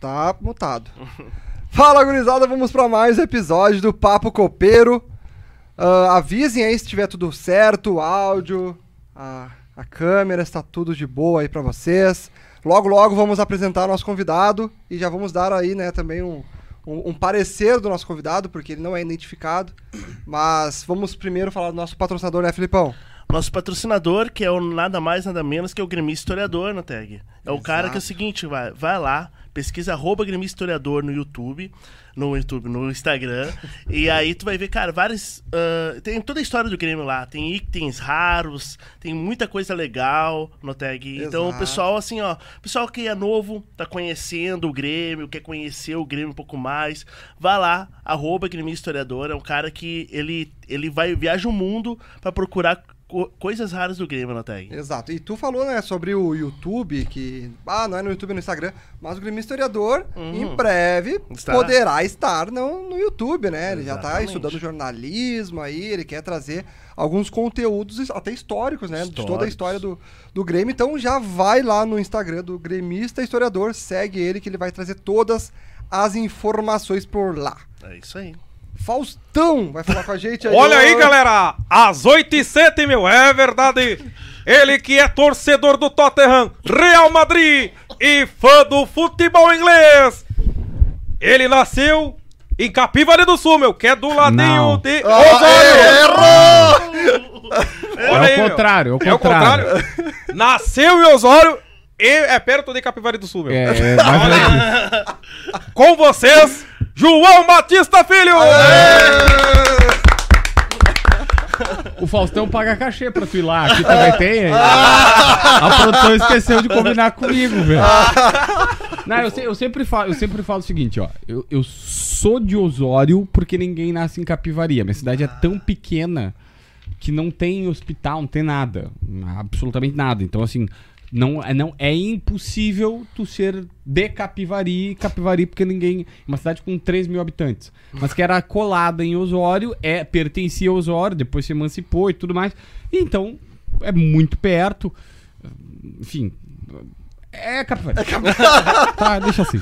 Tá mutado. Fala, gurizada, vamos pra mais um episódio do Papo Copeiro. Ah, avisem aí se tiver tudo certo, o áudio, a, a câmera, está tudo de boa aí pra vocês. Logo, logo vamos apresentar o nosso convidado e já vamos dar aí, né, também um, um, um parecer do nosso convidado, porque ele não é identificado. Mas vamos primeiro falar do nosso patrocinador, né, Filipão? Nosso patrocinador, que é o nada mais, nada menos que o Grêmio Historiador na tag. É o cara que é o seguinte, vai, vai lá, pesquisa arroba Grêmio Historiador no YouTube, no YouTube, no Instagram, e aí tu vai ver, cara, vários. ah, tem toda a história do Grêmio lá, tem itens raros, tem muita coisa legal no tag. Então o Exato. pessoal, assim, ó, pessoal que é novo, tá conhecendo o Grêmio, quer conhecer o Grêmio um pouco mais, vai lá, arroba Grêmio Historiador, é um cara que ele, ele vai, viaja o mundo pra procurar co- coisas raras do Grêmio na tag. Exato. E tu falou, né, sobre o YouTube, que. Ah, não é no YouTube, é no Instagram, mas o Grêmio Historiador, em breve, Uhum. Está. poderá estar no, no YouTube, né? Ele já tá Exatamente. estudando jornalismo aí, ele quer trazer alguns conteúdos até históricos, né? De toda a Históricos. história do, do Grêmio. Então já vai lá no Instagram do Gremista Historiador, segue ele que ele vai trazer todas as informações por lá. É isso aí. Faustão vai falar com a gente aí. Olha aí, galera! Às 8 e 7, meu, é verdade! Ele que é torcedor do Tottenham, Real Madrid e fã do futebol inglês! Ele nasceu em Capivari do Sul, meu, que é do ladinho Não. de Ah, Osório! errou! Olha É aí, o meu. contrário, é o É contrário. Nasceu em Osório e é perto de Capivari do Sul, meu. É, é, mas. Com vocês, João Batista Filho! o Faustão paga cachê pra tu ir lá. Aqui também tem. aí. A produção esqueceu de combinar comigo, velho. Não, eu, se- eu sempre falo, eu sempre falo o seguinte, ó. Eu, eu sou de Osório porque ninguém nasce em Capivari. A minha cidade é tão pequena que não tem hospital, não tem nada. Absolutamente nada. Então, assim, não, é- não, é impossível tu ser de Capivari, Capivari, porque ninguém. Uma cidade com 3 mil habitantes. Mas que era colada em Osório, é, pertencia a Osório, depois se emancipou e tudo mais. Então, é muito perto. Enfim. É Capivari. tá, deixa assim.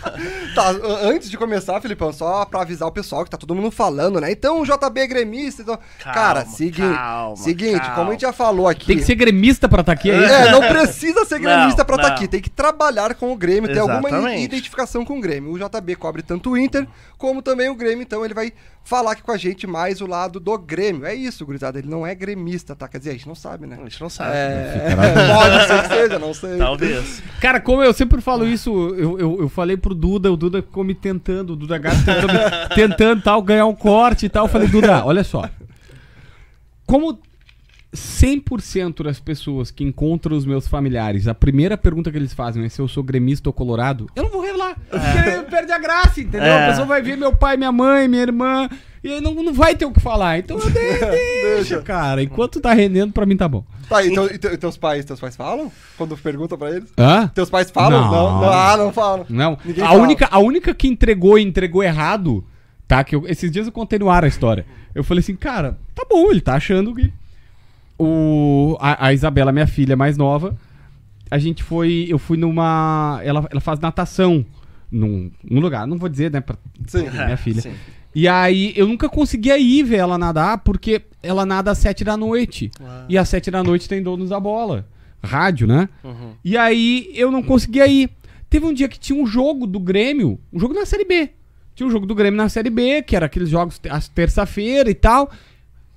Tá, antes de começar, Filipão, só pra avisar o pessoal que tá todo mundo falando, né? Então, o JB é gremista. Então... Calma, Cara, segui... calma, seguinte, calma. como a gente já falou aqui. Tem que ser gremista pra estar aqui, é isso? É, não precisa ser gremista Não, pra estar não. aqui. Tem que trabalhar com o Grêmio, ter alguma identificação com o Grêmio. O JB cobre tanto o Inter como também o Grêmio, então ele vai falar aqui com a gente mais o lado do Grêmio. É isso, gurizada. Ele não é gremista, tá? Quer dizer, a gente não sabe, né? A gente não sabe. É, pode ser que seja, não sei. Talvez. Cara, como eu sempre falo isso, eu, eu, eu falei pro Duda, o Duda ficou me tentando, o Duda Gato tentando, tentando tal, ganhar um corte e tal. Eu falei, Duda, olha só. Como 100% das pessoas que encontram os meus familiares, a primeira pergunta que eles fazem é se eu sou gremista ou colorado, eu não vou revelar. Porque perde a graça, entendeu? É. A pessoa vai ver meu pai, minha mãe, minha irmã, e aí não, não vai ter o que falar. Então de- deixa, cara. Enquanto tá rendendo, pra mim tá bom. Tá, então, e, te- e teus pais, teus pais falam? Quando perguntam pra eles? Hã? Teus pais falam? Não. Não, não, ah, não falam. Não, Ninguém a fala. única, a única que entregou e entregou errado, tá? Que eu- esses dias eu contei no ar a história. Eu falei assim, cara, tá bom, ele tá achando que. O, a, a Isabela, minha filha mais nova, a gente foi. Eu fui numa. Ela, ela faz natação num, num lugar, não vou dizer, né? Pra, Sim. minha filha. Sim. E aí eu nunca conseguia ir ver ela nadar, porque ela nada às sete da noite. E às sete da noite tem donos da bola. Rádio, né? E aí eu não conseguia ir. Teve um dia que tinha um jogo do Grêmio, um jogo na Série B. Tinha um jogo do Grêmio na Série B, que era aqueles jogos às terça-feira e tal.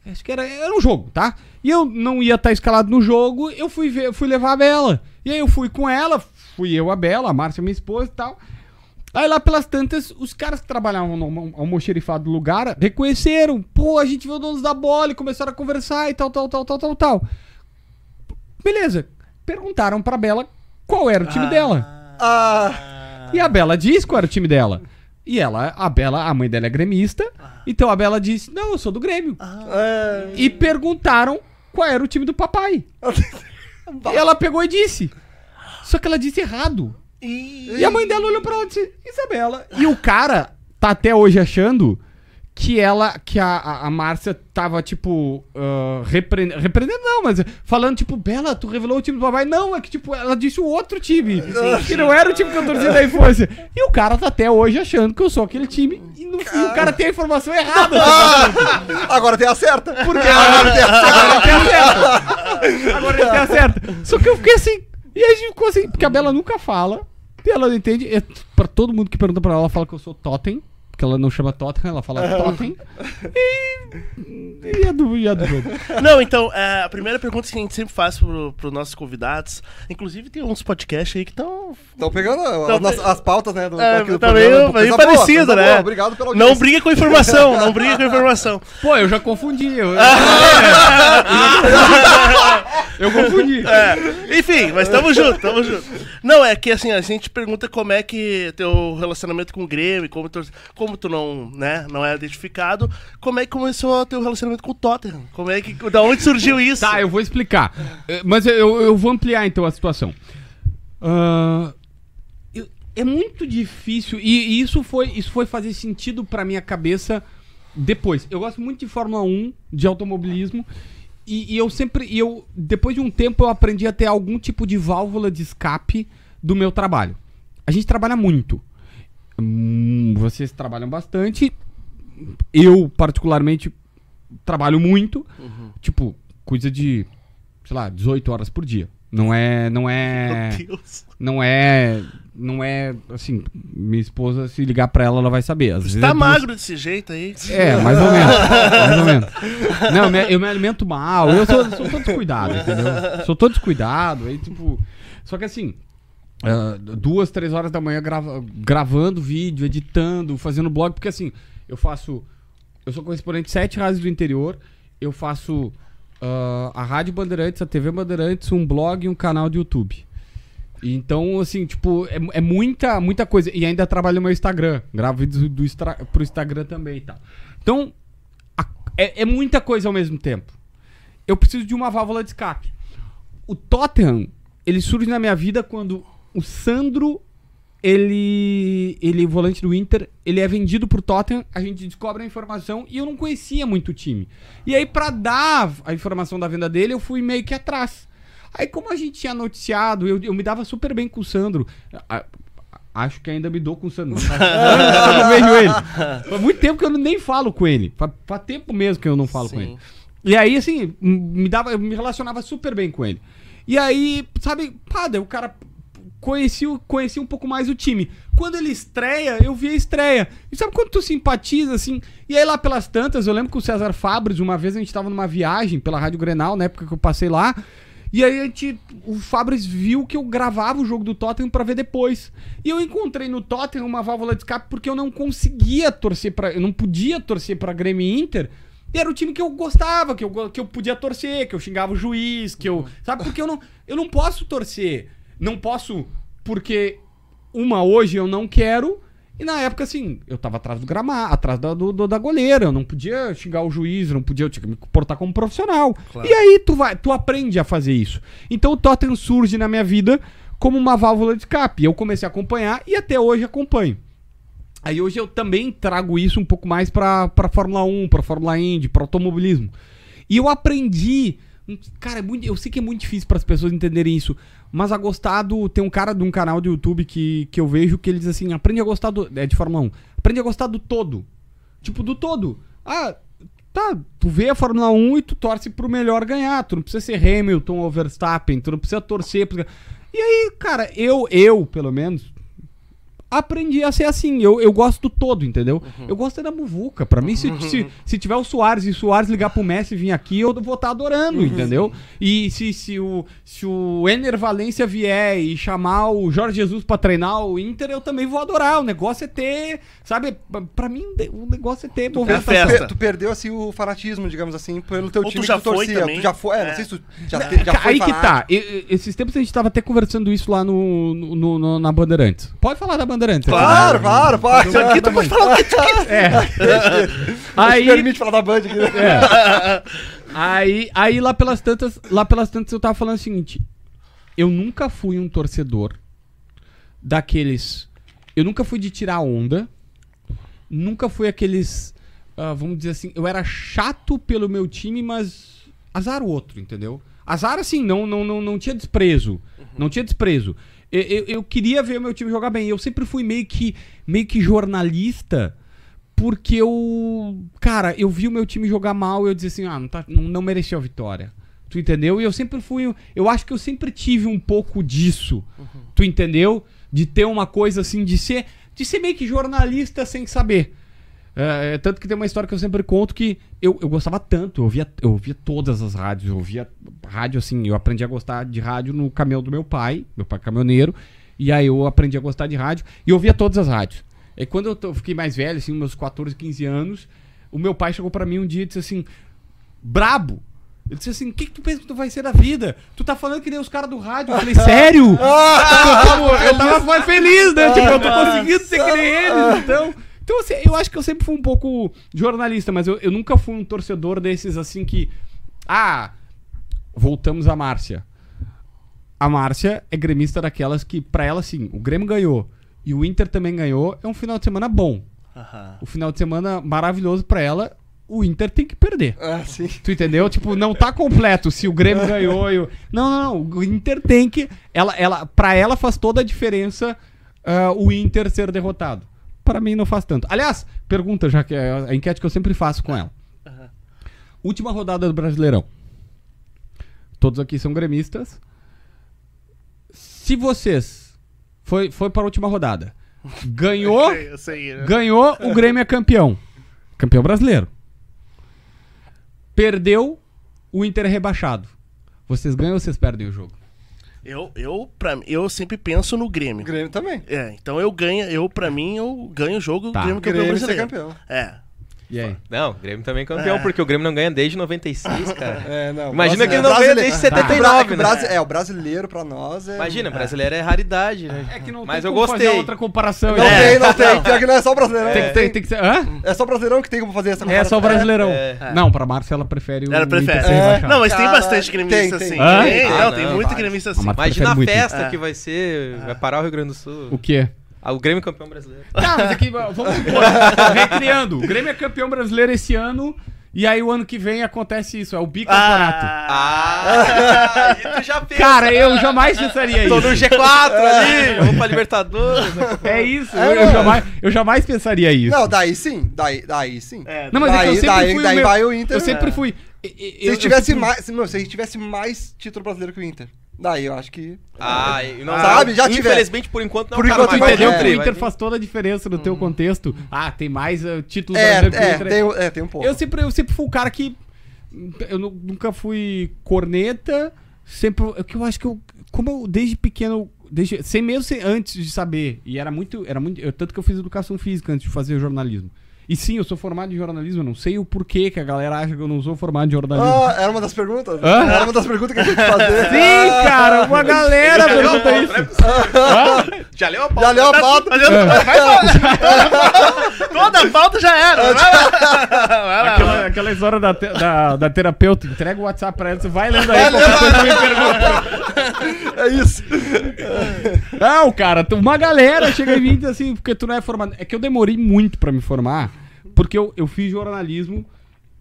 Acho que era, era um jogo, tá? E eu não ia estar escalado no jogo, eu fui ver, eu fui levar a Bela. E aí eu fui com ela, fui eu, a Bela, a Márcia, minha esposa e tal. Aí lá pelas tantas, os caras que trabalhavam no almo- almoxerifado do lugar reconheceram. Pô, a gente viu donos da bola e começaram a conversar e tal, tal, tal, tal, tal, tal. Beleza. Perguntaram pra Bela qual era o time dela. Ah, E a Bela disse qual era o time dela. E ela, a Bela, a mãe dela é gremista. Então a Bela disse: Não, eu sou do Grêmio. é... E perguntaram qual era o time do papai. E ela pegou e disse. Só que ela disse errado. E a mãe dela olhou pra ela e disse, Isabela. E o cara tá até hoje achando que ela, que a, a, a Márcia tava, tipo, ah, repreendendo, repreendendo não, mas falando, tipo, Bela, tu revelou o time do papai. Não, é que, tipo, ela disse o outro time, que não era o time que eu torcia da infância. E o cara tá até hoje achando que eu sou aquele time, e, no fim o cara tem a informação errada. Agora tem a certa. Por quê? Agora tem a Agora tem a certa. Agora ele tem a certa. Só que eu fiquei assim. E a gente ficou assim, porque a Bela nunca fala. E ela não entende. É, pra todo mundo que pergunta pra ela, ela fala que eu sou Totem. Porque ela não chama Totem, ela fala Totem. E. E a do, e a do jogo. Não, então, é, a primeira pergunta que a gente sempre faz pro, pros nossos convidados, inclusive tem uns podcasts aí que estão. Estão pegando Então, as, as pautas, né? Do, É, do tá meio, meio boa, parecido, coisa né? boa. Obrigado pela Não audiência. briga com informação, não briga com informação. Pô, eu já confundi. Eu, eu confundi. É, enfim, mas tamo junto, tamo junto. Não, é que assim, a gente pergunta como é que teu relacionamento com o Grêmio, como tu, como tu não, né, não é identificado, como é que começou o teu relacionamento com o Tottenham? Como é que, da onde surgiu isso? Tá, eu vou explicar. Eh, Mas eu, eu vou ampliar então a situação. Ah, eu- é muito difícil e, e isso foi isso foi fazer sentido pra minha cabeça depois. Eu gosto muito de Fórmula 1, de automobilismo e, e eu sempre eu depois de um tempo eu aprendi a ter algum tipo de válvula de escape do meu trabalho. A gente trabalha muito. Hum, vocês trabalham bastante. Eu particularmente trabalho muito. Tipo, coisa de, sei lá, 18 horas por dia. Não é, não é, Meu Deus. não é, não é, assim, minha esposa se ligar pra ela, ela vai saber. Às vezes Tá é duas- magro desse jeito aí. É, mais ou menos, mais ou menos. Não, eu me, eu me alimento mal, eu sou, sou todo descuidado, entendeu? Sou todo descuidado, aí tipo, só que assim, ah, duas, três horas da manhã grava- gravando vídeo, editando, fazendo blog, porque assim, eu faço. Eu sou correspondente de sete rádios do interior, eu faço ah, a Rádio Bandeirantes, a TV Bandeirantes, um blog e um canal de YouTube. Então, assim, tipo, é, é muita, muita coisa. E ainda trabalho no meu Instagram. Gravo vídeos do, Instra- pro Instagram também e tal. Então, a- é, é muita coisa ao mesmo tempo. Eu preciso de uma válvula de escape. O Tottenham, ele surge na minha vida quando o Sandro, ele, ele volante do Inter, ele é vendido pro Tottenham, a gente descobre a informação e eu não conhecia muito o time. E aí, pra dar a informação da venda dele, eu fui meio que atrás. Aí, como a gente tinha noticiado, eu, eu me dava super bem com o Sandro. A- acho que ainda me dou com o Sandro. eu não vejo ele. Faz muito tempo que eu nem falo com ele. Faz, faz tempo mesmo que eu não falo com Sim. ele. E aí, assim, me dava, eu me relacionava super bem com ele. E aí, sabe, pá, daí o cara conhecia, o- conhecia um pouco mais o time. Quando ele estreia, eu vi a estreia. E sabe quando tu simpatiza, assim? E aí lá pelas tantas, eu lembro que o César Fabres, uma vez a gente tava numa viagem pela Rádio Grenal, na época que eu passei lá. E aí a gente, o Fabres viu que eu gravava o jogo do Tottenham pra ver depois. E eu encontrei no Tottenham uma válvula de escape porque eu não conseguia torcer para, eu não podia torcer pra Grêmio e Inter. E era o time que eu gostava, que eu, que eu podia torcer, que eu xingava o juiz, que eu. Sabe? Porque eu não, eu não posso torcer. Não posso, porque uma hoje eu não quero. E na época, assim, eu tava atrás do gramado, atrás da, do, do- da goleira. Eu não podia xingar o juiz, eu não podia eu tinha que me comportar como profissional. E aí tu vai, tu aprende a fazer isso. Então o Tottenham surge na minha vida como uma válvula de escape. Eu comecei a acompanhar e até hoje acompanho. Aí hoje eu também trago isso um pouco mais pra, pra Fórmula 1, pra Fórmula Indy, pra automobilismo. E eu aprendi. Cara, é muito, eu sei que é muito difícil para as pessoas entenderem isso, mas a gostar do. Tem um cara de um canal do YouTube que, que eu vejo que ele diz assim: aprende a gostar do. É de Fórmula 1. Aprende a gostar do todo. Tipo, do todo. Ah, tá. Tu vê a Fórmula 1 e tu torce pro melhor ganhar. Tu não precisa ser Hamilton ou Verstappen, tu não precisa torcer. E aí, cara, eu, eu, pelo menos, aprendi a ser assim. Eu, eu gosto do todo, entendeu? Eu gosto é da muvuca. Pra mim, se, se, se tiver o Soares e o Soares ligar pro Messi e vir aqui, eu vou estar adorando, entendeu? E se, se, o, se o Ener Valência vier e chamar o Jorge Jesus pra treinar o Inter, eu também vou adorar. O negócio é ter, sabe? Pra mim, o negócio é ter quer movimentação. Per- tu perdeu assim o fanatismo, digamos assim, pelo teu Ou tu time já que tu foi torcia. também? Tu já foi, é, não É. sei se tu já, te- já foi Aí que tá. fanático. E- Esses tempos a gente tava até conversando isso lá no, no- no- na Bandeirantes. Pode falar da Bandeirantes. Aqui, Claro, né? claro, pode. Isso aqui tu pode falar o que tu quiser. Aí, Permite falar da Band aqui. É. aí, aí lá pelas tantas, lá pelas tantas eu tava falando o seguinte, eu nunca fui um torcedor daqueles, eu nunca fui de tirar onda, nunca fui aqueles. ah, vamos dizer assim, eu era chato pelo meu time, mas azar o outro, entendeu? Azar, assim, não, não, não, não tinha desprezo. Não tinha desprezo. Eu, eu, eu queria ver o meu time jogar bem. Eu sempre fui meio que, meio que jornalista, porque eu. Cara, eu vi o meu time jogar mal e eu dizia assim, ah, não, tá, não, não mereceu a vitória. Tu entendeu? E eu sempre fui. Eu acho que eu sempre tive um pouco disso. Tu entendeu? De ter uma coisa assim, de ser. De ser meio que jornalista sem saber. É, é, tanto que tem uma história que eu sempre conto que eu, eu gostava tanto, eu ouvia, eu ouvia todas as rádios, eu ouvia rádio assim, eu aprendi a gostar de rádio no caminhão do meu pai, meu pai é caminhoneiro, e aí eu aprendi a gostar de rádio e eu ouvia todas as rádios. E quando eu, eu fiquei mais velho, assim, meus 14, 15 anos, o meu pai chegou pra mim um dia e disse assim, brabo, ele disse assim, o que, que tu pensa que tu vai ser da vida? Tu tá falando que nem os caras do rádio. Eu falei, sério? eu, tava, eu tava mais feliz, né? Tipo, eu tô conseguindo ser que nem eles, então... Então, assim, eu acho que eu sempre fui um pouco jornalista, mas eu, eu nunca fui um torcedor desses, assim, que... Ah, voltamos à Márcia. A Márcia é gremista daquelas que, pra ela, assim, o Grêmio ganhou e o Inter também ganhou, é um final de semana bom. Aham. O final de semana maravilhoso pra ela, o Inter tem que perder. Ah, sim. Tu entendeu? Tipo, não tá completo se o Grêmio ganhou e o... Não, não, não. O Inter tem que. Ela, ela, pra ela faz toda a diferença ah, o Inter ser derrotado. Pra mim não faz tanto. Aliás, pergunta, já que é a enquete que eu sempre faço com ela. Última rodada do Brasileirão. Todos aqui são gremistas. Se vocês. Foi, foi para a última rodada. Ganhou. Eu sei, eu sei, né? Ganhou, o Grêmio é campeão. Campeão brasileiro. Perdeu, o Inter é rebaixado. Vocês ganham ou vocês perdem o jogo? Eu, eu, pra, mim, eu sempre penso no O Grêmio. Grêmio também. É, então eu ganho, eu, pra mim, eu ganho o jogo, Tá. Grêmio O campeão Grêmio ser brasileiro. campeão. É. E aí? Não, o Grêmio também é campeão, É. porque o Grêmio não ganha desde 96, cara. É, não. Imagina que ele não ganha desde Tá. 79, É que o né? É, o brasileiro pra nós é. Imagina, brasileiro é raridade, né? É que não Mas tem eu como fazer gostei. outra comparação. Não né? tem, não tem. Pior que não é só o brasileirão. Tem, que- tem, tem que ser. Hã? É só o brasileirão que tem como fazer essa É só o Brasileirão. É. Não, pra Márcia ela prefere o Ela prefere. É. Não, mas tem bastante gremista tem, assim. tem. Tem, Ah, não, tem não, muito gremista assim. Imagina a festa que vai ser. Vai parar o Rio Grande do Sul. O quê? Ah, o Grêmio campeão brasileiro. Tá, mas aqui, vamos pô, recriando. O Grêmio é campeão brasileiro esse ano. E aí o ano que vem acontece isso, é o bicampeonato. Ah, Ah, e tu já pensa. Cara, eu jamais pensaria Tô isso. no G4 ali, vamos pra Libertadores. né? É isso, É, eu, eu mano. jamais, eu jamais pensaria isso. Não, daí sim. Daí, daí sim. é, Não, mas é que eu Daí- sempre daí- fui daí o meu- vai o Inter, Eu sempre é. fui. e- e- Se eu- eu tivesse sempre- mais. Se, meu, se ele tivesse mais título brasileiro que o Inter. Daí eu acho que. Ah, e não, Sabe, já tiver. Infelizmente, por enquanto, não Por cara, enquanto, entendeu ter, que o Inter faz toda a diferença no teu contexto? Ah, tem mais uh, título É, que o é, tem, um- é, tem um pouco. Eu sempre, eu sempre fui o cara que. Eu nu- nunca fui corneta. Sempre. É que eu acho que eu. Como eu, desde pequeno. Desde, sem mesmo ser antes de saber. E era muito. Era muito eu- tanto que eu fiz educação física antes de fazer jornalismo. E sim, eu sou formado em jornalismo. Eu não sei o porquê que a galera acha que eu não sou formado em jornalismo. Ah, era uma das perguntas? Hã? Era uma das perguntas que a gente ia fazer. Sim, cara, uma galera pergunta isso. Já leu a pauta? Já leu a pauta? Toda a falta já era. Vai. Vai lá. Aquela, aquela história da, te- da, da terapeuta, entrega o WhatsApp pra ela, você vai lendo aí, qualquer coisa me pergunta. É isso. Não, cara, uma galera chega em mim e diz assim, porque tu não é formado. É que eu demorei muito pra me formar, porque eu, eu fiz jornalismo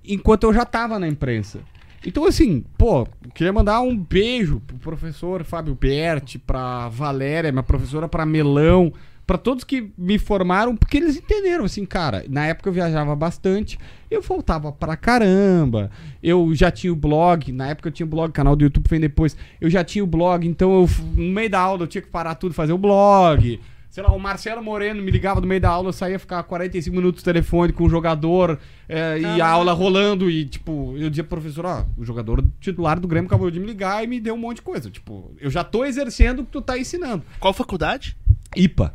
enquanto eu já tava na imprensa. Então, assim, pô, queria mandar um beijo pro professor Fábio Berti, pra Valéria, minha professora, pra Melão, pra todos que me formaram, porque eles entenderam, assim, cara, na época eu viajava bastante, eu voltava pra caramba, eu já tinha o blog, na época eu tinha o blog, canal do YouTube vem depois, eu já tinha o blog, então eu, no meio da aula eu tinha que parar tudo fazer o blog. Sei lá, o Marcelo Moreno me ligava no meio da aula, eu saía ficar 45 minutos no telefone com o jogador é, e a aula rolando. E, tipo, eu dizia pro professor, ó, o jogador titular do Grêmio acabou de me ligar e me deu um monte de coisa. Tipo, eu já tô exercendo o que tu tá ensinando. Qual faculdade? IPA.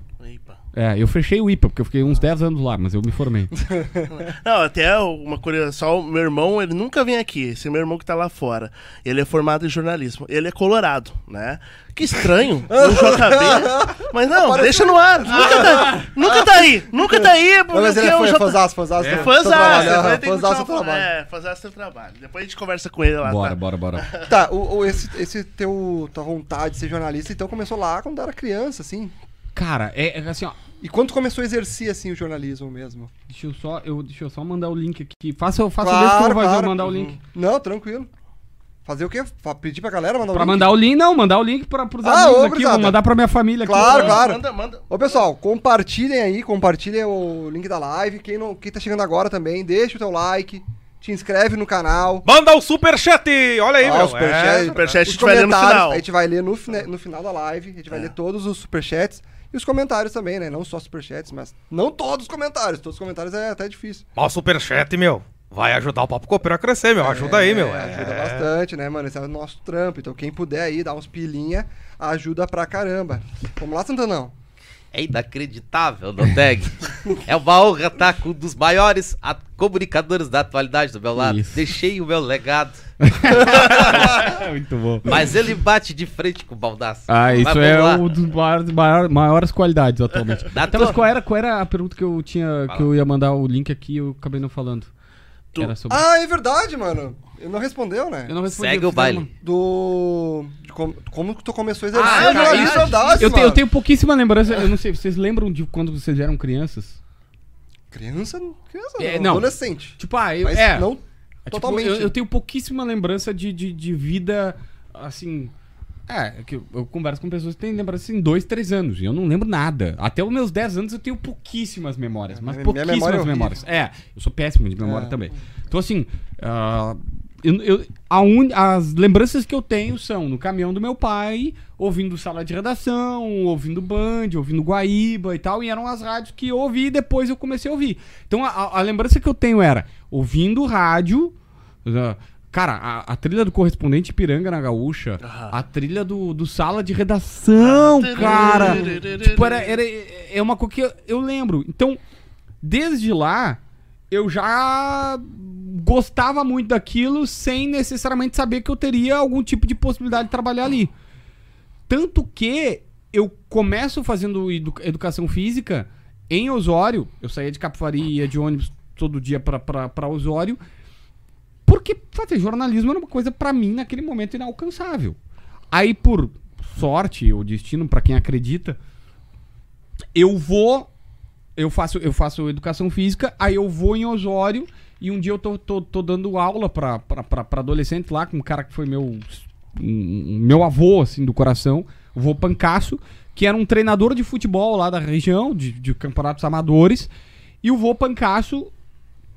É, eu fechei o IPA, porque eu fiquei uns 10 anos lá, mas eu me formei. Não, até uma coisa só, o meu irmão, ele nunca vem aqui, esse meu irmão que tá lá fora. Ele é formado em jornalismo. Ele é colorado, né? Que estranho, no JB. Mas não, Apareceu. deixa no ar. Nunca tá, nunca tá aí. Nunca tá aí. Não, mas ele porque é fã, J- fãzaço, fãzaço. É fãzaço, do trabalho. É, fãzaço seu trabalho. Depois a gente conversa com ele lá. bora, tá? bora, bora. Tá, o, o- esse, esse teu, tua vontade de ser jornalista, então começou lá quando era criança, assim. Cara, é, é assim, ó. E quando começou a exercer, assim, o jornalismo mesmo? Deixa eu só, eu, deixa eu só mandar o link aqui. Faça, faça Claro, o mesmo que eu vou fazer, claro. eu mandar o link. Não, tranquilo. Fazer o quê? Pedir pra galera mandar o Pra link? mandar o link, não, mandar o link pra, pros Ah, amigos ô, aqui, vou mandar pra minha família aqui. Claro, Pra- claro. Manda, manda. Ô, pessoal, compartilhem aí, compartilhem o link da live. Quem, não, quem tá chegando agora também, deixa o teu like, te inscreve no canal. Manda o superchat! Olha aí, Ah, meu. o superchat. É, Superchat a gente vai ler no final. A gente vai ler no, no final da live, a gente vai ler todos os superchats e os comentários também, né? Não só superchats, mas não todos os comentários. Todos os comentários é até difícil. Ó, o superchat, meu. Vai ajudar o Papo Copeiro a crescer, meu. Ajuda aí, meu. É, ajuda bastante, né, mano? Esse é o nosso trampo. Então, quem puder aí dar uns pilinha, ajuda pra caramba. Vamos lá, Santanão. É inacreditável, Noteg. é uma honra estar com um dos maiores comunicadores da atualidade do meu lado. Isso. Deixei o meu legado. Muito bom. Mas ele bate de frente com o Baldaço. Ah, isso Mas é uma das maiores, maior- maiores qualidades atualmente. Da Então, tua- mas qual era, qual era a pergunta que eu tinha, que eu ia mandar o link aqui e eu acabei não falando? Tu- Era sobre... Ah, é verdade, mano. Ele não respondeu, né? Eu não respondi. Segue eu o fiz baile. uma- Do. de como, como que tu começou a exercer. Ah, Ah, cara, jornalismo, isso- verdade, Eu, tenho, eu mano. tenho pouquíssima lembrança. Eu não sei, vocês lembram de quando vocês eram crianças? Criança, criança É, não, não. adolescente. Tipo, ah, eu, Mas é. não É, tipo, totalmente. eu, eu tenho pouquíssima lembrança de, de, de vida, assim... É, é que eu, eu converso com pessoas que têm lembrança em dois, três anos. E eu não lembro nada. Até os meus 10 anos eu tenho pouquíssimas memórias. Mas minha pouquíssimas memória é horrível. memórias. É, eu sou péssimo de memória É. também. Então, assim... ah, eu, eu- a un- as lembranças que eu tenho são no caminhão do meu pai, ouvindo sala de redação, ouvindo Band, ouvindo Guaíba e tal, e eram as rádios que eu ouvi e depois eu comecei a ouvir. Então a, a- a lembrança que eu tenho era ouvindo rádio. ah, Cara, a, a trilha do correspondente Piranga na Gaúcha, a trilha do, do sala de redação, cara. tipo, era, era, é uma coisa que eu, eu lembro. Então, desde lá, eu já gostava muito daquilo sem necessariamente saber que eu teria algum tipo de possibilidade de trabalhar ali. Tanto que eu começo fazendo edu- educação física em Osório. Eu saía de Capivari e ia de ônibus todo dia pra Osório. Porque fazer jornalismo era uma coisa pra mim naquele momento inalcançável. Aí por sorte ou destino pra quem acredita, eu vou eu faço eu faço educação física, aí eu vou em Osório e um dia eu tô, tô, tô dando aula pra, pra, pra, pra adolescente lá com um cara que foi meu um- meu avô assim do coração, o vô Pancaço, que era um treinador de futebol lá da região, de, de campeonatos amadores, e o vô Pancaço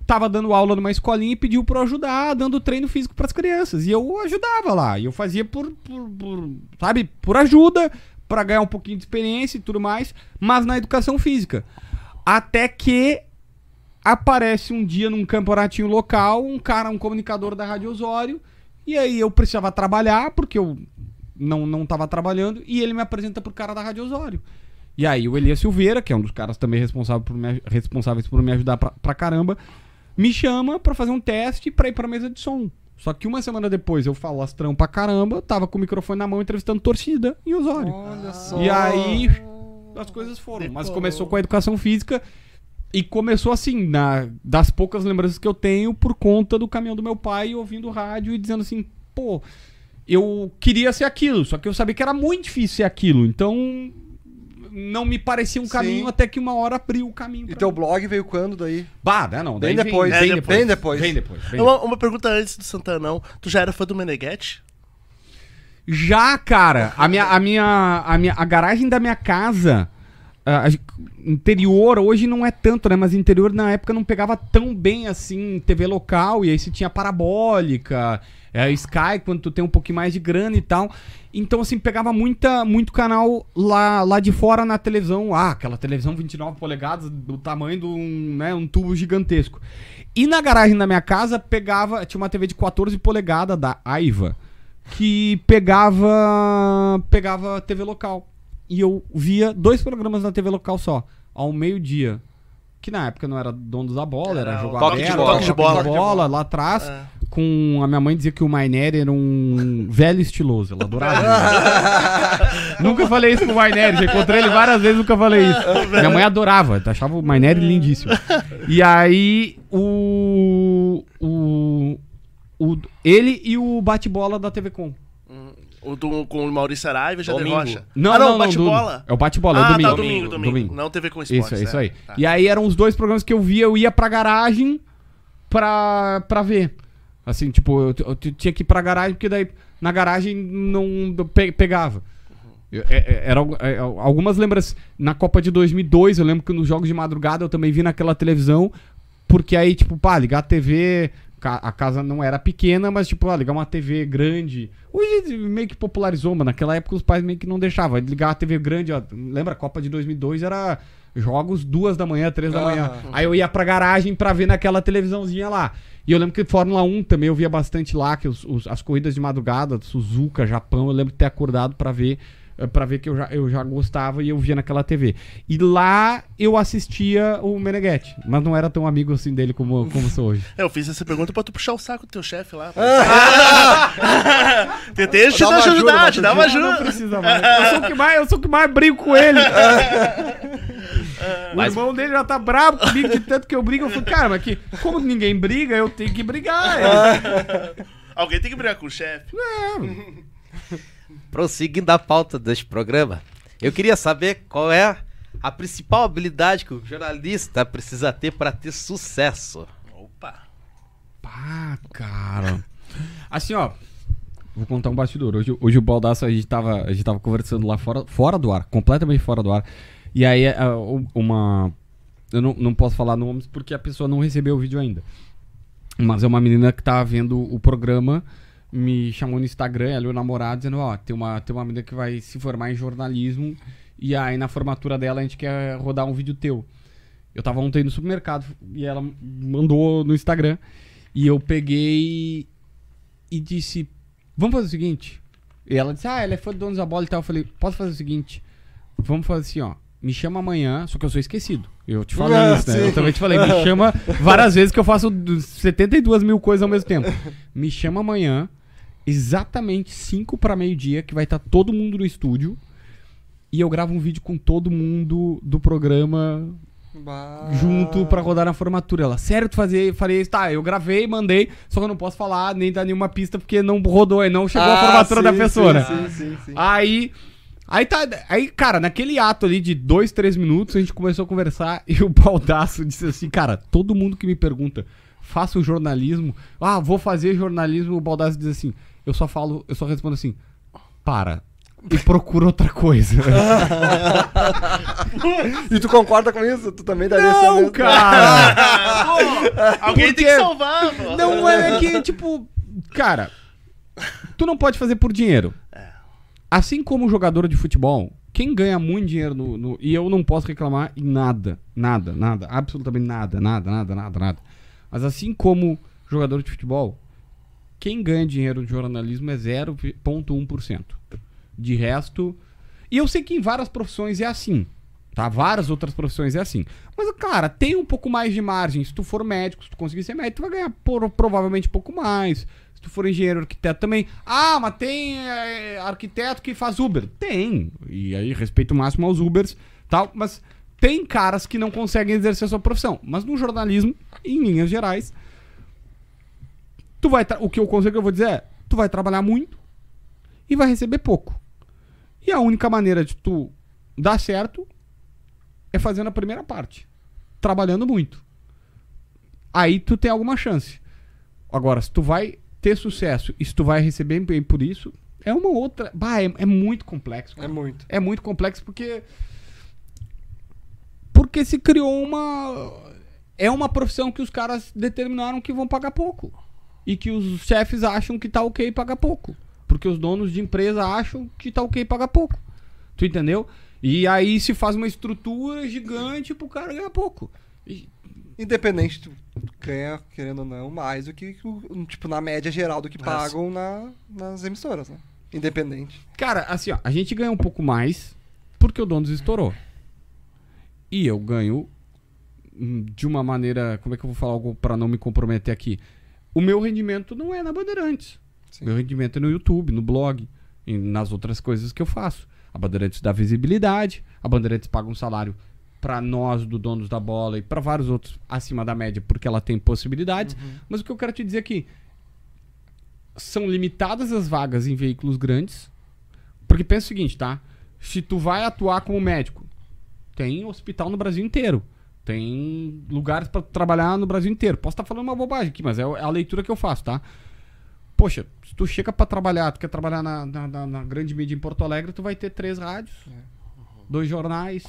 tava dando aula numa escolinha e pediu pra eu ajudar dando treino físico pras crianças. E eu ajudava lá. E eu fazia por, por, por, sabe, por ajuda, pra ganhar um pouquinho de experiência e tudo mais, mas na educação física. Até que aparece um dia num campeonatinho local, um cara, um comunicador da Rádio Osório, e aí eu precisava trabalhar, porque eu não, não tava trabalhando, e ele me apresenta pro cara da Rádio Osório. E aí o Elias Silveira, que é um dos caras também responsável por me- responsáveis por me ajudar pra, pra caramba, me chama pra fazer um teste pra ir pra mesa de som. Só que uma semana depois eu falastrão pra caramba, tava com o microfone na mão entrevistando torcida em Osório. Olha só. E aí as coisas foram. Mas começou com a educação física e começou assim, na, das poucas lembranças que eu tenho por conta do caminhão do meu pai ouvindo rádio e dizendo assim, pô, eu queria ser aquilo, só que eu sabia que era muito difícil ser aquilo. Então não me parecia um Sim. caminho até que uma hora abriu o caminho. E teu mim. blog veio quando daí? Bah, né, não, daí Bem depois, vem, bem vem depois. depois. Bem depois. Vem depois. Uma, uma pergunta antes do Santanão. Tu já era fã do Meneghetti? Já, cara, a minha, a minha, a minha, a garagem da minha casa, ah, interior hoje não é tanto, né? Mas interior na época não pegava tão bem assim TV local e aí se tinha parabólica, é, Sky quando tu tem um pouquinho mais de grana e tal. Então assim pegava muita, muito canal lá, lá de fora na televisão, ah, aquela televisão 29 polegadas do tamanho de um, né, um tubo gigantesco. E na garagem da minha casa pegava, tinha uma TV de 14 polegadas da Aiva que pegava pegava TV local. E eu via dois programas na TV local só, ao meio-dia. Que na época não era Donos da Bola, era, Era jogo o Toque de Bola. Toque de bola, Bola. lá atrás. É. Com a minha mãe dizia que o Maineri era um velho estiloso, ela adorava. nunca falei isso pro Maineri, já encontrei ele várias vezes, nunca falei isso. Minha mãe adorava, achava o Maineri lindíssimo. E aí o, o, o ele e o bate-bola da TV Com. O O do, com o Maurício Araiva e Jader Domingo. Rocha. Não, ah, não, não, bate-bola. É o bate-bola, é o ah, domingo. tá, domingo, domingo, Domingo. Não TV com esportes. Isso, é isso é. aí. Tá. E aí eram os dois programas que eu via, eu ia pra garagem pra, pra ver. Assim, tipo, eu, eu t- tinha que ir pra garagem, porque daí na garagem não pe- pegava. Eu- é- é- Era, é, algumas lembranças. Na Copa de 2002, eu lembro que nos jogos de madrugada eu também vi naquela televisão, porque aí, tipo, pá, ligar a TV. A casa não era pequena, mas, tipo, ah, ligar uma TV grande. Hoje meio que popularizou, mas naquela época os pais meio que não deixavam. Ligar a TV grande, ó. Lembra? A Copa de 2002 era jogos duas da manhã, três da manhã. Aí eu ia pra garagem pra ver naquela televisãozinha lá. E eu lembro que Fórmula 1 também eu via bastante lá, que os- os- as corridas de madrugada, Suzuka, Japão, eu lembro de ter acordado pra ver para ver que eu já, eu já gostava e eu via naquela TV. E lá eu assistia o Meneghetti, mas não era tão amigo assim dele como, como sou hoje. É, Eu fiz essa pergunta pra tu puxar o saco do teu chefe lá. Tentei te ajudar, ajuda, te dar uma Não, não ajuda. precisa mais. Eu sou o que mais, eu sou o que mais brigo com ele. o Mas- irmão dele já tá bravo comigo de tanto que eu brigo. Eu falo, cara, mas que, como ninguém briga, eu tenho que brigar. Alguém tem que brigar com o chefe. Prosseguindo a pauta deste programa, eu queria saber qual é a principal habilidade que o jornalista precisa ter para ter sucesso. Opa. Pá, cara. Assim, ó. Vou contar um bastidor. Hoje, hoje o Baldaço, a gente, tava, a gente tava conversando lá fora, fora do ar, completamente fora do ar. E aí, ah, u- uma. Eu não, não posso falar nomes porque a pessoa não recebeu o vídeo ainda. Mas é uma menina que tava vendo o programa, me chamou no Instagram, ela e o namorado, dizendo: Ó, tem uma, tem uma menina que vai se formar em jornalismo. E aí, na formatura dela, a gente quer rodar um vídeo teu. Eu tava ontem no supermercado e ela mandou no Instagram. E eu peguei e disse: Vamos fazer o seguinte. E ela disse: Ah, ela é fã do Donos da Bola e tal. Eu falei: Posso fazer o seguinte? Vamos fazer assim, ó. Me chama amanhã, só que eu sou esquecido. Eu te falei Ah, isso, né? sim. Eu também te falei, me chama várias vezes que eu faço 72 mil coisas ao mesmo tempo. Me chama amanhã, exatamente 5 para meio-dia, que vai estar todo mundo no estúdio. E eu gravo um vídeo com todo mundo do programa Bah. junto pra rodar na formatura. Ela, sério, tu fazia, faria isso? Tá, eu gravei, mandei, só que eu não posso falar nem dar nenhuma pista porque não rodou e não chegou a Ah, formatura sim, da pessoa, né? Sim, sim, sim. Aí. Aí tá. Aí, cara, naquele ato ali de dois, três minutos, a gente começou a conversar e o baldaço disse assim, cara, todo mundo que me pergunta, faço jornalismo, ah, vou fazer jornalismo, o baldaço diz assim, eu só falo, eu só respondo assim, para. E procura outra coisa. E tu concorda com isso? Tu também daria essa não, mesma- cara! Alguém Porque- tem que salvar, pô. Não é que, tipo, cara, tu não pode fazer por dinheiro. Assim como jogador de futebol, quem ganha muito dinheiro no, no- E eu não posso reclamar em nada, nada, nada, absolutamente nada, nada, nada, nada, nada. Mas assim como jogador de futebol, quem ganha dinheiro no jornalismo é 0,1%. De resto. E eu sei que em várias profissões é assim. Tá? Várias outras profissões é assim. Mas, cara, tem um pouco mais de margem. Se tu for médico, se tu conseguir ser médico, tu vai ganhar por- provavelmente um pouco mais. Se tu for engenheiro arquiteto também. Ah, mas tem é, arquiteto que faz Uber. Tem. E aí, respeito máximo aos Ubers tal. Mas tem caras que não conseguem exercer a sua profissão. Mas no jornalismo, em linhas gerais, tu vai o que eu conselho que eu vou dizer é, tu vai trabalhar muito e vai receber pouco. E a única maneira de tu dar certo é fazendo a primeira parte, trabalhando muito. Aí tu tem alguma chance. Agora, se tu vai ter sucesso e se tu vai receber bem por isso, é uma outra. Bah, é, é muito complexo. É cara. muito. É muito complexo porque. Porque se criou uma. É uma profissão que os caras determinaram que vão pagar pouco. E que os chefes acham que tá ok pagar pouco. Porque os donos de empresa acham que tá ok pagar pouco. Tu entendeu? E aí se faz uma estrutura gigante pro cara ganhar pouco. E- Independente, tu ganha, querendo ou não, mais do que, tipo, na média geral do que pagam na, nas emissoras, né? Independente. Cara, assim, ó, a gente ganha um pouco mais porque o dono estourou. E eu ganho hum, de uma maneira. Como é que eu vou falar algo pra não me comprometer aqui? O meu rendimento não é na Bandeirantes. Sim. Meu rendimento é no YouTube, no blog e nas outras coisas que eu faço. A Bandeirantes dá visibilidade, a Bandeirantes paga um salário pra nós, do donos da bola, e pra vários outros acima da média, porque ela tem possibilidades. Mas o que eu quero te dizer aqui são limitadas as vagas em veículos grandes Porque pensa o seguinte, tá? Se tu vai atuar como médico, tem hospital no Brasil inteiro. Tem lugares pra trabalhar no Brasil inteiro. Posso estar falando uma bobagem aqui, mas é a leitura que eu faço, tá? Poxa, se tu chega pra trabalhar, tu quer trabalhar na, na, na- na grande mídia em Porto Alegre, tu vai ter três rádios, dois jornais.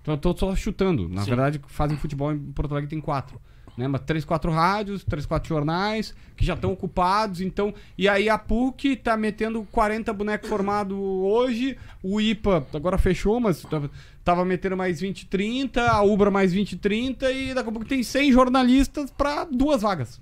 Então, eu tô só chutando. Na Sim. verdade, fazem futebol em Porto Alegre tem quatro. Né? Mas três, quatro rádios, três, quatro jornais, que já estão ocupados, então. E aí a PUC tá metendo 40 bonecos formados hoje. O IPA agora fechou, mas tava, tava metendo mais 20, 30, a Ubra mais 20, 30, e daqui a pouco tem 100 jornalistas pra duas vagas.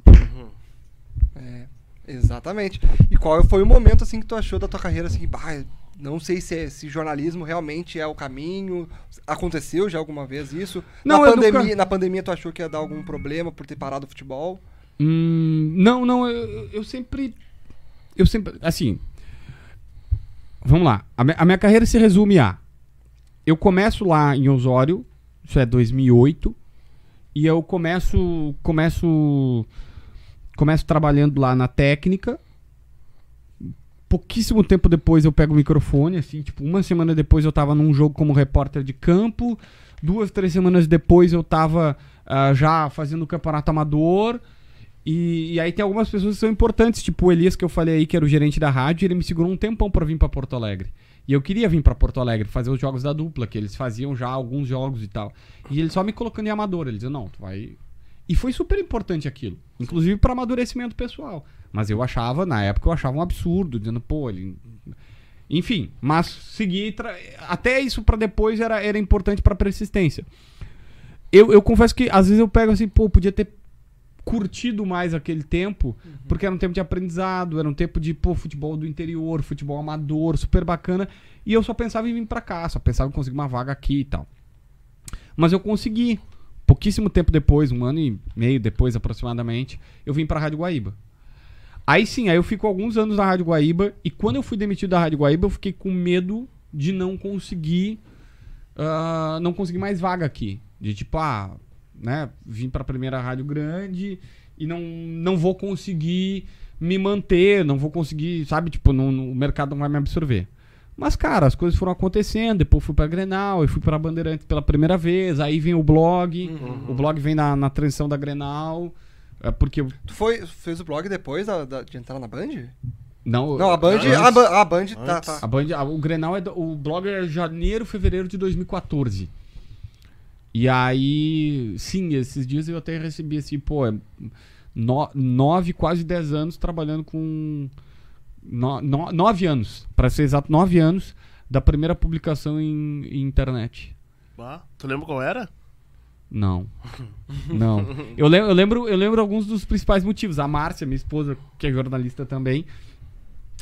É, exatamente. E qual foi o momento assim que tu achou da tua carreira assim, bah, não sei se, se jornalismo realmente é o caminho. Aconteceu já alguma vez isso? Não, na pandemia, nunca- na pandemia tu achou que ia dar algum problema por ter parado o futebol? Hum, não, não, eu, eu- sempre. Eu sempre. Assim. Vamos lá. A, mi- a minha carreira se resume a. Eu começo lá em Osório, isso é 2008, e eu começo. Começo. Começo trabalhando lá na técnica. Pouquíssimo tempo depois eu pego o microfone, assim, tipo, uma semana depois eu tava num jogo como repórter de campo. Duas, três semanas depois eu tava ah, já fazendo o campeonato amador. E, e aí tem algumas pessoas que são importantes, tipo o Elias que eu falei aí, que era o gerente da rádio, ele me segurou um tempão pra vir pra Porto Alegre. E eu queria vir pra Porto Alegre fazer os jogos da dupla, que eles faziam já alguns jogos e tal. E ele só me colocando em amador, ele dizia, não, tu vai... E foi super importante aquilo, inclusive pra amadurecimento pessoal. Mas eu achava, na época eu achava um absurdo, dizendo, pô, ele... Enfim, mas segui, tra- até isso pra depois era, era importante pra persistência. Eu, eu confesso que às vezes eu pego assim, pô, podia ter curtido mais aquele tempo, porque era um tempo de aprendizado, era um tempo de, pô, futebol do interior, futebol amador, super bacana, e eu só pensava em vir pra cá, só pensava em conseguir uma vaga aqui e tal. Mas eu consegui. Pouquíssimo tempo depois, um ano e meio depois aproximadamente, eu vim pra Rádio Guaíba. Aí sim, aí eu fico alguns anos na Rádio Guaíba, e quando eu fui demitido da Rádio Guaíba, eu fiquei com medo de não conseguir ah, não conseguir mais vaga aqui. De tipo, ah, né, vim pra primeira rádio grande e não, não vou conseguir me manter, não vou conseguir, sabe, tipo, não, não- o mercado não vai me absorver. Mas, cara, as coisas foram acontecendo, depois fui pra Grenal, eu fui pra Bandeirantes pela primeira vez, aí vem o blog, o blog vem na, na transição da Grenal, é, porque... Tu foi, fez o blog depois da- da- de entrar na Band? Não, Não, a Band. antes. A, a Band tá, tá. A Band, a- o Grenal é do- o blog é janeiro, fevereiro de 2014. E aí, sim, esses dias eu até recebi assim, pô, é no- nove, quase dez anos trabalhando com no- no- nove anos, pra ser exato, nove anos da primeira publicação em, em internet. Ah, tu lembra qual era? Não. Não. Eu lembro, eu lembro, eu lembro alguns dos principais motivos. A Márcia, minha esposa, que é jornalista também,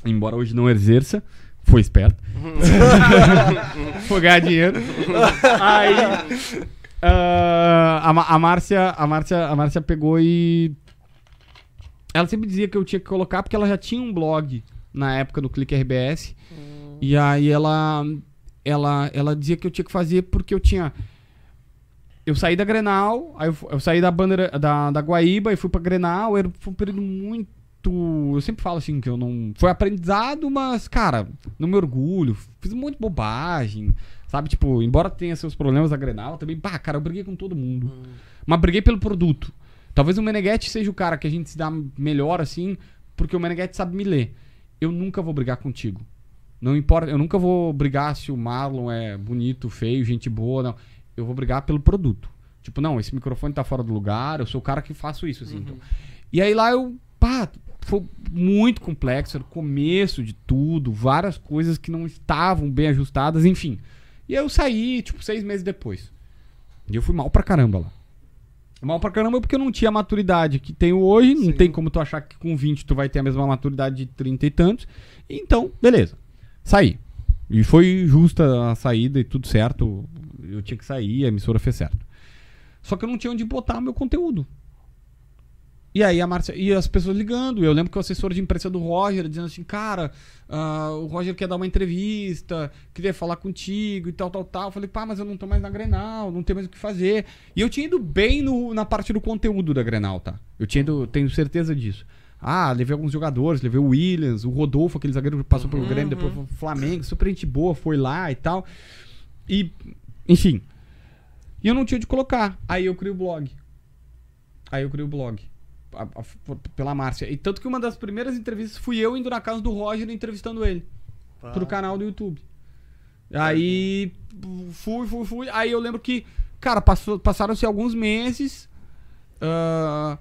embora hoje não exerça, foi esperta. foi ganhar dinheiro. Aí ah, a, a Márcia, a Márcia, a Márcia pegou e ela sempre dizia que eu tinha que colocar porque ela já tinha um blog na época no Clique RBS. E aí ela ela ela dizia que eu tinha que fazer porque eu tinha eu saí da Grenal, aí eu, eu saí da bandeira da, da Guaíba e fui pra Grenal, era, foi um período muito. Eu sempre falo assim que eu não. Foi aprendizado, mas, cara, não me orgulho. Fiz um monte de bobagem. Sabe, tipo, embora tenha seus problemas da Grenal, também, pá, cara, eu briguei com todo mundo. Mas briguei pelo produto. Talvez o Meneghetti seja o cara que a gente se dá melhor assim, porque o Meneghetti sabe me ler. Eu nunca vou brigar contigo. Não importa, eu nunca vou brigar se o Marlon é bonito, feio, gente boa, não. Eu vou brigar pelo produto. Tipo, não, esse microfone tá fora do lugar, eu sou o cara que faço isso, assim. então. E aí lá eu, pá, foi muito complexo, era o começo de tudo, várias coisas que não estavam bem ajustadas, enfim. E aí eu saí, tipo, seis meses depois. E eu fui mal pra caramba lá. Mal pra caramba porque eu não tinha a maturidade que tenho hoje. Não Sim. tem como tu achar que com 20 tu vai ter a mesma maturidade de 30 e tantos. Então, beleza. Saí. E foi justa a saída e tudo certo. Eu tinha que sair, a emissora fez certo. Só que eu não tinha onde botar meu conteúdo. E aí a Márcia. E as pessoas ligando. Eu lembro que o assessor de imprensa do Roger dizendo assim, cara, ah, o Roger quer dar uma entrevista, queria falar contigo e tal, tal, tal. Eu falei, pá, mas eu não tô mais na Grenal, não tenho mais o que fazer. E eu tinha ido bem no- na parte do conteúdo da Grenal, tá? Eu tinha ido, tenho certeza disso. Ah, levei alguns jogadores, levei o Williams, o Rodolfo, aquele zagueiro que passou pelo Grêmio, depois pro Flamengo, super gente boa, foi lá e tal. E, enfim. E eu não tinha de colocar. Aí eu criei o blog. Aí eu criei o blog. A- a- pela Márcia. E tanto que uma das primeiras entrevistas fui eu indo na casa do Roger entrevistando ele. Pro canal do YouTube. Aí fui, fui, fui. Aí eu lembro que, cara, passou- passaram-se alguns meses. ah,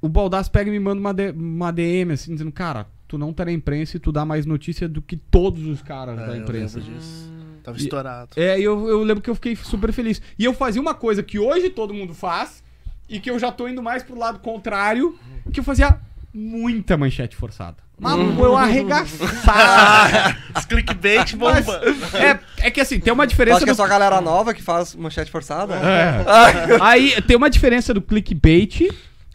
o Baldasso pega e me manda uma, D- uma DM assim, dizendo, cara, tu não tá na imprensa e tu dá mais notícia do que todos os caras É, da eu imprensa. lembro disso. Tava E- estourado. É, e eu, eu lembro que eu fiquei super feliz. E eu fazia uma coisa que hoje todo mundo faz, e que eu já tô indo mais pro lado contrário, que eu fazia muita manchete forçada. Mas eu arregaçava. Os clickbait bomba. é, é que assim, tem uma diferença. Acho que é do- só a galera nova que faz manchete forçada. É. Aí tem uma diferença do clickbait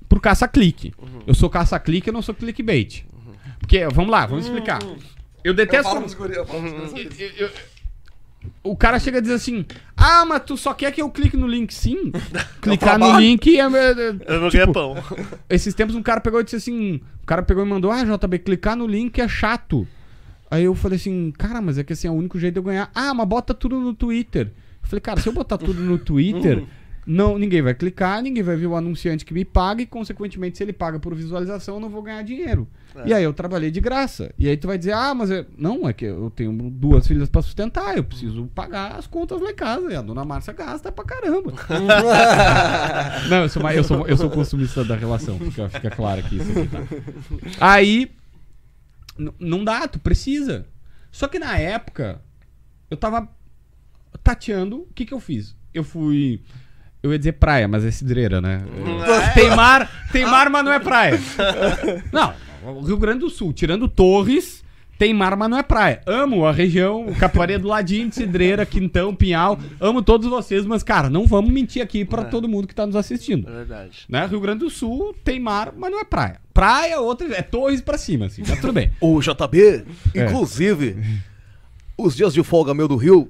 pro caça-clique. Eu sou caça-clique, eu não sou clickbait. Porque, vamos lá, vamos explicar. Eu Eu detesto. falo guri, eu falo. Eu- eu- o cara chega a dizer assim: Ah, mas tu só quer que eu clique no link? Sim. Clicar no trabalho. link é. é- Eu não tipo, pão. Esses tempos um cara pegou e disse assim: O cara pegou e mandou: Ah, JB, clicar no link é chato. Aí eu falei assim: Cara, mas é que assim é o único jeito de eu ganhar. Ah, mas bota tudo no Twitter. Eu falei: Cara, se eu botar tudo no Twitter. Não, ninguém vai clicar, ninguém vai ver o anunciante que me paga e, consequentemente, se ele paga por visualização, eu não vou ganhar dinheiro. E aí eu trabalhei de graça. E aí tu vai dizer, ah, mas eu... não, é que eu tenho duas filhas pra sustentar, eu preciso pagar as contas lá em casa. E a dona Márcia gasta pra caramba. não, eu sou, mais- eu, sou, eu sou consumista da relação, fica, fica claro aqui isso aqui, tá? Aí, não dá, tu precisa. Só que na época, eu tava tateando, o que que eu fiz? Eu fui. Eu ia dizer praia, mas é cidreira, né? Tem mar, tem mar, mas não é praia. Não, o Rio Grande do Sul, tirando Torres, tem mar, mas não é praia. Amo a região, Capoeira do ladinho Cidreira, Quintão, Pinhal. Amo todos vocês, mas, cara, não vamos mentir aqui pra todo mundo que tá nos assistindo. É verdade. Né? Rio Grande do Sul tem mar, mas não é praia. Praia, outra, é Torres pra cima, assim, mas tudo bem. O JB, É. inclusive, os dias de folga meu do Rio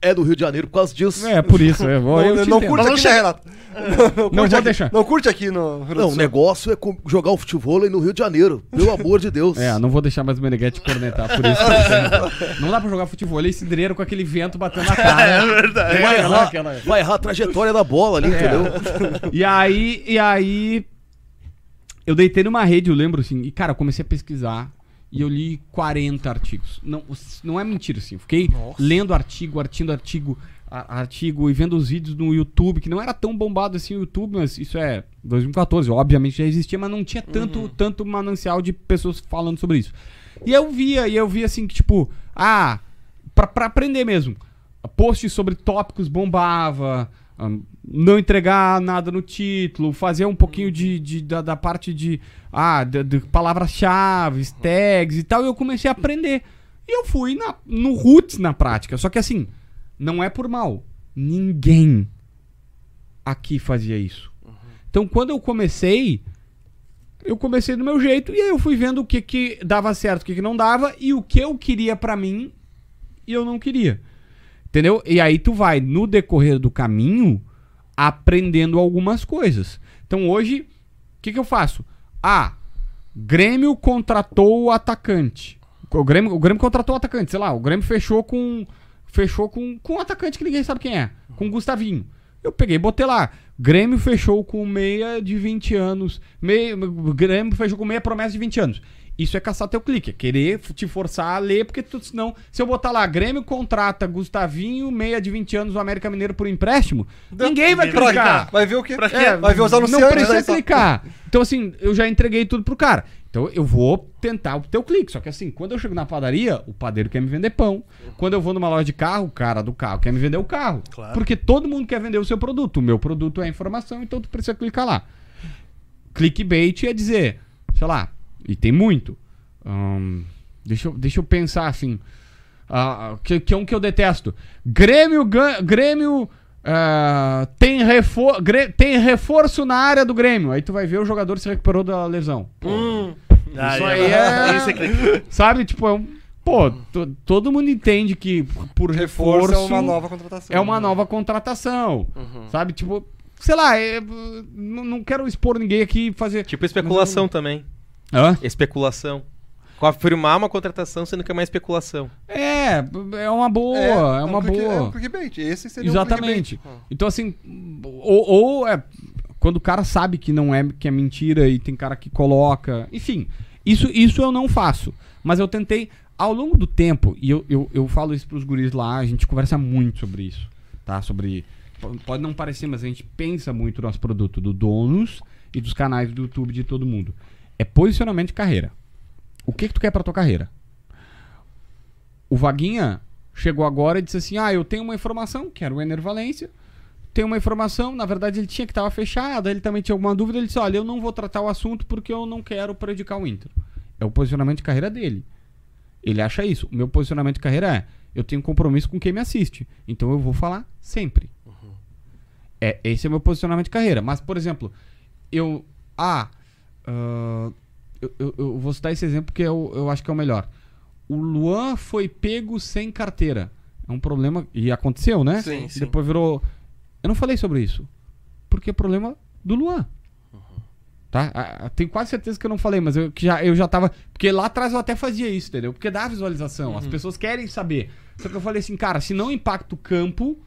é do Rio de Janeiro por causa disso. É, por isso. Eu, vou- eu Não, não curte aqui, não né, Renato? Não, vou curte aqui, deixar. Não curte aqui no Rio Não, o negócio é jogar o futebol no Rio de Janeiro. Pelo amor de Deus. É, não vou deixar mais o Meneghetti cornetar por isso. porque não dá pra jogar futebol ali cidreiro com aquele vento batendo na cara. É verdade. Vai errar, aquela- vai errar a trajetória da bola ali, É. entendeu? E aí, e aí. Eu deitei numa rede, eu lembro assim, e cara, eu comecei a pesquisar e eu li 40 artigos. Não, não é mentira, assim. eu Fiquei lendo artigo, artigo, artigo, artigo e vendo os vídeos no YouTube, que não era tão bombado assim o YouTube, mas isso é 2014, obviamente já existia, mas não tinha tanto, tanto manancial de pessoas falando sobre isso. E eu via, e eu via assim que, tipo, ah, pra, pra aprender mesmo. Posts sobre tópicos bombava, não entregar nada no título, fazer um pouquinho de, de- da, da parte de, ah, de, de palavras-chave, tags e tal, e eu comecei a aprender. E eu fui na, no roots na prática. Só que assim, não é por mal. Ninguém aqui fazia isso. Então quando eu comecei, eu comecei do meu jeito e aí eu fui vendo o que que dava certo, o que que não dava e o que eu queria pra mim e eu não queria. Entendeu? E aí tu vai no decorrer do caminho aprendendo algumas coisas. Então hoje, o que que eu faço? Ah, Grêmio contratou o atacante. O Grêmio, o Grêmio contratou o atacante, sei lá, o Grêmio fechou com fechou com, com um atacante que ninguém sabe quem é, com o Gustavinho. Eu peguei e botei lá. Grêmio fechou com meia de 20 anos. Meia, Grêmio fechou com meia promessa de 20 anos. Isso é caçar teu clique, é querer te forçar a ler, porque tu, senão, se eu botar lá, Grêmio contrata Gustavinho, meia de 20 anos, o América Mineiro por empréstimo, ninguém vai clicar. cá. Vai ver o quê? Pra quê? É, Vai ver os anunciantes. Não precisa né, clicar. Então, assim, eu já entreguei tudo pro cara. Então, eu vou tentar o teu clique. Só que, assim, quando eu chego na padaria, o padeiro quer me vender pão. Quando eu vou numa loja de carro, o cara do carro quer me vender o carro. Claro. Porque todo mundo quer vender o seu produto. O meu produto é informação, então tu precisa clicar lá. Clickbait é dizer, sei lá, e tem muito. Deixa, eu, deixa eu pensar assim. Ah, que, que é um que eu detesto. Grêmio, gan- Grêmio ah, tem, refor Grê- tem reforço na área do Grêmio. Aí tu vai ver o jogador se recuperou da lesão. Ah, Isso aí é- é. Sabe, tipo, é um. Pô, to- todo mundo entende que por Reforço reforço é uma nova contratação. é uma nova contratação. Sabe, tipo, sei lá, é, não não quero expor ninguém aqui e fazer. Tipo especulação também. Hã? Especulação. Confirmar uma contratação sendo que é uma especulação. É, é uma boa, é, uma um click- boa. É um clickbait. Esse seria Exatamente. um clickbait. Então, assim, ou, ou é quando o cara sabe que não é que é mentira e tem cara que coloca. Enfim, isso, isso eu não faço. Mas eu tentei, ao longo do tempo, e eu, eu, eu falo isso pros guris lá, a gente conversa muito sobre isso, tá? Sobre. Pode não parecer, mas a gente pensa muito no nosso produto, do donos e dos canais do YouTube de todo mundo. É posicionamento de carreira. O que, que tu quer pra tua carreira? O Vaguinha chegou agora e disse assim: Ah, eu tenho uma informação, que era o Ener Valência. Tem uma informação, na verdade ele tinha que estava fechado, ele também tinha alguma dúvida, ele disse: Olha, eu não vou tratar o assunto porque eu não quero prejudicar o Inter. É o posicionamento de carreira dele. Ele acha isso. O meu posicionamento de carreira é: eu tenho compromisso com quem me assiste. Então eu vou falar sempre. É, esse é o meu posicionamento de carreira. Mas, por exemplo, eu. Ah. Ah, eu, eu- eu vou citar esse exemplo porque eu, eu acho que é o melhor. O Luan foi pego sem carteira. É um problema. E aconteceu, né? Sim, sim. Depois virou. Eu não falei sobre isso. Porque é problema do Luan. Tá? Ah, ah, Tenho quase certeza que eu não falei, mas eu, que já, eu já tava. Porque lá atrás eu até fazia isso, entendeu? Porque dá visualização. As pessoas querem saber. Só que eu falei assim, cara, se não impacta o campo,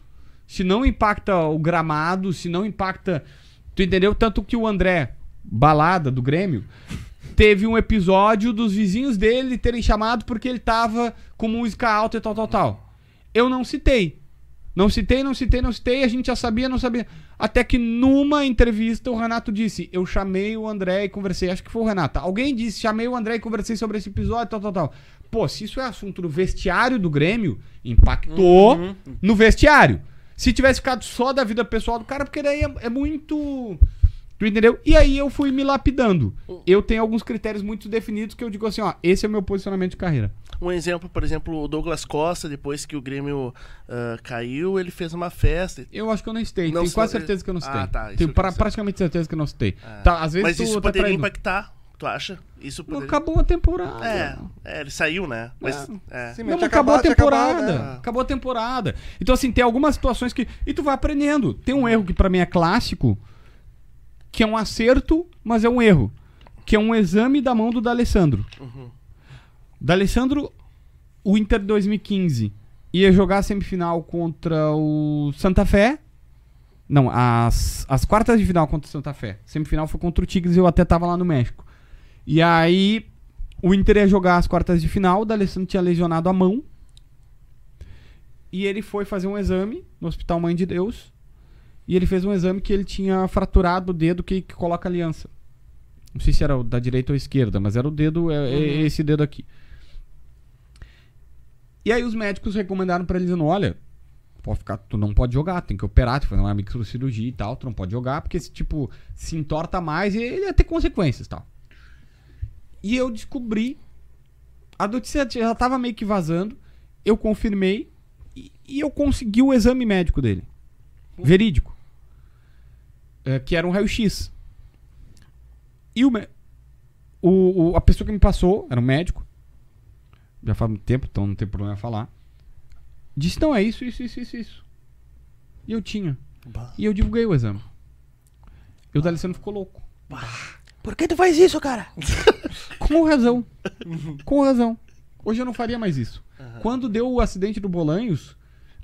se não impacta o gramado, se não impacta. Tu entendeu? Tanto que o André, balada do Grêmio, teve um episódio dos vizinhos dele terem chamado porque ele tava com música alta e tal, tal, tal. Eu não citei. Não citei, não citei, não citei, a gente já sabia, não sabia. Até que numa entrevista o Renato disse: Eu chamei o André e conversei. Acho que foi o Renato. Alguém disse: Chamei o André e conversei sobre esse episódio, tal, tal, tal. Pô, se isso é assunto do vestiário do Grêmio, impactou no vestiário. Se tivesse ficado só da vida pessoal do cara, porque daí é, é muito. Tu entendeu? E aí eu fui me lapidando. Eu tenho alguns critérios muito definidos que eu digo assim: ó, esse é o meu posicionamento de carreira. Um exemplo, por exemplo, o Douglas Costa, depois que o Grêmio ah, caiu, ele fez uma festa. Eu acho que eu não citei. Não Tenho quase certeza que eu não citei. Ah, tá, isso Tenho pra- praticamente certeza que eu não citei. Ah. Tá, às vezes Mas tu isso tá poderia traindo. impactar, tu acha? Isso Não poderia... acabou a temporada. É, é, ele saiu, né? Mas, é. Sim, Não, mas tinha acabou a acabado, tinha temporada. acabado, né? Acabou a temporada. Então, assim, tem algumas situações que. E tu vai aprendendo. Tem um erro que pra mim é clássico, que é um acerto, mas é um erro. Que é um exame da mão do D'Alessandro. D'Alessandro, o Inter de 2015 ia jogar a semifinal contra o Santa Fé. Não, as, as quartas de final contra o Santa Fé. Semifinal foi contra o Tigres eu até tava lá no México. E aí, o Inter ia jogar as quartas de final, o D'Alessandro tinha lesionado a mão. E ele foi fazer um exame no Hospital Mãe de Deus. E ele fez um exame que ele tinha fraturado o dedo que, que coloca aliança. Não sei se era o da direita ou esquerda, mas era o dedo, é, é esse dedo aqui. E aí os médicos recomendaram pra ele dizendo, olha, pode ficar, tu não pode jogar, tem que operar, tem que fazer uma microcirurgia e tal, tu não pode jogar, porque se tipo, se entorta mais, ele ia ter consequências e tal. E eu descobri, a notícia já tava meio que vazando, eu confirmei e, e eu consegui o exame médico dele. Verídico. É, que era um raio-x. E o, o, o- a pessoa que me passou, era um médico, já faz muito tempo, então não tem problema falar. Disse, não, é isso, isso, isso, isso, isso. E eu tinha. Bah. E eu divulguei o exame. E o D'Alessandro ficou louco. Por que tu faz isso, cara? Com razão. Com razão. Hoje eu não faria mais isso. Quando deu o acidente do Bolanhos,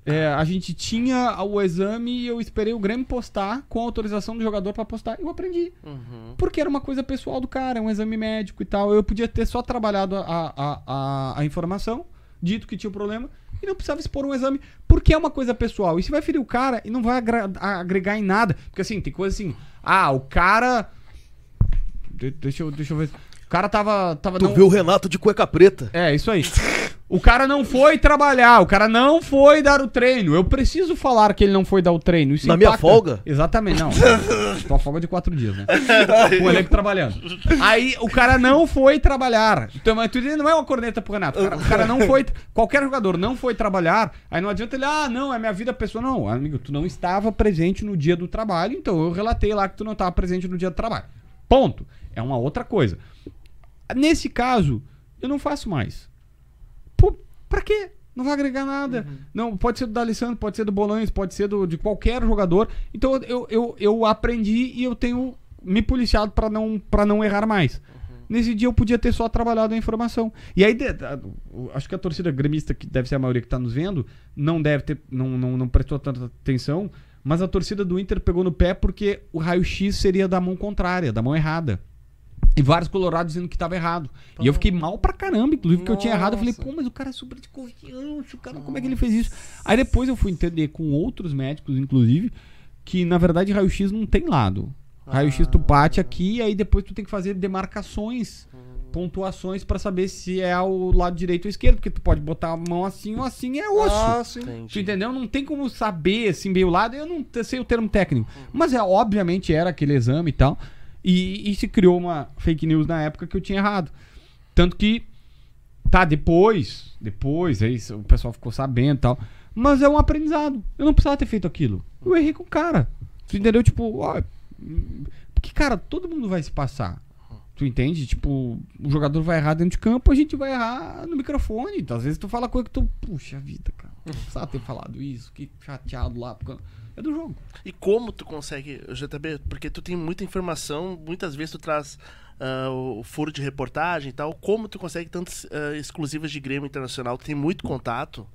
é, a gente tinha o exame e eu esperei o Grêmio postar com autorização do jogador pra postar. Eu aprendi. Uhum. Porque era uma coisa pessoal do cara, um exame médico e tal. Eu podia ter só trabalhado a, a, a, a informação, dito que tinha o problema, e não precisava expor um exame, porque é uma coisa pessoal. Isso vai ferir o cara e não vai agregar em nada. Porque assim, tem coisa assim, ah, o cara. De- deixa, eu, deixa eu ver. O cara tava. tava Tu não- viu o Renato de cueca preta. é, isso aí. O cara não foi trabalhar, o cara não foi dar o treino. Eu preciso falar que ele não foi dar o treino. Isso Na minha folga? Exatamente, não. Tua folga de quatro dias, né? O elenco trabalhando. Aí o cara não foi trabalhar. Então, mas tu não é uma corneta pro Renato. O cara, o cara não foi. Qualquer jogador não foi trabalhar. Aí não adianta ele, ah, não, é minha vida pessoal. Não, amigo, tu não estava presente no dia do trabalho, então eu relatei lá que tu não estava presente no dia do trabalho. Ponto. É uma outra coisa. Nesse caso, eu não faço mais. Pô, pra quê? Não vai agregar nada. Não, pode ser do D'Alessandro, pode ser do Bolanes, pode ser do, de qualquer jogador. Então eu, eu, eu aprendi e eu tenho me policiado pra não, pra não errar mais. Nesse dia eu podia ter só trabalhado a informação. E aí, acho que a torcida gremista, que deve ser a maioria que tá nos vendo, não deve ter, não, não, não prestou tanta atenção, mas a torcida do Inter pegou no pé porque o raio-x seria da mão contrária, da mão errada. E vários colorados dizendo que tava errado. E eu fiquei mal pra caramba, inclusive, porque eu tinha errado. Eu falei, pô, mas o cara é super de confiança, o cara, como é que ele fez isso? Aí depois eu fui entender com outros médicos, inclusive, que na verdade raio-x não tem lado. Raio-x tu bate aqui, aí depois tu tem que fazer demarcações, pontuações pra saber se é ao lado direito ou esquerdo, porque tu pode botar a mão assim ou assim, é osso. Ah, sim. Tu entendeu? Não tem como saber assim bem o lado, eu não sei o termo técnico. Mas é obviamente era aquele exame e tal. E, e se criou uma fake news na época que eu tinha errado. Tanto que tá depois, depois aí o pessoal ficou sabendo e tal. Mas é um aprendizado. Eu não precisava ter feito aquilo. Eu errei com o cara. Tu entendeu? Tipo, ó, porque cara, todo mundo vai se passar. Tu entende? Tipo, o jogador vai errar dentro de campo, a gente vai errar no microfone. Então, às vezes tu fala coisa que tu, puxa vida, cara. Não precisava ter falado isso, que chateado lá. porque- É do jogo. E como tu consegue, JB, porque tu tem muita informação, muitas vezes tu traz ah, o furo de reportagem e tal, como tu consegue tantas ah, exclusivas de Grêmio Internacional? Tu tem muito contato?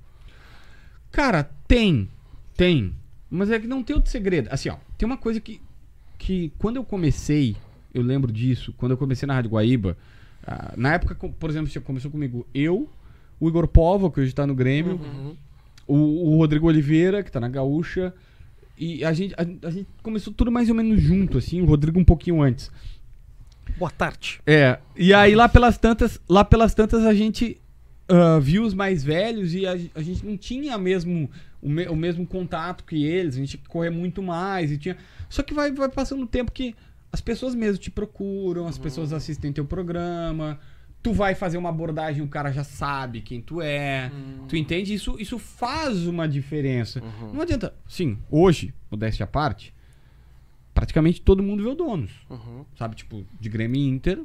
Cara, tem. Tem. Mas é que não tem outro segredo. Assim, ó, tem uma coisa que. Que quando eu comecei, eu lembro disso, quando eu comecei na Rádio Guaíba, ah, na época, por exemplo, começou comigo eu, o Igor Povo, que hoje tá no Grêmio, o, o Rodrigo Oliveira, que tá na Gaúcha, e a gente, a, a gente começou tudo mais ou menos junto, assim, o Rodrigo um pouquinho antes. Boa tarde. É, e aí lá pelas tantas, lá pelas tantas a gente ah, viu os mais velhos e a, a gente não tinha mesmo o, me- o mesmo contato que eles, a gente tinha que correr muito mais e tinha. Só que vai, vai passando o tempo que as pessoas mesmo te procuram, as pessoas assistem teu programa, tu vai fazer uma abordagem, o cara já sabe quem tu é. Tu entende? Isso, isso faz uma diferença. Não adianta. Sim, hoje, modéstia à parte, praticamente todo mundo vê o donos. Uhum. Sabe, tipo, de Grêmio e Inter,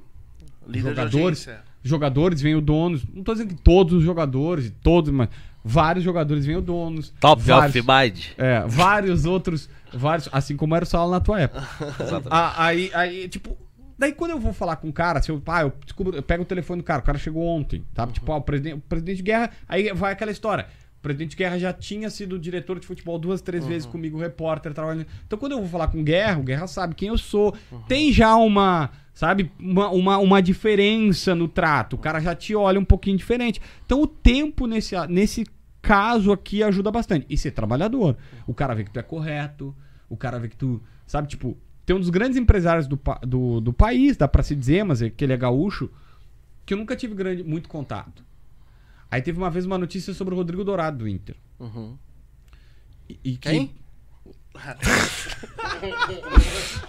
Líder Jogadores? jogadores vêm o donos. Não tô dizendo que todos os jogadores, todos, mas vários jogadores vêm o donos. Top vários, of mind. É, vários outros, vários, assim como era o Saulo na tua época. Exatamente. Aí, aí, tipo, daí quando eu vou falar com o cara, se eu, ah, eu, descubro, eu pego o telefone do cara, o cara chegou ontem, tá? Tipo, ah, o presidente, o presidente de guerra, aí vai aquela história. O presidente de guerra já tinha sido diretor de futebol duas, três vezes comigo, repórter, trabalhando. Então, quando eu vou falar com o Guerra, o Guerra sabe quem eu sou. Tem já uma, sabe, uma, uma, uma diferença no trato. O cara já te olha um pouquinho diferente. Então, o tempo nesse, nesse caso aqui ajuda bastante. E ser trabalhador. O cara vê que tu é correto, o cara vê que tu, sabe, tipo, tem um dos grandes empresários do, do, do país, dá pra se dizer, mas é que ele é gaúcho, que eu nunca tive grande, muito contato. Aí teve uma vez uma notícia sobre o Rodrigo Dourado do Inter. Uhum. E, e que... Quem?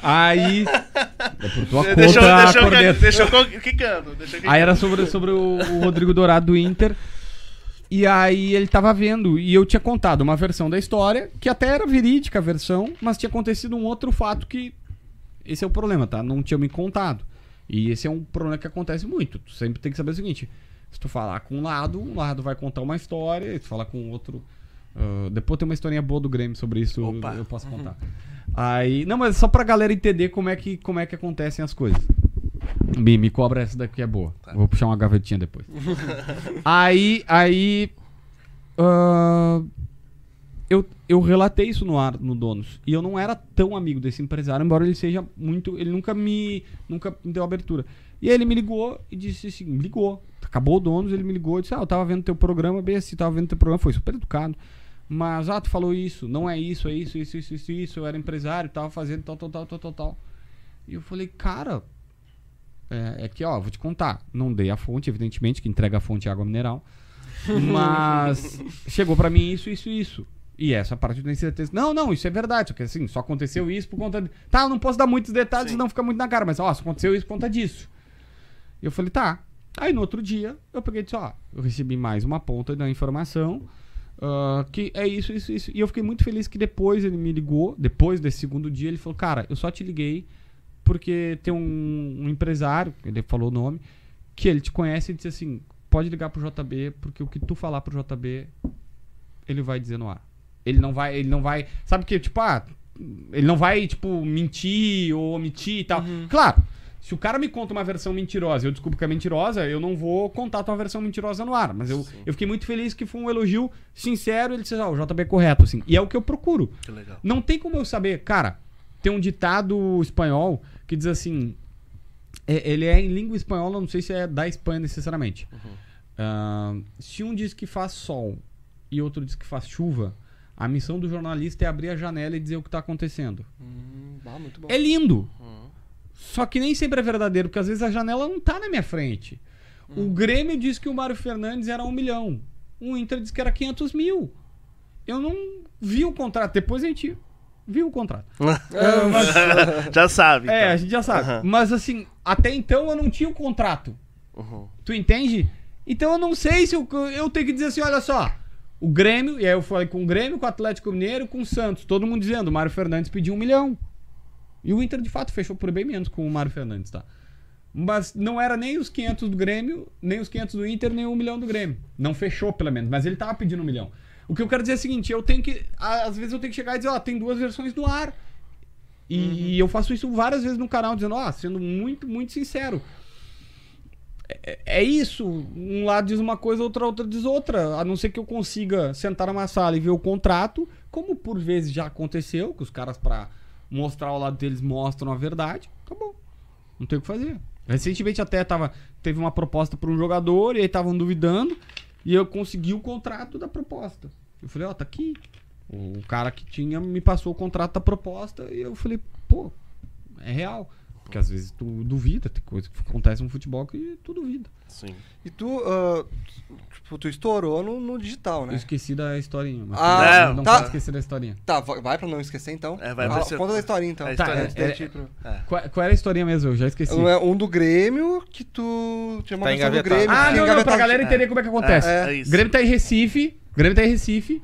Aí. É por tua Deixa, eu- conta, deixa, deixa eu quicando. Aí era sobre, sobre o, o Rodrigo Dourado do Inter. E aí ele tava vendo, e eu tinha contado uma versão da história, que até era verídica a versão, mas tinha acontecido um outro fato que. Esse é o problema, tá? Não tinha me contado. E esse é um problema que acontece muito. Tu sempre tem que saber o seguinte: se tu falar com um lado, um lado vai contar uma história, e tu falar com o outro. ah, depois tem uma historinha boa do Grêmio sobre isso, Opa. eu posso contar. Aí. Não, mas só pra galera entender como é que, como é que acontecem as coisas. Me, me cobra essa daqui é boa. Vou puxar uma gavetinha depois. aí, aí. ah, eu, eu relatei isso no ar, no Donos. E eu não era tão amigo desse empresário, embora ele seja muito. Ele nunca me. Nunca me deu abertura. E aí ele me ligou e disse assim: me ligou. Acabou o Donos, ele me ligou e disse: Ah, eu tava vendo teu programa, bem assim, tava vendo teu programa, foi super educado. Mas, ah, tu falou isso, não é isso, é isso, isso, isso, isso, isso. Eu era empresário, tava fazendo tal, tal, tal, tal, tal, tal. E eu falei, cara, é, é que, ó, vou te contar. Não dei a fonte, evidentemente, que entrega a fonte é água mineral. Mas chegou pra mim isso, isso, isso. E essa parte eu tenho certeza. Não, não, isso é verdade. Só que assim, só aconteceu isso por conta. De... Tá, eu não posso dar muitos detalhes, Sim. senão fica muito na cara. Mas, ó, só aconteceu isso por conta disso. E eu falei, tá. Aí no outro dia, eu peguei e disse, ó, eu recebi mais uma ponta da informação. ah, que é isso, isso, isso. E eu fiquei muito feliz que depois ele me ligou, depois desse segundo dia, ele falou, cara, eu só te liguei porque tem um, um empresário, ele falou o nome, que ele te conhece e disse assim, pode ligar pro JB, porque o que tu falar pro JB, ele vai dizer no ar. Ele não vai, ele não vai, sabe que tipo, ah, ele não vai tipo mentir ou omitir e tal. Claro, se o cara me conta uma versão mentirosa, e eu desculpo que é mentirosa, eu não vou contar tua versão mentirosa no ar, mas eu, eu fiquei muito feliz que foi um elogio sincero, ele disse, ah, o JB é correto assim. E é o que eu procuro. Que legal. Não tem como eu saber. Cara, tem um ditado espanhol que diz assim. é- ele é em língua espanhola, não sei se é da Espanha necessariamente. Ah, se um diz que faz sol e outro diz que faz chuva, a missão do jornalista é abrir a janela e dizer o que tá acontecendo. Hum, ah, muito bom. É lindo. Só que nem sempre é verdadeiro, porque às vezes a janela não tá na minha frente. O Grêmio diz que o Mário Fernandes era um milhão. O Inter diz que era 500 mil. Eu não vi o contrato. Depois a gente viu o contrato. Já sabe. É, então. a gente já sabe. Aham. Mas assim, até então eu não tinha o contrato. Uhum. Tu entende? Então eu não sei se eu, eu tenho que dizer assim, olha só. O Grêmio, e aí eu falei com o Grêmio, com o Atlético Mineiro, com o Santos. Todo mundo dizendo, o Mário Fernandes pediu um milhão. E o Inter, de fato, fechou por bem menos com o Mário Fernandes, tá? Mas não era nem os 500 do Grêmio, nem os 500 do Inter, nem o milhão do Grêmio. Não fechou, pelo menos. Mas ele tava pedindo um milhão. O que eu quero dizer é o seguinte, eu tenho que... Às vezes eu tenho que chegar e dizer, ó, tem duas versões do ar. E eu faço isso várias vezes no canal, dizendo, ó, sendo muito, muito sincero. É, é isso. Um lado diz uma coisa, outra outra diz outra. A não ser que eu consiga sentar numa sala e ver o contrato, como por vezes já aconteceu, que os caras, pra mostrar o lado deles, mostram a verdade. Acabou. Não tem o que fazer. Recentemente até tava, teve uma proposta para um jogador e aí estavam duvidando e eu consegui o contrato da proposta. Eu falei, ó, tá aqui. O cara que tinha me passou o contrato da proposta e eu falei, pô, é real. Porque às vezes tu duvida, tem coisa que acontece no futebol que tu duvida. Sim. E tu, ah, tipo, tu estourou no, no digital, Eu né? esqueci da historinha. Mas Ah, não, não tá. pode esquecer da historinha. Tá, vai pra não esquecer então. É, vai Fala- pra- Conta da historinha então. A Tá, da é- gente ir pro- Qual, qual era a historinha mesmo? Eu já esqueci. Um é um do Grêmio que tu tinha uma Tá do. Grêmio. Ah, não, não, pra galera entender como é que acontece. É, é isso. O Grêmio tá em Recife. o Grêmio tá em Recife.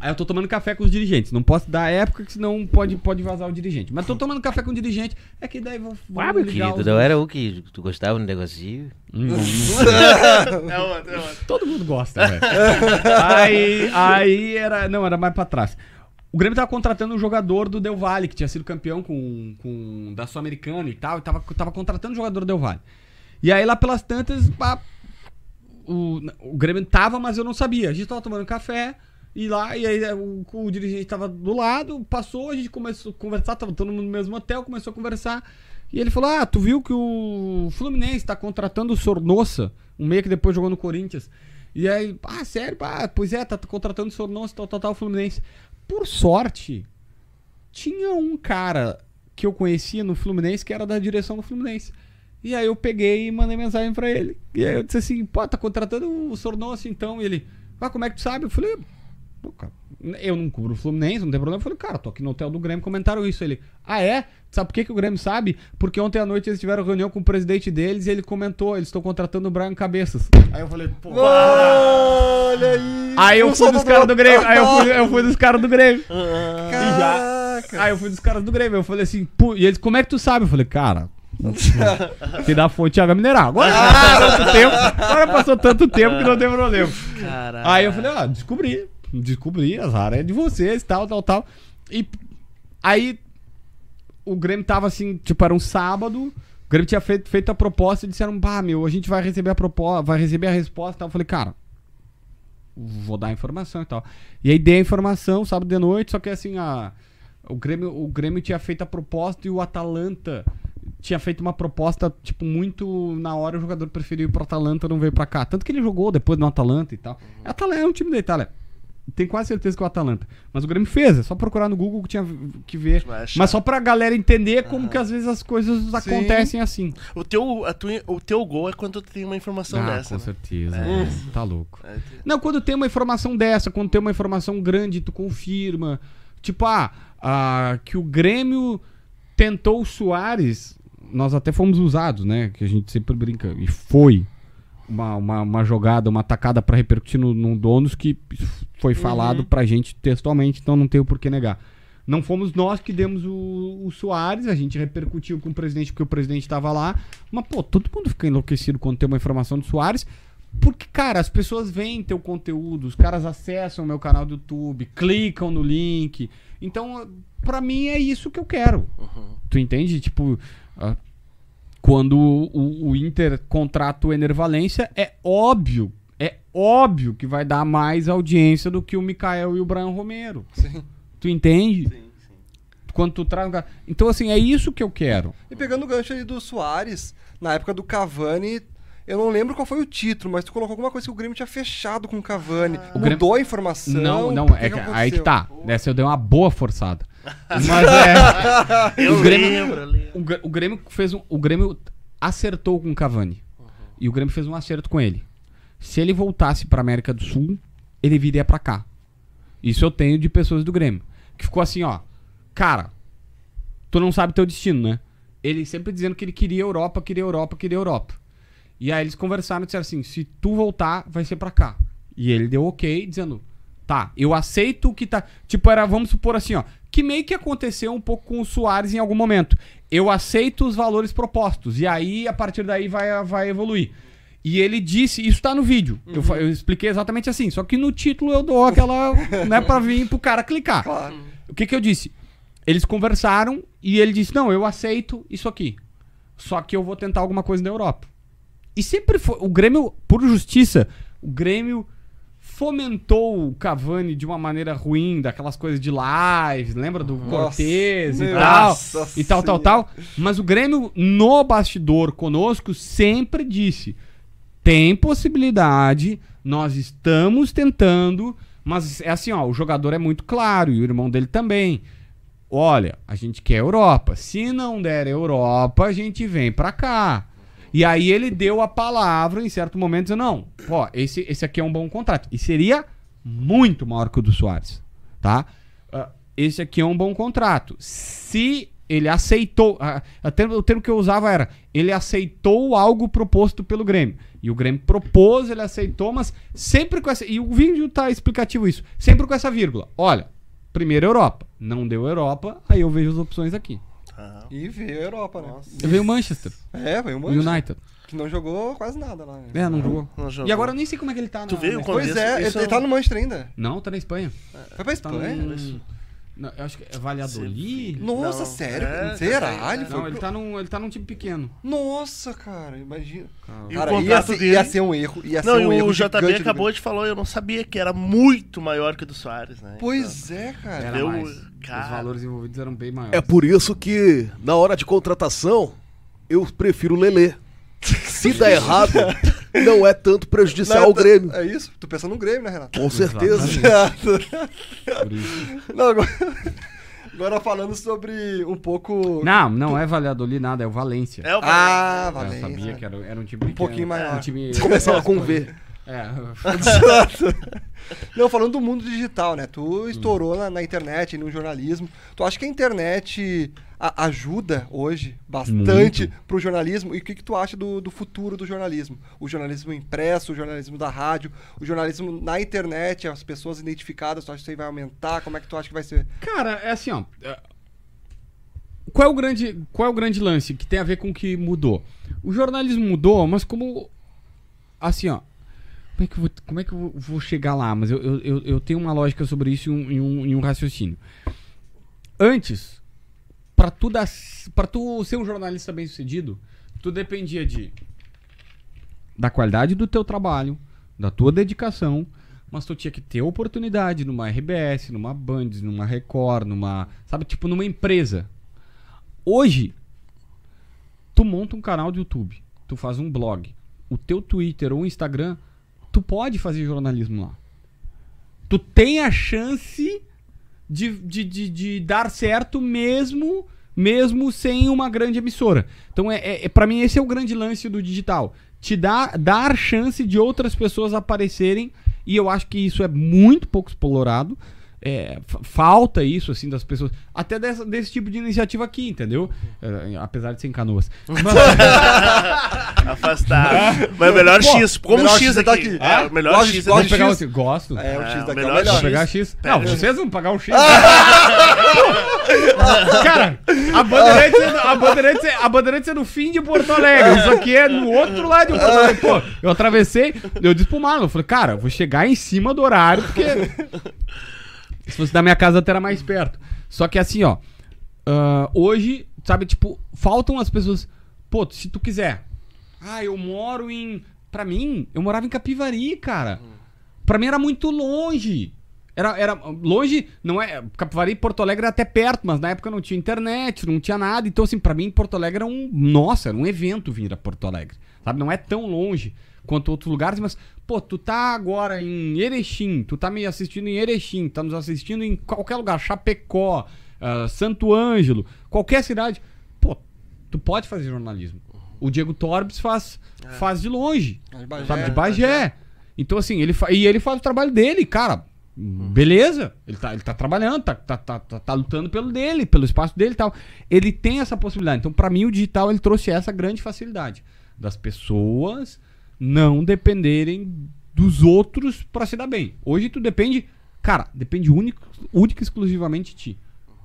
Aí eu tô tomando café com os dirigentes. Não posso dar época, que senão pode, pode vazar o dirigente. Mas tô tomando café com o dirigente. É que daí vou. vou Ah, meu ligar querido, os- não era o que tu gostava no negocinho? Hum, É outro, é outro. Todo mundo gosta, velho. aí, aí era. Não, era mais pra trás. O Grêmio tava contratando um jogador do Del Valle, que tinha sido campeão com, com da Sul-Americana e tal, e tava, tava contratando um jogador do Del Valle. E aí lá pelas tantas, pá, o, o Grêmio tava, mas eu não sabia. A gente tava tomando café, e lá, e aí o, o dirigente tava do lado, passou, a gente começou a conversar, tava todo mundo no mesmo hotel, começou a conversar. E ele falou: Ah, tu viu que o Fluminense tá contratando o Sornossa, um meia que depois jogou no Corinthians. E aí, ah, sério? Ah, pois é, tá contratando o Sornossa, tal, tal, tal, Fluminense. Por sorte, tinha um cara que eu conhecia no Fluminense que era da direção do Fluminense. E aí eu peguei e mandei mensagem pra ele. E aí eu disse assim, pô, tá contratando o Sornossa então? E ele, ah, como é que tu sabe? Eu falei, eu não cubro o Fluminense, não tem problema. Eu falei, cara, tô aqui no hotel do Grêmio, comentaram isso. Ele, ah, é? Sabe por que, que o Grêmio sabe? Porque ontem à noite eles tiveram reunião com o presidente deles e ele comentou, eles estão contratando o Brian Cabeças. Aí eu falei, pô. Olha aí! Aí eu fui dos caras do Grêmio. Aí eu fui, eu fui dos caras do Grêmio. Caraca! Aí eu fui dos caras do Grêmio. Eu falei assim, pô, e eles, como é que tu sabe? Eu falei, cara. que da fonte água mineral. Agora passou tanto tempo. Agora passou tanto tempo que não tem problema. Caralho. Aí eu falei, ó, descobri. Descobri, azar é de vocês, tal, tal, tal. E aí o Grêmio tava assim, tipo, era um sábado. O Grêmio tinha feito, feito a proposta e disseram, bah, meu, a gente vai receber a proposta, vai receber a resposta e tal. Eu falei, cara, vou dar a informação e tal. E aí dei a informação sábado de noite, só que assim, a, o, Grêmio, o Grêmio tinha feito a proposta e o Atalanta tinha feito uma proposta, tipo, muito na hora o jogador preferiu ir pro Atalanta não veio pra cá. Tanto que ele jogou depois no Atalanta e tal. Atalanta é um time da Itália. Tenho quase certeza que é o Atalanta. Mas o Grêmio fez, é só procurar no Google que tinha que ver. Mas só pra galera entender como que às vezes as coisas acontecem assim. O teu, a tua- o teu gol é quando tu tem uma informação Ah, dessa. com né? certeza. É. né? Tá louco. É, Não, quando tem uma informação dessa, quando tem uma informação grande, tu confirma. Tipo, ah, ah, que o Grêmio tentou o Soares, nós até fomos usados, né? Que a gente sempre brinca. E foi uma, uma, uma jogada, uma tacada pra repercutir no, no donos que foi falado pra gente textualmente, então não tenho por que negar. Não fomos nós que demos o, o Soares, a gente repercutiu com o presidente porque o presidente estava lá. Mas, pô, todo mundo fica enlouquecido quando tem uma informação do Soares. Porque, cara, as pessoas veem teu conteúdo, os caras acessam o meu canal do YouTube, clicam no link. Então, pra mim é isso que eu quero. Tu entende? Tipo, quando o, o Inter contrata o Enervalência, é óbvio, é óbvio que vai dar mais audiência do que o Mikael e o Brian Romero. Sim. Tu entende? Quando tu traz um cara... Então, assim, é isso que eu quero. E pegando o gancho aí do Soares, na época do Cavani, eu não lembro qual foi o título, mas tu colocou alguma coisa que o Grêmio tinha fechado com o Cavani. O Mudou Grêmio- a informação? Não, não, é que que, aí que tá. Dessa eu dei uma boa forçada. Mas é. Eu o Grêmio, lembro, o, o Grêmio fez um, o Grêmio acertou com o Cavani. E o Grêmio fez um acerto com ele. Se ele voltasse pra América do Sul, ele viria pra cá. Isso eu tenho de pessoas do Grêmio. Que ficou assim, ó. Cara, tu não sabe teu destino, né? Ele sempre dizendo que ele queria Europa, queria Europa, queria Europa. E aí eles conversaram e disseram assim: se tu voltar, vai ser pra cá. E ele deu ok, dizendo: tá, eu aceito o que tá. Tipo, era, vamos supor assim, ó. Que meio que aconteceu um pouco com o Soares em algum momento. Eu aceito os valores propostos. E aí, a partir daí, vai, vai evoluir. E ele disse, isso tá no vídeo. Eu, fa- eu expliquei exatamente assim. Só que no título eu dou aquela. né, pra vir pro cara clicar. Claro. O que que eu disse? Eles conversaram e ele disse: Não, eu aceito isso aqui. Só que eu vou tentar alguma coisa na Europa. E sempre foi. O Grêmio, por justiça, o Grêmio fomentou o Cavani de uma maneira ruim, daquelas coisas de live, lembra do Cortez e tal, e tal, tal, tal. Mas o Grêmio, no bastidor conosco, sempre disse: tem possibilidade, nós estamos tentando, mas é assim, ó, o jogador é muito claro, e o irmão dele também. Olha, a gente quer Europa. Se não der Europa, a gente vem pra cá. E aí ele deu a palavra em certo momento, dizendo, não, ó, esse, esse aqui é um bom contrato. E seria muito maior que o do Soares, tá? Ah, esse aqui é um bom contrato. Se ele aceitou, ah, até o termo que eu usava era, ele aceitou algo proposto pelo Grêmio. E o Grêmio propôs, ele aceitou, mas sempre com essa, e o vídeo tá explicativo isso, sempre com essa vírgula. Olha, primeiro Europa, não deu Europa, aí eu vejo as opções aqui. Ah, E veio a Europa, né? Eu vejo o Manchester, É, veio o o Manchester, United. Que não jogou quase nada lá. né? É, não jogou. não jogou. E agora eu nem sei como é que ele tá Tu na- veio na Pois é, ele, ele tá no Manchester ainda. Não, tá na Espanha. Foi pra Tá Espanha? Não, eu acho que é Valladolid. Nossa, Não, sério? é, Será? tá- Ele Não, foi ele tá, num, ele tá num time pequeno. Nossa, cara, imagina. E o Cara, ia ser, dele- ia ser um erro. Ia Não, ser e um erro o JB acabou de falar, eu não sabia que era muito maior que o do Soares, né? Pois é, cara. Era cara. Os valores envolvidos eram bem maiores. É por isso que, na hora de contratação, eu prefiro o Lelê. Se dá errado, não é tanto prejudicial ao Grêmio. É isso? Tu pensando no Grêmio, né, Renato? Com certeza. Não, agora, agora falando sobre um pouco. Não, não é Valladolid nada, é o Valência. É o Ah, É, Valência. eu sabia que era, era um time pequeno. pouquinho maior. Um time... Começava com V. É, Não, falando do mundo digital, né? Tu estourou na, na internet, no jornalismo. Tu acha que a internet a- ajuda hoje bastante Muito. pro jornalismo? E o que, que tu acha do, do futuro do jornalismo? O jornalismo impresso, o jornalismo da rádio, o jornalismo na internet, as pessoas identificadas, tu acha que isso aí vai aumentar? Como é que tu acha que vai ser? Cara, é assim, ó. é, Qual é o grande, qual é o grande lance que tem a ver com o que mudou? O jornalismo mudou, mas como assim, ó. Como é que eu vou, como é que eu vou- chegar lá? Mas eu, eu, eu, tenho uma lógica sobre isso e um, e um, e um raciocínio. Antes, pra tu, pra tu ser um jornalista bem sucedido, tu dependia de da qualidade do teu trabalho, da tua dedicação, mas tu tinha que ter oportunidade numa RBS, numa Band, numa Record, numa, sabe, tipo numa empresa. Hoje, tu monta um canal de YouTube, tu faz um blog, o teu Twitter ou Instagram, tu pode fazer jornalismo lá. Tu tem a chance de, de, de, de dar certo mesmo mesmo sem uma grande emissora. Então, é, é, é, para mim, esse é o grande lance do digital. Te dá, dar chance de outras pessoas aparecerem, e eu acho que isso é muito pouco explorado. É, fa- falta isso, assim, das pessoas. Até dessa- desse tipo de iniciativa aqui, entendeu? É, apesar de ser em canoas. Afastado. Mas o melhor Pô, X, como melhor X X aqui. tá aqui. É, o melhor X pegar X. Gosto. É, o É, X o daqui é o melhor. Vou pegar X. Não, vocês vão pagar um X. Cara, a Bandeirantes, é no- a, Bandeirantes, é- a Bandeirantes é no fim de Porto Alegre. Isso aqui é no outro lado de Porto Alegre. Pô, eu atravessei, eu disse pro Marlon, eu falei, cara, eu vou chegar em cima do horário, porque. Se fosse da minha casa até era mais perto. Só que assim, ó. ah, hoje, sabe, tipo, faltam as pessoas. Pô, se tu quiser. Ah, eu moro em. Pra mim, eu morava em Capivari, cara. Pra mim era muito longe. Era, era longe, não é. Capivari e Porto Alegre era até perto, mas na época não tinha internet, não tinha nada. Então, assim, pra mim, Porto Alegre era um. Nossa, era um evento vir a Porto Alegre. Sabe? Não é tão longe quanto outros lugares, mas, pô, tu tá agora em Erechim, tu tá me assistindo em Erechim, tá nos assistindo em qualquer lugar, Chapecó, ah, Santo Ângelo, qualquer cidade. Pô, tu pode fazer jornalismo. O Diego Torbes faz, faz de longe. De Bagé, sabe, de Bagé. Então, assim, ele fa- e ele faz o trabalho dele, cara. Beleza, ele tá, ele tá trabalhando, tá, tá, tá, tá, tá lutando pelo dele, pelo espaço dele e tal. Ele tem essa possibilidade. Então, pra mim, o digital ele trouxe essa grande facilidade das pessoas não dependerem dos outros pra se dar bem. Hoje tu depende, cara, depende único, única e exclusivamente de ti.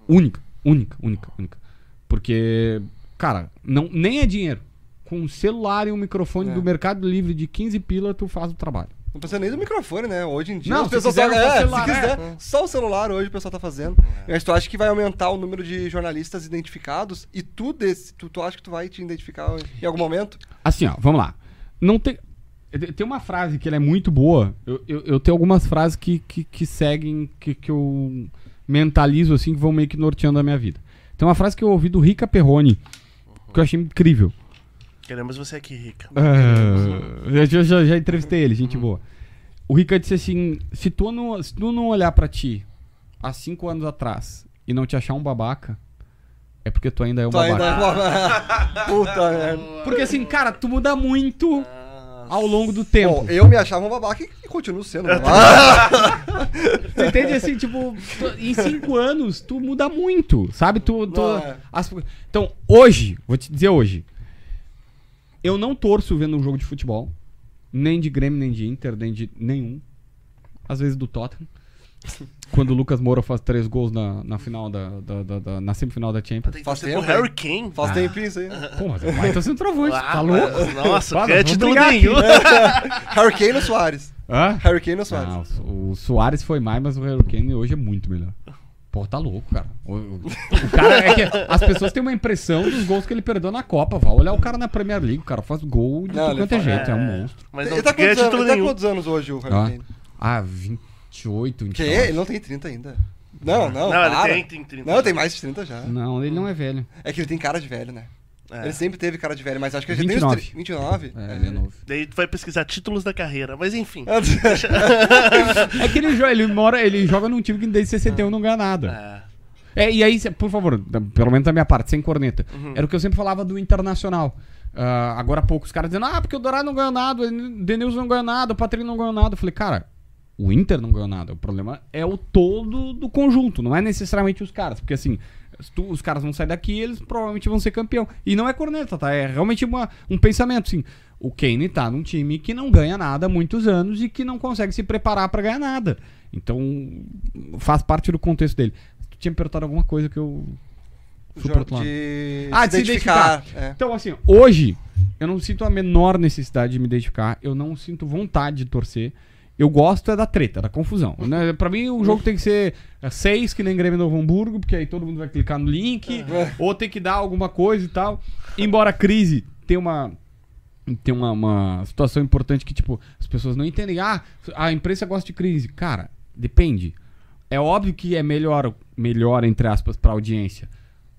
Única, única, única, única. Porque, cara, não, nem é dinheiro. Com um celular e um microfone É. do Mercado Livre de 15 pila, tu faz o trabalho. Não precisa nem do microfone, né? Hoje em dia Não, as se pessoas quiser, só, só é, celular, se quiser, é. só o celular hoje o pessoal tá fazendo. Mas tu acha que vai aumentar o número de jornalistas identificados e tu desse, tu, tu acha que tu vai te identificar em algum momento? Assim, ó, vamos lá. Não tem. Tem uma frase que é muito boa. Eu, eu, eu tenho algumas frases que, que, que seguem, que, que eu mentalizo assim, que vão meio que norteando a minha vida. Tem uma frase que eu ouvi do Rica Perrone, que eu achei incrível. Queremos você aqui, Rica. Ah, eu já, já, já entrevistei ele, gente boa. O Rica disse assim: se tu não, se tu não olhar pra ti há cinco anos atrás e não te achar um babaca, é porque tu ainda é um babaca. ainda é Puta merda. Porque assim, cara, tu muda muito ao longo do tempo. Bom, eu me achava um babaca e, continuo sendo um babaca. Tu entende assim, tipo, tu- em cinco anos tu muda muito, sabe? Tu, tu- é. as- então, hoje, vou te dizer hoje, eu não torço vendo um jogo de futebol, nem de Grêmio, nem de Inter, nem de nenhum. Às vezes do Tottenham. Quando o Lucas Moura faz três gols na, na final da, da, da- da- na semifinal da Champions. Tem que Faz tempo, Harry Kane. Faz tempinho isso aí. Pô, mas é um baita centroavante, tá Ah, louco? mas- Nossa, Para, quer vamos título nenhum. Harry Kane ou Soares? Hã? Harry Kane ou Soares? Não, o o Soares foi mais, mas o Harry Kane hoje é muito melhor. Pô, tá louco, cara. O, o- o cara é que as pessoas têm uma impressão dos gols que ele perdeu na Copa. Vai olhar o cara na Premier League, o cara faz gol de Não, quanto é jeito, é, um monstro. Mas não ele tá quantos, anos, título ele tá quantos anos hoje, o Harry Ah, Kane? ah 28, Que? 29. Ele não tem 30 ainda. Não, não, Não, ele para. tem, tem 30. Não, tem mais de 30 já. Não, ele não é velho. É que ele tem cara de velho, né? É. Ele sempre teve cara de velho, mas acho que ele já tem 29. uns tri- 29. É, ele é novo. Daí tu vai pesquisar títulos da carreira. Mas enfim. É que ele, jo- ele mora, ele joga num time que desde 61 não ganha nada. É. É, e aí, por favor, pelo menos da minha parte, sem corneta. Uhum. Era o que eu sempre falava do Internacional. Ah, agora há pouco, os caras dizendo, ah, porque o Dourado não ganhou nada, o Denilson não ganhou nada, o Patrick não ganhou nada. Eu falei, cara, o Inter não ganhou nada. O problema é o todo do conjunto, não é necessariamente os caras. Porque assim, tu- os caras vão sair daqui eles provavelmente vão ser campeão. E não é corneta, tá? É realmente uma, um pensamento, assim. O Kane tá num time que não ganha nada há muitos anos e que não consegue se preparar pra ganhar nada. Então, faz parte do contexto dele. Tu tinha me perguntado alguma coisa que eu. Fui pro outro lado. de Ah, de se identificar. É. Então, assim, hoje, eu não sinto a menor necessidade de me identificar. Eu não sinto vontade de torcer. Eu gosto é da treta, da confusão. Né? Pra mim, o jogo tem que ser é, seis, que nem Grêmio Novo Hamburgo, porque aí todo mundo vai clicar no link, ou tem que dar alguma coisa e tal. Embora a crise tenha uma. Tem uma, uma situação importante que, tipo, as pessoas não entendem. Ah, a imprensa gosta de crise. Cara, depende. É óbvio que é melhor, melhor entre aspas, pra audiência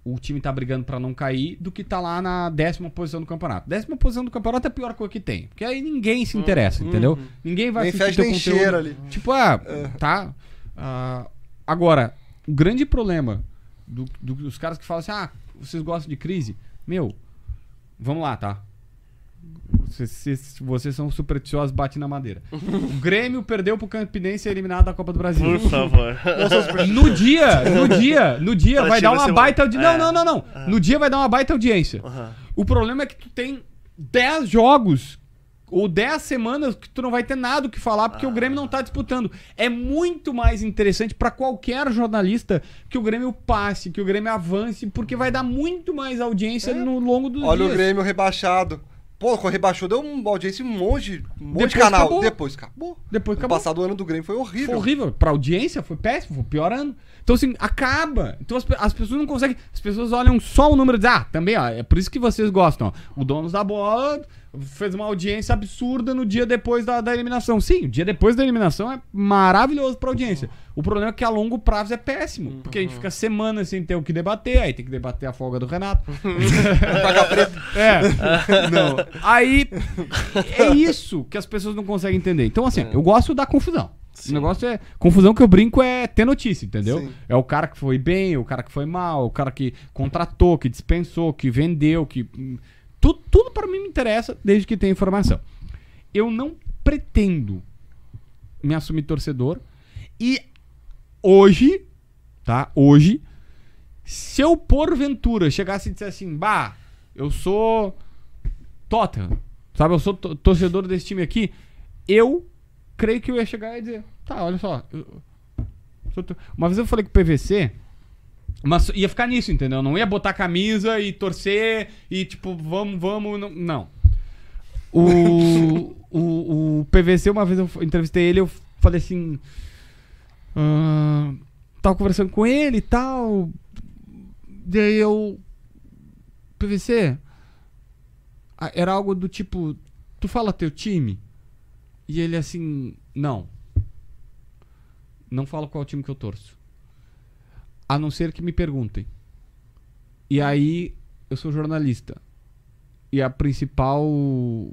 o time tá brigando pra não cair do que tá lá na décima posição do campeonato. Décima posição do campeonato é a pior coisa que tem. Porque aí ninguém se interessa, entendeu? Ninguém vai Nem assistir festa teu nem conteúdo. cheiro ali. Tipo, ah, tá. ah, agora, o grande problema do- do- dos caras que falam assim, ah, vocês gostam de crise? Meu, vamos lá, tá? Vocês, vocês- são supersticiosos, bate na madeira. O Grêmio perdeu pro Campinense e é eliminado da Copa do Brasil. Por favor. No dia, no dia, no dia vai dar uma baita audiência. É. Não, não, não, não. No dia vai dar uma baita audiência. O problema é que tu tem 10 jogos ou 10 semanas que tu não vai ter nada o que falar porque o Grêmio não tá disputando. É muito mais interessante pra qualquer jornalista que o Grêmio passe, que o Grêmio avance, porque vai dar muito mais audiência no longo dos Olha dias. o Grêmio rebaixado. Pô, quando rebaixou, deu uma audiência em um monte, um monte de canal. acabou. Depois acabou. Depois O acabou. passado ano do Grêmio foi horrível. Foi horrível. Pra audiência foi péssimo, foi o pior ano. Então, assim, acaba. Então as, as pessoas não conseguem. As pessoas olham só o número e dizem, ah, também, ó, é por isso que vocês gostam. ó. O dono da bola fez uma audiência absurda no dia depois da, da eliminação. Sim, o dia depois da eliminação é maravilhoso pra audiência. O problema é que a longo prazo é péssimo. Porque a gente fica semanas sem ter o que debater, aí tem que debater a folga do Renato. É. Não. Aí é isso que as pessoas não conseguem entender. Então, assim, eu gosto da confusão. O negócio é. Confusão que eu brinco é ter notícia, entendeu? Sim. É o cara que foi bem, o cara que foi mal, o cara que contratou, que dispensou, que vendeu, que. Tudo, tudo para mim me interessa desde que tenha informação. Eu não pretendo me assumir torcedor e hoje, tá? Hoje, se eu porventura chegasse e dissesse assim, bah, eu sou Tottenham, sabe? Eu sou to- torcedor desse time aqui, eu creio que eu ia chegar e dizer, tá, olha só. eu- Uma vez eu falei com o PVC, mas ia ficar nisso, entendeu? Não ia botar camisa e torcer e tipo, vamos, vamos. Não. não. O, o, o PVC, uma vez eu entrevistei ele, eu falei assim. ah, tava conversando com ele e tal. Daí eu. PVC. Era algo do tipo. Tu fala teu time? E ele assim. Não. Não falo qual time que eu torço. A não ser que me perguntem. E aí, eu sou jornalista. E a principal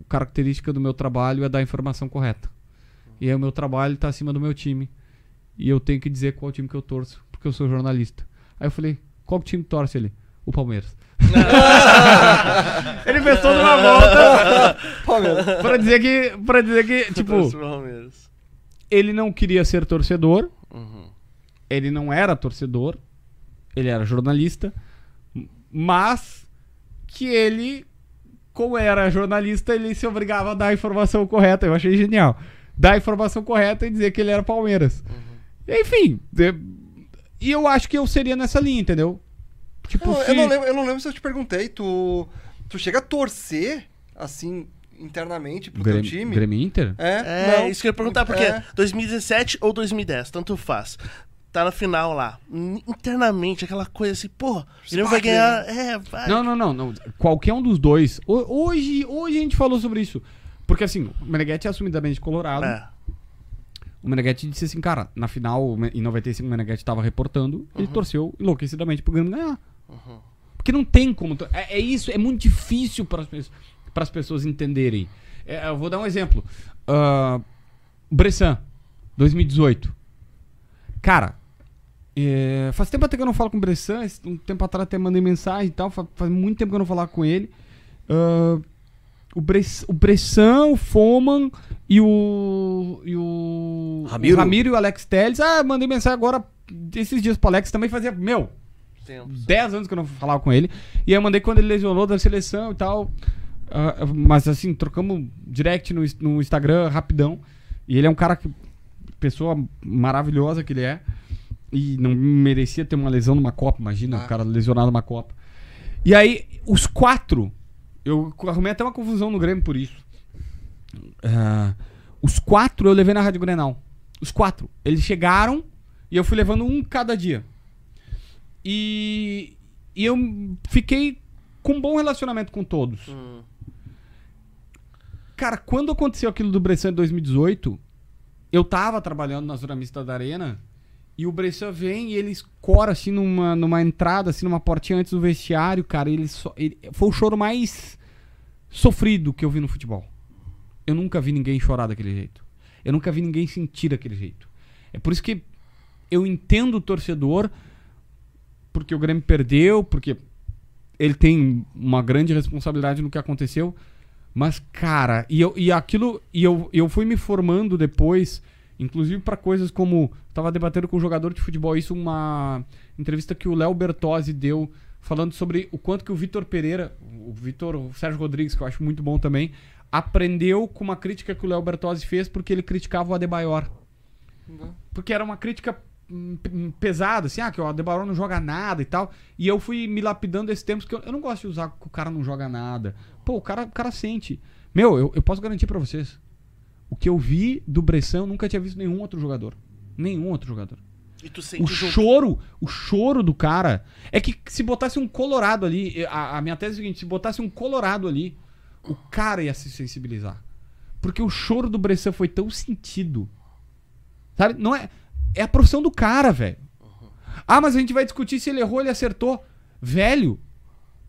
característica do meu trabalho é dar a informação correta. E aí o meu trabalho tá acima do meu time. E eu tenho que dizer qual time que eu torço, porque eu sou jornalista. Aí eu falei, qual time torce ele? O Palmeiras. ele fez toda uma volta pra dizer que. pra dizer que, tipo, ele não queria ser torcedor, Uhum. ele não era torcedor, ele era jornalista, mas que ele, como era jornalista, ele se obrigava a dar a informação correta. Eu achei genial. Dar a informação correta e dizer que ele era Palmeiras. Enfim, de- e eu acho que eu seria nessa linha, entendeu? Tipo, Eu, eu se- não lembro, eu não lembro se eu te perguntei, tu, tu chega a torcer, assim, internamente pro Grêmio, teu time? Grêmio Inter? É, É, não. isso que eu ia perguntar, porque É. 2017 ou 2010, tanto faz. Tá na final lá. Internamente, aquela coisa assim, pô, Grêmio vai ganhar. É, vai. Não, não, não, não. Qualquer um dos dois. Ho- Hoje, hoje a gente falou sobre isso. Porque assim, o Meneghetti é assumidamente colorado. É. O Meneghetti disse assim, cara, na final, em 95, o Meneghetti tava reportando, ele Uhum. torceu enlouquecidamente pro Grêmio ganhar. Porque não tem como. É, é isso, é muito difícil para as pessoas entenderem. É, eu vou dar um exemplo. Ah, Bressan, 2018. Cara, é, faz tempo até que eu não falo com o Bressan, um tempo atrás até mandei mensagem e tal, fa- faz, muito tempo que eu não falava com ele. Ah, o, Bress, o Bressan, o Foman e o. E o. Ramiro. o Ramiro e o Alex Telles. Ah, mandei mensagem agora esses dias pro Alex também fazia. Meu, Tempo. 10 anos que eu não falava com ele. E aí eu mandei quando ele lesionou da seleção e tal. Ah, mas assim, trocamos direct no, no Instagram rapidão. E ele é um cara que. Pessoa maravilhosa que ele é. E não merecia ter uma lesão numa Copa, imagina, o cara lesionado numa Copa. E aí, os quatro. Eu arrumei até uma confusão no Grêmio por isso. Ah, os quatro eu levei na Rádio Grenal. Os quatro. Eles chegaram e eu fui levando um cada dia. E, e eu fiquei com um bom relacionamento com todos. Hum. Cara, quando aconteceu aquilo do Bressan em 2018, eu tava trabalhando na Zona Mista da Arena e o Bressan vem e ele escora assim numa, numa entrada, assim, numa portinha antes do vestiário, cara. Ele, só, ele foi o choro mais sofrido que eu vi no futebol. Eu nunca vi ninguém chorar daquele jeito. Eu nunca vi ninguém sentir daquele jeito. É por isso que eu entendo o torcedor, porque o Grêmio perdeu, porque ele tem uma grande responsabilidade no que aconteceu. Mas, cara, e, eu, e aquilo. E eu, eu fui me formando depois, inclusive para coisas como. Tava debatendo com um jogador de futebol isso, uma entrevista que o Léo Bertozzi deu, falando sobre o quanto que o Vitor Pereira, o Vitor, o Sérgio Rodrigues, que eu acho muito bom também, aprendeu com uma crítica que o Léo Bertozzi fez porque ele criticava o Adebayor. Porque era uma crítica pesada, assim, ah, que o Adebayor não joga nada e tal. E eu fui me lapidando esses tempos que eu, eu não gosto de usar que o cara não joga nada. Pô, o cara, o cara sente. Meu, eu, eu posso garantir pra vocês. O que eu vi do Bressan, eu nunca tinha visto nenhum outro jogador. Nenhum outro jogador. E tu sente O choro, o choro do cara. É que se botasse um colorado ali, a, a minha tese é a seguinte: se botasse um colorado ali, o cara ia se sensibilizar. Porque o choro do Bressan foi tão sentido. Sabe? Não é. É a profissão do cara, velho. Ah, mas a gente vai discutir se ele errou ou ele acertou. Velho,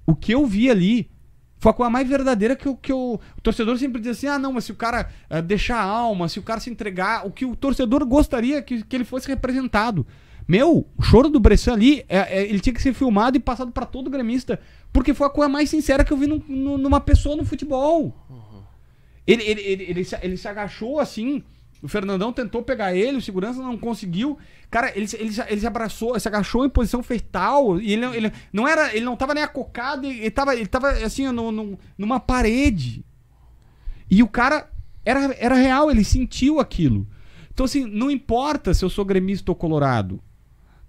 o que eu vi ali foi a coisa mais verdadeira que, eu, que eu, o torcedor sempre diz assim: ah, não, mas se o cara eh, deixar a alma, se o cara se entregar, o que o torcedor gostaria que, que ele fosse representado. Meu, o choro do Bressan ali, é- é- ele tinha que ser filmado e passado pra todo gremista, porque foi a coisa mais sincera que eu vi num- num- numa pessoa no futebol. Ele, ele, ele, ele, se, ele se agachou assim. O Fernandão tentou pegar ele, o segurança não conseguiu. Cara, ele, ele, ele se abraçou, se agachou em posição fetal. E ele, ele não era. Ele não tava nem acocado, ele tava, ele tava assim, no, no- numa parede. E o cara era, era real, ele sentiu aquilo. Então, assim, não importa se eu sou gremista ou colorado.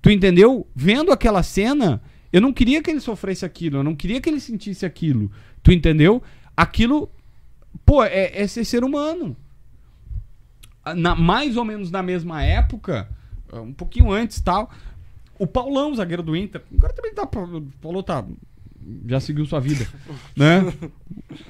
Tu entendeu? Vendo aquela cena, eu não queria que ele sofresse aquilo, eu não queria que ele sentisse aquilo. Tu entendeu? Aquilo, pô, é, é ser humano. Na, mais ou menos na mesma época, um pouquinho antes tal, o Paulão, zagueiro do Inter, agora também tá. O Paulo tá. Já seguiu sua vida, né?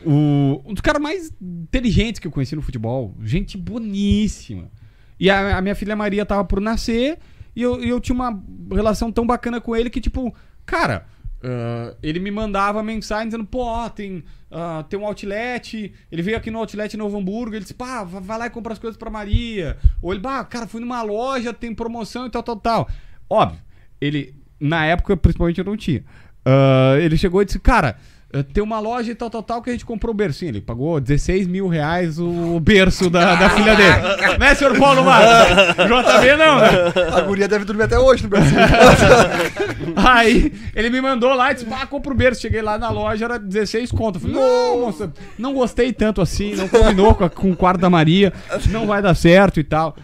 O, um dos caras mais inteligentes que eu conheci no futebol. Gente boníssima. E a, a minha filha Maria tava por nascer e eu, e eu tinha uma relação tão bacana com ele que, tipo, cara, ah, ele me mandava mensagem dizendo, pô, tem, ah, tem um outlet. Ele veio aqui no outlet Novo Hamburgo. Ele disse, pá, va- vai lá e compra as coisas pra Maria. Ou ele, bah, cara, fui numa loja, tem promoção e tal, tal, tal. Óbvio, ele, na época, principalmente, eu não tinha. Ah, ele chegou e disse, cara. Eh, Tem uma loja e tal, tal, tal que a gente comprou o berço. Sim, ele pagou 16 mil reais o berço da, da filha dele. né, senhor Paulo Marcos? JB não, né? A guria deve dormir até hoje no Brasil. Aí ele me mandou lá e disse: Ah, compra o berço. Cheguei lá na loja, era 16 conto. Eu falei: Não, moça, não gostei tanto assim, não combinou com, a- com o quarto da Maria, não vai dar certo e tal.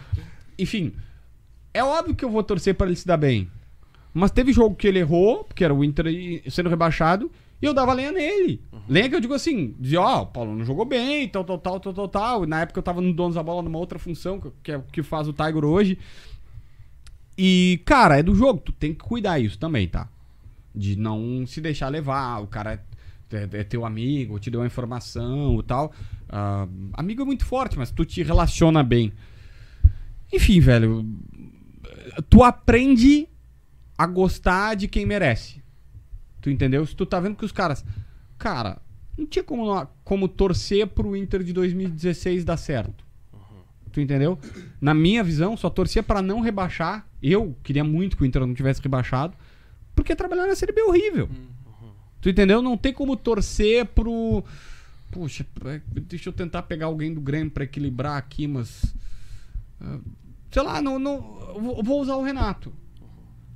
Enfim, é óbvio que eu vou torcer pra ele se dar bem. Mas teve jogo que ele errou, porque era o Inter sendo rebaixado, e eu dava lenha nele. Lenha que eu digo assim, dizia, ó, o Paulo não jogou bem, tal, tal, tal, tal, tal, tal. E na época eu tava no Donos da Bola numa outra função, que- é o que faz o Tiger hoje. E, cara, é do jogo, tu tem que cuidar isso também, tá? De não se deixar levar, o cara é, é teu amigo, te deu uma informação e tal. Ah, amigo é muito forte, mas tu te relaciona bem. Enfim, velho, tu aprende a gostar de quem merece. Tu entendeu? Se tu tá vendo que os caras. Cara, não tinha como, como torcer pro Inter de 2016 dar certo. Tu entendeu? Na minha visão, só torcia pra não rebaixar. Eu queria muito que o Inter não tivesse rebaixado. Porque trabalhar na Série B é horrível. Tu entendeu? Não tem como torcer pro. Puxa, pra- deixa eu tentar pegar alguém do Grêmio pra equilibrar aqui, mas. ah, Sei lá, não, não, vou usar o Renato.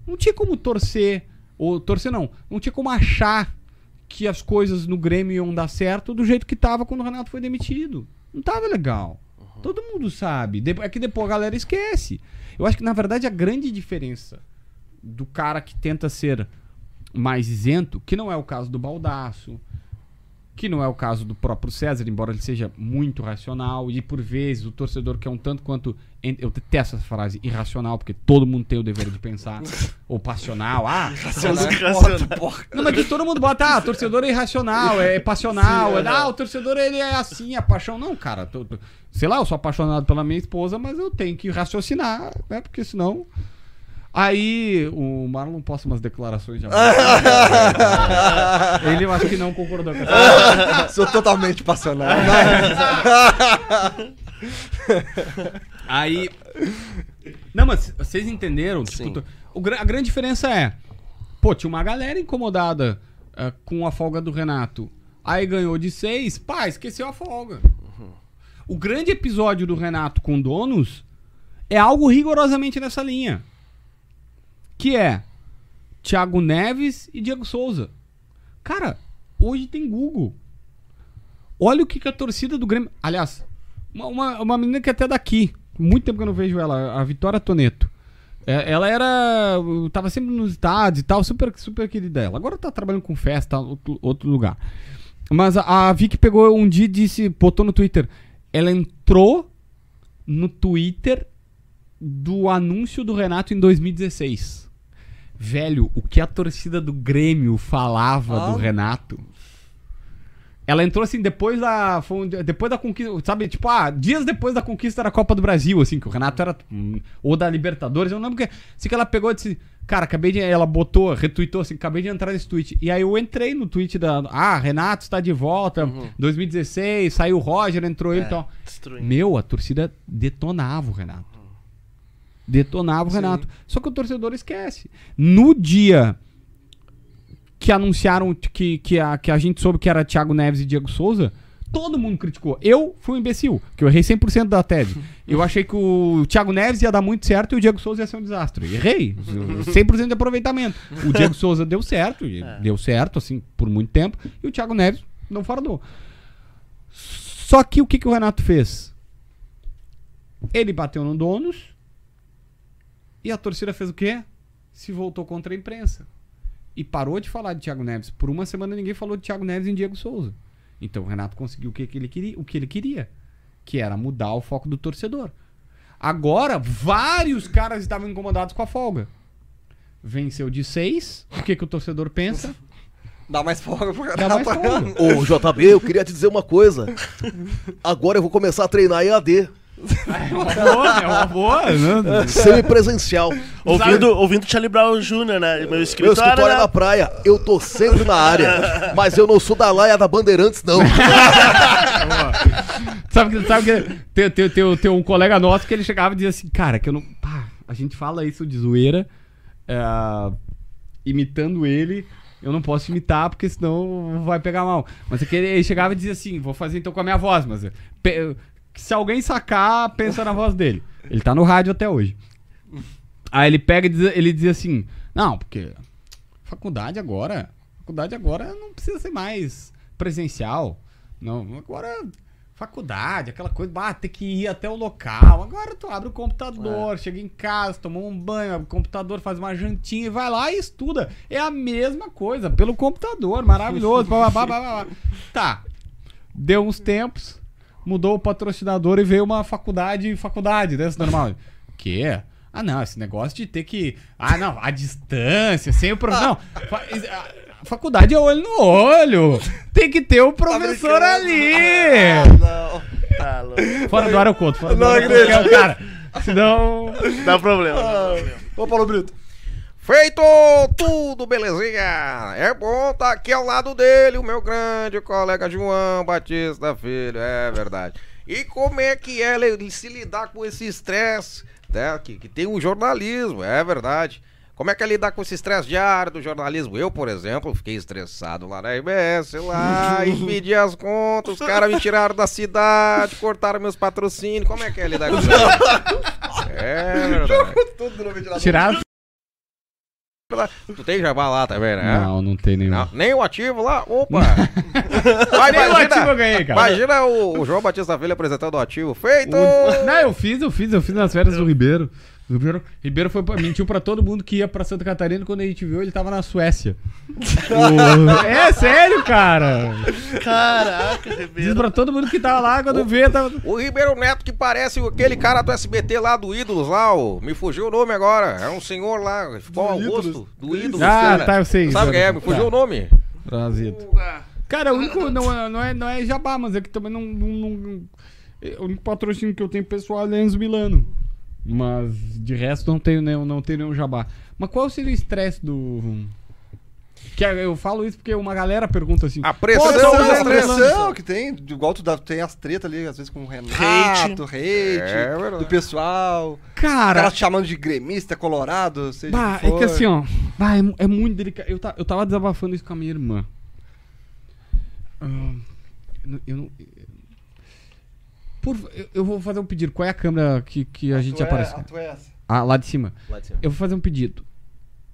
Não tinha como torcer. Ou torcer não. Não tinha como achar que as coisas no Grêmio iam dar certo do jeito que tava quando o Renato foi demitido. Não tava legal. Todo mundo sabe. É que depois a galera esquece. Eu acho que, na verdade, a grande diferença do cara que tenta ser mais isento, que não é o caso do Baldaço, que não é o caso do próprio César, embora ele seja muito racional, e por vezes o torcedor que é um tanto quanto. Eu detesto essa frase irracional, porque todo mundo tem o dever de pensar. ou passional. Ah, não, mas que todo mundo bota, ah, torcedor é irracional, é passional, é, ah, o torcedor ele é assim, a paixão. Não, cara, tô- tô- sei lá, eu sou apaixonado pela minha esposa, mas eu tenho que raciocinar, né? Porque senão. Aí o Marlon posta umas declarações já. ele eu acho que não concordou com essa. Sou totalmente passional. Aí. Não, mas vocês entenderam? Tipo, o a grande diferença é. Pô, tinha uma galera incomodada ah, com a folga do Renato. Aí ganhou de seis, pá, esqueceu a folga. O grande episódio do Renato com donos é algo rigorosamente nessa linha. Que é Thiago Neves e Diego Souza. Cara, hoje tem Google. Olha o que, que a torcida do Grêmio. Aliás, uma, uma, uma menina que é até daqui. Muito tempo que eu não vejo ela, a Vitória Toneto. É, ela era. Tava sempre nos estádios e tal, super, super querida ela. Agora tá trabalhando com festa, outro, outro lugar. Mas a, a Vicky pegou um dia e disse, botou no Twitter. Ela entrou no Twitter do anúncio do Renato em 2016. Velho, o que a torcida do Grêmio falava Ah. do Renato. Ela entrou assim depois da. foi um- depois da conquista. Sabe, tipo, ah, dias depois da conquista da Copa do Brasil, assim, que o Renato era. hum, Ou da Libertadores, eu não lembro que. Assim que ela pegou e disse. Cara, acabei de. Ela botou, retweetou assim, acabei de entrar nesse tweet. E aí eu entrei no tweet da. Ah, Renato está de volta. 2016, saiu o Roger, entrou ele e tal. Destruindo. Meu, a torcida detonava o Renato. Detonava o Renato. Só que o torcedor esquece. No dia que anunciaram que, que, a, que a gente soube que era Thiago Neves e Diego Souza, todo mundo criticou. Eu fui um imbecil, que eu errei 100% da tese. Eu achei que o Thiago Neves ia dar muito certo e o Diego Souza ia ser um desastre. Errei. 100% de aproveitamento. O Diego Souza deu certo, e deu certo, assim, por muito tempo, e o Thiago Neves não fardou. Só que o que, que o Renato fez? Ele bateu no donos e a torcida fez o quê? Se voltou contra a imprensa. E parou de falar de Thiago Neves. Por uma semana ninguém falou de Thiago Neves e Diego Souza. Então o Renato conseguiu o que, que ele queria, o que ele queria, que era mudar o foco do torcedor. Agora, vários caras estavam incomodados com a folga. Venceu de seis. O que, que o torcedor pensa? Dá mais folga pro Dá mais Renato. folga. Ô, JB, eu queria te dizer uma coisa. Agora eu vou começar a treinar EAD, É uma boa, é uma boa. Né? semipresencial. Ouvindo, ouvindo Charlie Brown Jr., né? Meu Meu escritório. escritório é na praia, eu tô sempre na área. Mas eu não sou da laia da Bandeirantes, não. Sabe que, sabe que tem, tem, tem, tem um colega nosso que ele chegava e dizia assim, cara, que eu não. Pá, a gente fala isso de zoeira, é, imitando ele. Eu não posso imitar porque senão vai pegar mal. Mas é que ele, ele chegava e dizia assim: vou fazer então com a minha voz, mas pe- se alguém sacar, pensa na voz dele. Ele tá no rádio até hoje. Aí ele pega e diz, ele diz assim: Não, porque faculdade agora, faculdade agora não precisa ser mais presencial. Não, agora faculdade, aquela coisa, bah, ter que ir até o local. Agora tu abre o computador, chega em casa, toma um banho, abre o computador, faz uma jantinha e vai lá e estuda. É a mesma coisa, pelo computador, maravilhoso. blá, blá, blá, blá, blá. Tá. Deu uns tempos, mudou o patrocinador e veio uma faculdade, faculdade, desse normal. Que? Ah, não, esse negócio de ter que. Ah, não, a distância, sem o professor. Não, fa- a- a faculdade é olho no olho. Tem que ter o professor brincando. ali. Não. Tá louco. Fora do ar eu conto. Fora do Não ar eu conto, acredito. que é o cara. Senão. Dá problema. dá problema. Ô, Paulo Brito. Feito tudo, belezinha? É bom estar aqui ao lado dele, o meu grande colega João Batista Filho, é verdade. E como é que é ele se lidar com esse estresse, né? Que, que tem o jornalismo, é verdade. Como é que é lidar com esse estresse diário do jornalismo? Eu, por exemplo, fiquei estressado lá na RBS, lá, e pedi as contas, os caras me tiraram da cidade, cortaram meus patrocínios. Como é que é lidar com isso? É verdade. Tudo no ventilador. Tirar. Tu tem jabá lá também, né? Não, não tem nenhum. Não, nem o ativo lá? Opa! Nem o imagina, ativo eu ganhei, cara. imagina o, o João Batista Filho apresentando o ativo. Feito! Não, eu fiz, eu fiz, eu fiz nas férias do Ribeiro. O Ribeiro, Ribeiro foi, pra- mentiu pra todo mundo que ia pra Santa Catarina quando a gente viu ele tava na Suécia. O- É sério, cara. Caraca, Diz Ribeiro. pra todo mundo que tava lá quando vê, tava. O Ribeiro Neto que parece aquele cara do SBT lá do Ídolos lá, o, me fugiu o nome agora. É um senhor lá, ficou ao gosto do Ídolos. Ah, cara. tá, eu sei. Sabe quem é? Me fugiu Tá. o nome. Trazido. Cara, o único. Não é, não, é, não é jabá, mas é que também não. não, não- é, o único patrocínio que eu tenho pessoal é Enzo Milano. Mas de resto não tenho nenhum, não tenho nenhum jabá. Mas qual seria o estresse do. Que é, eu falo isso porque uma galera pergunta assim. A pressão, "Pô, Pressão, Enzo a Milano?" pressão que tem, igual tu dá, tem as tretas ali, às vezes com o Renato, hate, É verdade. do pessoal, Cara, cara te chamando de gremista, colorado, seja Bah, o que é que assim, ó. Bah, é, é muito delicado. Eu, ta- eu tava desabafando isso com a minha irmã. Ah, eu não- eu não. Por, eu, eu vou fazer um pedido. Qual é a câmera que, que a, gente Tu é- apareceu? a tu é essa. Ah, lá de cima. Lá de cima. Eu vou fazer um pedido.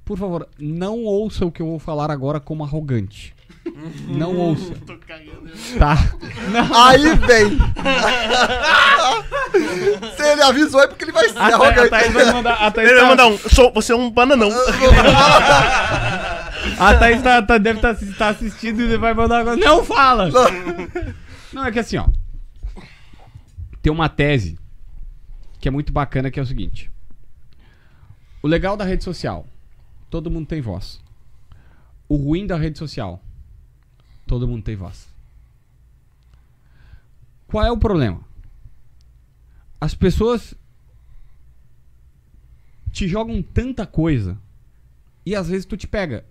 Por favor, não ouça o que eu vou falar agora como arrogante. Não ouça. Tô cagando. Tá? Aí vem. Se ele avisou é porque ele vai ser A, Tha- a arrogante. Thaís vai mandar. A Thaís Ele vai tá- mandar um. Sou, você é um bananão. A Thaís tá, tá- deve estar assistindo e vai mandar agora. Não fala! Não, é que assim, ó. Tem uma tese que é muito bacana que é o seguinte. O legal da rede social, todo mundo tem voz. O ruim da rede social, todo mundo tem voz. Qual é o problema? As pessoas te jogam tanta coisa e às vezes tu te pega.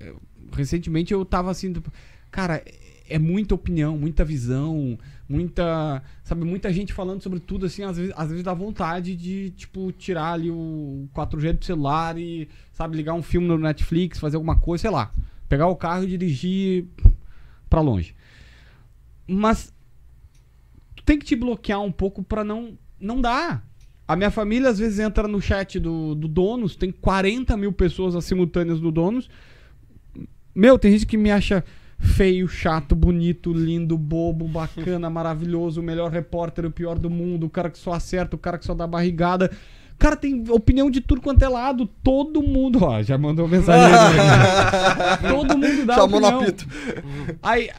Recentemente eu tava assim, tipo, cara, é muita opinião, muita visão, muita, sabe, muita gente falando sobre tudo assim, às vezes, às vezes dá vontade de, tipo, tirar ali o 4G do celular e, sabe, ligar um filme no Netflix, fazer alguma coisa, sei lá, pegar o carro e dirigir pra longe. Mas tem que te bloquear um pouco pra não não dá. A minha família às vezes entra no chat do, do Donos, tem 40 mil pessoas as simultâneas no Donos. Meu, tem gente que me acha feio, chato, bonito, lindo, bobo, bacana, maravilhoso, o melhor repórter, o pior do mundo, o cara que só acerta, o cara que só dá barrigada. Cara, tem opinião de tudo quanto é lado. Todo mundo, ó, já mandou mensagem. aí, né? Todo mundo dá Chamou opinião. apito. Aí,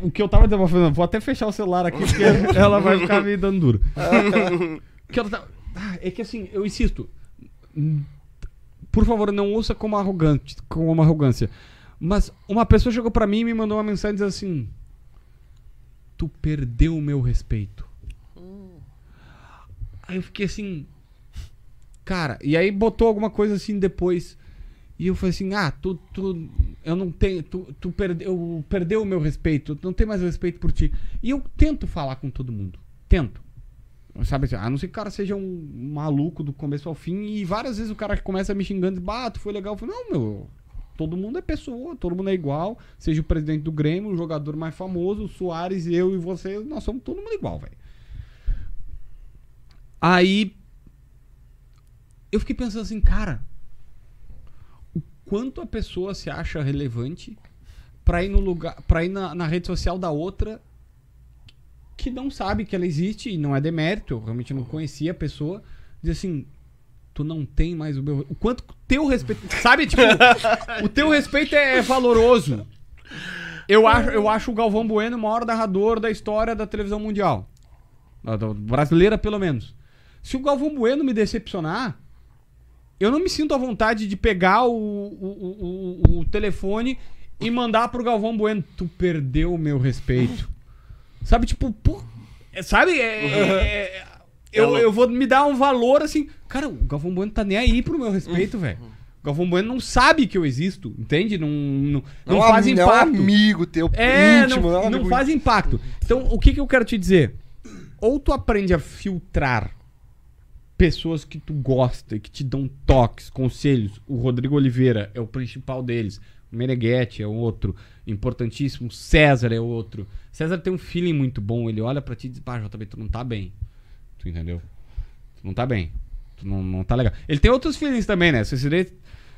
o que eu tava Fernando, vou até fechar o celular aqui, porque ela vai ficar me dando duro. que tava- ah, é que assim, eu insisto. Por favor, não ouça como arrogante, como uma arrogância. Mas uma pessoa chegou pra mim e me mandou uma mensagem dizendo assim: Tu perdeu o meu respeito. Aí eu fiquei assim. Cara, e aí botou alguma coisa assim depois. E eu falei assim: Ah, tu. tu eu não tenho. Tu, tu perdeu, perdeu o meu respeito. Tu não tem mais respeito por ti. E eu tento falar com todo mundo. Tento. Sabe assim, a não ser que o cara seja um maluco do começo ao fim. E várias vezes o cara começa me xingando e diz, bah, tu foi legal. Eu falo, não, meu. Todo mundo é pessoa, todo mundo é igual. Seja o presidente do Grêmio, o jogador mais famoso, o Soares, eu e você, nós somos todo mundo igual, velho. Aí. Eu fiquei pensando assim, cara. O quanto a pessoa se acha relevante pra ir no lugar. para ir na, na rede social da outra que não sabe que ela existe e não é demérito, eu realmente não conhecia a pessoa, diz assim, tu não tem mais o meu, o quanto teu respeito, sabe, tipo, o teu respeito é valoroso. Eu acho, eu acho o Galvão Bueno o maior narrador da história da televisão mundial. Brasileira, pelo menos. Se o Galvão Bueno me decepcionar, eu não me sinto à vontade de pegar o, o, o, o- o telefone e mandar pro Galvão Bueno. Tu perdeu o meu respeito. Sabe, tipo, pô, é- sabe? É, é- é- eu, eu vou me dar um valor assim. Cara, o Galvão Bueno tá nem aí pro meu respeito, velho. O Galvão Bueno não sabe que eu existo, entende? Não, não, não, Não, faz am- não é um impacto. amigo teu É, íntimo, não, é um não faz impacto. Então, o que, que eu quero te dizer? Ou tu aprende a filtrar pessoas que tu gosta, que te dão toques, conselhos. O Rodrigo Oliveira é o principal deles. O Meneghetti é outro. Importantíssimo. O César é outro. César tem um feeling muito bom. Ele olha pra ti e diz: Pá, JB, tu não tá bem. Tu entendeu? Tu não tá bem. Tu não, não tá legal. Ele tem outros feelings também, né? Você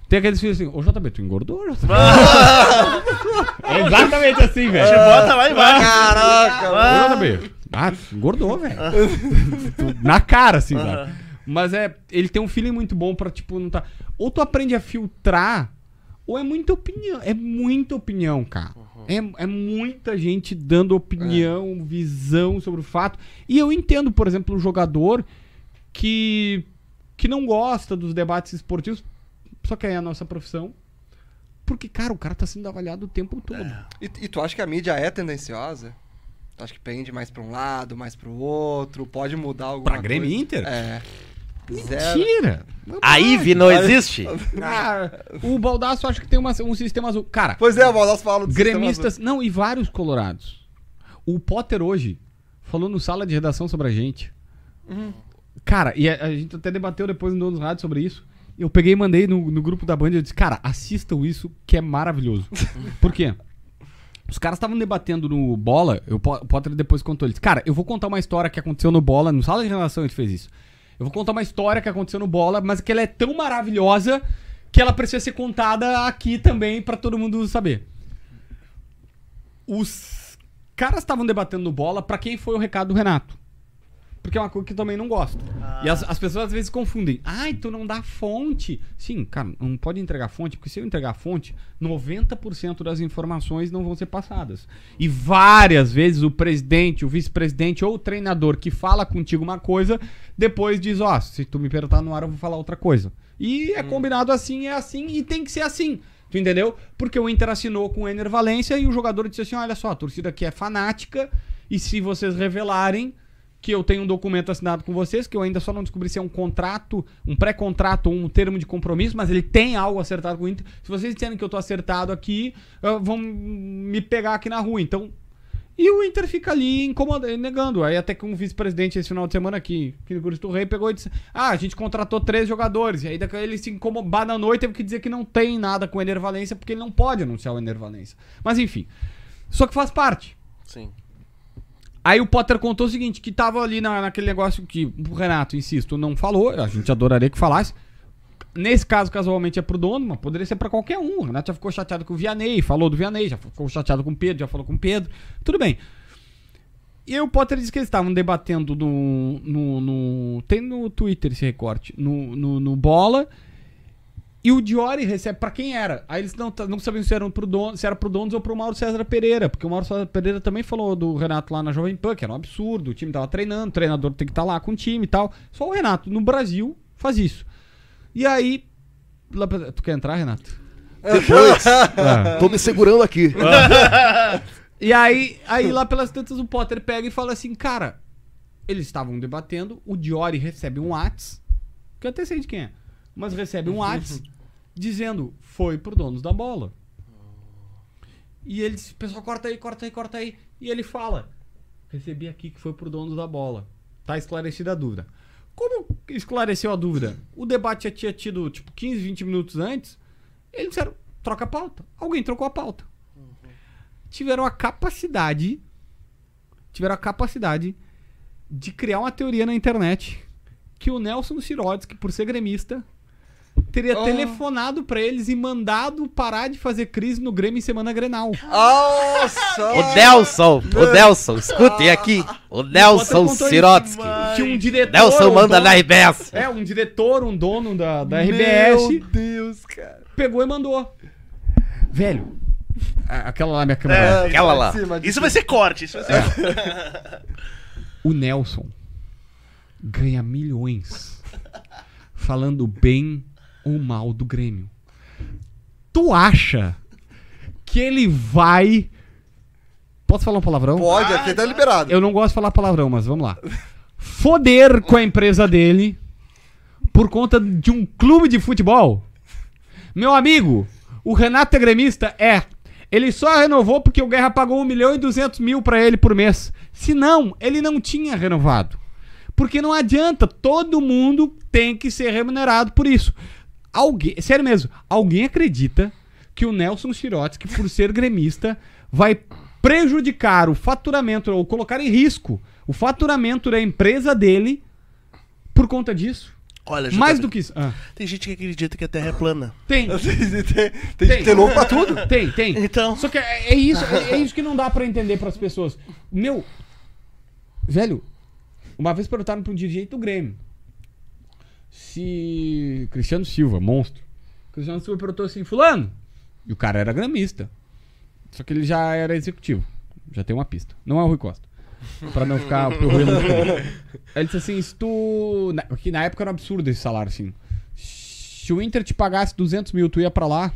tem aqueles feelings assim: Ô JB, tu engordou, JB? é exatamente assim, velho. Te bota lá embaixo. Caraca, Ô, JB. Ah, tu engordou, velho. Tu- Na cara, assim, sabe? Mas é. Ele tem um feeling muito bom pra, tipo, não tá. Ou tu aprende a filtrar, ou é muita opinião. É muita opinião, cara. É, é muita gente dando opinião, visão sobre o fato. E eu entendo, por exemplo, um jogador que, que não gosta dos debates esportivos, só que é a nossa profissão. Porque, cara, o cara tá sendo avaliado o tempo todo. E, e tu acha que a mídia é tendenciosa? Tu acha que pende mais pra um lado, mais pro outro? Pode mudar alguma Pra Grêmio e coisa? Inter? É. Mentira! A IVE não existe? Ah, o Baldaço acho que tem uma- um sistema azul. Cara, Pois é, o Baldasso fala do gremistas. Não, e vários colorados. O Potter hoje falou no sala de redação sobre a gente. Cara, e a, a gente até debateu depois no Donos Rádio sobre isso. Eu peguei e mandei no, no grupo da Band e eu disse, cara, assistam isso que é maravilhoso. Por quê? Os caras estavam debatendo no Bola, eu, o Potter depois contou, ele disse, cara, eu vou contar uma história que aconteceu no Bola, no sala de redação a gente fez isso. Eu vou contar uma história que aconteceu no Bola, mas que ela é tão maravilhosa que ela precisa ser contada aqui também pra todo mundo saber. os caras estavam debatendo no bola pra quem foi o recado do Renato. Porque é uma coisa que eu também não gosto. E as, as pessoas às vezes confundem. Ai, tu não dá fonte. Sim, cara, não pode entregar fonte, porque se eu entregar fonte, 90% das informações não vão ser passadas. E várias vezes o presidente, o vice-presidente ou o treinador que fala contigo uma coisa, depois diz, ó, se tu me perguntar no ar, eu vou falar outra coisa. E é combinado assim, é assim, e tem que ser assim. Tu entendeu? Porque o Inter assinou com o Ener Valência e o jogador disse assim: olha só, a torcida aqui é fanática, e se vocês revelarem que eu tenho um documento assinado com vocês, que eu ainda só não descobri se é um contrato, um pré-contrato ou um termo de compromisso, mas ele tem algo acertado com o Inter. Se vocês disserem que eu tô acertado aqui, vão me pegar aqui na rua. Então. E o Inter fica ali incomodando, negando. Aí até que um vice-presidente esse final de semana aqui, que Cristo Rei, pegou e disse: Ah, a gente contratou três jogadores. E aí daqui ele se incomodou, bananou e teve que dizer que não tem nada com o Ener Valência, porque ele não pode anunciar o Ener Valência. Mas enfim. Só que faz parte. Sim. Aí o Potter contou o seguinte, que tava ali na, naquele negócio que o Renato, insisto, não falou, a gente adoraria que falasse. Nesse caso, casualmente, é pro dono, mas poderia ser pra qualquer um. O Renato já ficou chateado com o Vianney, falou do Vianney, já ficou chateado com o Pedro, já falou com o Pedro. Tudo bem. E o Potter disse que eles estavam debatendo no, no, no- Tem no Twitter esse recorte. No, no, no Bola. E o Diori recebe pra quem era. Aí eles não, não sabiam se, eram pro dono, se era pro Donos ou pro Mauro César Pereira. Porque o Mauro César Pereira também falou do Renato lá na Jovem Pan, que era um absurdo. O time tava treinando, o treinador tem que estar lá com o time e tal. Só o Renato, no Brasil, faz isso. E aí. Tu quer entrar, Renato? Depois, Ah. tô me segurando aqui. E aí, aí lá pelas tantas o Potter pega e fala assim, cara, eles estavam debatendo, o Diori recebe um Whats, que eu até sei de quem é, mas recebe um Whats dizendo, foi pro donos da bola. E ele diz, pessoal, corta aí, corta aí, corta aí. E ele fala, recebi aqui que foi pro dono da bola. Tá esclarecida a dúvida. Como esclareceu a dúvida? O debate já tinha tido, tipo, 15, 20 minutos antes. Eles disseram, troca a pauta. Alguém trocou a pauta tiveram a capacidade tiveram a capacidade de criar uma teoria na internet que o Nelson Sirotsky, por ser gremista, teria telefonado pra eles e mandado parar de fazer crise no Grêmio em semana Grenal. Nossa! O Nelson, o Nelson, escutem aqui. O Nelson Sirotsky. Tinha um diretor. Nelson um manda dono- na RBS. É, um diretor, um dono da, da RBS, Meu Deus, cara. pegou e mandou. Velho, a- aquela lá, minha câmera. Aquela lá. de cima, de Isso vai ser corte. Isso vai ser O Nelson ganha milhões falando bem ou mal do Grêmio. Tu acha que ele vai. Posso falar um palavrão? Pode, aqui tá liberado. Eu não gosto de falar palavrão, mas vamos lá. Foder com a empresa dele por conta de um clube de futebol. Meu amigo, o Renato é gremista? É. Ele só renovou porque o Guerra pagou 1 milhão e 200 mil pra ele por mês. Se não, ele não tinha renovado. Porque não adianta, todo mundo tem que ser remunerado por isso. Alguém, sério mesmo, alguém acredita que o Nelson Sirotsky, por ser gremista, vai prejudicar o faturamento ou colocar em risco o faturamento da empresa dele por conta disso? Olha, Mais do que isso. Ah, Tem gente que acredita que a Terra é plana. tem. tem, tem, tem, tem louco pra tudo. Tem, tem. Então. Só que é, é isso, é, é isso que não dá pra entender pras pessoas. Meu, velho, uma vez perguntaram pra um dirigente do Grêmio se Cristiano Silva, monstro. Cristiano Silva perguntou assim, fulano. E o cara era gramista. Só que ele já era executivo. Já tem uma pista. Não é o Rui Costa. Pra não ficar ruim Aí ele disse assim, se tu... Na, que na época era um absurdo esse salário, assim. Se o Inter te pagasse 200 mil, tu ia pra lá?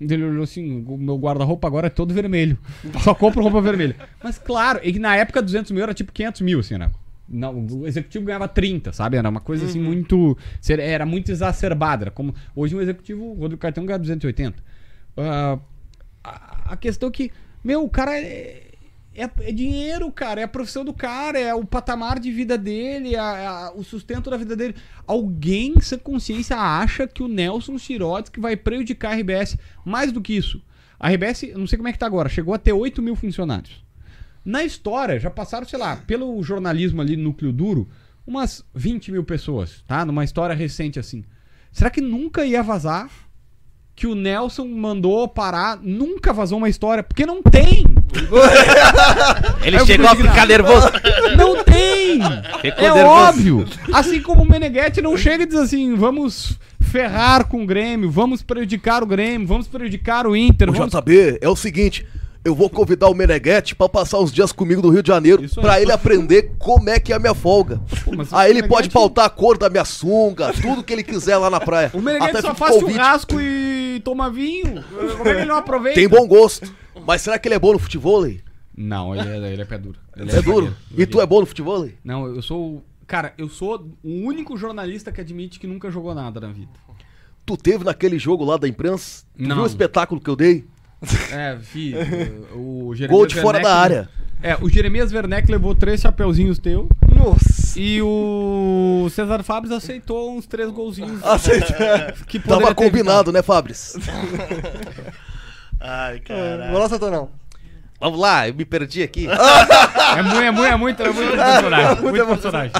Ele olhou assim, o meu guarda-roupa agora é todo vermelho. Só compro roupa vermelha. Mas claro, e que na época 200 mil era tipo 500 mil, assim, né? Não, o executivo ganhava 30, sabe? Era uma coisa assim muito... ser- Era muito exacerbada. Era como, hoje um executivo, o Rodrigo Cartão ganha 280. Ah, a, a questão é que, meu, o cara é, é, é dinheiro, cara. É a profissão do cara, é o patamar de vida dele, é a- a- o sustento da vida dele. Alguém sem consciência acha que o Nelson Sirotsky vai prejudicar a RBS. Mais do que isso. A RBS, não sei como é que tá agora, chegou a ter 8 mil funcionários. Na história, já passaram, sei lá, pelo jornalismo ali no núcleo duro, umas 20 mil pessoas, tá? Numa história recente assim. Será que nunca ia vazar que o Nelson mandou parar? Nunca vazou uma história, porque não tem! Ele chegou a ficar nervoso. Não tem! Ficou é nervoso. óbvio! Assim como o Meneghetti não chega e diz assim: vamos ferrar com o Grêmio, vamos prejudicar o Grêmio, vamos prejudicar o Inter. O Vamos... JB, é o seguinte, eu vou convidar o Meneghetti pra passar uns dias comigo no Rio de Janeiro, pra ele aprender como é que é a minha folga. o Aí ele pode pautar a cor da minha sunga, tudo que ele quiser lá na praia. O Meneghetti Até só faz convite. churrasco e toma vinho. Como é que ele não aproveita? Tem bom gosto. Mas será que ele é bom no futebol? Não, ele é, ele é pé duro. Ele é duro. zagueiro, E tu é bom no futebol? Não, eu sou. Cara, eu sou o único jornalista que admite que nunca jogou nada na vida. Tu teve naquele jogo lá da imprensa? Tu Não. viu o espetáculo que eu dei? É, vi. o o Jeremias Gol de fora Werneck- da área. É, o Jeremias Werneck levou três chapeuzinhos teu. Nossa. E o César Fabres aceitou uns três golzinhos. Aceita. Que Tava ter combinado, né, Fabris? Ai, Vamos caralho. lá, Satanão. Vamos lá, eu me perdi aqui. evitado. É muito, é muito, é muito, é muito personagem. Muito personagem.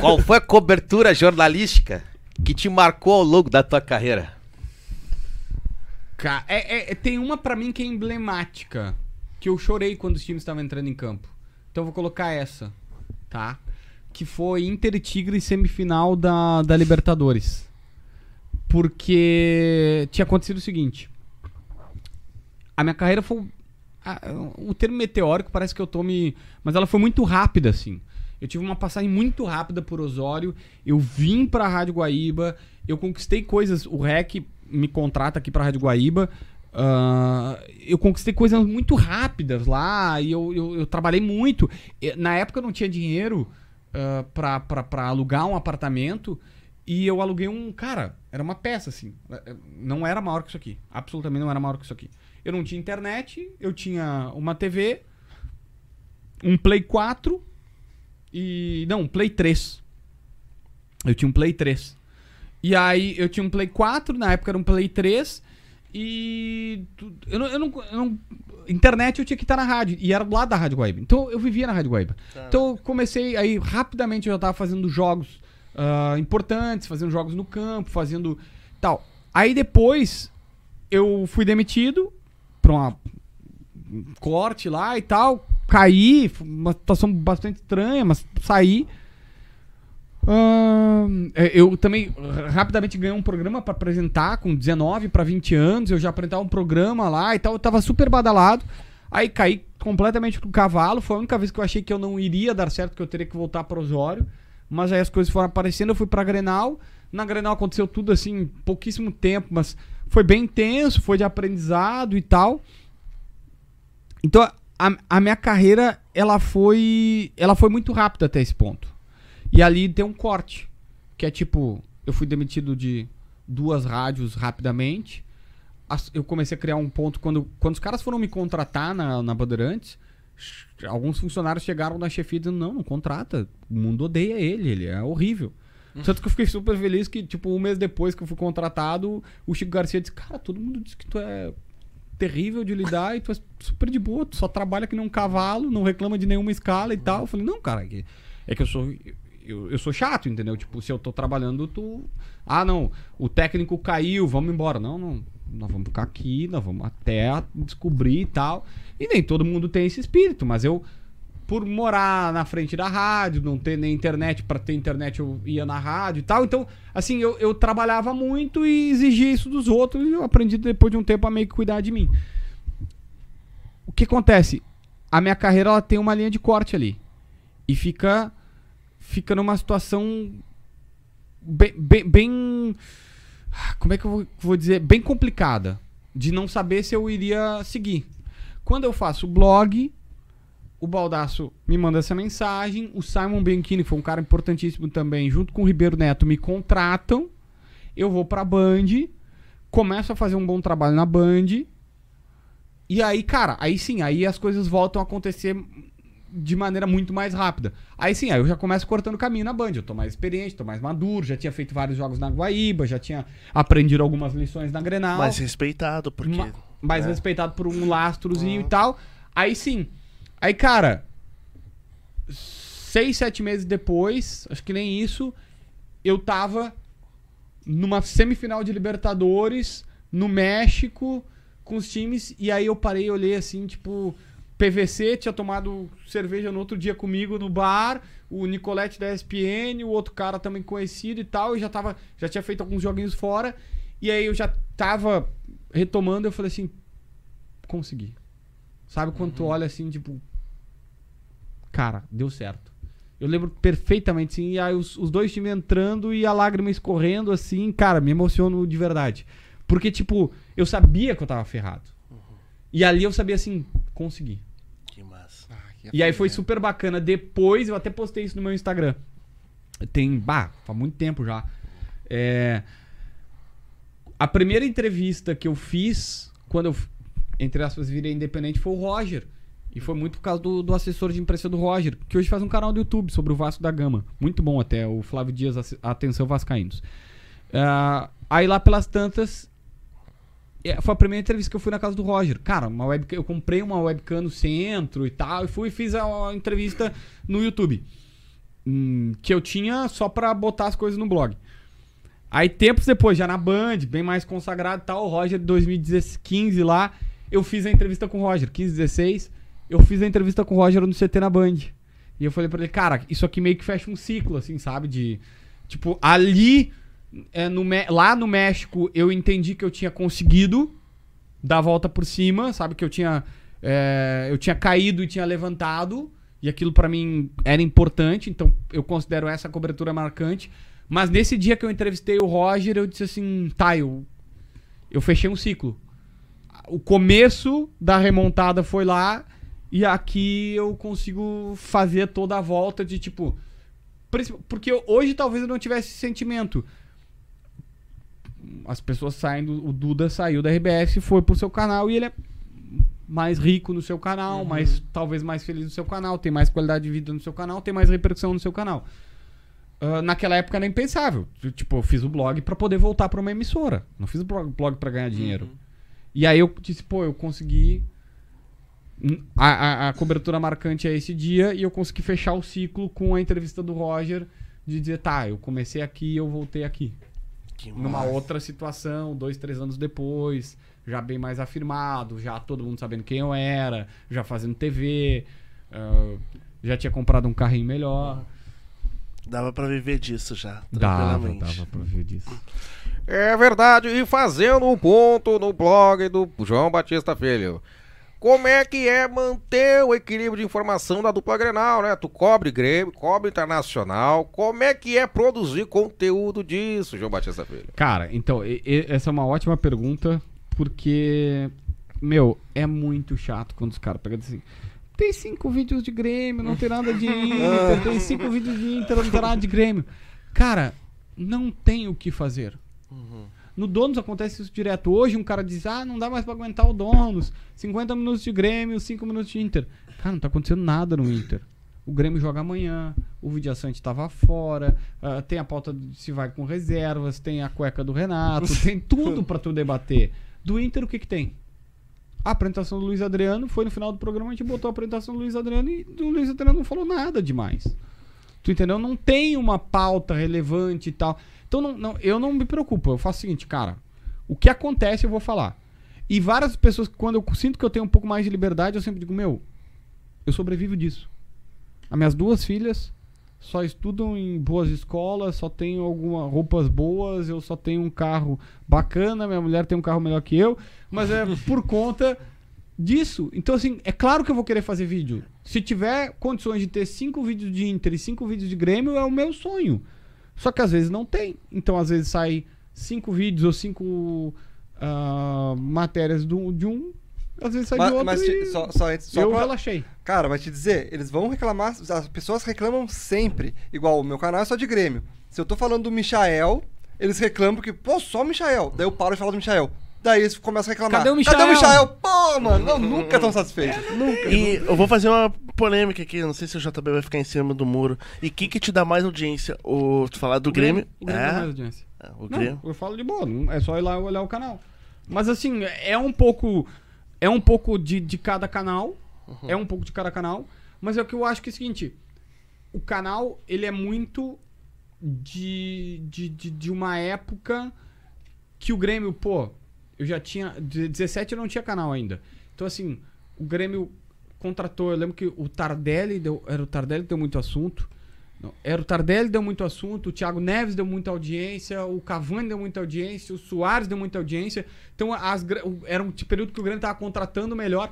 Qual foi a cobertura jornalística que te marcou ao longo da tua carreira? Ca- é- é- é- tem uma pra mim que é emblemática. Que eu chorei quando os times estavam entrando em campo. Então eu vou colocar essa, tá? Que foi Inter e Tigre semifinal da, da Libertadores. Porque tinha acontecido o seguinte. A minha carreira foi. o termo meteórico parece que eu tome. Mas ela foi muito rápida, assim. Eu tive uma passagem muito rápida por Osório. Eu vim pra Rádio Guaíba. Eu conquistei coisas. O REC me contrata aqui pra Rádio Guaíba. ah, eu conquistei coisas muito rápidas lá. E eu, eu, eu trabalhei muito. Na época eu não tinha dinheiro ah, pra, pra, pra alugar um apartamento. E eu aluguei um. Cara, era uma peça, assim. Não era maior que isso aqui. Absolutamente não era maior que isso aqui. Eu não tinha internet, eu tinha uma TV, um Play 4 e. Não, um Play 3. Eu tinha um Play 3. E aí eu tinha um Play 4, na época era um Play 3. E. Eu não, eu não, eu não- Internet eu tinha que estar na rádio. E era do lado da Rádio Guaíba. Então eu vivia na Rádio Guaíba. Então eu comecei. Aí rapidamente eu já tava fazendo jogos ah, importantes, fazendo jogos no campo, fazendo. Tal. Aí depois eu fui demitido pra uma um corte lá e tal. Caí, uma situação bastante estranha, mas saí. É, eu também rapidamente ganhei um programa pra apresentar com 19 pra 20 anos. Eu já apresentava um programa lá e tal. Eu tava super badalado. Aí caí completamente pro cavalo. Foi a única vez que eu achei que eu não iria dar certo, que eu teria que voltar pro Osório. Mas aí as coisas foram aparecendo. Eu fui pra Grenal. Na Grenal aconteceu tudo assim, em pouquíssimo tempo, mas foi bem intenso, foi de aprendizado e tal. Então, a, a minha carreira, ela foi, ela foi muito rápida até esse ponto. E ali tem um corte, que é tipo, eu fui demitido de duas rádios rapidamente. As- Eu comecei a criar um ponto quando, quando os caras foram me contratar na, na Bandeirantes, alguns funcionários chegaram na chefia dizendo, não, não contrata, o mundo odeia ele, ele é horrível. Tanto que eu fiquei super feliz que, tipo, um mês depois que eu fui contratado, o Chico Garcia disse, cara, todo mundo diz que tu é terrível de lidar e tu é super de boa, tu só trabalha que nem um cavalo, não reclama de nenhuma escala e tal. Eu falei, não, cara, é que, é que eu sou. Eu, eu sou chato, entendeu? Tipo, se eu tô trabalhando, tu. Ah, não, o técnico caiu, vamos embora. Não, não. Nós vamos ficar aqui, nós vamos até descobrir e tal. E nem todo mundo tem esse espírito, mas eu, por morar na frente da rádio, não ter nem internet, pra ter internet eu ia na rádio e tal. Então, assim, eu, eu trabalhava muito e exigia isso dos outros e eu aprendi depois de um tempo a meio que cuidar de mim. O que acontece? A minha carreira ela tem uma linha de corte ali. E fica fica numa situação bem, bem, bem- como é que eu vou, dizer, bem complicada de não saber se eu iria seguir. Quando eu faço blog, o Baldaço me manda essa mensagem, o Simon Bianchini, que foi um cara importantíssimo também, junto com o Ribeiro Neto, me contratam, eu vou pra Band, começo a fazer um bom trabalho na Band, e aí, cara, aí sim, aí as coisas voltam a acontecer de maneira muito mais rápida. Aí sim, aí eu já começo cortando caminho na Band. Eu tô mais experiente, tô mais maduro, já tinha feito vários jogos na Guaíba, já tinha aprendido algumas lições na Grenal. Mais respeitado, porque. Ma- mais né? respeitado por um lastrozinho e tal. Aí sim. Aí, cara, seis, sete meses depois, acho que nem isso, eu tava numa semifinal de Libertadores, no México, com os times. E aí eu parei e olhei assim, tipo, PVC tinha tomado cerveja no outro dia comigo no bar, o Nicolete da ESPN, o outro cara também conhecido e tal, e já tava, já tinha feito alguns joguinhos fora. E aí eu já tava retomando, eu falei assim, consegui. Sabe quando tu olha assim, tipo, cara, deu certo. Eu lembro perfeitamente, assim, e aí os, os dois times entrando e a lágrima escorrendo, assim, cara, me emociono de verdade. Porque, tipo, eu sabia que eu tava ferrado. E ali eu sabia, assim, consegui. Que massa. E aí foi super bacana. Depois, eu até postei isso no meu Instagram. Tem, bah, faz muito tempo já. É, a primeira entrevista que eu fiz, quando eu, entre aspas, virei independente, foi o Roger. E foi muito por causa do, do assessor de imprensa do Roger, que hoje faz um canal do YouTube sobre o Vasco da Gama. Muito bom até, o Flávio Dias, Atenção Vascaínos. Ah, aí lá pelas tantas, foi a primeira entrevista que eu fui na casa do Roger. Cara, uma webcam, eu comprei uma webcam no centro e tal, e fui e fiz a, a entrevista no YouTube. Hum, que eu tinha só pra botar as coisas no blog. Aí, tempos depois, já na Band, bem mais consagrado e tal, o Roger, 2015 lá, eu fiz a entrevista com o Roger, 15, 16, eu fiz a entrevista com o Roger no CT na Band. E eu falei pra ele, cara, isso aqui meio que fecha um ciclo, assim, sabe? De. Tipo, ali, é, no, lá no México, eu entendi que eu tinha conseguido dar a volta por cima, sabe? Que eu tinha. é, eu tinha caído e tinha levantado. E aquilo pra mim era importante, então eu considero essa cobertura marcante. Mas nesse dia que eu entrevistei o Roger, eu disse assim, tá, eu, eu fechei um ciclo. O começo da remontada foi lá, e aqui eu consigo fazer toda a volta de tipo. Porque hoje talvez eu não tivesse esse sentimento. As pessoas saindo, o Duda saiu da RBS, foi pro seu canal e ele é mais rico no seu canal, mais talvez mais feliz no seu canal, tem mais qualidade de vida no seu canal, tem mais repercussão no seu canal. Ah, naquela época era impensável. Eu, Tipo, eu fiz o blog pra poder voltar pra uma emissora. Não fiz o blog, blog para ganhar dinheiro. E aí eu disse, pô, eu consegui. Hum, A, a- a cobertura marcante é esse dia e eu consegui fechar o ciclo com a entrevista do Roger de dizer, tá, eu comecei aqui e eu voltei aqui. Que Numa massa. outra situação, dois, três anos depois, já bem mais afirmado, já todo mundo sabendo quem eu era, já fazendo TV, ah, já tinha comprado um carrinho melhor. Dava pra viver disso já. Dava, tranquilamente. dava pra ver disso. É verdade, e fazendo um ponto no blog do João Batista Filho. Como é que é manter o equilíbrio de informação da dupla Grenal, né? Tu cobre Grêmio, cobre Internacional. Como é que é produzir conteúdo disso, João Batista Filho? Cara, então, e- e- essa é uma ótima pergunta, porque, meu, é muito chato quando os caras pegam assim. Tem cinco vídeos de Grêmio, não tem nada de Inter, tem cinco vídeos de Inter, não tem nada de Grêmio. Cara, não tem o que fazer. No Donos acontece isso direto. Hoje um cara diz, ah, não dá mais pra aguentar o Donos. 50 minutos de Grêmio, 5 minutos de Inter. Cara, não tá acontecendo nada no Inter. O Grêmio joga amanhã, o Vidiaçante tava fora, ah, tem a pauta de se vai com reservas, tem a cueca do Renato, tem tudo pra tu debater. Do Inter, o que que tem? A apresentação do Luiz Adriano foi no final do programa, a gente botou a apresentação do Luiz Adriano e o Luiz Adriano não falou nada demais. Tu entendeu? Não tem uma pauta relevante e tal. Então não, não- eu não me preocupo. Eu faço o seguinte, cara. O que acontece eu vou falar. E várias pessoas, quando eu sinto que eu tenho um pouco mais de liberdade, eu sempre digo, meu, eu sobrevivo disso. As minhas duas filhas só estudam em boas escolas, só tenho algumas roupas boas, eu só tenho um carro bacana, minha mulher tem um carro melhor que eu, mas é por conta disso. Então, assim, é claro que eu vou querer fazer vídeo. Se tiver condições de ter cinco vídeos de Inter e cinco vídeos de Grêmio, é o meu sonho. Só que às vezes não tem. Então, às vezes sai cinco vídeos ou cinco ah, matérias do, de um, às vezes sai Mas, de outro. mas e só, só, só eu pra- relaxei. Cara, mas te dizer, eles vão reclamar, as pessoas reclamam sempre. Igual, o meu canal é só de Grêmio. Se eu tô falando do Michael, eles reclamam porque, pô, só o Michael. Daí eu paro de falar do Michael. Daí eles começam a reclamar. Cadê o Cadê o Michael? Michael? Pô, mano, não, nunca tão satisfeito. Nunca. E eu vou fazer uma polêmica aqui, não sei se o JB vai ficar em cima do muro. E o que, que te dá mais audiência? O, tu falar do Grêmio? O Grêmio é, dá mais audiência. É, o Não, Grêmio. eu falo de boa, não- é só ir lá olhar o canal. Mas assim, é um pouco. É um pouco de, de cada canal. É um pouco de cada canal. Mas é o que eu acho que é o seguinte: o canal, ele é muito de, de, de, de uma época que o Grêmio, pô, eu já tinha. de 17 eu não tinha canal ainda. Então, assim, o Grêmio contratou. Eu lembro que o Tardelli deu. Era o Tardelli que deu muito assunto. Não, era o Tardelli deu muito assunto, o Thiago Neves deu muita audiência, o Cavani deu muita audiência, o Soares deu muita audiência. Então, as, era um período que o Grêmio estava contratando melhor,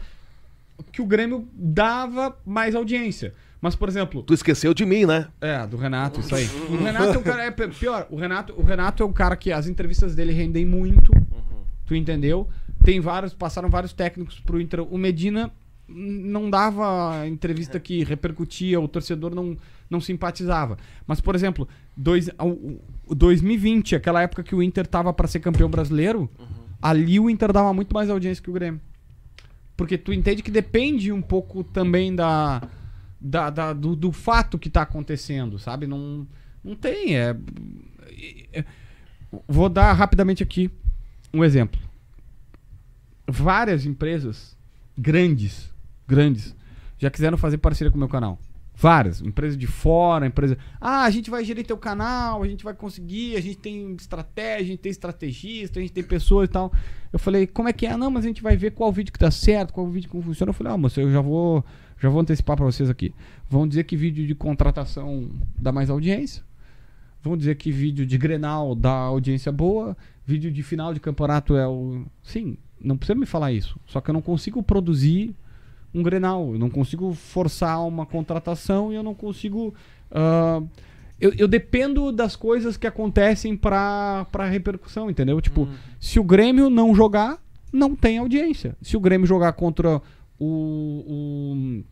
que o Grêmio dava mais audiência. Mas, por exemplo, Tu esqueceu de mim, né? é, do Renato, isso aí. O Renato é o cara. É pi- pior, o Renato, o Renato é o cara que as entrevistas dele rendem muito. Tu entendeu? Tem vários, passaram vários técnicos pro Inter. O Medina não dava entrevista que repercutia, o torcedor não, não simpatizava. Mas, por exemplo, dois, o, o 2020, aquela época que o Inter tava pra ser campeão brasileiro, ali o Inter dava muito mais audiência que o Grêmio. Porque tu entende que depende um pouco também da, da, da- do, do fato que tá acontecendo, sabe? Não, não tem. É, é- vou dar rapidamente aqui um exemplo. Várias empresas grandes, grandes, já quiseram fazer parceria com o meu canal. Várias. Empresas de fora, empresa. Ah, a gente vai gerir teu canal, a gente vai conseguir, a gente tem estratégia, a gente tem estrategista, a gente tem pessoas e tal. Eu falei, como é que é? Ah, Não, mas a gente vai ver qual vídeo que dá certo, qual vídeo que não funciona. Eu falei, ah, moço, eu já vou, já vou antecipar pra vocês aqui. Vão dizer que vídeo de contratação dá mais audiência. Vão dizer que vídeo de Grenal dá audiência boa, vídeo de final de campeonato é o. Sim, não precisa me falar isso. Só que eu não consigo produzir um Grenal, eu não consigo forçar uma contratação e eu não consigo. ah, eu, eu dependo das coisas que acontecem pra, pra repercussão, entendeu? Tipo, se o Grêmio não jogar, não tem audiência. Se o Grêmio jogar contra o- o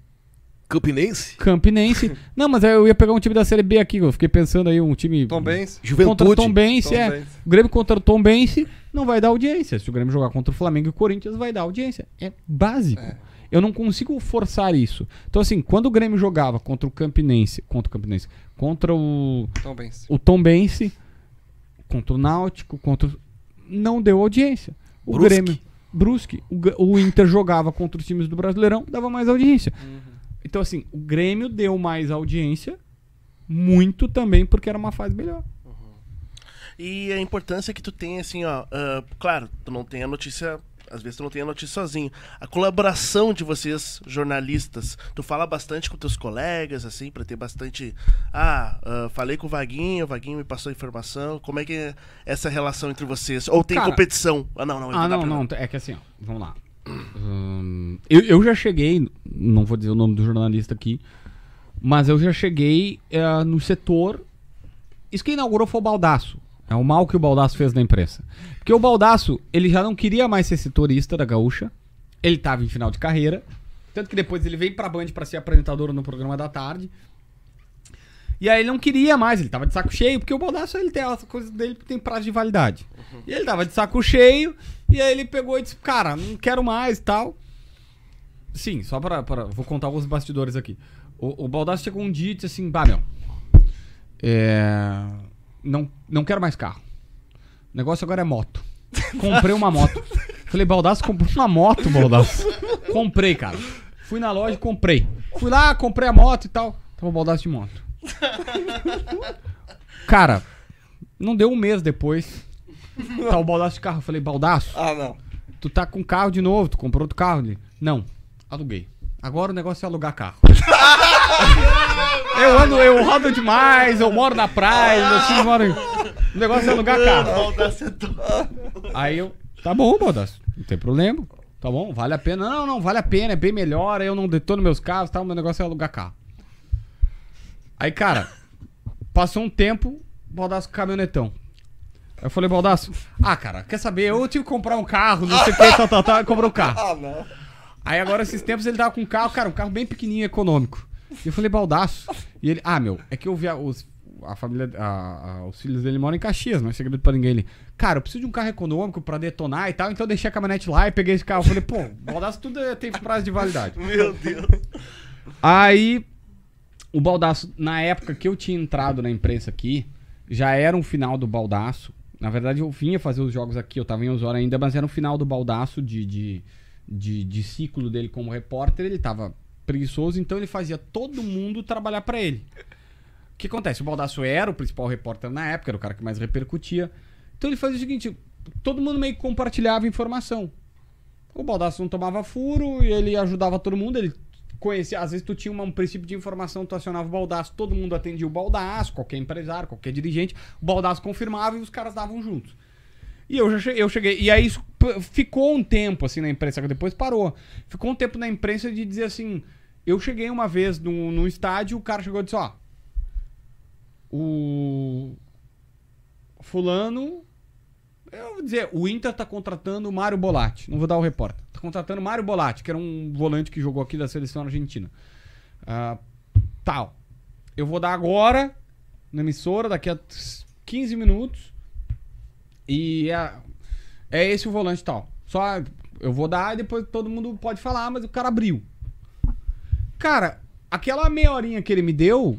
Campinense? Campinense. Não, mas eu ia pegar um time da Série B aqui, eu fiquei pensando aí, um time. Tom Benz. Contra Juventude. o Tom é. O Grêmio contra o Tom Bense não vai dar audiência. Se o Grêmio jogar contra o Flamengo e o Corinthians, vai dar audiência. É básico. Eu não consigo forçar isso. Então, assim, quando o Grêmio jogava contra o Campinense, contra o Campinense, contra o, Tom Benz. o Tom Bense, contra o Náutico, contra. o- Não deu audiência. O Brusque. Grêmio. Brusque. O, o Inter jogava contra os times do Brasileirão, dava mais audiência. Então, assim, o Grêmio deu mais audiência, muito também porque era uma fase melhor. E a importância que tu tem, assim, ó. ah, claro, tu não tem a notícia. Às vezes tu não tem a notícia sozinho. A colaboração de vocês, jornalistas, tu fala bastante com teus colegas, assim, pra ter bastante. Ah, ah, falei com o Vaguinho, o Vaguinho me passou a informação. Como é que é essa relação entre vocês? Ou tem Cara- competição? Ah, não, não. Ah, dá não, pra- não. É que assim, ó, vamos lá. Eu, eu já cheguei, não vou dizer o nome do jornalista aqui, mas eu já cheguei eh, no setor. Isso que inaugurou foi o Baldaço. É o mal que o Baldaço fez na imprensa. Porque o Baldaço, ele já não queria mais ser setorista da Gaúcha. Ele tava em final de carreira. Tanto que depois ele veio pra Band pra ser apresentador no programa da tarde. E aí ele não queria mais, ele tava de saco cheio, porque o Baldaço ele tem as coisas dele que tem prazo de validade. E ele tava de saco cheio, e aí ele pegou e disse, cara, não quero mais e tal. Sim, só para, para. Vou contar alguns bastidores aqui. O, o Baldaço chegou um dia e disse assim, bah, meu. É. Não, não quero mais carro. O negócio agora é moto. Comprei uma moto. Falei, Baldaço, comprou uma moto, Baldaço. Comprei, cara. Fui na loja e comprei. Fui lá, comprei a moto e tal. Tava Baldaço de moto. Cara, não deu um mês depois. Tá o Baldaço de carro. Eu falei, Baldaço, Ah, não. tu tá com carro de novo, tu comprou outro carro? Ele, não, aluguei. Agora o negócio é alugar carro. eu ando, eu rodo demais, eu moro na praia, meus filhos moram. O negócio é alugar carro. Aí eu, tá bom, Baldaço, não tem problema. Tá bom, vale a pena. Não, não, vale a pena, é bem melhor. Eu não detono meus carros, tá? O meu negócio é alugar carro. Aí, cara, passou um tempo, Baldaço com caminhonetão. Eu falei, Baldaço, ah, cara, quer saber? Eu tive que comprar um carro, não sei o que, tal, tal, tal, e comprou um carro. Ah, não. Aí agora, esses tempos, ele tava com um carro, cara, um carro bem pequenininho, econômico. E eu falei, baldaço. E ele, ah, meu, é que eu vi a, os, a família, a- a- os filhos dele moram em Caxias, não é segredo pra ninguém ali. Cara, eu preciso de um carro econômico pra detonar e tal, então eu deixei a caminhonete lá e peguei esse carro. Eu falei, pô, baldaço tudo é- tem prazo de validade. Meu Deus. Aí, o Baldaço, na época que eu tinha entrado na imprensa aqui, já era um final do Baldaço. Na verdade, eu vinha fazer os jogos aqui, eu tava em Osório ainda, mas era um final do Baldaço de, de, de, de ciclo dele como repórter. Ele tava preguiçoso, então ele fazia todo mundo trabalhar pra ele. O que acontece? O Baldaço era o principal repórter na época, era o cara que mais repercutia. Então ele fazia o seguinte: todo mundo meio que compartilhava informação. O Baldaço não tomava furo e ele ajudava todo mundo, ele conhecia, às vezes tu tinha uma- um princípio de informação, tu acionava o Baldaço, todo mundo atendia o Baldaço, qualquer empresário, qualquer dirigente, o Baldaço confirmava e os caras davam juntos. E eu já cheguei, eu cheguei. E aí isso ficou um tempo assim na imprensa, que depois parou. Ficou um tempo na imprensa de dizer assim. Eu cheguei uma vez num, num estádio, o cara chegou e disse, ó. O. Fulano. Eu vou dizer, o Inter tá contratando o Mário Bolatti. Não vou dar o repórter. Tá contratando Mário Bolatti, que era um volante que jogou aqui da seleção argentina. Ah, tal. Eu vou dar agora, na emissora, daqui a 15 minutos. E é, é esse o volante tal. Só eu vou dar e depois todo mundo pode falar, mas o cara abriu. Cara, aquela meia horinha que ele me deu,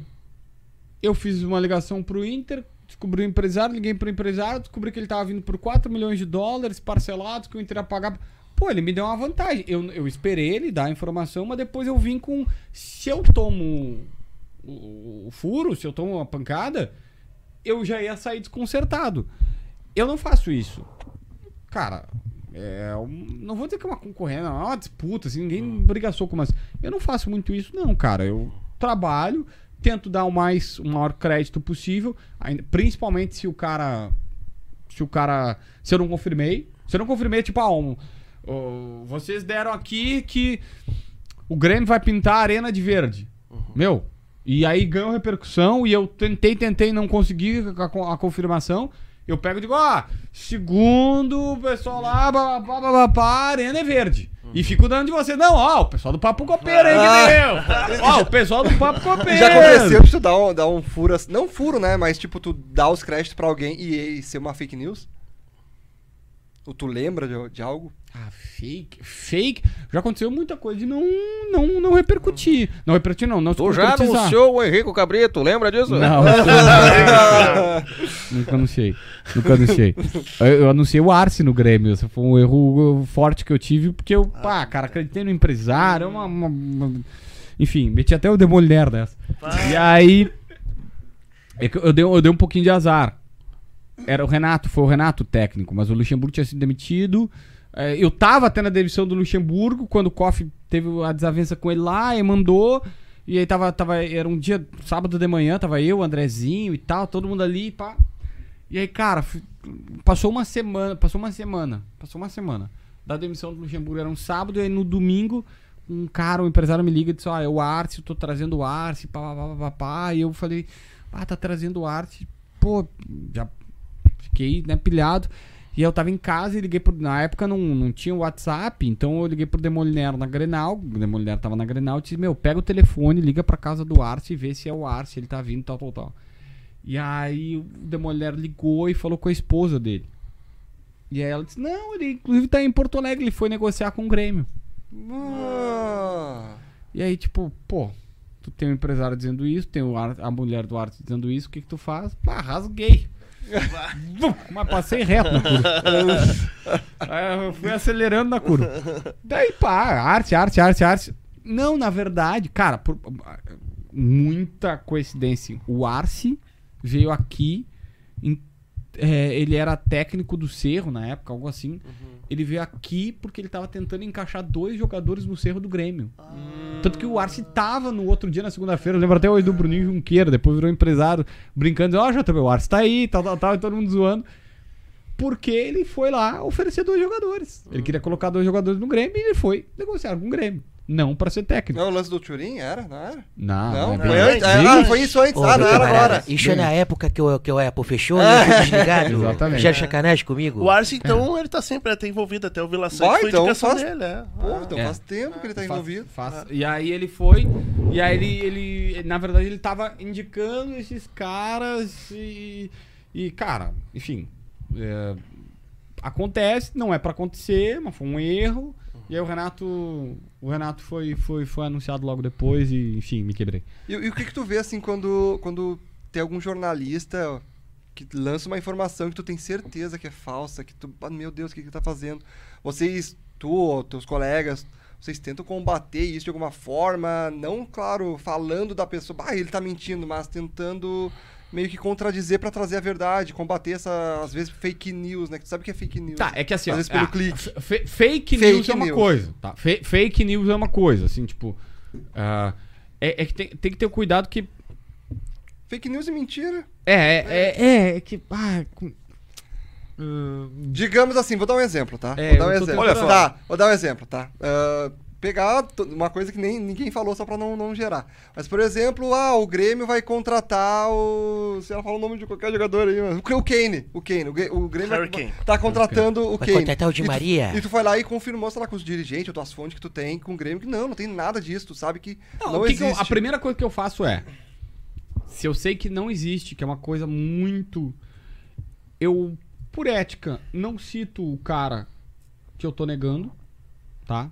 eu fiz uma ligação pro Inter, descobri o empresário, liguei pro empresário, descobri que ele tava vindo por 4 milhões de dólares parcelados, que o Inter ia pagar. Pô, ele me deu uma vantagem. Eu, eu esperei ele dar a informação, mas depois eu vim com. Se eu tomo o, o furo, se eu tomo uma pancada, eu já ia sair desconcertado. Eu não faço isso. Cara, é, não vou dizer que é uma concorrência, não, é uma disputa, assim, ninguém briga soco, mas eu não faço muito isso, não, cara. Eu trabalho, tento dar o mais, o maior crédito possível, principalmente se o cara. Se o cara. Se eu não confirmei. Se eu não confirmei, tipo, ah, um, ó, vocês deram aqui que o Grêmio vai pintar a arena de verde. Meu. E aí ganhou repercussão e eu tentei, tentei, não consegui a, co- a confirmação. Eu pego e digo, ah, segundo o pessoal lá, a arena é verde. E fico dando de você. Não, ó, o pessoal do Papo Copeiro aí que deu. Ó, o pessoal do Papo Copeiro. Já aconteceu de tu dar um, dar um furo, assim- não furo, né? Mas tipo, tu dar os créditos pra alguém e, e ser uma fake news? Ou tu lembra de, de algo? Ah, fake. Fake. Já aconteceu muita coisa de não, não, não repercutir. Não repercutir, não. Não Tu já anunciou o Henrique Cabrito, lembra disso? Não, nunca anunciei. Nunca anunciei. Eu, eu anunciei o Arce no Grêmio. Esse foi um erro forte que eu tive, porque eu, pá, cara, acreditei no empresário, uma, uma- uma- Enfim, meti até o Demoliner nessa. E aí. é Eu dei, eu dei um pouquinho de azar. Era o Renato, foi o Renato o técnico, mas o Luxemburgo tinha sido demitido. É, Eu tava até na demissão do Luxemburgo, quando o Koff teve a desavença com ele lá e mandou. E aí tava, tava. Era um dia, sábado de manhã, tava eu, o Andrezinho e tal, todo mundo ali, pá. E aí, cara, passou uma semana, passou uma semana, passou uma semana. Da demissão do Luxemburgo era um sábado, e aí no domingo, um cara, um empresário me liga e disse, ó, é o Arce, eu tô trazendo o Arce, pá, pá, pá, pá, pá. E eu falei, ah, tá trazendo o Arce. Pô, já fiquei, né, pilhado. E eu tava em casa e liguei por. Na época não, não tinha WhatsApp, então eu liguei pro Demoliner na Grenal. O Demoliner tava na Grenal e disse: Meu, pega o telefone, liga pra casa do Arce e vê se é o Arce, ele tá vindo, tal, tal, tal. E aí o Demoliner ligou e falou com a esposa dele. E aí ela disse: Não, ele inclusive tá em Porto Alegre, ele foi negociar com o Grêmio. Ah, E aí, tipo, pô, tu tem um empresário dizendo isso, tem o Ar- a mulher do Arce dizendo isso, o que que tu faz? Pá, rasguei. Mas passei reto na curva. Aí eu fui acelerando na curva. Daí, pá, arte, arte, arte, arte. Não, na verdade, cara, por- muita coincidência. O Arce veio aqui, em- é, ele era técnico do Cerro na época, algo assim. Ele veio aqui porque ele tava tentando encaixar dois jogadores no Cerro do Grêmio. Tanto que o Arce tava no outro dia, na segunda-feira, lembro até hoje do Bruninho Junqueira, depois virou empresário, brincando, ó, JB, o Arce tá aí, tal, tal, tal, e todo mundo zoando. Porque ele foi lá oferecer dois jogadores. Ele queria colocar dois jogadores no Grêmio e ele foi negociar com o Grêmio. Não pra ser técnico. não, o lance do Turim era? Não era? Não, Não, é foi antes. Ah, foi isso antes. Ô, ah, não era agora. Isso é na época que o, que o Apple fechou, né? Desligado. Exatamente. Já sacanagem comigo. O Arce, então, ele tá sempre até envolvido, até o Vila Sante Vai, foi então indicação faz- dele, é. Pô, então É. faz tempo que ele tá Faz- envolvido. faz- E aí ele foi, e aí ele, ele, na verdade, ele tava indicando esses caras e, e cara, enfim, é, acontece, não é pra acontecer, mas foi um erro. E aí o Renato, o Renato foi, foi, foi anunciado logo depois e, enfim, me quebrei. E, e o que que tu vê, assim, quando, quando tem algum jornalista que lança uma informação que tu tem certeza que é falsa, que tu, ah, meu Deus, o que que tá fazendo? Vocês, tu teus colegas, vocês tentam combater isso de alguma forma, não, claro, falando da pessoa, ah, ele tá mentindo, mas tentando meio que contradizer pra trazer a verdade, combater essa, às vezes, fake news, né? Que tu sabe o que é fake news. Tá, é que assim, Às ó, vezes pelo ah, clique. fake, Fake news é uma news. coisa, tá? Fe- fake news é uma coisa, assim, tipo. ah, é, é que tem, tem que ter cuidado que. Fake news e mentira. É, é, é, é, é que. Ah, com- ah, Digamos assim, vou dar um exemplo, tá? É, vou dar um exemplo. Olha só. Tá, vou dar um exemplo, tá? Ah, pegar uma coisa que nem ninguém falou só pra não, não gerar. Mas, por exemplo, ah, o Grêmio vai contratar o. Se ela fala o nome de qualquer jogador aí, mas. O Kane. O Kane. O, Grêmio Harry vai, Kane. tá contratando o Vai Kane. contratar o Di E tu- Maria. E tu foi lá e confirmou, sei lá, com os dirigentes ou tuas fontes que tu tem com o Grêmio, que não, não tem nada disso, tu sabe que Não, não, que que eu- existe. a primeira coisa que eu faço é. Se eu sei que não existe, que é uma coisa muito. Eu, por ética, não cito o cara que eu tô negando, tá?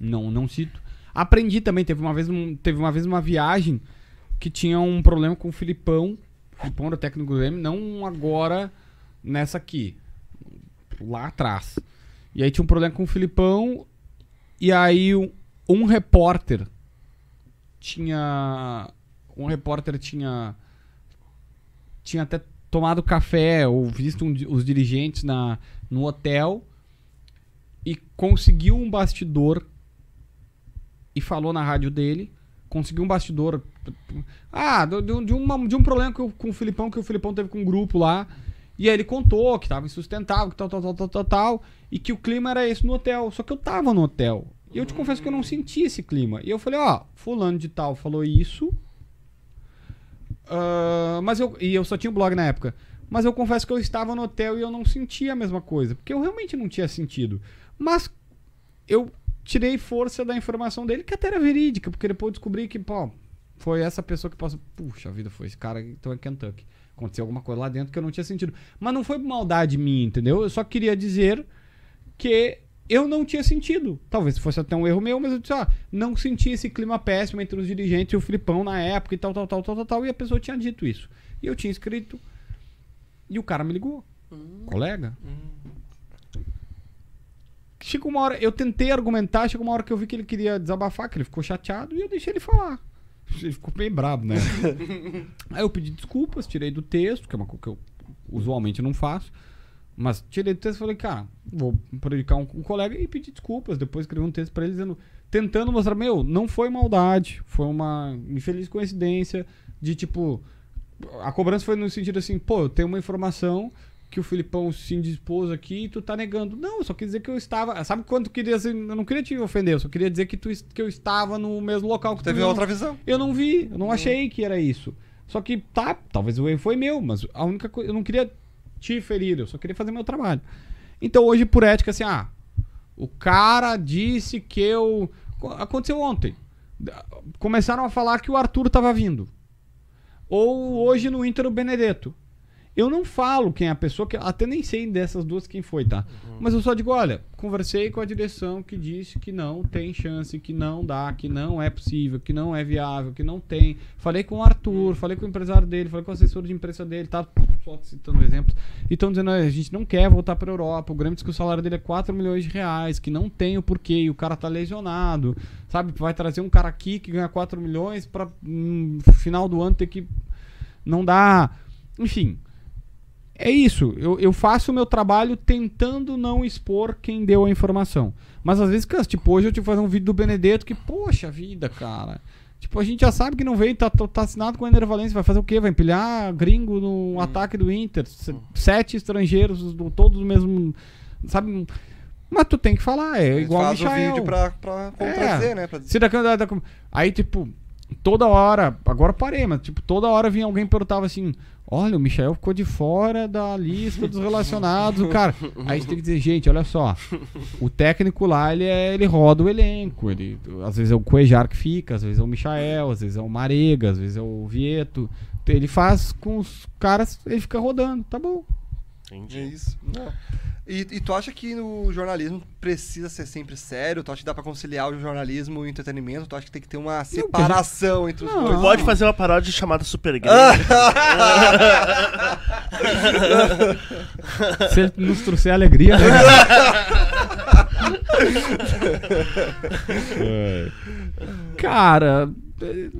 Não, não cito. Aprendi também, teve uma vez, um- teve uma vez uma viagem que tinha um problema com o Filipão. O Filipão era técnico do Grêmio, não agora nessa aqui. Lá atrás. E aí tinha um problema com o Filipão. E aí um, um repórter tinha. Um repórter tinha. Tinha até tomado café ou visto um os dirigentes na, no hotel e conseguiu um bastidor e falou na rádio dele. Conseguiu um bastidor. Ah, do- de, uma- de um problema o- com o Filipão, que o Filipão teve com um grupo lá. E aí ele contou que tava insustentável, que tal, tal, tal, tal, tal, tal. E que o clima era esse no hotel. Só que eu tava no hotel. E eu te confesso que eu não senti esse clima. E eu falei, ó, fulano de tal falou isso. ah, mas eu. E eu só tinha um blog na época. Mas eu confesso que eu estava no hotel e eu não sentia a mesma coisa. Porque eu realmente não tinha sentido. Mas eu tirei força da informação dele, que até era verídica, porque depois eu descobri que, pô, foi essa pessoa que passou. Puxa, a vida foi esse cara, então é Kentucky. Aconteceu alguma coisa lá dentro que eu não tinha sentido. Mas não foi maldade minha, entendeu? Eu só queria dizer que eu não tinha sentido. Talvez fosse até um erro meu, mas eu disse, ah, não senti esse clima péssimo entre os dirigentes e o Filipão na época e tal, tal, tal, tal, tal, tal. E a pessoa tinha dito isso. E eu tinha escrito. E o cara me ligou. Colega. Chegou uma hora, eu tentei argumentar, chegou uma hora que eu vi que ele queria desabafar, que ele ficou chateado, e eu deixei ele falar. Ele ficou bem brabo, né? Aí eu pedi desculpas, tirei do texto, que é uma coisa que eu usualmente não faço. Mas tirei do texto e falei, cara, vou prejudicar um, um colega e pedi desculpas. Depois escrevi um texto pra ele dizendo, tentando mostrar, meu, não foi maldade, foi uma infeliz coincidência de tipo. A cobrança foi no sentido assim, pô, eu tenho uma informação que o Filipão se indispôs aqui e tu tá negando. Não, eu só quis dizer que eu estava. Sabe quando tu queria eu não queria te ofender, eu só queria dizer que, tu, que eu estava no mesmo local que tu. Teve não- outra visão. eu não vi, eu não achei que era isso. Só que tá, talvez o erro foi meu, mas a única coisa, eu não queria te ferir, eu só queria fazer meu trabalho. Então hoje por ética assim, ah, o cara disse que eu aconteceu ontem. Começaram a falar que o Arthur tava vindo. Ou hoje no Inter o Benedetto. Eu não falo quem é a pessoa, que até nem sei dessas duas quem foi, tá? Mas eu só digo, olha, conversei com a direção que disse que não tem chance, que não dá, que não é possível, que não é viável, que não tem. Falei com o Arthur, falei com o empresário dele, falei com o assessor de imprensa dele, tá? Só citando exemplos. E estão dizendo, "Olha, a gente não quer voltar pra Europa, o Grêmio diz que o salário dele é 4 milhões de reais, que não tem o porquê, e o cara tá lesionado, sabe? Vai trazer um cara aqui que ganha 4 milhões pra no final do ano ter que não dá. Enfim. É isso. Eu, eu faço o meu trabalho tentando não expor quem deu a informação. Mas às vezes, cara, tipo, hoje eu tive que fazer um vídeo do Benedetto que, poxa vida, cara. Tipo, a gente já sabe que não veio, tá, tá, tá assinado com o Ender Valencia. Vai fazer o quê? Vai empilhar gringo no ataque do Inter. Se- Sete estrangeiros, do, todos do mesmo. Sabe? Mas tu tem que falar, é igual faz o Michael. vídeo pra, pra contradizer, É. né? Pra... Se da, da, da- aí, tipo, toda hora, agora parei, mas tipo, toda hora vinha alguém e perguntava assim: olha, o Michael ficou de fora da lista dos relacionados, o cara. Aí a gente tem que dizer, gente, olha só, o técnico lá, ele, é, ele roda o elenco. Ele, às vezes é o Cuejar que fica, às vezes é o Michael, às vezes é o Marega, às vezes é o Vieto. Ele faz com os caras, ele fica rodando, tá bom. É Entendi. isso. Não. E, e tu acha que o jornalismo precisa ser sempre sério? Tu acha que dá pra conciliar o jornalismo e o entretenimento? Tu acha que tem que ter uma separação entre os Não. dois? Pode fazer uma paródia chamada Super Grêmio. Se ele nos trouxer alegria, né? É. Cara, é,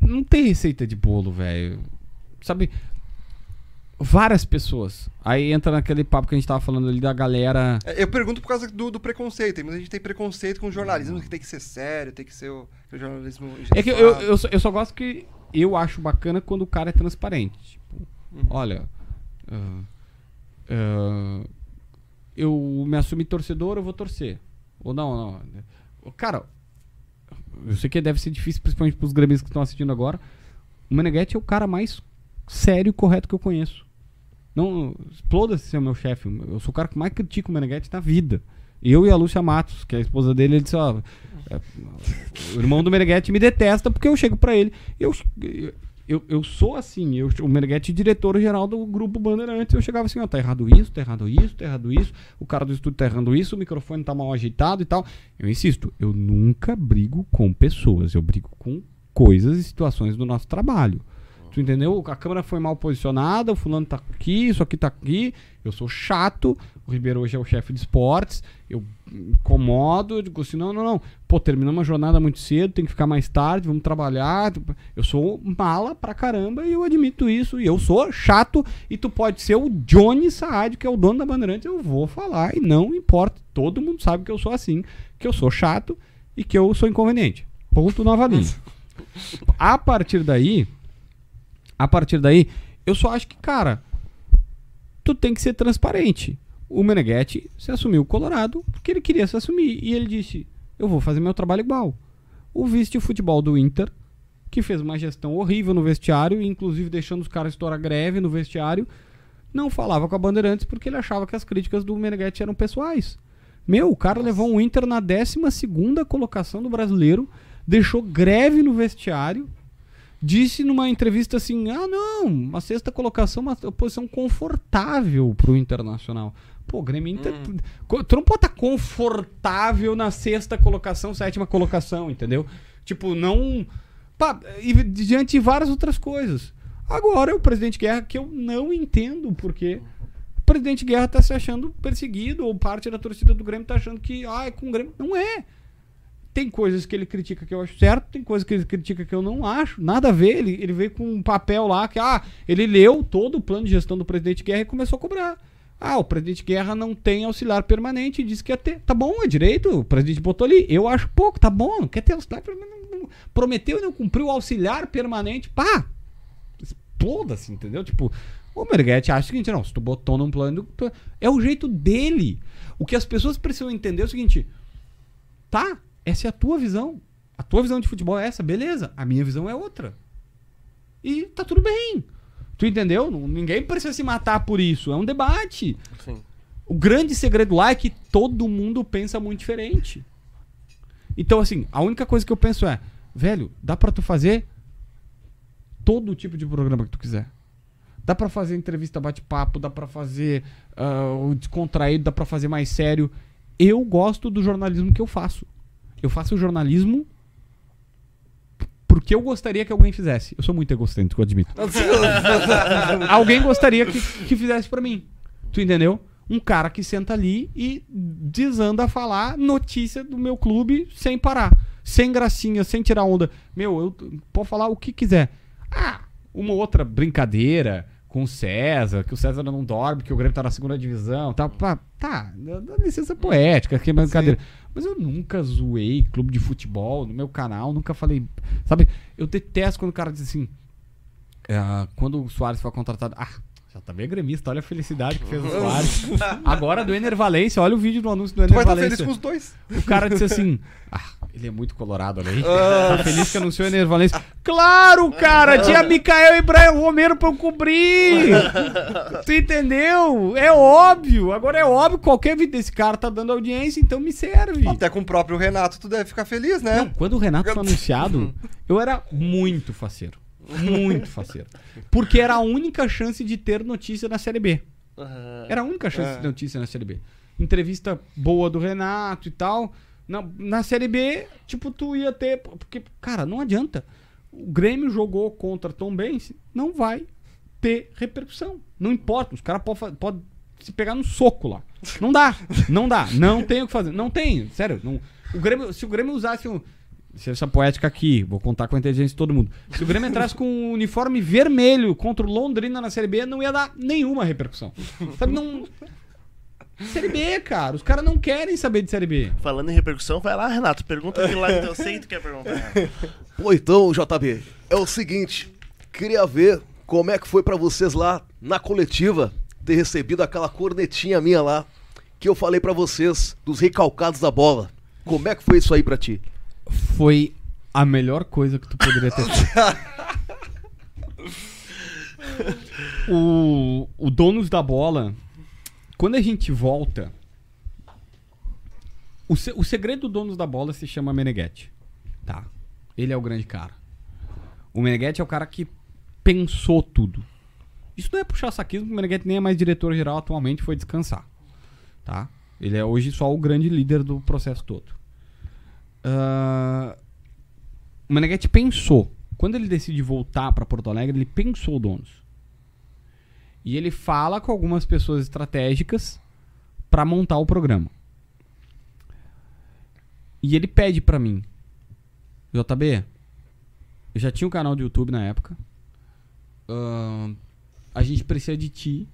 não tem receita de bolo, velho. Sabe? Várias pessoas. Aí entra naquele papo que a gente tava falando ali da galera. É, Eu pergunto por causa do, do preconceito. Tem muita gente tem preconceito com o jornalismo, que tem que ser sério, tem que ser o, o jornalismo. É que eu, engessado. eu, só, eu só gosto que eu acho bacana quando o cara é transparente. Tipo, olha. ah, ah, eu me assumi torcedor, eu vou torcer. Ou não, não. Cara, eu sei que deve ser difícil, principalmente pros gremistas que estão assistindo agora. O Meneghetti é o cara mais sério e correto que eu conheço. Não, exploda-se ser meu chefe. Eu sou o cara que mais critica o Meneghetti na vida. Eu e a Lúcia Matos, que é a esposa dele, ele disse, ó, é, o irmão do Meneghetti me detesta porque eu chego pra ele. Eu, eu, eu sou assim, eu, o Meneghetti diretor-geral do grupo Bandeirantes. Eu chegava assim, ó, tá errado isso, tá errado isso, tá errado isso. O cara do estúdio tá errando isso, o microfone tá mal ajeitado e tal. Eu insisto, eu nunca brigo com pessoas, eu brigo com coisas e situações do nosso trabalho. Tu entendeu? A câmera foi mal posicionada, o fulano tá aqui, isso aqui tá aqui. Eu sou chato. O Ribeiro hoje é o chefe de esportes. Eu incomodo, eu digo assim: não, não, não. Pô, terminamos uma jornada muito cedo, tem que ficar mais tarde, vamos trabalhar. Eu sou mala pra caramba e eu admito isso. E eu sou chato. E tu pode ser o Johnny Saad, que é o dono da Bandeirante. Eu vou falar e não importa. Todo mundo sabe que eu sou assim, que eu sou chato e que eu sou inconveniente. Ponto nova linha. A partir daí, a partir daí, eu só acho que, cara, tu tem que ser transparente. O Meneghetti se assumiu o Colorado porque ele queria se assumir. E ele disse: Eu vou fazer meu trabalho igual. O vice de futebol do Inter, que fez uma gestão horrível no vestiário, inclusive deixando os caras estourar greve no vestiário, não falava com a Bandeirantes porque ele achava que as críticas do Meneghetti eram pessoais. Meu, o cara levou um Inter na 12 colocação do brasileiro, deixou greve no vestiário, disse numa entrevista assim: ah, não, a sexta colocação é uma posição confortável pro Internacional. Pô, o Grêmio Inter. co- Tu não pode estar confortável na sexta colocação, sétima colocação, entendeu? Tipo, não. Pá, e diante de várias outras coisas. Agora é o presidente Guerra que eu não entendo porque o presidente Guerra tá se achando perseguido, ou parte da torcida do Grêmio tá achando que, ah, é com o Grêmio. Não é. Tem coisas que ele critica que eu acho certo, tem coisas que ele critica que eu não acho. Nada a ver. Ele, ele veio com um papel lá que, ah, ele leu todo o plano de gestão do presidente Guerra e começou a cobrar. Ah, o presidente Guerra não tem auxiliar permanente disse que ia ter. Tá bom, é direito. O presidente botou ali. Eu acho pouco, tá bom. Quer ter auxiliar permanente. Prometeu e não cumpriu o auxiliar permanente. Pá! Exploda-se, entendeu? Tipo, o Merguete acha o seguinte: não, se tu botou num plano. É o jeito dele. O que as pessoas precisam entender é o seguinte: tá, essa é a tua visão. A tua visão de futebol é essa, beleza. A minha visão é outra. E tá tudo bem. Tu entendeu? Ninguém precisa se matar por isso. É um debate. Sim. O grande segredo lá é que todo mundo pensa muito diferente. Então, assim, a única coisa que eu penso é, velho, dá pra tu fazer todo tipo de programa que tu quiser. Dá pra fazer entrevista bate-papo, dá pra fazer o descontraído, dá pra fazer mais sério. Eu gosto do jornalismo que eu faço. Eu faço jornalismo porque eu gostaria que alguém fizesse. Eu sou muito egocêntrico, eu admito. alguém gostaria que, que fizesse pra mim. Tu entendeu? Um cara que senta ali e desanda a falar notícia do meu clube sem parar. Sem gracinha, sem tirar onda. Meu, eu pode falar o que quiser. Ah, uma outra brincadeira com o César, que o César não dorme, que o Grêmio tá na segunda divisão, tá, pá, tá, licença poética, que é brincadeira. Mas eu nunca zoei clube de futebol no meu canal, nunca falei, sabe? Eu detesto quando o cara diz assim, ah, quando o Soares foi contratado, ah, já tá bem gremista, olha a felicidade que fez o Soares. Agora do Ener Valência, olha o vídeo do anúncio do Tu vai Ener estar feliz Valência. com os dois. O cara disse assim: Ah, ele é muito colorado, olha aí. Tá feliz que anunciou o Ener Valência. Claro, cara! Tinha Micael e Brian Romero pra eu cobrir! tu entendeu? É óbvio. Agora é óbvio que qualquer vídeo desse cara tá dando audiência, então me serve. Até com o próprio Renato, tu deve ficar feliz, né? Não, quando o Renato foi anunciado, eu era muito faceiro. Muito faceiro. Porque era a única chance de ter notícia na Série B. Aham. Era a única chance de ter notícia na Série B. Entrevista boa do Renato e tal. Na, na Série B, tipo, tu ia ter. Porque, cara, não adianta. O Grêmio jogou contra Tom Benz, não vai ter repercussão. Não importa. Os caras podem pode se pegar no soco lá. Não dá. Não dá. Não tem o que fazer. Não tem. Sério. Não, o Grêmio, se o Grêmio usasse um. licença poética aqui, vou contar com a inteligência de todo mundo. Se o Grêmio entrasse com um uniforme vermelho contra o Londrina na Série B, não ia dar nenhuma repercussão. Sabe, não. Série B, cara. Os caras não querem saber de Série B. Falando em repercussão, vai lá, Renato. Pergunta aquilo lá que eu sei que tu quer perguntar. Pô, então, JB, é o seguinte, queria ver como é que foi pra vocês lá na coletiva ter recebido aquela cornetinha minha lá que eu falei pra vocês dos recalcados da bola. Como é que foi isso aí pra ti? Foi a melhor coisa que tu poderia ter feito. o, o Donos da Bola, quando a gente volta. O, se- o segredo do Donos da Bola se chama Meneghetti. Tá? Ele é o grande cara. O Meneghetti é o cara que pensou tudo. Isso não é puxar saquismo, porque o Meneghetti nem é mais diretor-geral atualmente, foi descansar. Tá? Ele é hoje só o grande líder do processo todo. Ah, o Meneghetti pensou. Quando ele decide voltar para Porto Alegre, ele pensou o donos. E ele fala com algumas pessoas estratégicas para montar o programa. E ele pede para mim, JB, eu já tinha um canal do YouTube na época. Ahn, a gente precisa de ti.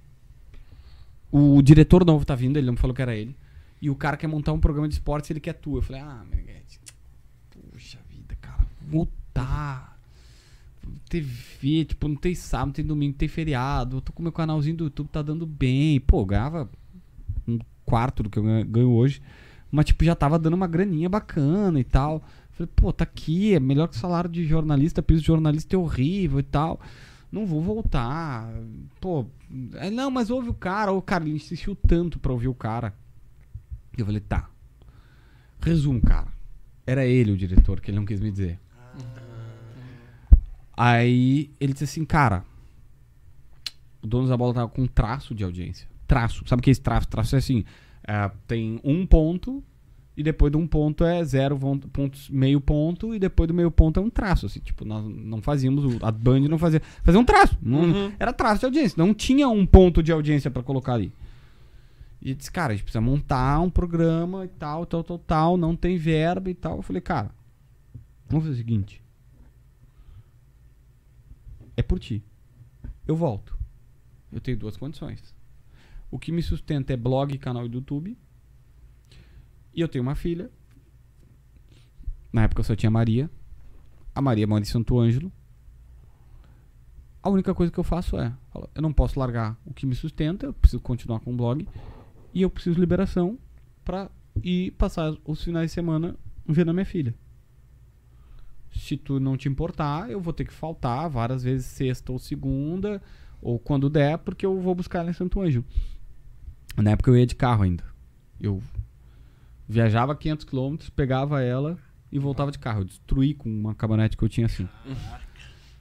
O diretor novo tá vindo, ele não falou que era ele. E o cara quer montar um programa de esportes, ele quer tu. Eu falei, ah, Meneghetti, Puxa vida, cara. Voltar. TV, tipo, não tem sábado, não tem domingo, não tem feriado. Eu tô com meu canalzinho do YouTube, tá dando bem. Pô, ganhava um quarto do que eu ganho- hoje. Mas, tipo, já tava dando uma graninha bacana e tal. Falei, pô, tá aqui, é melhor que o salário de jornalista, piso de jornalista é horrível e tal. Não vou voltar. Pô, é, não, mas ouve o cara. O cara, ele insistiu tanto pra ouvir o cara. Eu falei, tá. Resumo, cara. Era ele o diretor, que ele não quis me dizer. Aí ele disse assim, cara, o dono da bola tava com um traço de audiência. Traço. Sabe o que é esse traço? Traço é assim, é, tem um ponto e depois de um ponto é zero pontos, meio ponto e depois do meio ponto é um traço. Assim, tipo, nós não fazíamos, a Band não fazia, fazia um traço. não- Era traço de audiência. Não tinha um ponto de audiência pra colocar ali. E disse, cara, a gente precisa montar um programa e tal, tal, tal, tal, não tem verba e tal. Eu falei, cara, vamos fazer o seguinte. É por ti. Eu volto. Eu tenho duas condições. O que me sustenta é blog e canal do YouTube. E eu tenho uma filha. Na época eu só tinha Maria. A Maria mora em Santo Ângelo. A única coisa que eu faço é: eu não posso largar o que me sustenta, eu preciso continuar com o blog. E eu preciso de liberação pra ir passar os finais de semana vendo a minha filha. Se tu não te importar, eu vou ter que faltar várias vezes sexta ou segunda, ou quando der, porque eu vou buscar ela em Santo Ângelo. Na época eu ia de carro ainda. Eu viajava 500 km, pegava ela e voltava de carro. Eu destruí com uma caminhonete que eu tinha assim.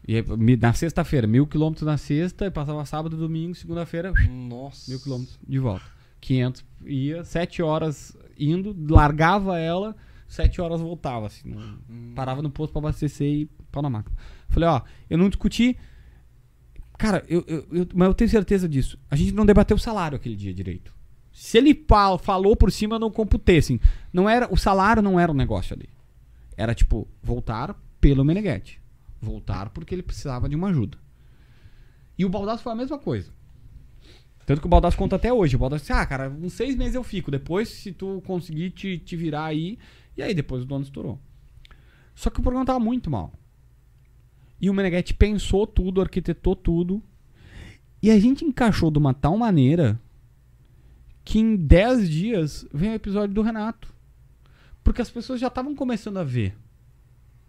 E aí, na sexta-feira, mil quilômetros na sexta, passava sábado, domingo, segunda-feira, mil quilômetros de volta. 500 ia, sete horas indo, largava ela, sete horas voltava, assim. não- Parava no posto pra abastecer e pau na máquina. Falei, ó, eu não discuti. Cara, eu, eu, eu- mas eu tenho certeza disso. A gente não debateu o salário aquele dia direito. Se ele fa- falou por cima, eu não computei, assim. Não era, o salário não era o negócio ali. Era tipo, voltar pelo Meneghetti. Voltar porque ele precisava de uma ajuda. E o Baldasso foi a mesma coisa. Tanto que o Baldasso conta até hoje. O Baldasso disse, ah, cara, uns seis meses eu fico. Depois, se tu conseguir te, te virar aí. E aí, depois o dono estourou. Só que o programa tava muito mal. E o Meneghetti pensou tudo, arquitetou tudo. E a gente encaixou de uma tal maneira que em 10 dias vem o episódio do Renato. Porque as pessoas já estavam começando a ver.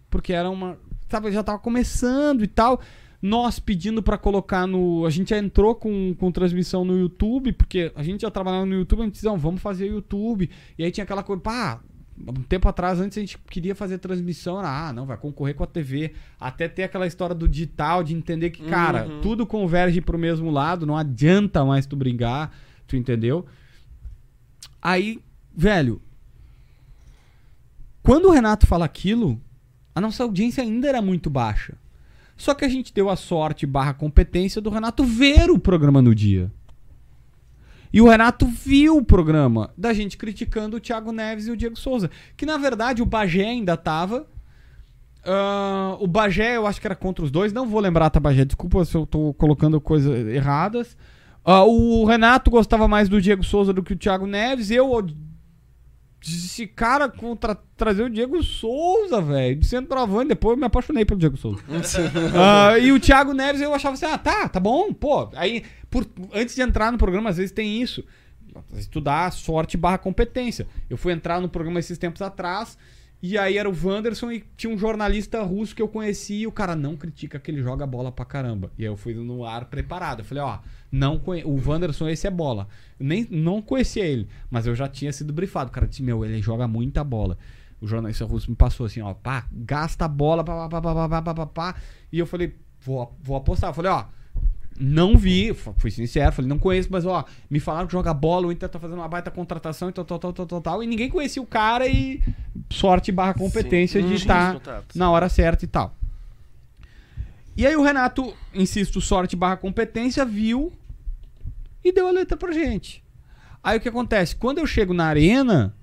Porque era uma. Tava, já tava começando e tal. Nós pedindo pra colocar no. A gente já entrou com, com transmissão no YouTube, porque a gente já trabalhava no YouTube, a gente disse, vamos fazer YouTube. E aí tinha aquela coisa, pá, um tempo atrás, antes a gente queria fazer transmissão, era, ah, não, vai concorrer com a TV. Até ter aquela história do digital, de entender que, cara, tudo converge pro mesmo lado, não adianta mais tu brigar, tu entendeu? Aí, velho, quando o Renato fala aquilo, a nossa audiência ainda era muito baixa. Só que a gente deu a sorte barra competência do Renato ver o programa no dia. E o Renato viu o programa da gente criticando o Thiago Neves e o Diego Souza. Que na verdade o Bagé ainda tava Ah, o Bagé, eu acho que era contra os dois. Não vou lembrar, tá, Bagé? Desculpa se eu tô colocando coisas erradas. Ah, o Renato gostava mais do Diego Souza do que o Thiago Neves. Eu esse cara contra trazer o Diego Souza, velho, de centroavante, depois eu me apaixonei pelo Diego Souza. Ah, e o Thiago Neves eu achava assim, ah, tá, tá bom, pô. Aí, por, antes de entrar no programa, às vezes tem isso. Estudar sorte barra competência. Eu fui entrar no programa esses tempos atrás, e aí era o Wanderson e tinha um jornalista russo que eu conheci e o cara não critica que ele joga bola pra caramba. E aí eu fui no ar preparado. Eu falei, ó, não conhe... o Wanderson esse é bola. Nem não conhecia ele, mas eu já tinha sido brifado. O cara disse, meu, ele joga muita bola. O jornalista russo me passou assim, ó, pá, gasta a bola, pá, pá, pá, pá, pá, pá, pá, pá. E eu falei, vou, vou apostar. Eu falei, ó, não vi, fui sincero, falei, não conheço, mas ó, me falaram que joga bola, o Inter tá fazendo uma baita contratação e tal, tal, tal, tal, tal, tal. E ninguém conhecia o cara e sorte barra competência Sim, de estar na hora certa e tal. E aí o Renato, insisto, sorte barra competência, viu e deu a letra pra gente. Aí o que acontece? Quando eu chego na arena,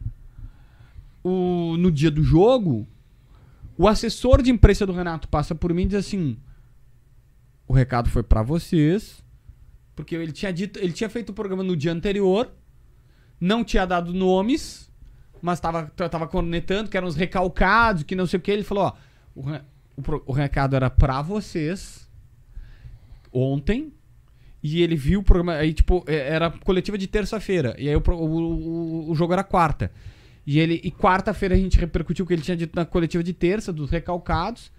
o, no dia do jogo, o assessor de imprensa do Renato passa por mim e diz assim: o recado foi pra vocês, porque ele tinha dito, ele tinha feito o programa no dia anterior, não tinha dado nomes, mas tava, tava cornetando que eram os recalcados, que não sei o que. Ele falou: ó, o, o o recado era pra vocês ontem. E ele viu o programa. Aí, tipo, é- era coletiva de terça-feira. E aí o, o, o jogo era quarta. E ele. E quarta-feira a gente repercutiu o que ele tinha dito na coletiva de terça, dos recalcados.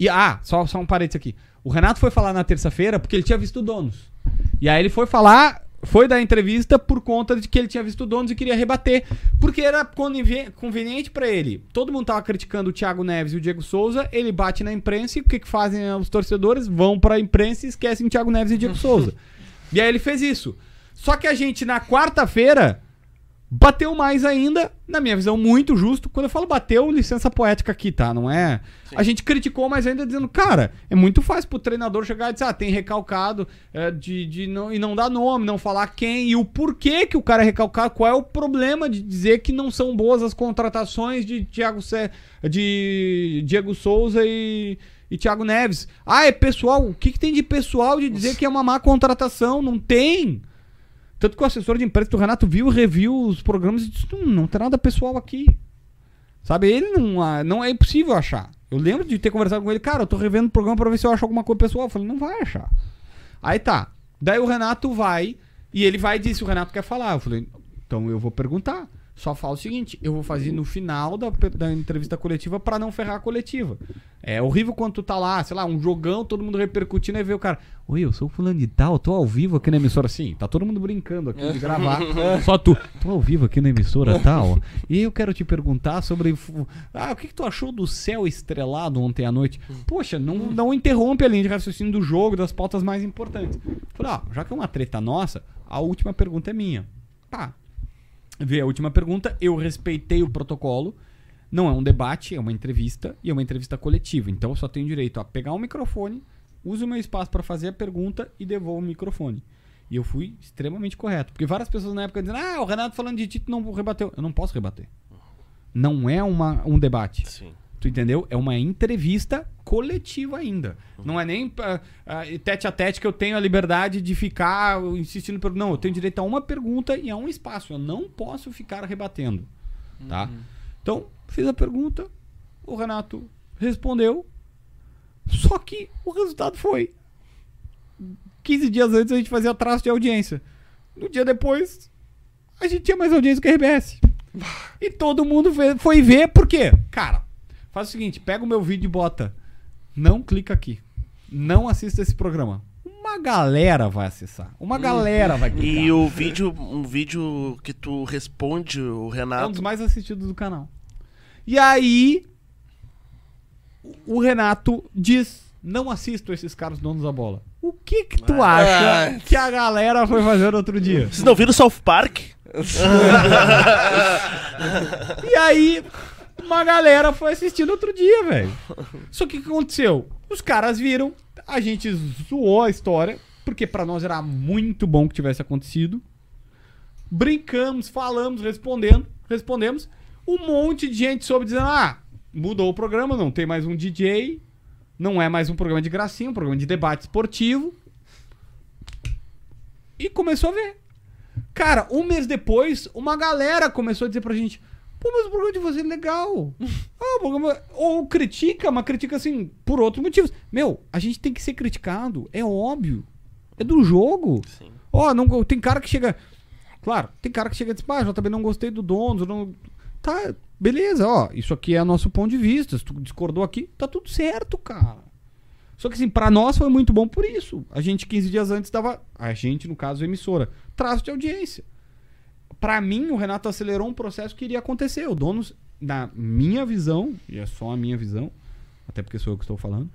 E, ah, só, só um parênteses aqui. O Renato foi falar na terça-feira porque ele tinha visto o donos. E aí ele foi falar, foi dar entrevista por conta de que ele tinha visto o donos e queria rebater. Porque era conveni- conveniente pra ele. Todo mundo tava criticando o Thiago Neves e o Diego Souza. Ele bate na imprensa e o que, que fazem os torcedores? Vão pra imprensa e esquecem o Thiago Neves e o Diego Souza. E aí ele fez isso. Só que a gente, na quarta-feira, bateu mais ainda, na minha visão, muito justo. Quando eu falo bateu, licença poética aqui, tá? Não é. A gente criticou, mas ainda dizendo, cara, é muito fácil pro treinador chegar e dizer, ah, tem recalcado é, de, de não, e não dar nome, não falar quem e o porquê que o cara é recalcado, qual é o problema de dizer que não são boas as contratações de Thiago Sé, de Diego Souza e, e Thiago Neves. Ah, é pessoal. O que, que tem de pessoal de dizer que é uma má contratação? Não tem. Tanto que o assessor de imprensa do Renato viu, reviu os programas e disse: "Hum, não tem nada pessoal aqui. Sabe, ele não, ah, não é impossível achar. Eu lembro de ter conversado com ele, cara, eu tô revendo o programa pra ver se eu acho alguma coisa pessoal. Eu falei, não vai achar. Aí tá. Daí o Renato vai, e ele vai e diz: o Renato quer falar. Eu falei, então eu vou perguntar. Só fala o seguinte, eu vou fazer no final da, da entrevista coletiva pra não ferrar a coletiva. É horrível quando tu tá lá, sei lá, um jogão, todo mundo repercutindo, aí vê o cara, oi, eu sou o fulano de tal, tô ao vivo aqui na emissora, assim, tá todo mundo brincando aqui de gravar, só tu, tô ao vivo aqui na emissora tal, e eu quero te perguntar sobre, ah, o que, que tu achou do céu estrelado ontem à noite? Poxa, não, não interrompe a linha de raciocínio do jogo, das pautas mais importantes. Falei, ó, já que é uma treta nossa, a última pergunta é minha. Tá, Vê a última pergunta. Eu respeitei o protocolo. Não é um debate, é uma entrevista e é uma entrevista coletiva. Então eu só tenho direito a pegar um microfone, uso o meu espaço para fazer a pergunta e devolvo o microfone. E eu fui extremamente correto. Porque várias pessoas na época dizendo, ah, o Renato falando de Tito não rebateu. Eu não posso rebater. Não é uma, um debate. Sim. Tu entendeu? É uma entrevista coletiva ainda. Não é nem ah, tete a tete que eu tenho a liberdade de ficar insistindo. Per... Não, eu tenho direito a uma pergunta e a um espaço. Eu não posso ficar rebatendo. Tá? Então, fiz a pergunta, o Renato respondeu. Só que o resultado foi. 15 dias antes a gente fazia traço de audiência. No dia depois, a gente tinha mais audiência que a RBS. E todo mundo foi ver, por quê? Cara, faz o seguinte, pega o meu vídeo e bota. Não clica aqui. Não assista esse programa. Uma galera vai acessar. Uma galera vai clicar. E o vídeo, um vídeo que tu responde o É um Renato. dos mais assistidos do canal. E aí, o Renato diz: Não assisto esses caras donos da bola. O que que tu acha que a galera foi fazer no outro dia? Vocês não viram South Park? E aí, uma galera foi assistir no outro dia, velho. Só que o que aconteceu? Os caras viram, a gente zoou a história, porque pra nós era muito bom que tivesse acontecido. Brincamos, falamos, respondendo, respondemos. Um monte de gente soube dizendo: ah, mudou o programa, não tem mais um DJ, não é mais um programa de gracinha, um programa de debate esportivo. E começou a ver. Cara, um mês depois, uma galera começou a dizer pra gente: Pô, mas o programa de vocês é legal. Ah, o programa... Ou critica, mas critica assim, por outros motivos. Meu, a gente tem que ser criticado, é óbvio. É do jogo. Ó, não, tem cara que chega. Claro, tem cara que chega e diz, ah, eu também não gostei do dono, não. Tá, beleza, ó. Isso aqui é nosso ponto de vista. Se tu discordou aqui, tá tudo certo, cara. Só que assim, pra nós foi muito bom por isso. A gente, 15 dias antes, dava. A gente, no caso, a emissora. Traço de audiência. Pra mim, o Renato acelerou um processo que iria acontecer. O dono, na minha visão, e é só a minha visão, até porque sou eu que estou falando.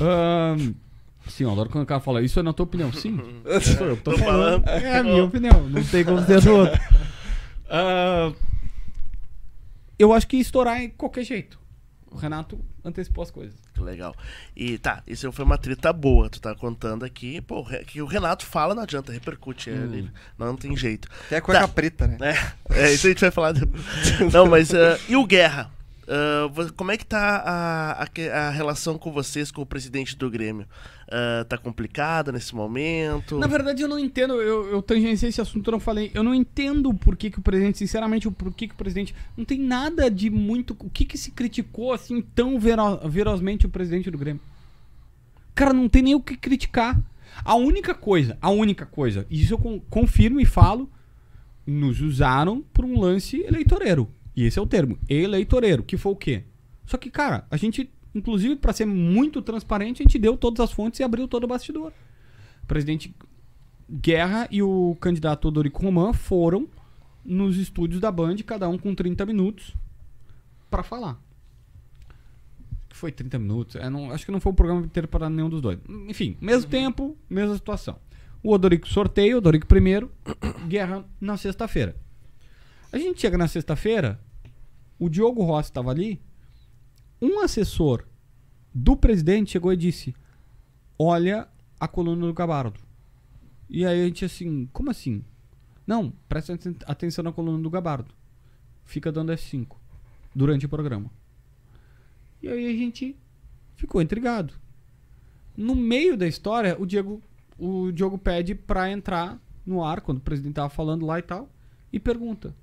ahn, sim, eu adoro quando o cara fala, isso é na tua opinião. Sim, sou eu que tô, Tô falando. falando. É a minha opinião, não tem como ser do outro. Ah, eu acho que ia estourar em qualquer jeito. O Renato antecipou as coisas. Que legal. E tá, isso foi uma treta boa, tu tá contando aqui. Pô, que o Renato fala, não adianta, repercute. é, ele- não, não tem jeito. Até a cueca Tá. preta, né? É, é, isso a gente vai falar depois. Não, mas. ah, e o Guerra? Vo- como é que tá a, a, a relação com vocês, com o presidente do Grêmio? Ah, tá complicada nesse momento? Na verdade, eu não entendo. Eu, eu tangenciei esse assunto, eu não falei. Eu não entendo por que, que o presidente, sinceramente, o por que, que o presidente. Não tem nada de muito. O que, que se criticou assim tão vero- ferozmente o presidente do Grêmio? Cara, não tem nem o que criticar. A única coisa, a única coisa, e isso eu con- confirmo e falo, nos usaram por um lance eleitoreiro. E esse é o termo, eleitoreiro, que foi o quê? Só que, cara, a gente, inclusive, pra ser muito transparente, a gente deu todas as fontes e abriu todo o bastidor. O presidente Guerra e o candidato Odorico Roman foram nos estúdios da Band, cada um com 30 minutos, pra falar. Foi 30 minutos. É, não- acho que não foi o programa inteiro para nenhum dos dois. Enfim, mesmo tempo, mesma situação. O Odorico sorteio, o Odorico primeiro, Guerra na sexta-feira. A gente chega na sexta-feira, o Diogo Rossi estava ali, um assessor do presidente chegou e disse: Olha a coluna do Gabardo. E aí a gente assim, como assim? Não, presta aten- atenção na coluna do Gabardo. Fica dando F5 durante o programa. E aí a gente ficou intrigado. No meio da história, o Diego, o Diogo pede pra entrar no ar, quando o presidente tava falando lá e tal, e pergunta: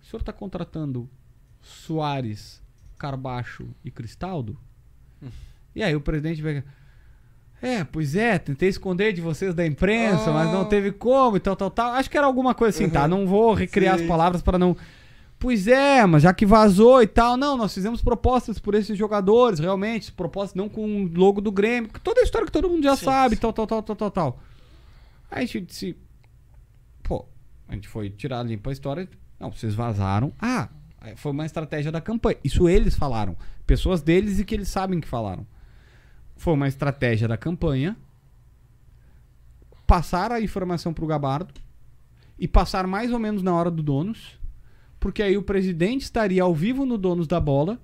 O senhor tá contratando Soares, Carbacho e Cristaldo? E aí o presidente vai. É, pois é, tentei esconder de vocês da imprensa, mas não teve como e tal, tal, tal. Acho que era alguma coisa assim, tá? Não vou recriar as palavras para não. Pois é, mas já que vazou e tal, não, nós fizemos propostas por esses jogadores, realmente, propostas não com o logo do Grêmio, toda a história que todo mundo já Sim, sabe, sim. tal, tal, tal, tal, tal, tal. Aí a gente disse, pô, a gente foi tirar limpa a história, não, vocês vazaram. Ah, foi uma estratégia da campanha. Isso eles falaram, pessoas deles e que eles sabem que falaram. Foi uma estratégia da campanha passar a informação pro Gabardo e passar mais ou menos na hora do Donos, porque aí o presidente estaria ao vivo no Donos da Bola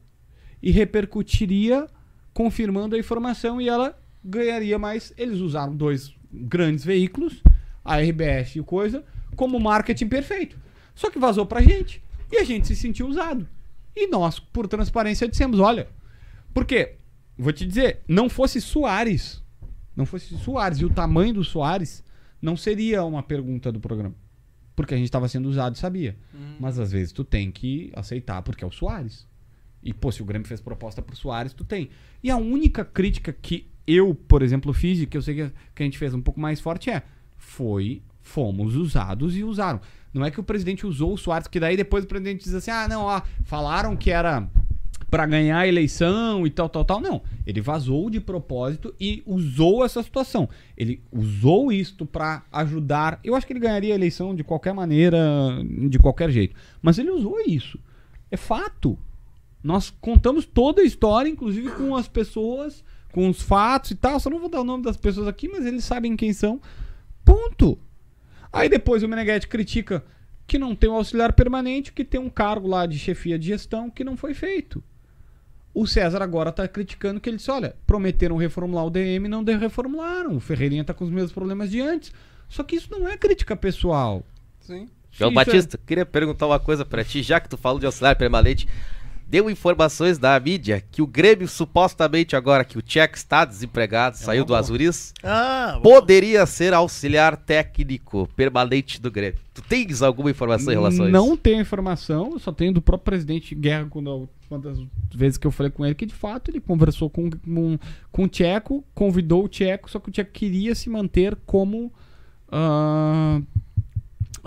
e repercutiria confirmando a informação e ela ganharia mais. Eles usaram dois grandes veículos, a RBS e o Coisa, como marketing perfeito. Só que vazou pra gente e a gente se sentiu usado. E nós, por transparência, dissemos: olha, porque, vou te dizer, não fosse Soares, não fosse Soares e o tamanho do Soares, não seria uma pergunta do programa. Porque a gente estava sendo usado e sabia. Mas às vezes tu tem que aceitar porque é o Soares. E, pô, se o Grêmio fez proposta pro Soares, tu tem. E a única crítica que eu, por exemplo, fiz, e que eu sei que, que a gente fez um pouco mais forte, é: foi, fomos usados e usaram. Não é que o presidente usou o Soares, porque daí depois o presidente diz assim: ah, não, ó, falaram que era pra ganhar a eleição e tal, tal, tal. Não. Ele vazou de propósito e usou essa situação. Ele usou isto pra ajudar. Eu acho que ele ganharia a eleição de qualquer maneira, de qualquer jeito. Mas ele usou isso. É fato. Nós contamos toda a história, inclusive com as pessoas, com os fatos e tal. Só não vou dar o nome das pessoas aqui, mas eles sabem quem são. Ponto. Aí depois o Meneghetti critica que não tem um auxiliar permanente, que tem um cargo lá de chefia de gestão que não foi feito. O César agora tá criticando que ele disse: olha, prometeram reformular o DM e não de- reformularam. O Ferreirinha tá com os mesmos problemas de antes. Só que isso não é crítica pessoal. Sim. João é- Batista, queria perguntar uma coisa pra ti, já que tu falou de auxiliar permanente. Deu informações da mídia que o Grêmio, supostamente agora que o Tcheco está desempregado, saiu do Azuris, Ah, poderia ser auxiliar técnico permanente do Grêmio. Tu tens alguma informação em relação a isso? Não tenho informação, só tenho do próprio presidente Guerra, quando uma das vezes que eu falei com ele, que de fato ele conversou com, com, com o Tcheco, convidou o Tcheco, só que o Tcheco queria se manter como ah,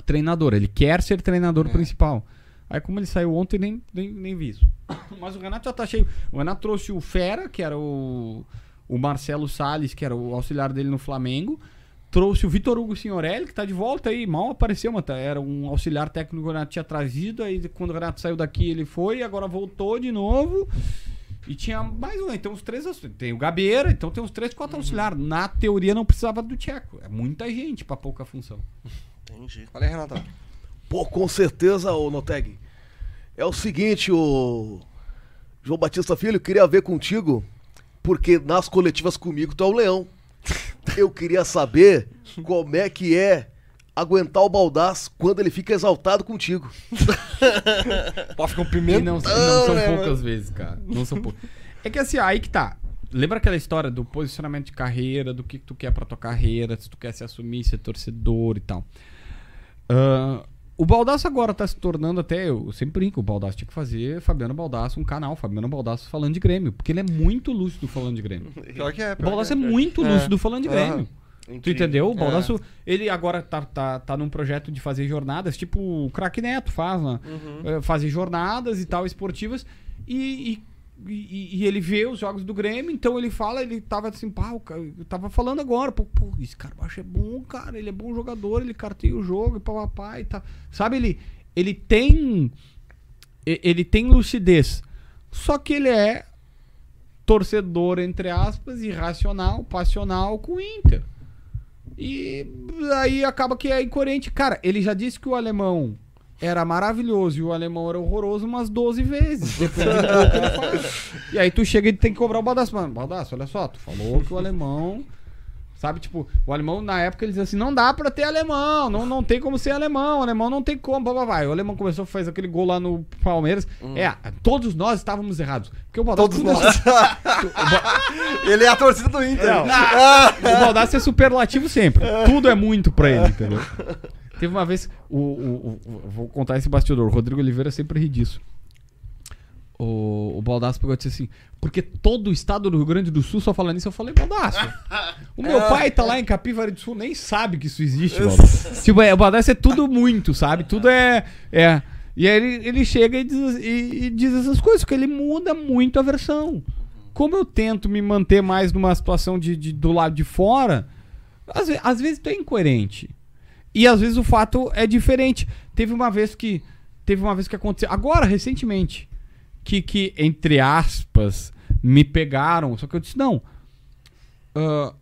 treinador. Ele quer ser treinador principal. Aí, como ele saiu ontem, nem, nem, nem vi isso. Mas o Renato já tá cheio. O Renato trouxe o Fera, que era o, o Marcelo Salles, que era o auxiliar dele no Flamengo. Trouxe o Vitor Hugo Signorelli, que tá de volta aí. Mal apareceu, mas tá- era um auxiliar técnico que o Renato tinha trazido. Aí, quando o Renato saiu daqui, ele foi. Agora voltou de novo. E tinha mais um. Então, os três. Tem o Gabeira, então tem uns três, quatro auxiliares. Na teoria, não precisava do Tcheco. É muita gente pra pouca função. Entendi. Fala aí, Renatão. Pô, com certeza, ô Noteg. É o seguinte, ô João Batista Filho, eu queria ver contigo, porque nas coletivas comigo tu é o leão. Eu queria saber como é que é aguentar o Baldaz quando ele fica exaltado contigo. Pode ficar um pimenta. não, não são poucas vezes, cara. Não são poucas. É que assim, aí que tá. Lembra aquela história do posicionamento de carreira, do que, que tu quer pra tua carreira, se tu quer se assumir, ser torcedor e tal. Ah, o Baldaço agora tá se tornando até. Eu sempre brinco, o Baldaço tinha que fazer Fabiano Baldaço um canal, Fabiano Baldaço falando de Grêmio. Porque ele é muito lúcido falando de Grêmio. Pior que é. O pior Baldaço que é muito É. lúcido falando de. Grêmio. Tu entendeu? O Baldasso, ele agora tá, tá, tá num projeto de fazer jornadas, tipo o Crack Neto faz, né? É, fazer jornadas e tal, esportivas, e, e, e- e ele vê os jogos do Grêmio, então ele fala, ele tava assim, pá, eu tava falando agora, pô, pô, esse acho é bom, cara, ele é bom jogador, ele carteia o jogo e papapá e tal. Sabe, ele, ele tem. Ele tem lucidez. Só que ele é torcedor, entre aspas, irracional, passional com o Inter. E aí acaba que é incoerente. Cara, ele já disse que o alemão era maravilhoso e o alemão era horroroso umas 12 vezes. Ele faz. E aí tu chega e tem que cobrar o Baldaço. Mano, Baldaço, olha só, tu falou que o alemão. Sabe, tipo, o alemão na época ele dizia assim: não dá pra ter alemão, não, não tem como ser alemão, alemão não tem como, blá, blá, blá. O alemão começou a fazer aquele gol lá no Palmeiras. É, todos nós estávamos errados. Porque o Baldaço. Todos nós. Ele é a torcida do Inter. Não. O Baldassi é superlativo sempre. Tudo é muito pra ele, entendeu? Teve uma vez. O, o- o- vou contar esse bastidor. O Rodrigo Oliveira sempre ri disso. O, o Baldassi pegou e disse assim: Porque todo o estado do Rio Grande do Sul só fala nisso. Eu falei, Baldassi. O meu pai tá lá em Capivari do Sul, nem sabe que isso existe, Baldassi. tipo, é, o Baldassi é tudo muito, sabe? Tudo é. é. E aí ele, ele chega e diz, e- e diz essas coisas, porque ele muda muito a versão. Como eu tento me manter mais numa situação de, de- do lado de fora, às, às vezes tu é incoerente. E às vezes o fato é diferente. Teve uma vez que. Teve uma vez que aconteceu. Agora, recentemente. Que, que entre aspas, me pegaram. Só que eu disse, não. ah,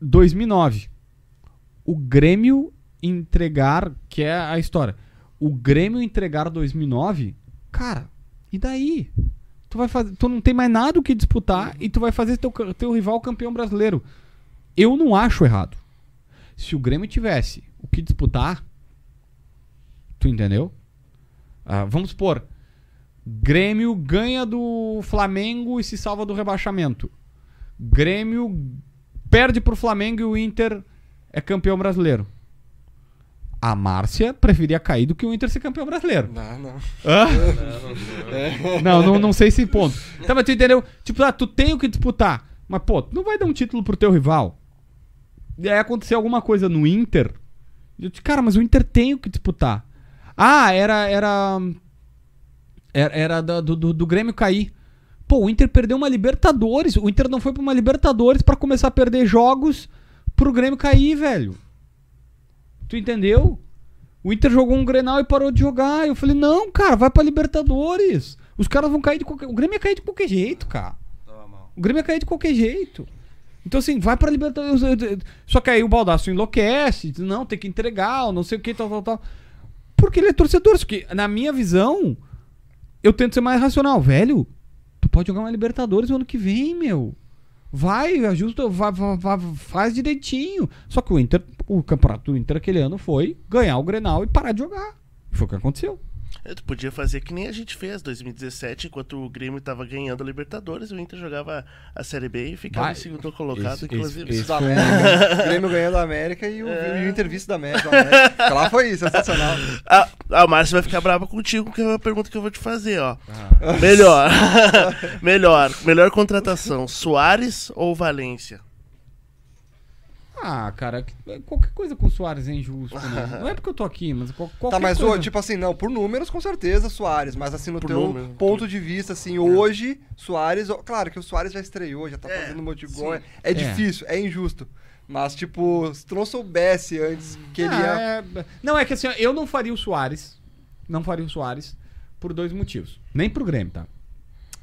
2009. O Grêmio entregar. Que é a história. O Grêmio entregar 2009. Cara, e daí? Tu vai fazer. Tu não tem mais nada o que disputar e tu vai fazer teu, teu rival campeão brasileiro. Eu não acho errado. Se o Grêmio tivesse o que disputar, tu entendeu? Ah, vamos supor, Grêmio ganha do Flamengo e se salva do rebaixamento. Grêmio perde pro Flamengo e o Inter é campeão brasileiro. A Márcia preferia cair do que o Inter ser campeão brasileiro. Não, não. Hã? Não, não, não sei se ponto. Tá, mas tu entendeu? Tipo, ah, tu tem o que disputar. Mas, pô, tu não vai dar um título pro teu rival. E aí aconteceu alguma coisa no Inter. Eu disse, cara, mas o Inter tem o que disputar. Ah, era. Era. Era, era do, do, do Grêmio cair. Pô, o Inter perdeu uma Libertadores. O Inter não foi pra uma Libertadores pra começar a perder jogos pro Grêmio cair, velho. Tu entendeu? O Inter jogou um Grenal e parou de jogar. Eu falei, não, cara, vai pra Libertadores. Os caras vão cair de qualquer... O Grêmio ia cair de qualquer jeito, cara. O Grêmio ia cair de qualquer jeito. Então, assim, vai pra Libertadores. Só que aí o Baldaço enlouquece. Não, tem que entregar, não sei o que, tal, tal, tal. Porque ele é torcedor. Só que, na minha visão, eu tento ser mais racional. Velho, tu pode jogar uma Libertadores no ano que vem, meu. Vai, ajusta, vai, vai- vai- faz direitinho. Só que o Inter, o campeonato do Inter aquele ano foi ganhar o Grenal e parar de jogar. Foi o que aconteceu. É, Tu podia fazer que nem a gente fez 2017, enquanto o Grêmio tava ganhando a Libertadores, o Inter jogava a Série B e ficava Vai. em segundo colocado, Esse- inclusive. esse- Da América, o Grêmio ganhando a América e o, e o Inter vice da América. do América. Lá foi isso, sensacional. Ah, a Márcia vai ficar brava contigo, que é uma pergunta que eu vou te fazer, ó. Ah. Melhor. melhor. Melhor contratação, Soares ou Valência? Ah, cara, que- qualquer coisa com o Soares é injusto, né? Não é porque eu tô aqui, mas qual- qualquer Tá, mas coisa. ô, tipo assim, não, por números com certeza Soares, mas assim, no Por teu número, ponto de vista, assim, hoje, Soares, claro que o Soares já estreou, já tá É, fazendo um monte de gol, é, sim. é difícil, é injusto. Mas, tipo, se tu não soubesse antes que ele ia. Ah, é- Não, é que assim, eu não faria o Soares. Não faria o Soares por dois motivos. Nem pro Grêmio, tá?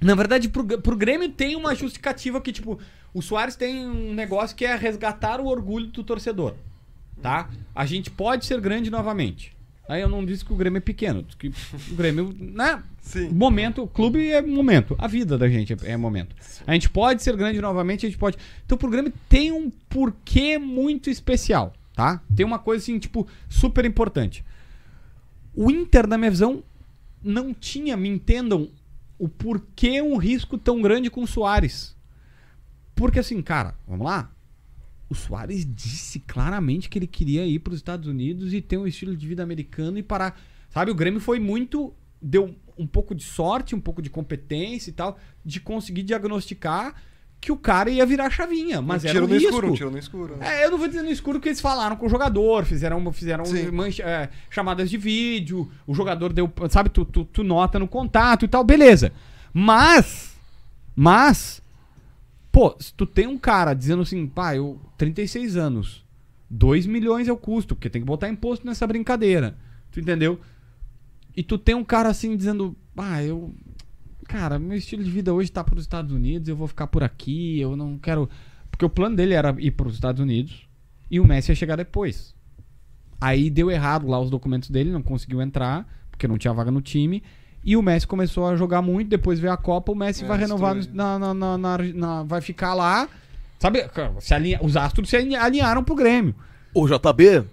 Na verdade, pro, pro Grêmio tem uma justificativa que, tipo, o Soares tem um negócio que é resgatar o orgulho do torcedor. Tá? A gente pode ser grande novamente. Aí eu não disse que o Grêmio é pequeno, que o Grêmio, né? Sim. Momento, o clube é momento. A vida da gente é, é momento. A gente pode ser grande novamente, a gente pode. Então pro Grêmio tem um porquê muito especial, tá? Tem uma coisa assim, tipo, super importante. O Inter, na minha visão, não tinha, me entendam, o porquê um risco tão grande com o Soares. Porque assim, cara, vamos lá. O Soares disse claramente que ele queria ir para os Estados Unidos e ter um estilo de vida americano e parar. Sabe, o Grêmio foi muito. Deu um pouco de sorte, um pouco de competência e tal, de conseguir diagnosticar que o cara ia virar chavinha. Mas um era um no risco. escuro, um tiro no escuro. né? É, eu não vou dizer no escuro que eles falaram com o jogador, fizeram, fizeram mancha- é, chamadas de vídeo, o jogador deu, sabe, tu, tu, tu nota no contato e tal, beleza. Mas, mas, pô, se tu tem um cara dizendo assim, pá, eu, 36 anos, 2 milhões é o custo, porque tem que botar imposto nessa brincadeira, tu entendeu? E tu tem um cara assim dizendo, ah, eu, cara, meu estilo de vida hoje tá pros Estados Unidos, eu vou ficar por aqui, eu não quero. Porque o plano dele era ir pros Estados Unidos e o Messi ia chegar depois. Aí deu errado lá os documentos dele, não conseguiu entrar, porque não tinha vaga no time. E o Messi começou a jogar muito, depois veio a Copa, o Messi É, vai renovar, na, na, na, na- na- vai ficar lá. Sabe, se alinha- os astros se alinha- alinharam pro Grêmio. Ô, JB,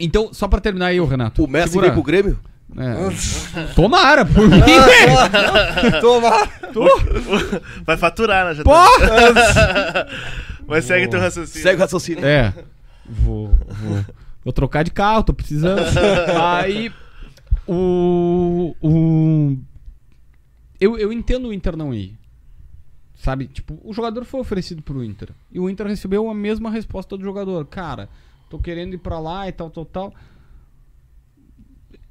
Então, só pra terminar aí, Renato. o Messi segura- veio pro Grêmio? É. Tomara, por mim. Toma! Vai faturar, né? Já Porra! Mas segue teu raciocínio. Segue o raciocínio. É. Vou, vou. Vou trocar de carro, tô precisando. Aí. O. o eu, eu entendo o Inter não ir. Sabe? Tipo, o jogador foi oferecido pro Inter. E o Inter recebeu a mesma resposta do jogador. Cara, tô querendo ir pra lá e tal, tal, tal.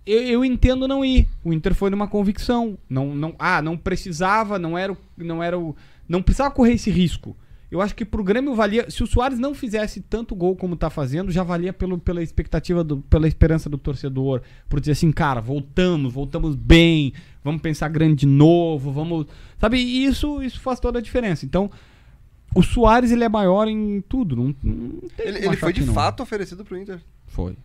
Eu, eu entendo não ir. O Inter foi numa convicção. Não, não, ah, não precisava, não era, não era o. Não precisava correr esse risco. Eu acho que pro Grêmio valia. Se o Soares não fizesse tanto gol como tá fazendo, já valia pelo, pela expectativa, do, pela esperança do torcedor. Por dizer assim, cara, voltamos, voltamos bem, vamos pensar grande de novo, vamos. Sabe? E isso, isso faz toda a diferença. Então, o Soares ele é maior em tudo. Não, não tem Ele, ele foi de não. fato oferecido pro Inter. Foi.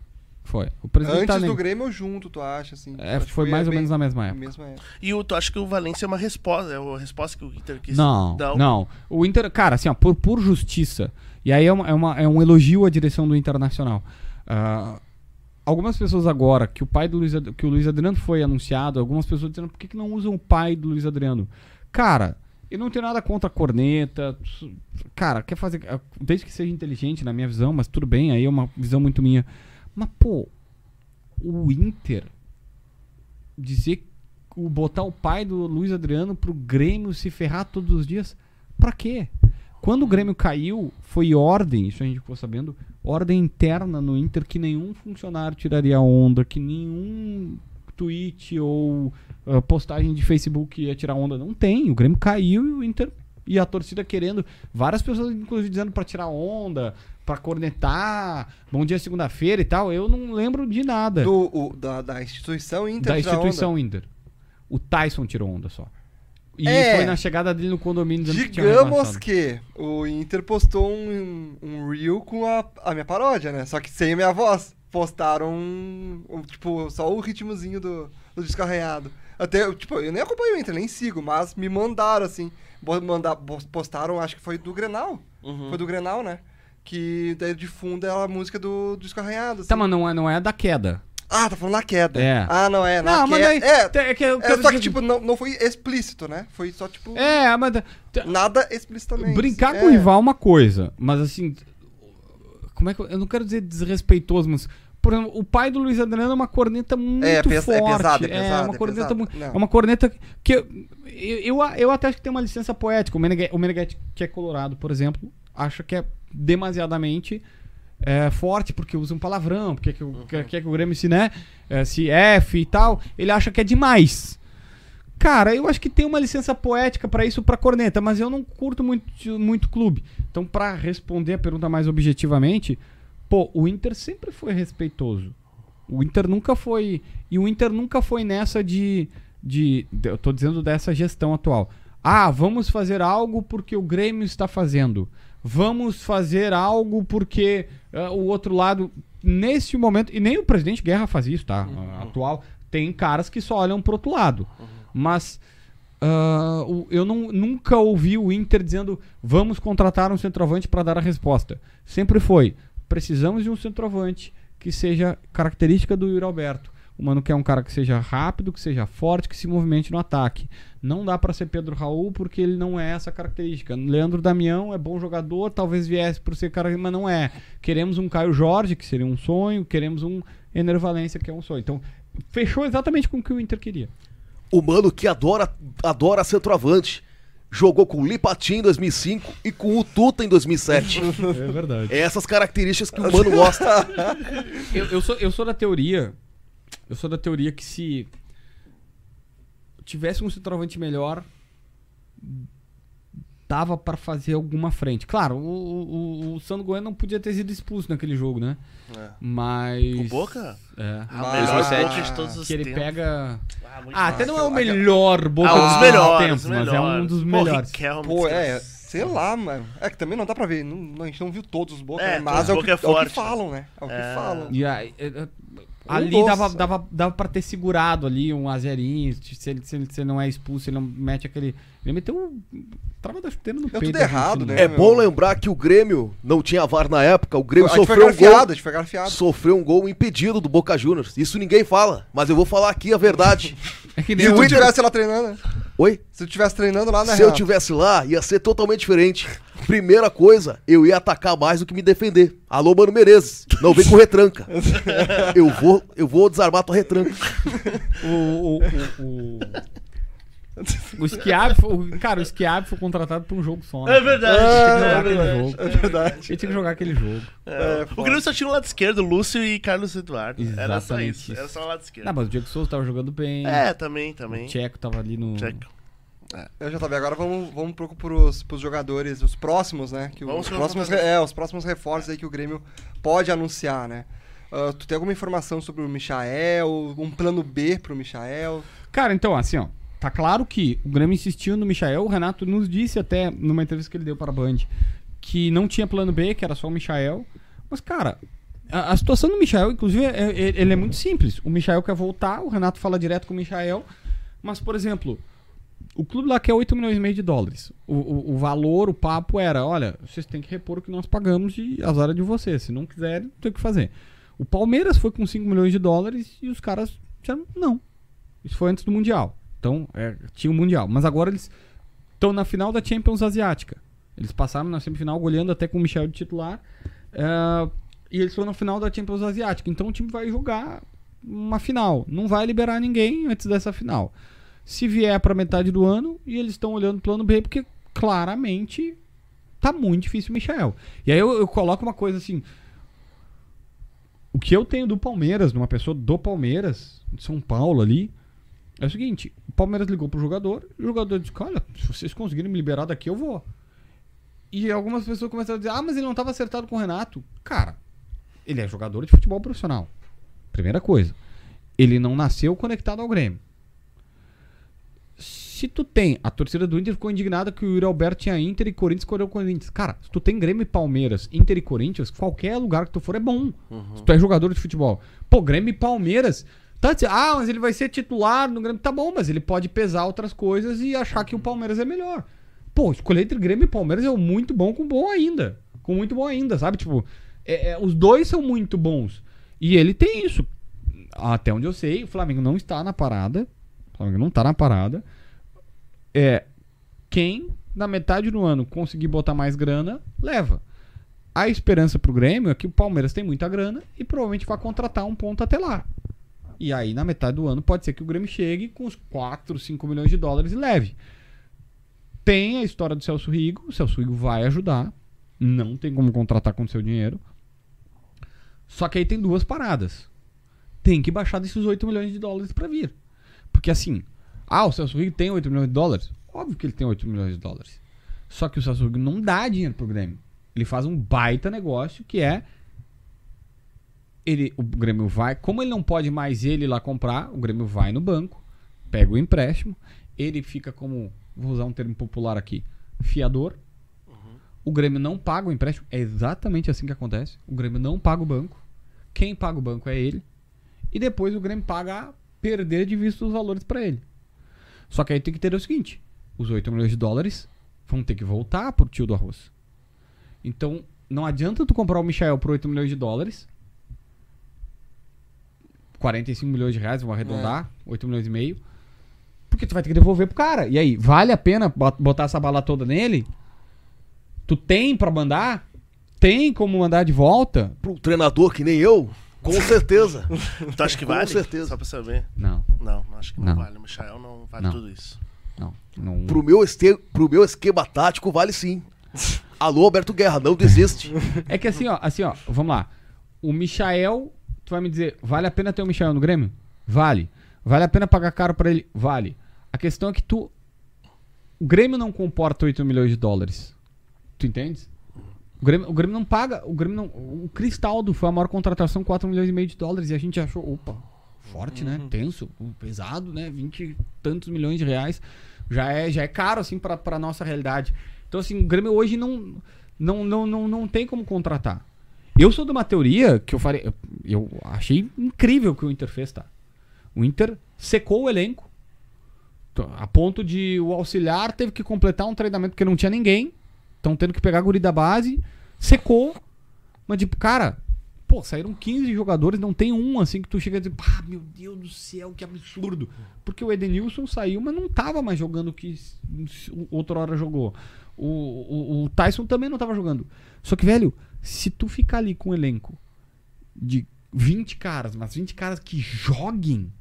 Foi. O presidente Antes tá do Grêmio ou junto, tu acha, assim? É, que foi mais ou bem- menos na mesma época. mesma época. E o, tu acha que o Valência é uma resposta? É a resposta que o Inter quis Não, dar? não. O Inter, cara, assim, ó, por, por justiça. E aí é, uma, é, uma- é um elogio à direção do Internacional. Ah, algumas pessoas agora, que o pai do Luiz, Ad- que o Luiz Adriano foi anunciado, algumas pessoas dizendo por que, que não usam o pai do Luiz Adriano? Cara, eu não tenho nada contra a corneta. Cara, quer fazer. ah, Desde que seja inteligente, na minha visão, mas tudo bem, aí é uma visão muito minha. Mas, pô, o Inter dizer o botar o pai do Luiz Adriano pro Grêmio se ferrar todos os dias, pra quê? Quando o Grêmio caiu, foi ordem, isso a gente ficou sabendo, ordem interna no Inter que nenhum funcionário tiraria onda, que nenhum tweet ou ah, postagem de Facebook ia tirar onda. Não tem. O Grêmio caiu e o Inter e a torcida querendo, várias pessoas inclusive dizendo pra tirar onda, pra cornetar, bom dia segunda-feira e tal. Eu não lembro de nada Do, o- da, da instituição Inter da tira onda. instituição Inter. O Tyson tirou onda só. E É. foi na chegada dele no condomínio dizendo que Digamos rebaixado. que o Inter postou um, um reel com a, a minha paródia, né? Só que sem a minha voz. Postaram, um, um, tipo, só o ritmozinho do, do disco arranhado. Até, eu, tipo, eu nem acompanho o Inter, nem sigo, mas me mandaram, assim. bo- Manda, bo- postaram, acho que foi do Grenal. Uhum. Foi do Grenal, né? Que daí de fundo é a música do, do disco arranhado. Tá, assim. mas não é, não é da queda. Ah, tá falando na queda. É. Ah, não, é. Na Não, mas queda. aí- É, é que eu é, só que, tipo, não, não foi explícito, né? Foi só, tipo, É, mas. t- nada explicitamente. Brincar É. com o rival é uma coisa, mas assim. Como é que eu, eu não quero dizer desrespeitoso, mas. Por exemplo, o pai do Luiz Adriano é uma corneta muito É, pes- é forte. pesado, é pesado, uma é corneta pesado. muito. Não. É uma corneta que. Eu, eu, eu até acho que tem uma licença poética. O Meneghetti, o Meneghetti, que é colorado, por exemplo, acha que é demasiadamente é, forte porque usa um palavrão, porque que, o- quer, quer que o Grêmio se, né, é, se F e tal. Ele acha que é demais. Cara, eu acho que tem uma licença poética pra isso, pra corneta, mas eu não curto muito, muito clube. Então, pra responder a pergunta mais objetivamente, pô, o Inter sempre foi respeitoso. O Inter nunca foi. E o Inter nunca foi nessa de. de de- eu tô dizendo dessa gestão atual. Ah, vamos fazer algo porque o Grêmio está fazendo. Vamos fazer algo porque ah, o outro lado. Nesse momento. E nem o presidente Guerra faz isso, tá? Ah, Atual. Tem caras que só olham pro outro lado. Mas. ah, o- eu não, nunca ouvi o Inter dizendo vamos contratar um centroavante para dar a resposta. Sempre foi precisamos de um centroavante que seja característica do Yuri Alberto. O mano quer um cara que seja rápido, que seja forte, que se movimente no ataque. Não dá pra ser Pedro Raul porque ele não é essa característica. Leandro Damião é bom jogador, talvez viesse por ser cara, mas não é. Queremos um Caio Jorge, que seria um sonho, queremos um Ener Valência, que é um sonho. Então, fechou exatamente com o que o Inter queria. O mano que adora, adora centroavante. Jogou com o Lipatim em 2005 e com o Tuta em 2007. É verdade. É essas características que o mano gosta. Eu, eu sou, eu sou da teoria. Eu sou da teoria que se tivesse um centroavante melhor, dava pra fazer alguma frente. Claro, o, o, o Sandro Goiano não podia ter sido expulso naquele jogo, né? É. Mas. O Boca? É. Ah, o Mas- melhor Ah, Boca de todos os Que ele tempos. pega. Ah, Ah, até não é o melhor Boca Ah, um dos melhores, tempos, mas é um dos Pô, melhores. Riquelme, Pô, é, sei lá, mano. É que também não dá pra ver. Não, a gente não viu todos os bocas, É, né? mas os é o, Boca que, é é o que forte. falam, né? É o que É. falam. E aí, é, é, ali dava, dava, dava pra ter segurado ali um azerinho. Se ele, se ele, se ele não é expulso, ele não mete aquele. Ele meteu um. Trava da chuteira no Deu peito. tudo errado, né? É bom lembrar que o Grêmio não tinha VAR na época. O Grêmio A gente foi sofreu um gol. grafiado, a gente foi grafiado. Sofreu um gol impedido do Boca Juniors. Isso ninguém fala, mas eu vou falar aqui a verdade. É que Se nem o tu Inter. tivesse lá treinando, né? Oi? Se tu tivesse treinando lá, né? Se eu Renato? tivesse lá, ia ser totalmente diferente. Primeira coisa, eu ia atacar mais do que me defender. Alô, Mano Menezes, não vem com retranca. Eu vou, eu vou desarmar tua retranca. O. O, o, o... O Schiavi, foi- o- cara, o Schiavi foi contratado por um jogo só. né, É verdade. Ele tinha que é jogar aquele verdade. jogo. É verdade. Ele tinha que jogar aquele jogo. É, o Grêmio só tinha um lado esquerdo, Lúcio e Carlos Eduardo. Era só Exatamente isso. Era só o lado esquerdo. Não, mas o Diego Souza tava jogando bem. É, também, O também. Tcheco tava ali no. Check. Eu já tava agora vamos, vamos pro, pros, pros jogadores, os próximos, né? Que o- Vamos os próximos, re- é, os próximos reforços aí que o Grêmio pode anunciar, né? Ah, tu tem alguma informação sobre o Michael? Um plano B pro Michael? Cara, então, assim, ó. Tá claro que o Grêmio insistiu no Michael. O Renato nos disse até numa entrevista que ele deu para a Band que não tinha plano B, que era só o Michael. Mas, cara, a, a situação do Michael, inclusive, é, é- ele é muito simples. O Michael quer voltar, o Renato fala direto com o Michael. Mas, por exemplo, o clube lá quer 8 milhões e meio de dólares. O, o, o valor, o papo era: olha, vocês têm que repor o que nós pagamos e azar é de vocês. Se não quiserem, tem que fazer. O Palmeiras foi com 5 milhões de dólares e os caras disseram: não. Isso foi antes do Mundial. Então, é, tinha o Mundial. Mas agora eles estão na final da Champions Asiática. Eles passaram na semifinal goleando até com o Michel de titular. é, e eles foram na final da Champions Asiática. Então o time vai jogar uma final. Não vai liberar ninguém antes dessa final. Se vier pra metade do ano, e eles estão olhando o plano B, porque claramente tá muito difícil o Michel. E aí eu, eu coloco uma coisa assim. O que eu tenho do Palmeiras, de uma pessoa do Palmeiras, de São Paulo ali, é o seguinte: Palmeiras ligou pro jogador, e o jogador disse: Olha, se vocês conseguirem me liberar daqui, eu vou. E algumas pessoas começaram a dizer: Ah, mas ele não estava acertado com o Renato. Cara, ele é jogador de futebol profissional. Primeira coisa. Ele não nasceu conectado ao Grêmio. Se tu tem. A torcida do Inter ficou indignada que o Yuri Alberto tinha Inter e Corinthians escolheu o Corinthians. Cara, se tu tem Grêmio e Palmeiras, Inter e Corinthians, qualquer lugar que tu for é bom. Se tu é jogador de futebol. Pô, Grêmio e Palmeiras. Tá ah, mas ele vai ser titular no Grêmio. Tá bom, mas ele pode pesar outras coisas e achar que o Palmeiras é melhor. Pô, escolher entre Grêmio e Palmeiras é muito bom com bom ainda. Com muito bom ainda, sabe? Tipo, é- é, os dois são muito bons. E ele tem isso. até onde eu sei, o Flamengo não está na parada. O Flamengo não está na parada. É. Quem, na metade do ano, conseguir botar mais grana, leva. A esperança pro Grêmio é que o Palmeiras tem muita grana e provavelmente vai contratar um ponto até lá. E aí, na metade do ano, pode ser que o Grêmio chegue com os 4, 5 milhões de dólares e leve. Tem a história do Celso Rigo. O Celso Rigo vai ajudar. Não tem como contratar com seu dinheiro. Só que aí tem duas paradas. Tem que baixar desses 8 milhões de dólares pra vir. Porque assim, ah, o Celso Rigo tem 8 milhões de dólares? Óbvio que ele tem 8 milhões de dólares. Só que o Celso Rigo não dá dinheiro pro Grêmio. Ele faz um baita negócio que é ele, o Grêmio vai, como ele não pode mais ele ir lá comprar, o Grêmio vai no banco, pega o empréstimo, ele fica como, vou usar um termo popular aqui, fiador. O Grêmio não paga o empréstimo, é exatamente assim que acontece. O Grêmio não paga o banco. Quem paga o banco é ele. E depois o Grêmio paga a perder de vista os valores para ele. Só que aí tem que ter o seguinte: os 8 milhões de dólares vão ter que voltar pro tio do arroz. Então, não adianta tu comprar o Michael por 8 milhões de dólares. 45 milhões de reais, vamos arredondar, 8 milhões e meio. Porque tu vai ter que devolver pro cara. E aí, vale a pena bot- botar essa bala toda nele? Tu tem pra mandar? Tem como mandar de volta? Um treinador que nem eu, com certeza. Tu acha que Com vale? certeza. Só pra saber. Não, Não, acho que não, Não. vale. O Michael não vale Não. tudo isso. não. não. Pro meu, este... Pro meu esquema tático, vale sim. Alô, Alberto Guerra, não desiste. É que assim, ó, assim, ó, vamos lá. O Michael, tu vai me dizer, vale a pena ter o Michael no Grêmio? Vale. Vale a pena pagar caro pra ele? Vale. A questão é que tu. O Grêmio não comporta 8 milhões de dólares. Tu entendes? O Grêmio, o Grêmio não paga. O Grêmio não. O Cristaldo foi a maior contratação, 4 milhões e meio de dólares. E a gente achou, opa, forte, né? Tenso, pesado, né? 20 e tantos milhões de reais. Já é, já é caro, assim, pra, pra nossa realidade. Então, assim, o Grêmio hoje não, não, não, não, não tem como contratar. Eu sou de uma teoria que eu falei. Eu, achei incrível o que o Inter fez, tá? O Inter secou o elenco. A ponto de o auxiliar teve que completar um treinamento porque não tinha ninguém. Estão tendo que pegar a guri da base. Secou. Mas, tipo, cara, pô, saíram 15 jogadores, não tem um assim que tu chega a dizer, pá, meu Deus do céu, que absurdo. Porque o Edenilson saiu, mas não tava mais jogando o que hora jogou. O, o, o Tyson também não tava jogando. Só que, velho, se tu ficar ali com um elenco de 20 caras, mas 20 caras que joguem,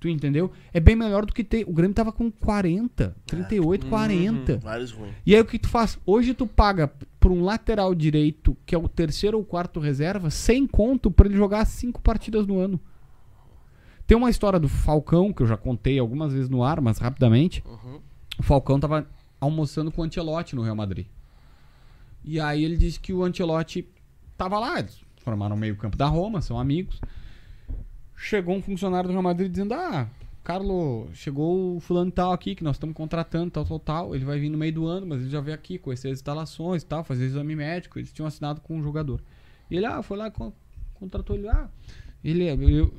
tu entendeu? É bem melhor do que ter. O Grêmio tava com 40, 38, 40. Vários ruins. E aí o que tu faz? Hoje tu paga por um lateral direito, que é o terceiro ou quarto reserva, sem conto pra ele jogar cinco partidas no ano. Tem uma história do Falcão, que eu já contei algumas vezes no ar, mas rapidamente. O Falcão tava almoçando com o Ancelotti no Real Madrid. E aí ele disse que o Ancelotti tava lá, eles formaram o meio campo da Roma, são amigos. Chegou um funcionário do Real Madrid dizendo: Ah, Carlos, chegou o fulano tal aqui que nós estamos contratando, tal, tal, tal. Ele vai vir no meio do ano, mas ele já veio aqui conhecer as instalações e tal, fazer exame médico. Eles tinham assinado com um jogador. E ele, ah, foi lá, con- contratou ele lá. Ele, ele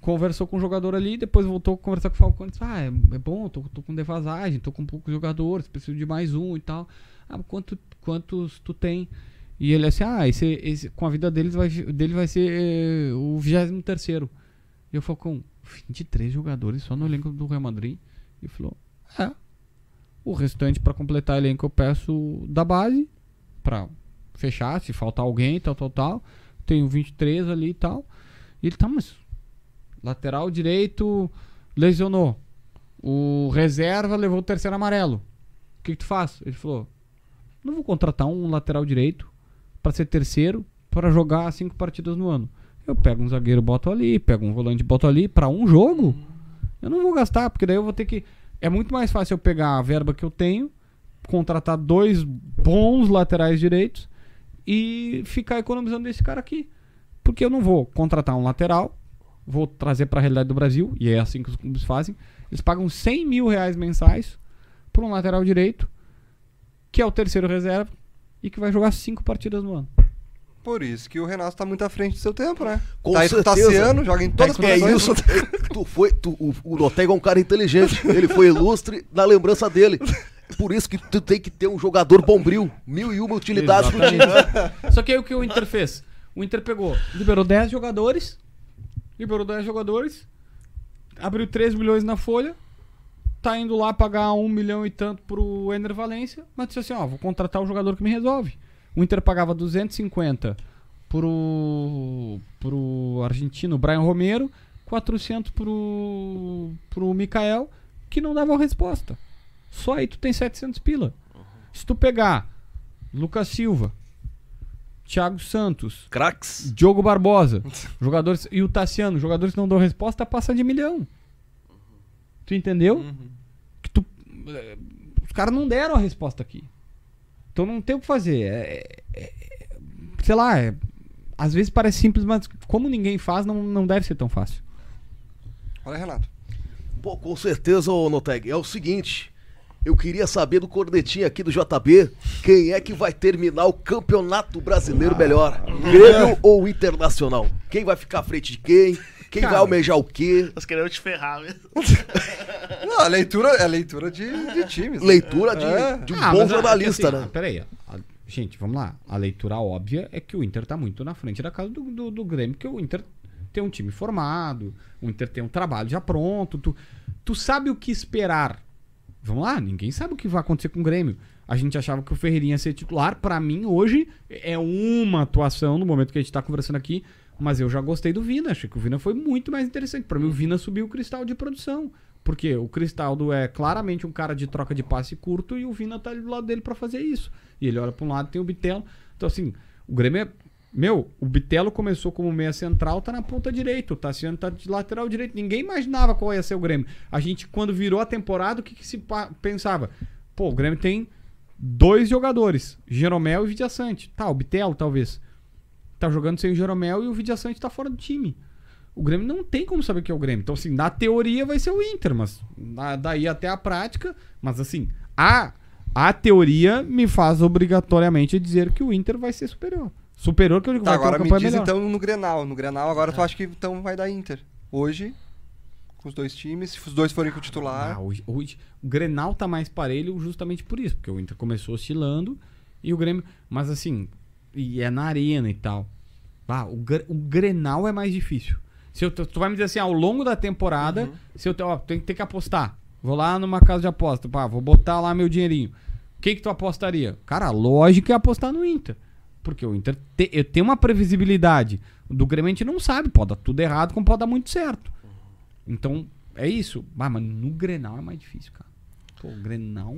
conversou com o jogador ali, depois voltou a conversar com o Falcão e disse: Ah, é, é bom, tô, tô com defasagem, tô com poucos jogadores, preciso de mais um e tal. Ah, quanto, quantos tu tem? E ele assim, ah, esse, esse, com a vida deles vai, dele vai ser eh, o 23 terceiro. E eu Falcão, 23 jogadores só no elenco do Real Madrid. E falou, é. O restante pra completar o elenco eu peço da base pra fechar, se faltar alguém, tal, tal, tal. Tenho 23 ali e tal. E ele tá, mas lateral direito lesionou. O reserva levou o terceiro amarelo. O que, que tu faz? Ele falou: Não vou contratar um lateral direito pra ser terceiro pra jogar cinco partidas no ano. Eu pego um zagueiro, boto ali, pego um volante, boto ali pra um jogo. Eu não vou gastar, porque daí eu vou ter que. É muito mais fácil eu pegar a verba que eu tenho, contratar dois bons laterais direitos e ficar economizando desse cara aqui. Porque eu não vou contratar um lateral, vou trazer pra realidade do Brasil, e é assim que os clubes fazem. Eles pagam 100 mil reais mensais por um lateral direito, que é o terceiro reserva, e que vai jogar cinco partidas no ano. Por isso que o Renato tá muito à frente do seu tempo, né? Com tá o certeza. Tassiano, joga em todas as É posições. isso. tu foi, tu, o, o Notega é um cara inteligente. Ele foi ilustre na lembrança dele. Por isso que tu tem que ter um jogador bombril. Mil e uma utilidades pro time. Só que aí o que o Inter fez? O Inter pegou, liberou 10 jogadores liberou 10 jogadores, abriu 3 milhões na folha, tá indo lá pagar 1 milhão e tanto pro Ener Valência, mas disse assim, ó, vou contratar o jogador que me resolve. O Inter pagava 250 pro, pro argentino Brian Romero, 400 pro, pro Mikael, que não davam resposta. Só aí tu tem 700 pila. Se tu pegar Lucas Silva, Thiago Santos, Cracks. Diogo Barbosa, jogadores e o Tassiano, jogadores que não dão resposta, passa de milhão. Tu entendeu? Que tu, eh, os caras não deram a resposta aqui. Então não tem o que fazer. É- é- é- sei lá, é- às vezes parece simples, mas como ninguém faz, não, não deve ser tão fácil. Olha, Renato. Pô, com certeza, ô Noteg. É o seguinte. Eu queria saber do cornetinho aqui do JB quem é que vai terminar o campeonato brasileiro melhor. Grêmio ou Internacional? Quem vai ficar à frente de quem? Quem Cara. vai almejar o quê? Nós queremos te ferrar mesmo. Não, a leitura é leitura de, de times. né? Leitura de, É. de um Ah, bom jornalista, assim, né? ah, Peraí, a- gente, vamos lá. A leitura óbvia é que o Inter tá muito na frente da casa do, do, do Grêmio, porque o Inter tem um time formado, o Inter tem um trabalho já pronto, tu, tu sabe o que esperar. Vamos lá, ninguém sabe o que vai acontecer com o Grêmio. A gente achava que o Ferreirinha ia ser titular. Pra mim, hoje, é uma atuação no momento que a gente tá conversando aqui. Mas eu já gostei do Vina. Achei que o Vina foi muito mais interessante. Pra mim, o Vina subiu o cristal de produção. Porque o Cristaldo é claramente um cara de troca de passe curto e o Vina tá ali do lado dele pra fazer isso. E ele olha pra um lado tem o Bitelo. Então, assim, o Grêmio é. Meu, o Bitelo começou como meia central, tá na ponta direita. O Tassiano tá de lateral direito. Ninguém imaginava qual ia ser o Grêmio. A gente, quando virou a temporada, o que, que se pensava? Pô, o Grêmio tem dois jogadores, Jeromel e Vidia Sante. Tá, o Bitelo talvez. Tá jogando sem o Jeromel e o Vidia Sante tá fora do time. O Grêmio não tem como saber que é o Grêmio. Então, assim, na teoria vai ser o Inter, mas na- daí até a prática. Mas, assim, a, a teoria me faz obrigatoriamente dizer que o Inter vai ser superior. Superior que eu digo Tá, vai ter uma agora me diz melhor. então no Grenal. No Grenal agora tu acha que então vai dar Inter. Hoje, com os dois times, se os dois forem com o titular. Ah, hoje, hoje- o Grenal tá mais parelho justamente por isso, porque o Inter começou oscilando e o Grêmio. Mas assim, e é na arena e tal. Ah, o, o Grenal é mais difícil. Se eu, tu vai me dizer assim, ao longo da temporada, se eu ó, tem que ter que apostar. Vou lá numa casa de aposta, pá, vou botar lá meu dinheirinho. Quem que tu apostaria? Cara, a lógica é apostar no Inter. Porque o Inter te, tenho uma previsibilidade. Do Grêmio a gente não sabe, pode dar tudo errado, como pode dar muito certo. Então, é isso. Ah, mas no Grenal é mais difícil, cara. Pô, o Grenal.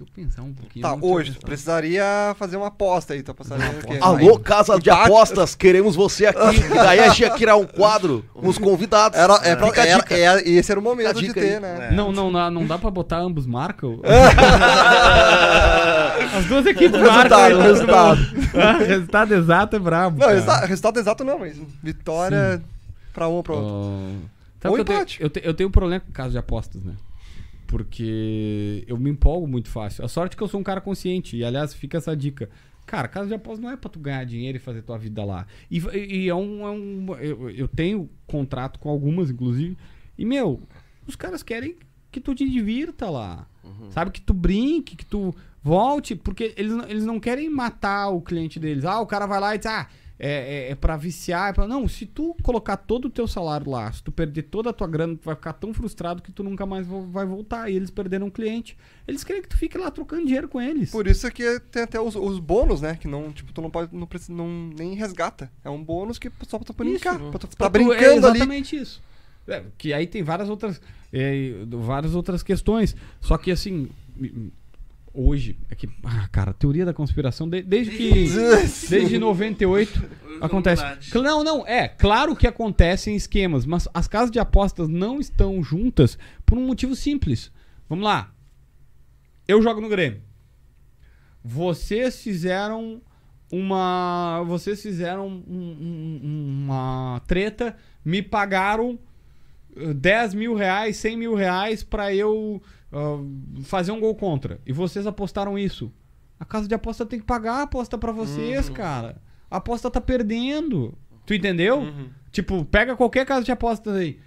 Deixa eu pensar um pouquinho. Tá, eu hoje, precisaria fazer uma aposta aí. Tu apostaria o quê? Alô, casa de apostas, queremos você aqui. E daí a gente ia criar um quadro com os convidados. Era, é pra, Fica a era- dica. é- esse era o momento de ter, aí. né? Não, não, não, não dá pra botar ambos marcam? As duas equipes marcam. aí, todo resultado. Ah, resultado exato é brabo. Não, resultado, resultado exato não, mas vitória pra um ou pra outro. Sabe Ou eu, empate. eu, te- eu tenho um problema com caso de apostas, né? Porque eu me empolgo muito fácil. A sorte é que eu sou um cara consciente. E, aliás, fica essa dica. Cara, casa de apostas não é pra tu ganhar dinheiro e fazer tua vida lá. E, e é um. é um- eu, eu tenho contrato com algumas, inclusive. E, meu, os caras querem que tu te divirta lá. Sabe? Que tu brinque, que tu volte. Porque eles, não- eles não querem matar o cliente deles. Ah, o cara vai lá e diz, ah, é, é, é pra viciar. É pra... Não, se tu colocar todo o teu salário lá, se tu perder toda a tua grana, tu vai ficar tão frustrado que tu nunca mais vai voltar. E eles perderam um cliente. Eles querem que tu fique lá trocando dinheiro com eles. Por isso que tem até os, os bônus, né? Que não, tipo, tu não pode, não precisa, não, nem resgata. É um bônus que só pra tu brincar. Isso. Pra tu tá brincando é ali. exatamente isso. É, que aí tem várias outras, é, várias outras questões. Só que assim, hoje, é que, ah, cara, teoria da conspiração, de- desde que. desde 98 acontece. Não, não, é, claro que acontecem esquemas, mas as casas de apostas não estão juntas por um motivo simples. Vamos lá. Eu jogo no Grêmio. Vocês fizeram uma. Vocês fizeram um- um- uma treta, me pagaram eh, 10 mil reais, 100 mil reais pra eu ah, fazer um gol contra. E vocês apostaram isso. A casa de aposta tem que pagar a aposta pra vocês, cara. A aposta tá perdendo. Tu entendeu? Tipo, pega qualquer casa de apostas aí.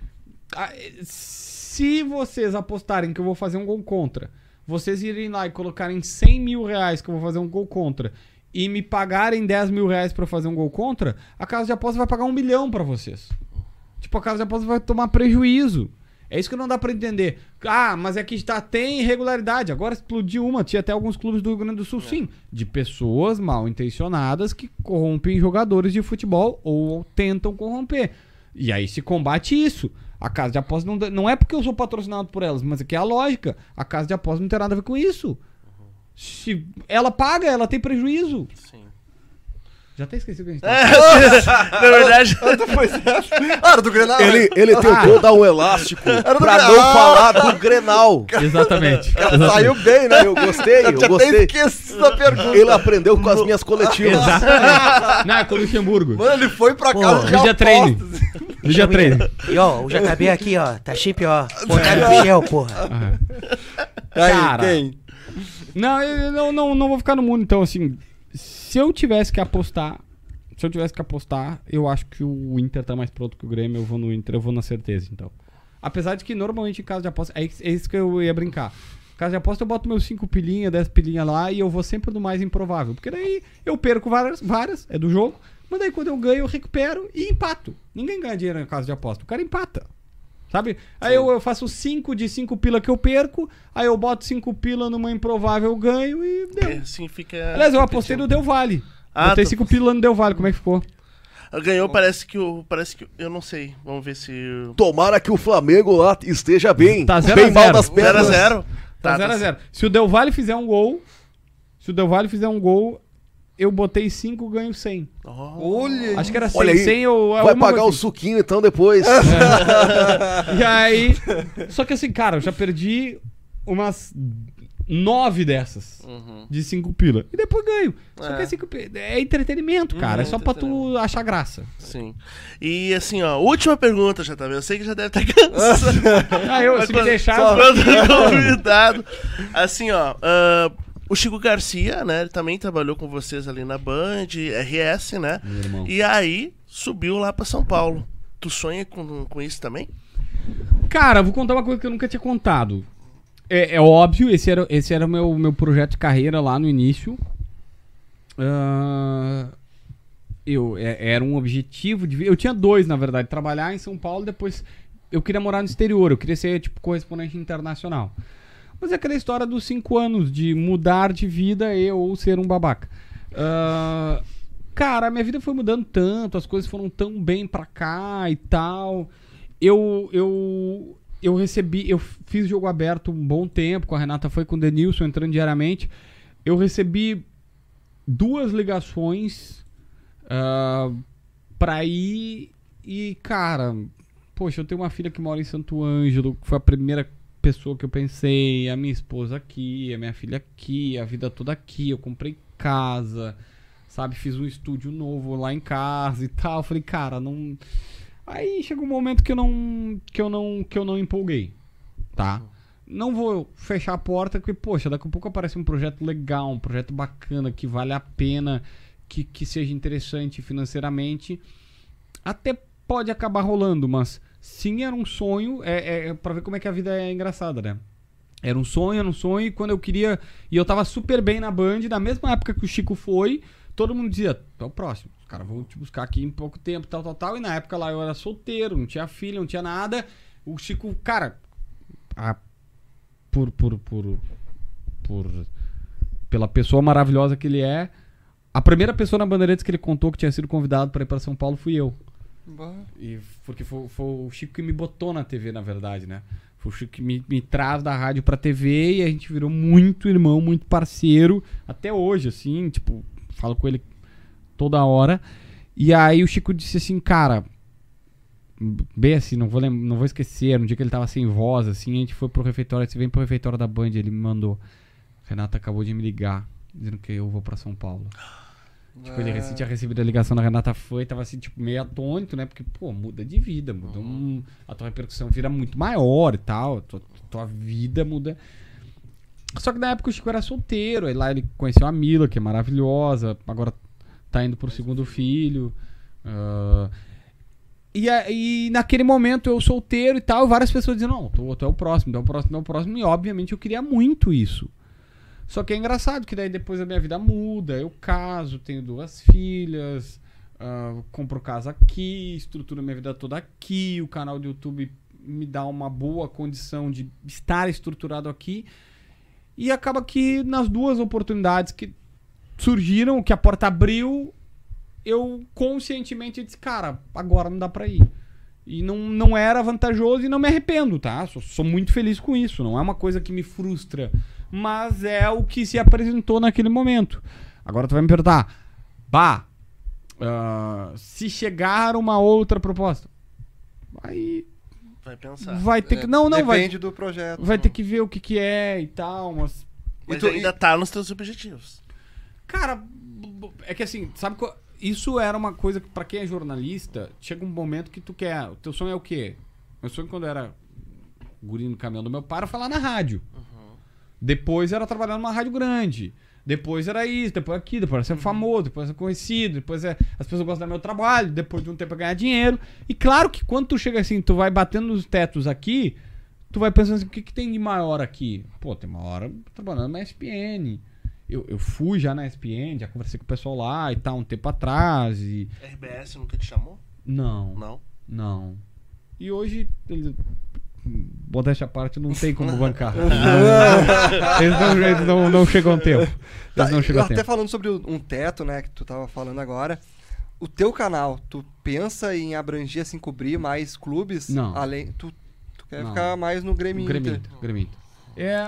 Ah, Se vocês apostarem que eu vou fazer um gol contra, vocês irem lá e colocarem 100 mil reais que eu vou fazer um gol contra e me pagarem 10 mil reais pra fazer um gol contra, a casa de aposta vai pagar um milhão pra vocês. Tipo, a casa de aposta vai tomar prejuízo. É isso que não dá pra entender. Ah, mas é que já tem irregularidade. Agora explodiu uma. Tinha até alguns clubes do Rio Grande do Sul, sim. De pessoas mal intencionadas que corrompem jogadores de futebol ou tentam corromper. E aí se combate isso. A casa de aposta não, não é porque eu sou patrocinado por elas, mas é que é a lógica. A casa de aposta não tem nada a ver com isso. Se ela paga, ela tem prejuízo. Sim. Já até esqueci o que a gente tá Na verdade, Ah, era do Grenal? Ele, ele tentou dar um elástico do pra não Grenal. falar do Grenal. Exatamente. Saiu bem, né? Eu gostei, eu Eu gostei. esquecido da pergunta. Ele aprendeu com as minhas coletivas. Exatamente. Não, é com o Luxemburgo. Mano, ele foi pra Pô, casa de Mídia treine. apostas. Mídia treino. E ó, o JB aqui, ó, tá sempre, ó, Otávio Michel, porra. Aí, Cara. quem? Não, eu não, não, não vou ficar no mundo, então, assim. Se eu tivesse que apostar. Se eu tivesse que apostar, eu acho que o Inter tá mais pronto que o Grêmio. Eu vou no Inter, eu vou na certeza, então. Apesar de que normalmente em casa de aposta. É, é isso que eu ia brincar. Casa de aposta eu boto meus 5 pilinha, 10 pilinha lá e eu vou sempre no mais improvável. Porque daí eu perco várias, várias, é do jogo. Mas daí quando eu ganho, eu recupero e empato. Ninguém ganha dinheiro na casa de aposta. O cara empata. Sabe? Aí eu, eu faço 5 de 5 pila que eu perco, aí eu boto 5 pila numa improvável, eu ganho e deu. assim fica. Aliás, eu apostei no Del Valle. Ah, Botei tu 5 pila no Del Valle, como é que ficou? Ganhou, parece que o. Parece que. Eu não sei. Vamos ver se. Tomara que o Flamengo lá esteja bem. Tá zero bem a mal zero. das pernas. 0x0. Tá 0x0. Se o Del Valle fizer um gol, se o Del Valle fizer um gol, eu botei 5, ganho 100. Olha Acho que era 100, Olha aí, 100 ou... Vai pagar o coisa suquinho então depois. assim. E aí... Só que assim, cara, eu já perdi umas 9 dessas. De 5 pila. E depois ganho. Só É. que é, cinco pila. é entretenimento, cara. é só pra tu achar graça. Sim. E assim, ó, última pergunta, já tá vendo? Eu sei que já deve estar cansado. Ah, eu, Mas se me quando- deixar... quando convidado. Assim, ó. ah, o Chico Garcia, né? Ele também trabalhou com vocês ali na Band, RS, né? irmão. E aí subiu lá pra São Paulo. Tu sonha com, com isso também? Cara, vou contar uma coisa que eu nunca tinha contado. É, é óbvio, esse era, esse era o meu, meu projeto de carreira lá no início. Ah, eu, é- era um objetivo de. Eu tinha dois, na verdade. Trabalhar em São Paulo, depois eu queria morar no exterior. Eu queria ser, tipo, correspondente internacional. Mas é aquela história dos cinco anos de mudar de vida e ou ser um babaca. Ah, cara, minha vida foi mudando tanto, as coisas foram tão bem pra cá e tal. Eu, eu, eu recebi, eu fiz jogo aberto um bom tempo, com a Renata foi com o Denilson entrando diariamente. Eu recebi duas ligações ah, pra ir e, cara, poxa, eu tenho uma filha que mora em Santo Ângelo, que foi a primeira pessoa que eu pensei, a minha esposa aqui, a minha filha aqui, a vida toda aqui, eu comprei casa, sabe, fiz um estúdio novo lá em casa e tal. Falei, cara, não Aí chegou um momento que eu não que eu não que eu não empolguei, tá? Não vou fechar a porta porque poxa, daqui a pouco aparece um projeto legal, um projeto bacana que vale a pena, que, que seja interessante financeiramente. Até pode acabar rolando, mas sim era um sonho, é, é para ver como é que a vida é engraçada, né? Era um sonho, era um sonho, e quando eu queria. E eu tava super bem na Band, na mesma época que o Chico foi, todo mundo dizia, é o próximo. Os caras vão te buscar aqui em pouco tempo, tal, tal, tal. E na época lá eu era solteiro, não tinha filha, não tinha nada. O Chico, cara, a- por, por, por, por. Pela pessoa maravilhosa que ele é. A primeira pessoa na Bandeirantes que ele contou que tinha sido convidado para ir para São Paulo fui eu. E porque foi, foi o Chico que me botou na TV, na verdade, né? Foi o Chico que me, me traz da rádio pra TV e a gente virou muito irmão, muito parceiro. Até hoje, assim, tipo, falo com ele toda hora. E aí o Chico disse assim, cara. Bem assim, não vou, não vou esquecer, era um dia que ele tava sem voz, assim, a gente foi pro refeitório, você vem pro refeitório da Band, ele me mandou. Renata acabou de me ligar, dizendo que eu vou pra São Paulo. Tipo, ele rece- tinha recebido a ligação da Renata foi, tava assim, tipo, meio atônito, né? Porque, pô, muda de vida, muda um, a tua repercussão vira muito maior e tal, a tua, tua vida muda. Só que na época o Chico era solteiro, aí lá ele conheceu a Mila, que é maravilhosa, agora tá indo pro segundo filho. ah, e, e naquele momento eu solteiro e tal, várias pessoas diziam, não, tu, tu é o próximo, tu é o próximo, tu é o próximo, e obviamente eu queria muito isso. Só que é engraçado que daí depois a minha vida muda, eu caso, tenho duas filhas, ah, compro casa aqui, estruturo minha vida toda aqui, o canal do YouTube me dá uma boa condição de estar estruturado aqui. E acaba que nas duas oportunidades que surgiram, que a porta abriu, eu conscientemente disse, cara, agora não dá pra ir. E não, não era vantajoso e não me arrependo, tá? Sou, sou muito feliz com isso. Não é uma coisa que me frustra. Mas é o que se apresentou naquele momento. Agora tu vai me perguntar, bah, ah, se chegar uma outra proposta, aí Vai pensar. vai ter que. Não, não, vai, Depende do projeto. vai ter que ver o que, que é e tal, mas. Mas E tu- ainda tá nos teus objetivos. Cara, é que assim, sabe qual- isso era uma coisa que pra quem é jornalista, chega um momento que tu quer, o teu sonho é o quê? Meu sonho quando eu era guri no caminhão do meu pai era falar na rádio. Depois era trabalhar numa rádio grande. Depois era isso, depois aqui, depois era ser famoso, depois ser conhecido, depois é, as pessoas gostam do meu trabalho, depois de um tempo é ganhar dinheiro. E claro que quando tu chega assim, tu vai batendo nos tetos aqui, tu vai pensando assim, o que, que tem de maior aqui? Pô, tem uma hora trabalhando na SPN. Eu, eu fui já na SPN, já conversei com o pessoal lá e tal, um tempo atrás. E. RBS nunca te chamou? Não, Não. não. E hoje, ele, modéstia à parte, não tem como bancar. eles não, eles não, não chegam a tempo. Tá, Eles não chegam até tempo. falando sobre um teto, né, que tu tava falando agora. O teu canal, tu pensa em abranger, assim, cobrir mais clubes? Não. Além, tu, tu quer Não. ficar mais no Grêmio. Grêmio Grêmio. É.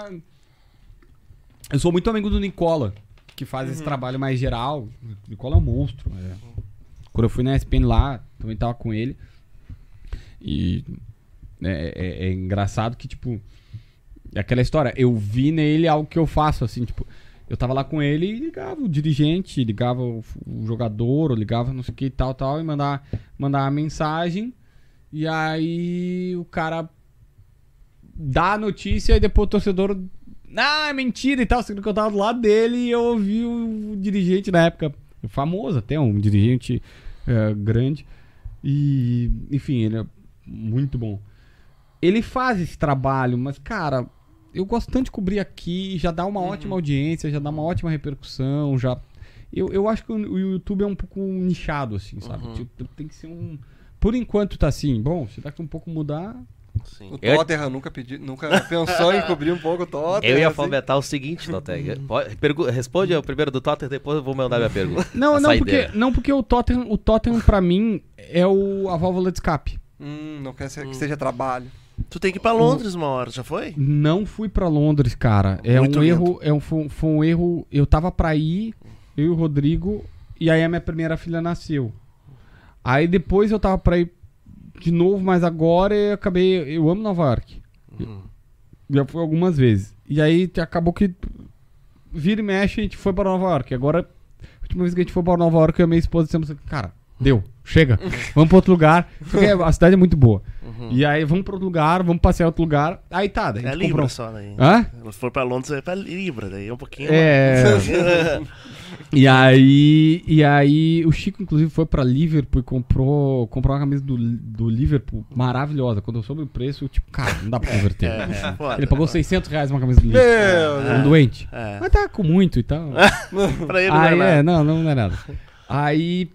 Eu sou muito amigo do Nicola, que faz Uhum. esse trabalho mais geral. O Nicola é um monstro. é. Quando eu fui na SPN lá, também tava com ele. E é, é- é engraçado que, tipo, é aquela história. Eu vi nele algo que eu faço, assim, tipo, eu tava lá com ele e ligava o dirigente, ligava o, o jogador, ligava não sei o que e tal, tal, e mandava, mandava uma mensagem. E aí o cara dá a notícia e depois o torcedor. Ah, é mentira e tal. Sendo que eu tava do lado dele e eu ouvi o, dirigente na época, famoso até, um dirigente eh, grande. E, enfim, ele é muito bom. Ele faz esse trabalho, mas, cara, eu gosto tanto de cobrir aqui, já dá uma ótima audiência, já dá uma ótima repercussão, já. Eu, eu acho que o, o YouTube é um pouco nichado, assim, sabe? Tipo, tem que ser um. Por enquanto tá assim, bom, se daqui a um pouco mudar, Sim. O Eu- Tottenham nunca pediu, nunca pensou em cobrir um pouco o Tottenham. Eu ia assim? fomentar o seguinte. Pode- pergu- Responde o primeiro do Tottenham, depois eu vou mandar minha pergunta. Não, não porque, não porque o Tottenham, o Tottenham pra mim é o, a válvula de escape. Hum, não quer ser, que seja trabalho. Tu tem que ir pra Londres uma hora, já foi? Não fui pra Londres, cara. É Muito um lindo. erro, é um, foi, um- foi um erro. Eu tava pra ir, eu e o Rodrigo, e aí a minha primeira filha nasceu. Aí depois eu tava pra ir de novo, mas agora eu acabei. Eu amo Nova York. Já fui algumas vezes. E aí acabou que vira e mexe, a gente foi pra Nova York. Agora, a última vez que a gente foi pra Nova York, eu e minha esposa dissemos assim, cara, deu, chega, vamos pra outro lugar. Porque a cidade é muito boa. E aí vamos pra outro lugar, vamos passear em outro lugar. Aí tá, daí a É gente Libra comprou. só daí. Hã? Se for pra Londres, é pra Libra, daí é um pouquinho É. e aí, e aí o Chico inclusive foi pra Liverpool e comprou, comprou uma camisa do, do Liverpool maravilhosa. Quando eu soube o preço, eu tipo, cara, não dá pra converter. mais. É, foda. Ele pagou 600 reais uma camisa do Liverpool. Meu Um doente. É. Mas tá com muito e tal. Pra ele não Aí, é é, nada. não, não é nada. Aí.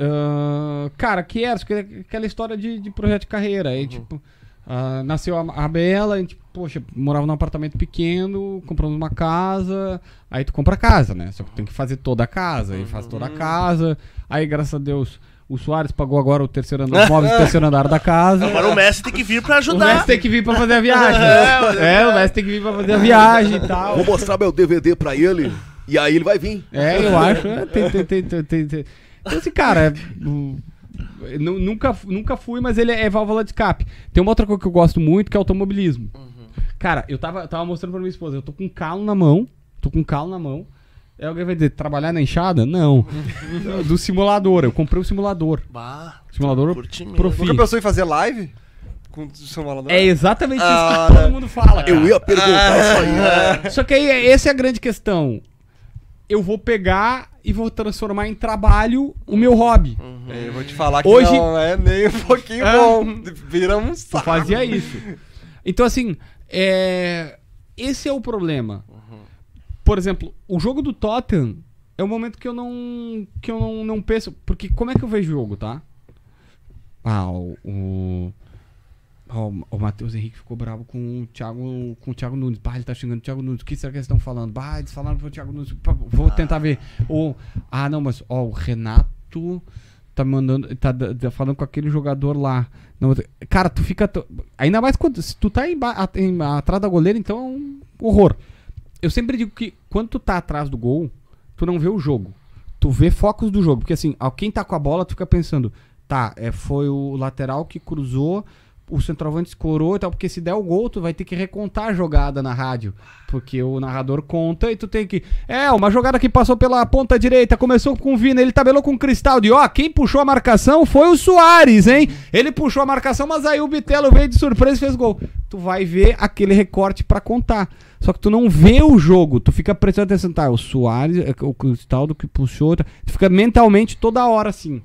Ah, cara, que era? Aquela história de, de projeto de carreira. Aí, tipo, ah, nasceu a, a Bela, a gente, poxa, morava num apartamento pequeno, compramos uma casa. Aí tu compra a casa, né? Só que tem que fazer toda a casa. Aí faz toda a casa. Aí, graças a Deus, o Soares pagou agora o terceiro andar, os móveis do terceiro andar da casa. Agora o Messi tem que vir pra O ajudar. Messi tem que vir pra fazer a viagem. É, o Messi tem que vir pra fazer a viagem e tal. Vou mostrar meu DVD pra ele e aí ele vai vir. É, eu acho. é, tem, tem, tem, tem, tem, tem. Então, assim, cara, é, nunca, nunca fui, mas ele é válvula de escape. Tem uma outra coisa que eu gosto muito, que é automobilismo. Cara, eu tava, tava mostrando pra minha esposa, eu tô com um calo na mão, tô com um calo na mão. Aí alguém vai dizer, trabalhar na enxada? Não. Do simulador, eu comprei o simulador. Bah, Simulador mesmo. Profi. Nunca pensou em fazer live? Com o seu malandro? É exatamente isso Ah, que né? todo mundo fala. Eu ia perguntar isso aí. Só que aí, essa é a grande questão. Eu vou pegar e vou transformar em trabalho o meu hobby. É, eu vou te falar que Hoje- não é nem um pouquinho É. bom. Vira um saco. fazia isso. Então, assim, é... esse é o problema. Por exemplo, o jogo do Tottenham, é o momento que eu não. que eu não, não penso. Porque como é que eu vejo o jogo, tá? Ah, o. O, ó, o Matheus Henrique ficou bravo com o Thiago, com o Thiago Nunes. Bah, ele tá xingando o Thiago Nunes. O que será que eles estão falando? Bah, eles falaram pro Thiago Nunes. Vou tentar ver. Ou, ah, não, mas ó, o Renato tá mandando. tá d- falando com aquele jogador lá. Não, cara, tu fica. tu- ainda mais quando. Se tu tá a- em- atrás da goleira, então é um horror. Eu sempre digo que quando tu tá atrás do gol, tu não vê o jogo. Tu vê focos do jogo. Porque assim, quem tá com a bola, tu fica pensando, tá, é, foi o lateral que cruzou, o centroavante escorou e tal, porque se der o gol, tu vai ter que recontar a jogada na rádio. Porque o narrador conta e tu tem que. É, uma jogada que passou pela ponta direita, começou com o Vina, ele tabelou com o Cristal. De ó, quem puxou a marcação foi o Soares, hein? Ele puxou a marcação, mas aí o Bitelo veio de surpresa e fez gol. Tu vai ver aquele recorte pra contar. Só que tu não vê o jogo, tu fica prestando atenção, tá? O Soares, é, o Cristaldo que puxou, tá? tu fica mentalmente toda hora assim.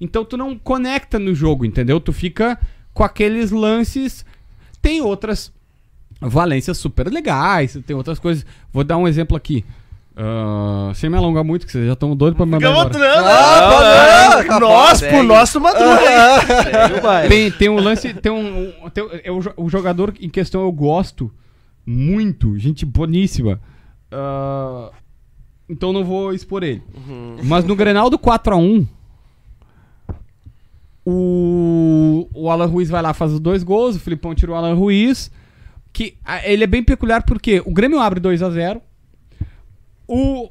Então tu não conecta no jogo, entendeu? Tu fica com aqueles lances. Tem outras valências super legais, tem outras coisas. Vou dar um exemplo aqui. Ah, sem me alongar muito, que vocês já estão doidos pra me mandar Fica embora. mostrando. Ah, né? Nós, segue. por nosso madruga. Baile. Tem, tem um lance, tem um. tem, é o, o jogador em questão eu gosto muito, gente boníssima. Ah, então não vou expor ele. Mas no Grenal do 4x1, o, o Alan Ruiz vai lá, faz os dois gols, o Filipão tira o Alan Ruiz. Que ele é bem peculiar porque o Grêmio abre 2x0. O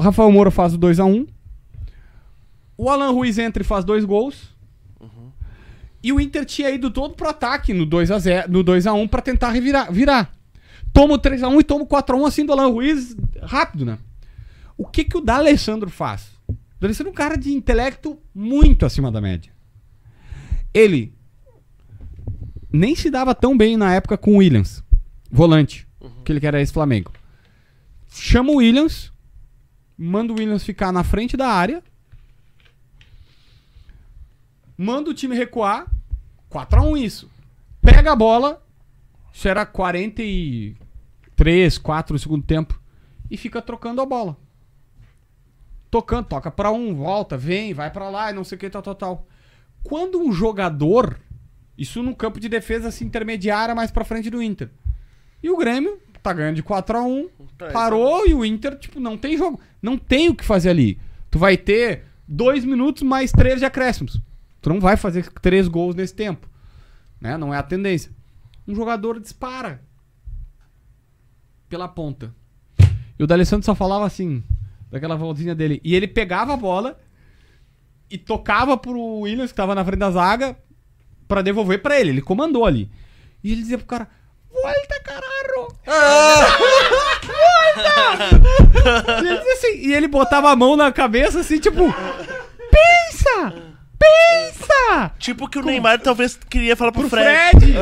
Rafael Moura faz o 2x1. O Alan Ruiz entra e faz dois gols. E o Inter tinha ido todo pro ataque no 2x0, no 2x1 pra tentar revirar, virar. Toma o 3x1 e toma o 4x1 assim do Alan Ruiz rápido, né? O que que o D'Alessandro faz? O D'Alessandro é um cara de intelecto muito acima da média. Ele nem se dava tão bem na época com o Williams, volante, que ele que era esse Flamengo. Chama o Williams, manda o Williams ficar na frente da área, manda o time recuar, 4x1 isso. Pega a bola, isso era 43, 4 no segundo tempo, e fica trocando a bola. Tocando, toca pra um, volta, vem, vai pra lá e não sei o que, tal, tal, tal. Quando um jogador, isso no campo de defesa assim, intermediária mais pra frente do Inter. E o Grêmio tá ganhando de 4x1, Tá, parou e o Inter, tipo, não tem jogo. Não tem o que fazer ali. Tu vai ter dois minutos mais três de acréscimos. Tu não vai fazer três gols nesse tempo. Né? Não é a tendência. Um jogador dispara pela ponta. E o D'Alessandro só falava assim, daquela voltinha dele. E ele pegava a bola e tocava pro Williams, que tava na frente da zaga, pra devolver pra ele. Ele comandou ali. E ele dizia pro cara: Volta, caralho! Volta! e, ele dizia assim, e ele botava a mão na cabeça assim, tipo: Pensa! Pensa! Tipo que o Neymar talvez queria falar pro, Pro Fred. Fred!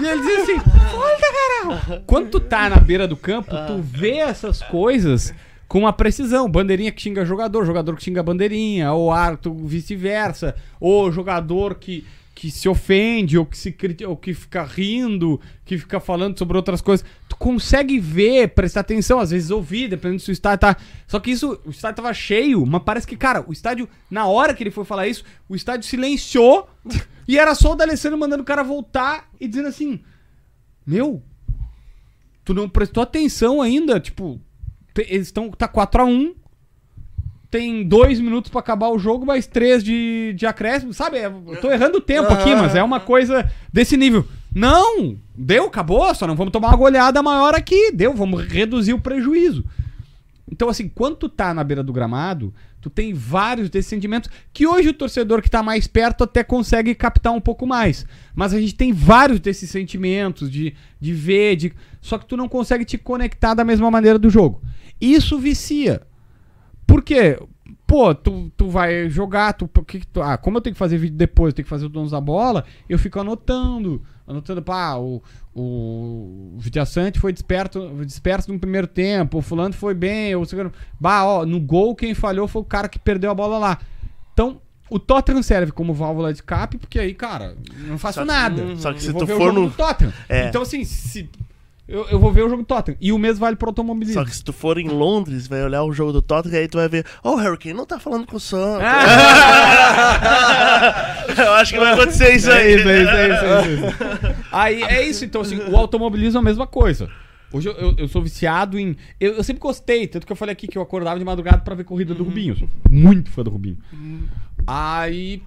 E ele dizia assim: Volta, caralho! Quando tu tá na beira do campo, tu vê essas coisas com uma precisão. Bandeirinha que xinga jogador, jogador que xinga bandeirinha, ou árbitro vice-versa, ou jogador que, que se ofende, ou que, se, ou que fica rindo, que fica falando sobre outras coisas. Tu consegue ver, prestar atenção, às vezes ouvir, dependendo se o estádio tá. Só que isso, o estádio tava cheio, mas parece que, cara, o estádio, na hora que ele foi falar isso, o estádio silenciou e era só o D'Alessandro mandando o cara voltar e dizendo assim: Meu, tu não prestou atenção ainda, tipo, eles estão. Tá 4x1. Tem dois minutos pra acabar o jogo, mais três de, de acréscimo. Sabe? Eu tô errando o tempo aqui, mas é uma coisa desse nível. Não! Deu, acabou, só não vamos tomar uma goleada maior aqui. Deu, vamos reduzir o prejuízo. Então, assim, quando tu tá na beira do gramado, tu tem vários desses sentimentos que hoje o torcedor que tá mais perto até consegue captar um pouco mais. Mas a gente tem vários desses sentimentos de, de ver, de... só que tu não consegue te conectar da mesma maneira do jogo. Isso vicia. Por quê? Pô, tu, tu vai jogar, tu, que tu- ah, como eu tenho que fazer vídeo depois, eu tenho que fazer o dono da bola, eu fico anotando, anotando, pá, o, o Vidiaçante foi disperso, disperso no primeiro tempo, o fulano foi bem, o segundo, bah, ó, no gol quem falhou foi o cara que perdeu a bola lá. Então, o Tottenham serve como válvula de cap, porque aí, cara, não faço Só nada. hum, só que se tu o for no- Tottenham. É. Então, assim, se eu, eu vou ver o jogo do Tottenham. E o mesmo vale pro automobilismo. Só que se tu for em Londres, vai olhar o jogo do Tottenham e aí tu vai ver, oh, o Harry Kane não tá falando com o Son. Eu acho que vai acontecer isso aí. É isso, é isso, é isso, é isso. Aí é isso, então assim, o automobilismo é a mesma coisa. Hoje eu, eu, eu sou viciado em. Eu, eu sempre gostei, tanto que eu falei aqui que eu acordava de madrugada pra ver corrida do Rubinho. Eu sou muito fã do Rubinho. Aí,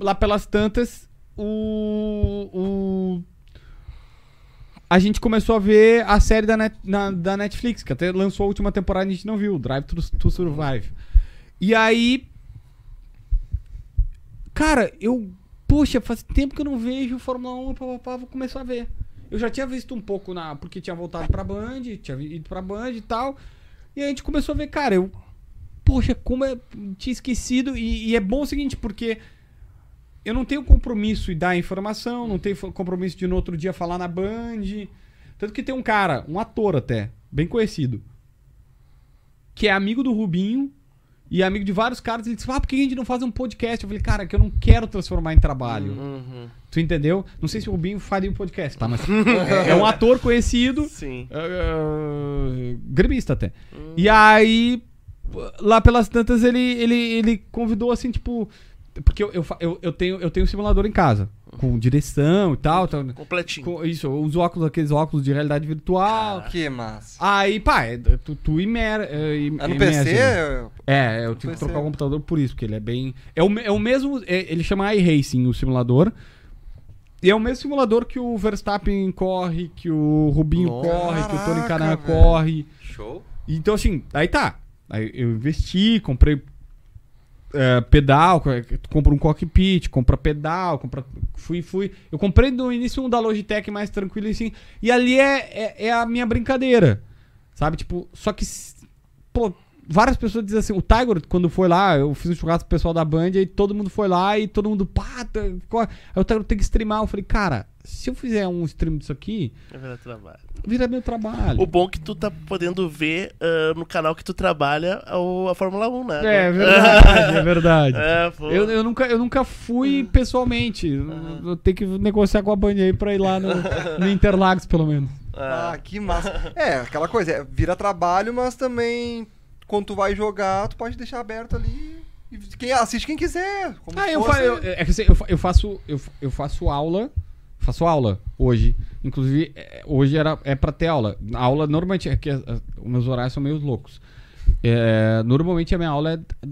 lá pelas tantas, o. o a gente começou a ver a série da, Net- na- da Netflix, que até lançou a última temporada e a gente não viu, Drive to, to Survive. E aí. Cara, eu. Poxa, faz tempo que eu não vejo Fórmula 1, papapá, vou começar a ver. Eu já tinha visto um pouco na. Porque tinha voltado pra Band, tinha ido pra Band e tal. E a gente começou a ver, cara, eu. Poxa, como é. Tinha esquecido. E, e é bom o seguinte, porque. Eu não tenho compromisso em dar informação, não tenho compromisso de no outro dia falar na Band. Tanto que tem um cara, um ator até, bem conhecido, que é amigo do Rubinho e amigo de vários caras. Ele disse: Ah, por que a gente não faz um podcast? Eu falei, cara, que eu não quero transformar em trabalho. Uhum. Tu entendeu? Não sei se o Rubinho faria um podcast, tá? Mas é um ator conhecido. Sim. Uh, gremista até. E aí, lá pelas tantas, ele, ele, ele convidou assim, tipo. Porque eu, eu, eu, eu tenho, eu tenho um simulador em casa, com direção e tal. tal Completinho. com, isso, eu uso óculos, aqueles óculos de realidade virtual. Que massa. Aí, pá, é, tu, tu imer, é, im- É no imerge PC? ali. É, eu tive que PC. trocar o computador por isso, porque ele é bem. É o, é o mesmo. é- ele chama iRacing, o simulador. E é o mesmo simulador que o Verstappen corre, que o Rubinho Nossa. corre, que o Tony Caraca, Canan corre. Show. Então, assim, aí tá. Aí eu investi, comprei é, pedal, tu compra um cockpit, compra pedal, compra. Fui, fui. Eu comprei no início um da Logitech mais tranquilo assim. E ali é, é, é a minha brincadeira. Sabe? Tipo, só que. Pô, várias pessoas dizem assim, o Tiger, quando foi lá, eu fiz um churrasco pro pessoal da Band, e todo mundo foi lá e todo mundo, pá, tá, ficou- aí o Tiger tem que streamar. Eu falei, cara, se eu fizer um stream disso aqui, É verdade, trabalho. vira meu trabalho. O bom é que tu tá podendo ver ah, no canal que tu trabalha a Fórmula 1, né? É, é verdade, é verdade. É. Eu, eu, nunca, eu nunca fui pessoalmente. Eu- Eu tenho que negociar com a Band aí pra ir lá no, no Interlagos, pelo menos. Ah, que massa. É, aquela coisa, é, vira trabalho, mas também quando tu vai jogar, tu pode deixar aberto ali. E quem assiste quem quiser. Ah, eu, fosse- fa eu, é que assim, eu, eu faço, eu, eu faço aula. Faço aula hoje. Inclusive, é, hoje era, é pra ter aula. A aula normalmente. É que as- os meus horários são meio loucos. É, normalmente a minha aula é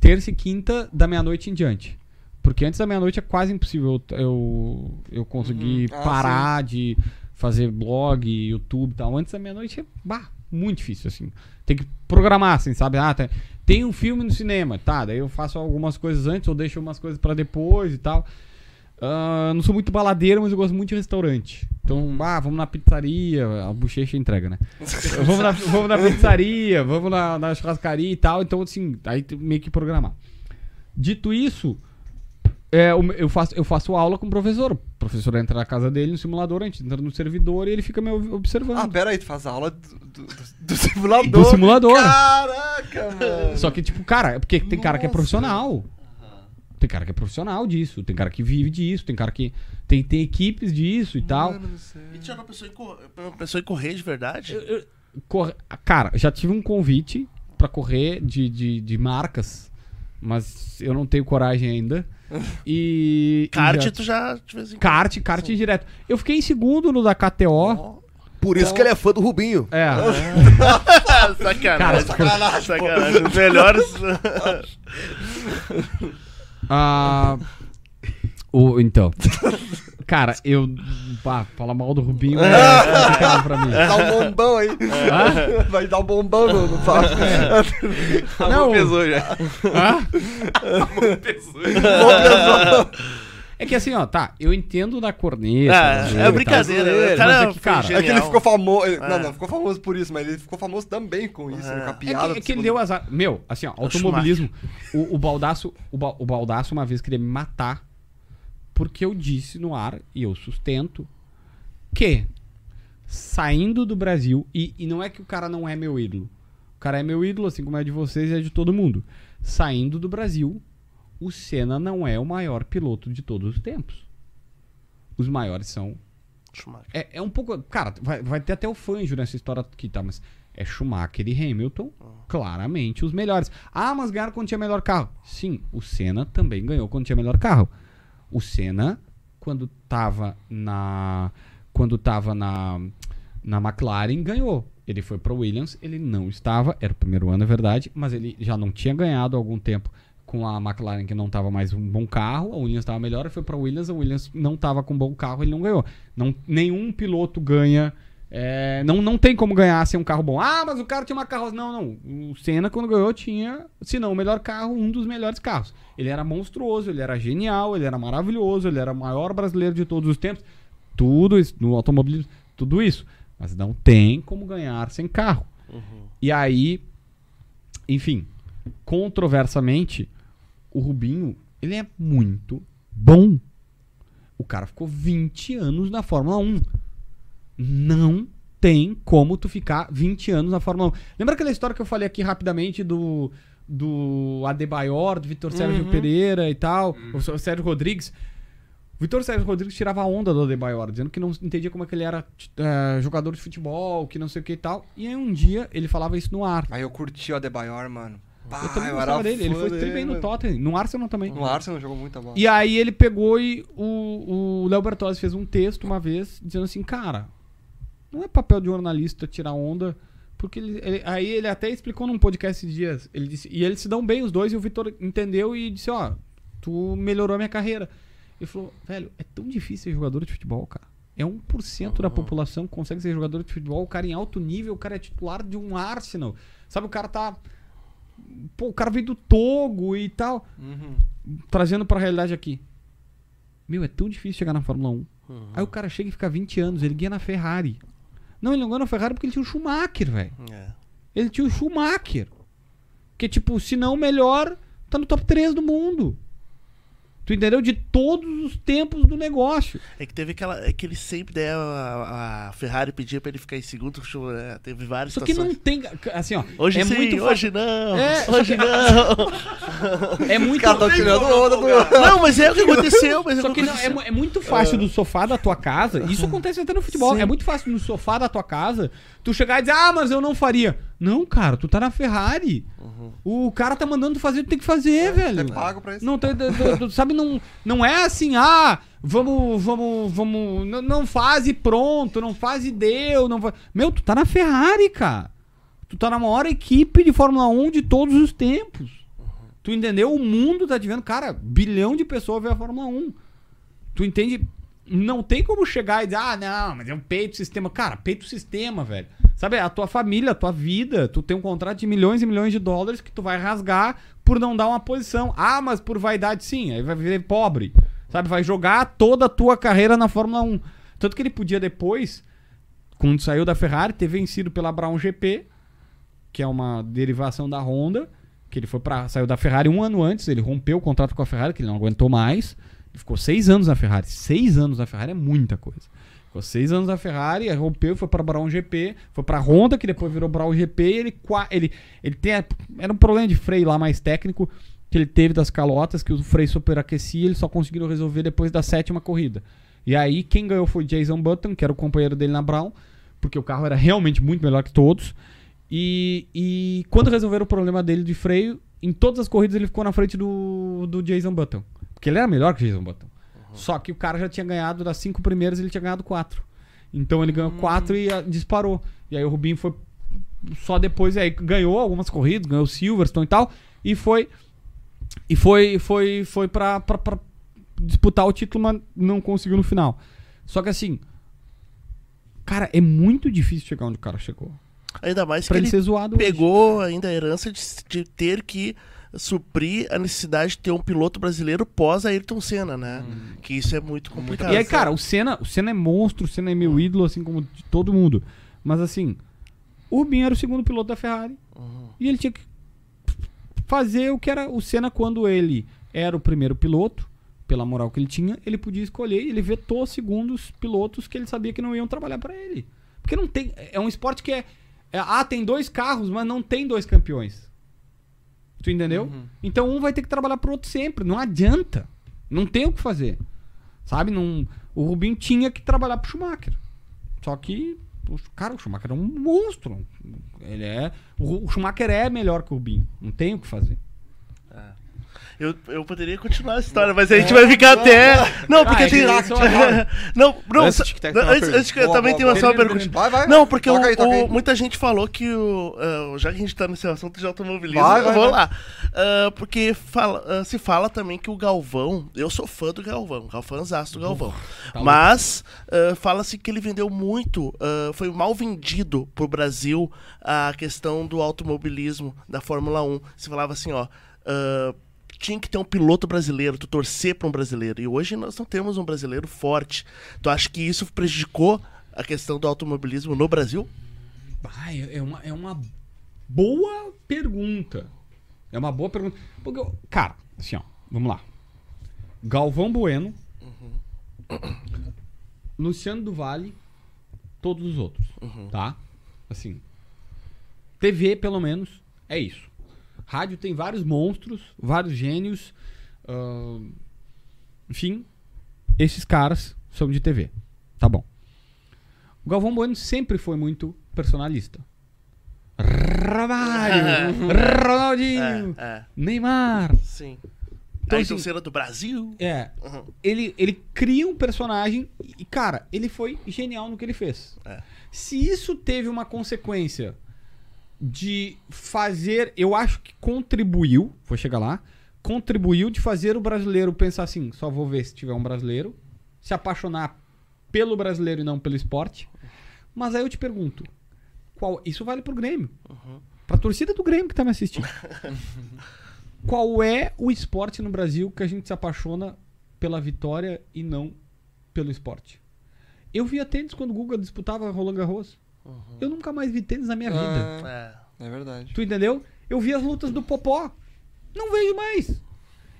terça e quinta da meia-noite em diante. Porque antes da meia-noite é quase impossível eu, eu, conseguir Uhum. Ah, parar de fazer blog, YouTube e tal. Antes da meia-noite é bah, muito difícil, assim. Tem que programar, assim, sabe? Ah, tem, tem um filme no cinema, tá? Daí eu faço algumas coisas antes ou deixo umas coisas pra depois e tal. Ah, não sou muito baladeiro, mas eu gosto muito de restaurante. Então, ah, vamos na pizzaria, a bochecha entrega, né? vamos, na, vamos na pizzaria, vamos na, na churrascaria e tal. Então, assim, aí meio que programar. Dito isso, é, eu, faço, eu faço aula com o professor. O professor entra na casa dele no simulador, a gente entra no servidor e ele fica me ob- observando. Ah, pera aí, tu faz aula do, do, do- do simulador. Do simulador. Caraca, mano. Só que, tipo, cara, é porque tem cara que é Nossa. profissional. Tem cara que é profissional disso, tem cara que vive disso, tem cara que tem, tem equipes disso e tal. Mano céu. E já não pensou em, cor... pensou em correr de verdade? Corre- Cara, já tive um convite pra correr de, de, de marcas, mas eu não tenho coragem ainda. E. Kart, tu já de. Kart, kart direto. Eu fiquei em segundo no da KTO. Por isso que ele é fã do Rubinho. É. Ah, sacanagem. Cara, sacanagem. Os melhores. Ah, o, então. Cara, eu. Pá, falar mal do Rubinho é complicado pra mim. Dá um bombão aí. Hã? Vai dar um bombão no, no papo. Não, Pesou já. hã? Bombão. É que assim, ó, tá, eu entendo da corneta. Ah, é zoeira e brincadeira. tal. O cara Mas é que, cara, É que ele ficou famoso. ele- É. Não, não ficou famoso por isso, mas ele ficou famoso também com isso, né, com a É piada. que, é que ele deu azar. Meu, assim, ó, automobilismo. O, o Baldaço, o, Ba- o Baldaço uma vez queria me matar porque eu disse no ar, e eu sustento, que saindo do Brasil, e, e não é que o cara não é meu ídolo. O cara é meu ídolo, assim como é de vocês e é de todo mundo. Saindo do Brasil, o Senna não é o maior piloto de todos os tempos. Os maiores são Schumacher. É, é um pouco. Cara, vai, vai ter até o Fanjo nessa história aqui, tá? Mas é Schumacher e Hamilton, claramente os melhores. Ah, mas ganharam quando tinha melhor carro. Sim, o Senna também ganhou quando tinha melhor carro. O Senna, quando tava na. Quando tava na. Na McLaren, ganhou. Ele foi pra Williams, ele não estava, era o primeiro ano, é verdade, mas ele já não tinha ganhado há algum tempo com a McLaren, que não estava mais um bom carro, a Williams estava melhor, foi pra Williams, a Williams não estava com um bom carro, ele não ganhou. Não, nenhum piloto ganha. É, não, não tem como ganhar sem um carro bom. Ah, mas o cara tinha uma carroça. Não, não. O Senna, quando ganhou, tinha, se não o melhor carro, um dos melhores carros. Ele era monstruoso, ele era genial, ele era maravilhoso, ele era o maior brasileiro de todos os tempos. Tudo isso, no automobilismo, tudo isso. Mas não tem como ganhar sem carro. E aí, enfim, controversamente, o Rubinho, ele é muito bom. O cara ficou 20 anos na Fórmula 1. Não tem como tu ficar 20 anos na Fórmula 1. Lembra aquela história que eu falei aqui rapidamente do do Adebayor, do Vitor Sérgio Pereira e tal, o Sérgio Rodrigues? O Vitor Sérgio Rodrigues tirava a onda do Adebayor, dizendo que não entendia como é que ele era eh, jogador de futebol, que não sei o que e tal. E aí um dia ele falava isso no ar. Aí eu curti o Adebayor, mano. Pá, eu também eu gostava era dele. Ele foi dele, bem no. Tottenham, no Arsenal também. No Arsenal jogou muita bola. E aí ele pegou e o, o Léo Bertozzi fez um texto uma vez dizendo assim, cara, não é papel de jornalista tirar onda, porque ele, ele- aí ele até explicou num podcast esses dias, ele disse, e eles se dão bem os dois e o Vitor entendeu e disse, ó, tu melhorou a minha carreira. Ele falou, velho, é tão difícil ser jogador de futebol, cara. É 1% da população que consegue ser jogador de futebol. O cara em alto nível, o cara é titular de um Arsenal. Sabe, o cara tá. Pô, o cara veio do Togo e tal Uhum. trazendo pra realidade aqui. Meu, é tão difícil chegar na Fórmula 1. Aí o cara chega e fica 20 anos, ele ganha na Ferrari. Não, ele não ganhou na Ferrari porque ele tinha o Schumacher, velho. É. Ele tinha o Schumacher. Que, tipo, se não o melhor, tá no top 3 do mundo. Tu entendeu? De todos os tempos do negócio. É que teve aquela. É que ele sempre daí a, a Ferrari pedia pra ele ficar em segundo. deixa eu- é, Teve várias Só que não tem. Assim, ó. Hoje é sim, muito hoje não. É, hoje não. É muito. Os caras tão tirando onda do. não, mas é o que aconteceu. Mas é Só o que não, é, é muito fácil do sofá da tua casa. Isso acontece até no futebol. Sim. É muito fácil no sofá da tua casa tu chegar e dizer, ah, mas eu não faria. Não, cara, tu tá na Ferrari. O cara tá mandando tu fazer, tu tem que fazer, velho. é pago pra isso. Não tu- tu- tu sabe, não, não é assim, ah, vamos, vamos, vamos, não, não faz e pronto, não faz e deu, não fa- Meu, tu tá na Ferrari, cara. Tu tá na maior equipe de Fórmula 1 de todos os tempos. Tu entendeu? O mundo tá te vendo, cara, bilhão de pessoas vê a Fórmula 1. Tu entende? Não tem como chegar e dizer, ah, não, mas é um peito sistema. Cara, peito sistema, velho. Sabe, a tua família, a tua vida, tu tem um contrato de milhões e milhões de dólares que tu vai rasgar por não dar uma posição. Ah, mas por vaidade, sim, aí vai viver pobre. Sabe, vai jogar toda a tua carreira na Fórmula 1. Tanto que ele podia depois, quando saiu da Ferrari, ter vencido pela Brown GP, que é uma derivação da Honda, que ele foi para saiu da Ferrari um ano antes, ele rompeu o contrato com a Ferrari, que ele não aguentou mais. Ficou seis anos na Ferrari. Seis anos na Ferrari é muita coisa. Ficou seis anos na Ferrari, rompeu, foi para Brown GP, foi para Honda, que depois virou Brown GP. Ele, ele, ele tem. Era um problema de freio lá mais técnico que ele teve das calotas, que o freio superaquecia, ele só conseguiu resolver depois da sétima corrida. E aí quem ganhou foi Jason Button, que era o companheiro dele na Brown, porque o carro era realmente muito melhor que todos. E, e quando resolveram o problema dele de freio, em todas as corridas ele ficou na frente do, do Jason Button. Porque ele era melhor que o Jason Button. Só que o cara já tinha ganhado das cinco primeiras, ele tinha ganhado quatro. Então ele ganhou quatro e ah, disparou. E aí o Rubinho foi só depois, aí ganhou algumas corridas, ganhou o Silverstone e tal, e foi e foi foi foi pra disputar o título, mas não conseguiu no final. Só que assim, cara, é muito difícil chegar onde o cara chegou. Ainda mais Pra que ele ele zoado hoje. pegou ainda a herança de, de ter que suprir a necessidade de ter um piloto brasileiro pós Ayrton Senna, né? Que isso é muito complicado. E aí, cara, o Senna, o Senna é monstro, o Senna é meu ídolo, assim como de todo mundo. Mas assim, o Rubinho era o segundo piloto da Ferrari. E ele tinha que fazer o que era o Senna quando ele era o primeiro piloto, pela moral que ele tinha, ele podia escolher e ele vetou segundos pilotos que ele sabia que não iam trabalhar pra ele. Porque não tem. É um esporte que é, é. Ah, tem dois carros, mas não tem dois campeões. Tu entendeu? Então um vai ter que trabalhar pro outro sempre. Não adianta. Não tem o que fazer. Sabe? Não, O Rubinho tinha que trabalhar pro Schumacher. Só que, o- cara, o Schumacher é um monstro. Ele é. O, o Schumacher é melhor que o Rubinho. Não tem o que fazer. Eu, eu poderia continuar a história, mas a gente vai ficar até. Não, porque Ah, é tem. é Não, não. Antes uma antes, antes que eu também tenho uma só pergunta. Vai, vai. Não, porque o- o- muita gente falou que o. ah, já que a gente tá nesse assunto de automobilismo, Vai, eu vai, vou vai. lá. Ah, porque fala, ah, se fala também que o Galvão. Eu sou fã do Galvão, fãzaço do Galvão. Tá mas fala-se que ele vendeu muito, foi mal vendido pro Brasil a questão do automobilismo da Fórmula 1. Se falava assim, ó. ah, tinha que ter um piloto brasileiro, tu torcer para um brasileiro. E hoje nós não temos um brasileiro forte. Tu acha que isso prejudicou a questão do automobilismo no Brasil? Ah, é é uma, é uma boa pergunta. É uma boa pergunta. Porque, eu- cara, assim, ó, vamos lá. Galvão Bueno, Luciano do Vale, todos os outros, tá? Assim, TV, pelo menos, é isso. Rádio tem vários monstros, vários gênios. ahn, enfim, esses caras são de TV. Tá bom. O Galvão Bueno sempre foi muito personalista. Romário, Ronaldinho, É, é, Neymar. sim. Então, a assim, do Brasil. É, Uhum. ele, ele cria um personagem e, cara, ele foi genial no que ele fez. É. Se isso teve uma consequência de fazer, eu acho que contribuiu, vou chegar lá, contribuiu de fazer o brasileiro pensar assim, só vou ver se tiver um brasileiro, se apaixonar pelo brasileiro e não pelo esporte. Mas aí eu te pergunto, qual, isso vale pro Grêmio, pra torcida do Grêmio que tá me assistindo. qual é o esporte no Brasil que a gente se apaixona pela vitória e não pelo esporte? Eu via tênis quando o Guga disputava Roland Garros. Eu nunca mais vi tênis na minha vida. É. É verdade. Tu entendeu? Eu vi as lutas do Popó. Não vejo mais.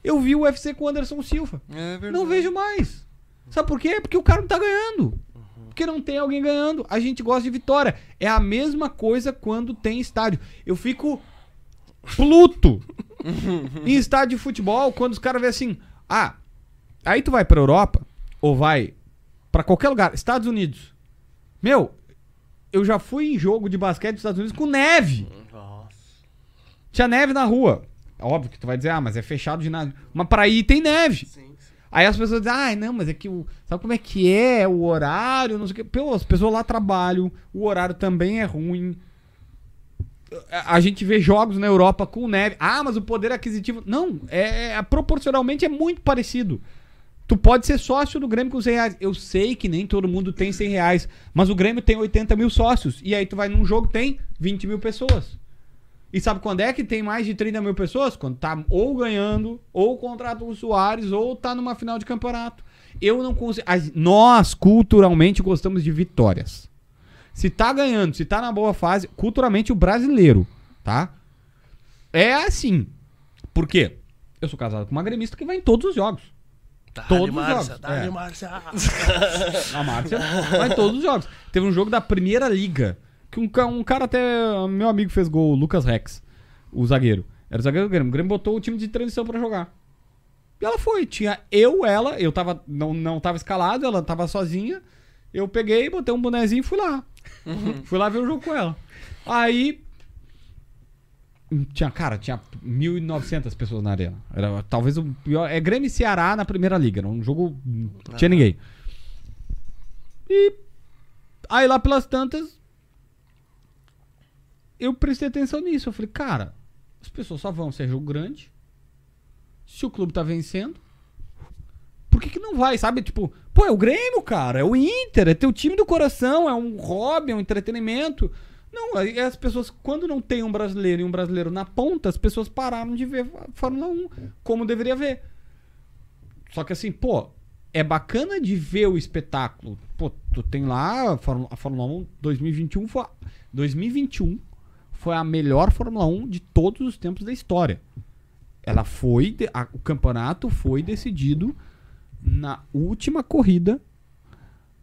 Eu vi o UFC com o Anderson Silva. É verdade. Não vejo mais. Sabe por quê? Porque o cara não tá ganhando. Porque não tem alguém ganhando. A gente gosta de vitória. É a mesma coisa quando tem estádio. Eu fico pluto em estádio de futebol quando os caras vêem assim: ah, aí tu vai pra Europa ou vai pra qualquer lugar, Estados Unidos. Meu, eu já fui em jogo de basquete dos Estados Unidos com neve. Tinha neve na rua. Óbvio que tu vai dizer, ah, mas é fechado de nada. Mas pra ir tem neve. Aí as pessoas dizem, ai, não, mas é que o. Sabe como é que é? O horário, não sei o quê. Pô, as pessoas lá trabalham, o horário também é ruim. A a gente vê jogos na Europa com neve. Ah, mas o poder aquisitivo. Não, é, é- proporcionalmente é muito parecido. Tu pode ser sócio do Grêmio com 100 reais. Eu sei que nem todo mundo tem 100 reais, mas o Grêmio tem 80 mil sócios. E aí tu vai num jogo tem 20 mil pessoas. E sabe quando é que tem mais de 30 mil pessoas? Quando tá ou ganhando, ou contrata o Soares, ou tá numa final de campeonato. Eu não consigo. Nós, culturalmente, gostamos de vitórias. Se tá ganhando, se tá na boa fase, culturalmente o brasileiro, tá? É assim. Por quê? Eu sou casado com uma gremista que vai em todos os jogos. Dá-lhe, Todos os Márcia, jogos, dá-lhe, é. Márcia. A Márcia vai em todos os jogos. Teve um jogo da primeira liga. Que um, um cara até. Meu amigo fez gol, o Lucas Rex, o zagueiro. Era o zagueiro do Grêmio. O Grêmio botou o time de transição pra jogar. E ela foi. Tinha eu, ela, eu tava. Não, não tava escalado, ela tava sozinha. Eu peguei, botei um bonezinho e fui lá. fui lá ver o jogo com ela. Aí. Tinha, cara, tinha 1.900 pessoas na arena. Era talvez o pior. É Grêmio e Ceará na primeira liga. Era um jogo. Não tinha ninguém. E aí lá pelas tantas, eu prestei atenção nisso. Eu falei, cara, as pessoas só vão se é jogo grande. Se o clube tá vencendo, por que, que não vai, sabe? Tipo, pô, é o Grêmio, cara, é o Inter, é teu time do coração, é um hobby, é um entretenimento. Não, aí as pessoas, quando não tem um brasileiro e um brasileiro na ponta, as pessoas pararam de ver a Fórmula 1 como deveria ver. Só que assim, pô, é bacana de ver o espetáculo. Pô, tu tem lá a Fórmula, a Fórmula 1 2021 foi, 2021 foi a melhor Fórmula 1 de todos os tempos da história. Ela foi, a- o campeonato foi decidido na última corrida,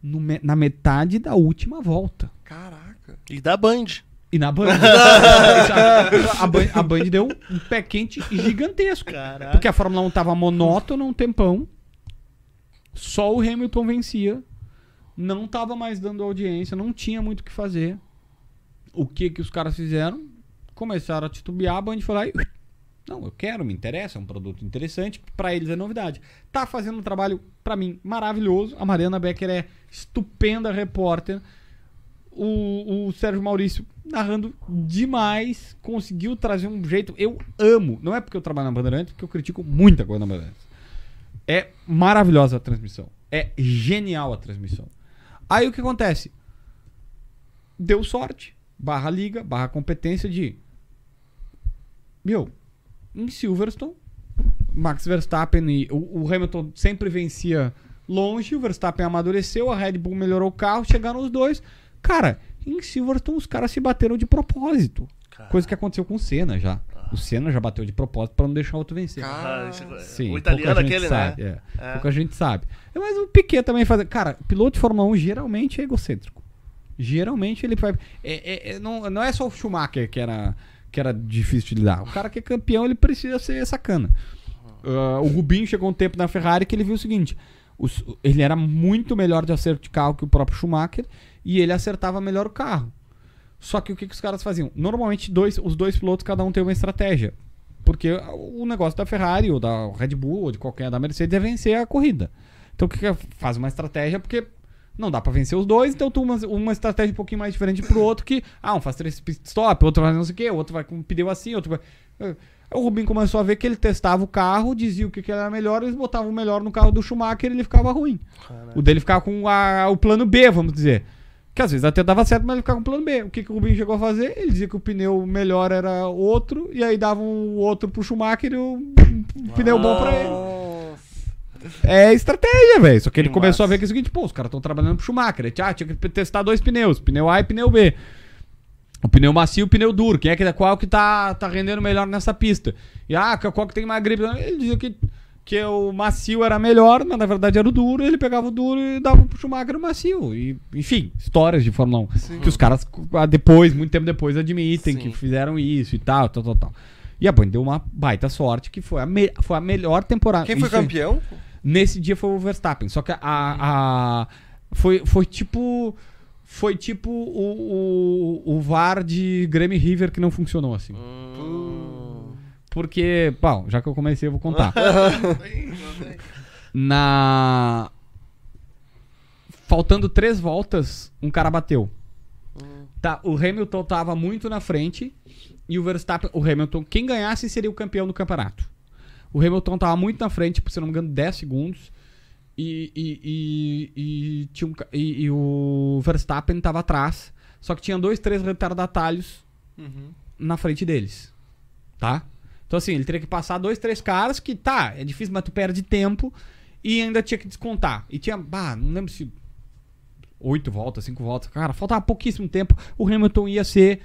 no na metade da última volta. Caraca. E da Band. E na Band. a, Band a Band deu um pé quente gigantesco. Caraca. Porque a Fórmula 1 tava monótona um tempão. Só o Hamilton vencia. Não tava mais dando audiência, não tinha muito o que fazer. O que que os caras fizeram? Começaram a titubear, a Band foi lá e... Não, eu quero, me interessa, é um produto interessante, pra eles é novidade. Tá fazendo um trabalho, pra mim, maravilhoso. A Mariana Becker é estupenda repórter. O, o Sérgio Maurício narrando demais, conseguiu trazer um jeito. Eu amo, não é porque eu trabalho na Bandeirantes, porque eu critico muita coisa na Bandeirantes. É maravilhosa a transmissão. É genial a transmissão. Aí o que acontece? Deu sorte. Barra liga, barra competência de. Meu, em Silverstone, Max Verstappen e o, o Hamilton sempre vencia longe, o Verstappen amadureceu, a Red Bull melhorou o carro, chegaram os dois. Cara, em Silverstone os caras se bateram de propósito. Coisa que aconteceu com o Senna já. O Senna já bateu de propósito pra não deixar o outro vencer. Ah, é- Sim, o italiano pouca gente aquele, sabe, né? É, É. Pouca gente sabe. É, Mas o Piquet também faz. Cara, piloto de Fórmula 1 geralmente é egocêntrico. Geralmente ele vai. É, é- é- não, não é só o Schumacher que era, que era difícil de lidar. O cara que é campeão, ele precisa ser sacana. Ah, o Rubinho chegou um tempo na Ferrari que ele viu o seguinte: os- ele era muito melhor de acerto de carro que o próprio Schumacher e ele acertava melhor o carro. Só que o que, que os caras faziam? Normalmente, dois, os dois pilotos, cada um tem uma estratégia. Porque o negócio da Ferrari, ou da Red Bull, ou de qualquer da Mercedes é vencer a corrida. Então o que, que é? faz uma estratégia? Porque não dá pra vencer os dois, então tu uma, uma estratégia um pouquinho mais diferente pro outro que, ah, um faz três pit stop, outro faz não sei o quê, outro vai com um pneu assim, outro vai. Aí O Rubinho começou a ver que ele testava o carro, dizia o que, que era melhor, eles botavam o melhor no carro do Schumacher e ele ficava ruim. O dele ficava com a- o plano B, vamos dizer. Que às vezes até dava certo, mas ele ficava com o plano B. O que, que o Rubinho chegou a fazer? Ele dizia que o pneu melhor era outro, e aí dava o outro pro Schumacher e o um pneu bom pra ele. É estratégia, velho. Só que ele começou a ver que é o seguinte, pô, os caras estão trabalhando pro Schumacher. Ele, ah, tinha que testar dois pneus, pneu A e pneu B. O pneu macio e o pneu duro. Quem é que qual que tá, tá rendendo melhor nessa pista? E ah, qual que tem mais gripe? Ele dizia que, que o macio era melhor, mas na verdade era o duro, ele pegava o duro e dava pro Schumacher o macio. E, enfim, histórias de Fórmula 1. Que os caras ah, depois, muito tempo depois, admitem que fizeram isso e tal, tal, tal, tal. E a Band deu uma baita sorte, que foi a, foi a melhor temporada. Quem foi Isso aí. campeão? Nesse dia foi o Verstappen. Só que a. a- foi, foi tipo. Foi tipo o, o, o VAR de Grêmio e River que não funcionou assim. Porque, bom, já que eu comecei, eu vou contar. Na. Faltando três voltas, um cara bateu. Tá, o Hamilton tava muito na frente e o Verstappen, o Hamilton, quem ganhasse seria o campeão do campeonato. O Hamilton tava muito na frente, por se não me engano, 10 segundos. E, e, e, e tinha um e, e o Verstappen tava atrás. Só que tinha dois, três retardatários na frente deles. Tá? Então, assim, ele teria que passar dois, três caras que, tá, é difícil, mas tu perde tempo. E ainda tinha que descontar. E tinha, bah, não lembro se oito voltas, cinco voltas. Cara, faltava pouquíssimo tempo. O Hamilton ia ser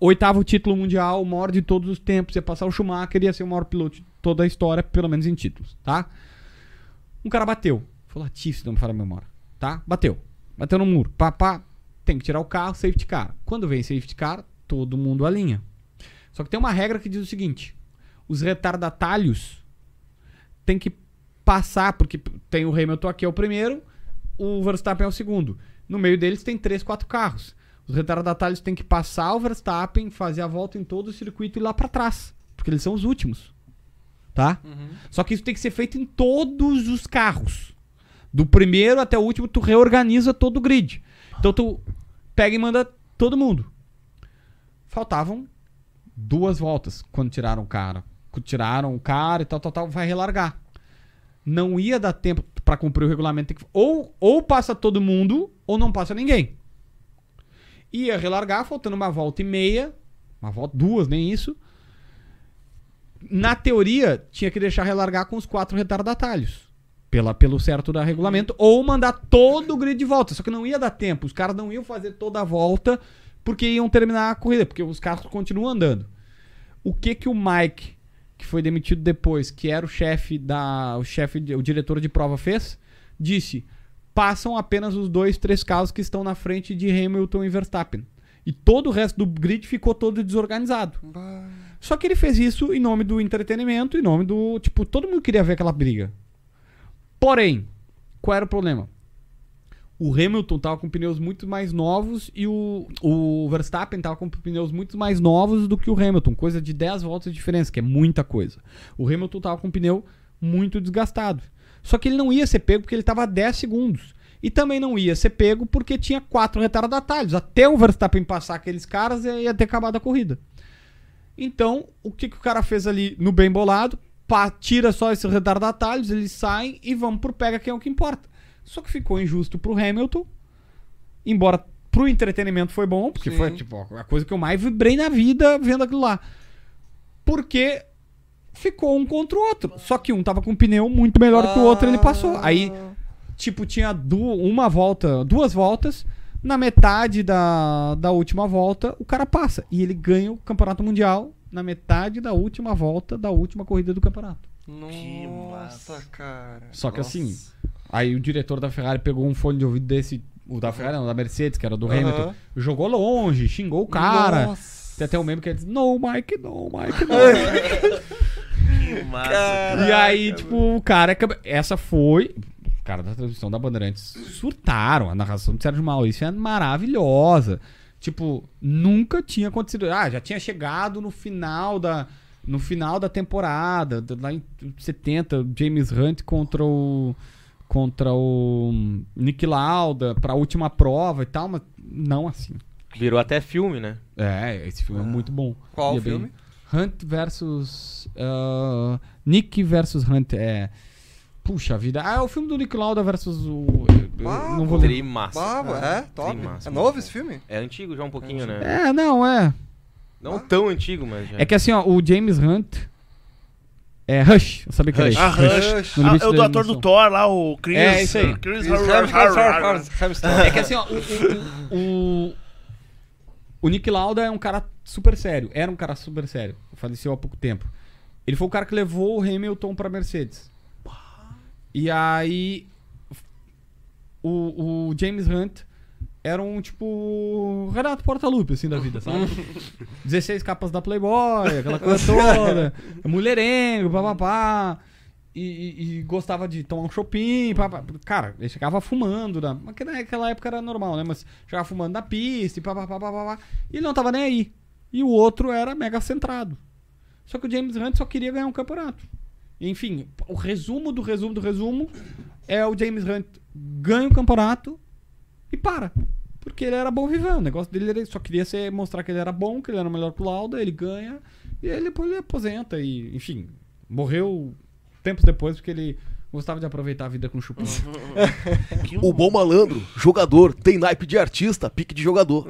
oitavo título mundial, o maior de todos os tempos. Ia passar o Schumacher, ia ser o maior piloto toda a história, pelo menos em títulos, tá? Um cara bateu. Foi Latifi, se não me falha a memória. Tá? Bateu. Bateu no muro. Pá, pá. Tem que tirar o carro, safety car. Quando vem safety car, todo mundo alinha. Só que tem uma regra que diz o seguinte: os retardatários tem que passar, porque tem o Hamilton aqui é o primeiro, o Verstappen é o segundo. No meio deles tem três, quatro carros. Os retardatários têm que passar o Verstappen, fazer a volta em todo o circuito e ir lá pra trás, porque eles são os últimos. Tá? Só que isso tem que ser feito em todos os carros. Do primeiro até o último, tu reorganiza todo o grid. Então tu pega e manda todo mundo. Faltavam duas voltas quando tiraram o cara. Quando tiraram o cara e tal, tal, tal, vai relargar. Não ia dar tempo pra cumprir o regulamento. que- Ou, ou passa todo mundo, ou não passa ninguém. Ia relargar, faltando uma volta e meia. Uma volta, duas, nem isso. Na teoria, tinha que deixar relargar com os quatro retardatários. Pela, pelo certo da regulamento. Ou mandar todo o grid de volta. Só que não ia dar tempo. Os caras não iam fazer toda a volta porque iam terminar a corrida. Porque os carros continuam andando. O que que o Mike, que foi demitido depois, que era o chefe da. O chefe, o diretor de prova fez, disse: passam apenas os dois, três carros que estão na frente de Hamilton e Verstappen. E todo o resto do grid ficou todo desorganizado. Só que ele fez isso em nome do entretenimento, em nome do. Tipo, todo mundo queria ver aquela briga. Porém, qual era o problema? O Hamilton tava com pneus muito mais novos e o, o Verstappen tava com pneus muito mais novos do que o Hamilton, coisa de 10 voltas de diferença, que é muita coisa. O Hamilton tava com pneu muito desgastado. Só que ele não ia ser pego porque ele tava a 10 segundos. E também não ia ser pego porque tinha quatro retardatários. Até o Verstappen passar aqueles caras ia ter acabado a corrida. Então, o que, que o cara fez ali no bem bolado? Pá, tira só esses retardatários, eles saem e vamos pro pega que é o que importa. Só que ficou injusto pro Hamilton. Embora pro entretenimento foi bom, porque Sim. foi tipo a coisa que eu mais vibrei na vida vendo aquilo lá. Porque ficou um contra o outro. Só que um tava com um pneu muito melhor que o outro, ele passou. Aí, tipo, tinha du uma volta, duas voltas. Na metade da, da última volta, o cara passa. E ele ganha o campeonato mundial na metade da última volta da última corrida do campeonato. Que Nossa, massa. cara. Só que Nossa. assim, aí o diretor da Ferrari pegou um fone de ouvido desse, o da Ferrari não, da Mercedes, que era do Aham. Hamilton, jogou longe, xingou o cara. Nossa. Tem até um meme que ele diz, no, Mike, no, Mike, no. Que massa. e aí, tipo, o cara, acaba- essa foi, os caras da transmissão da Bandeirantes surtaram, a narração do Sérgio Maurício é maravilhosa. Tipo, nunca tinha acontecido. Ah, já tinha chegado no final da no final da temporada, lá em 70, o James Hunt contra o contra o Nick Lauda pra última prova e tal, mas não assim. Virou até filme, né? É, esse filme é muito bom. Qual E é bem- filme? Hunt versus ah, Nick versus Hunt é Puxa vida. Ah, é o filme do Nick Lauda versus o eu Ah, não vou ler. Trimassa. Baba, é? Top. massa, é novo esse filme? É antigo já um pouquinho, né? É, não, é. Não tão antigo, mas já. É que assim, ó, o James Hunt é Rush, eu sabia que era Rush. isso. Ah, Rush. No Ah, é o do ator do. Thor lá, o Chris. É, isso aí. Chris É que assim, ó, o, o, o, o Nick Lauda é um cara super sério. Era um cara super sério. Faleceu há pouco tempo. Ele foi o cara que levou o Hamilton pra Mercedes. E aí. O, o James Hunt era um tipo. Renato Portaluppi, assim, da vida, sabe? 16 capas da Playboy, aquela coisa toda. Mulherengo, papapá. E, e, e gostava de tomar um shopping, papá. Cara, ele chegava fumando, na, naquela época era normal, né? Mas chegava fumando na pista e papapá, papapá. E ele não tava nem aí. E o outro era mega centrado. Só que o James Hunt só queria ganhar um campeonato. Enfim, o resumo do resumo do resumo é o James Hunt ganha o campeonato e para. Porque ele era bom vivão. O negócio dele era, só queria ser, mostrar que ele era bom, que ele era melhor pro Lauda, ele ganha. E aí depois ele aposenta. E, enfim, morreu tempos depois porque ele gostava de aproveitar a vida com chupim. Que, O bom malandro, jogador, tem naipe de artista, pique de jogador.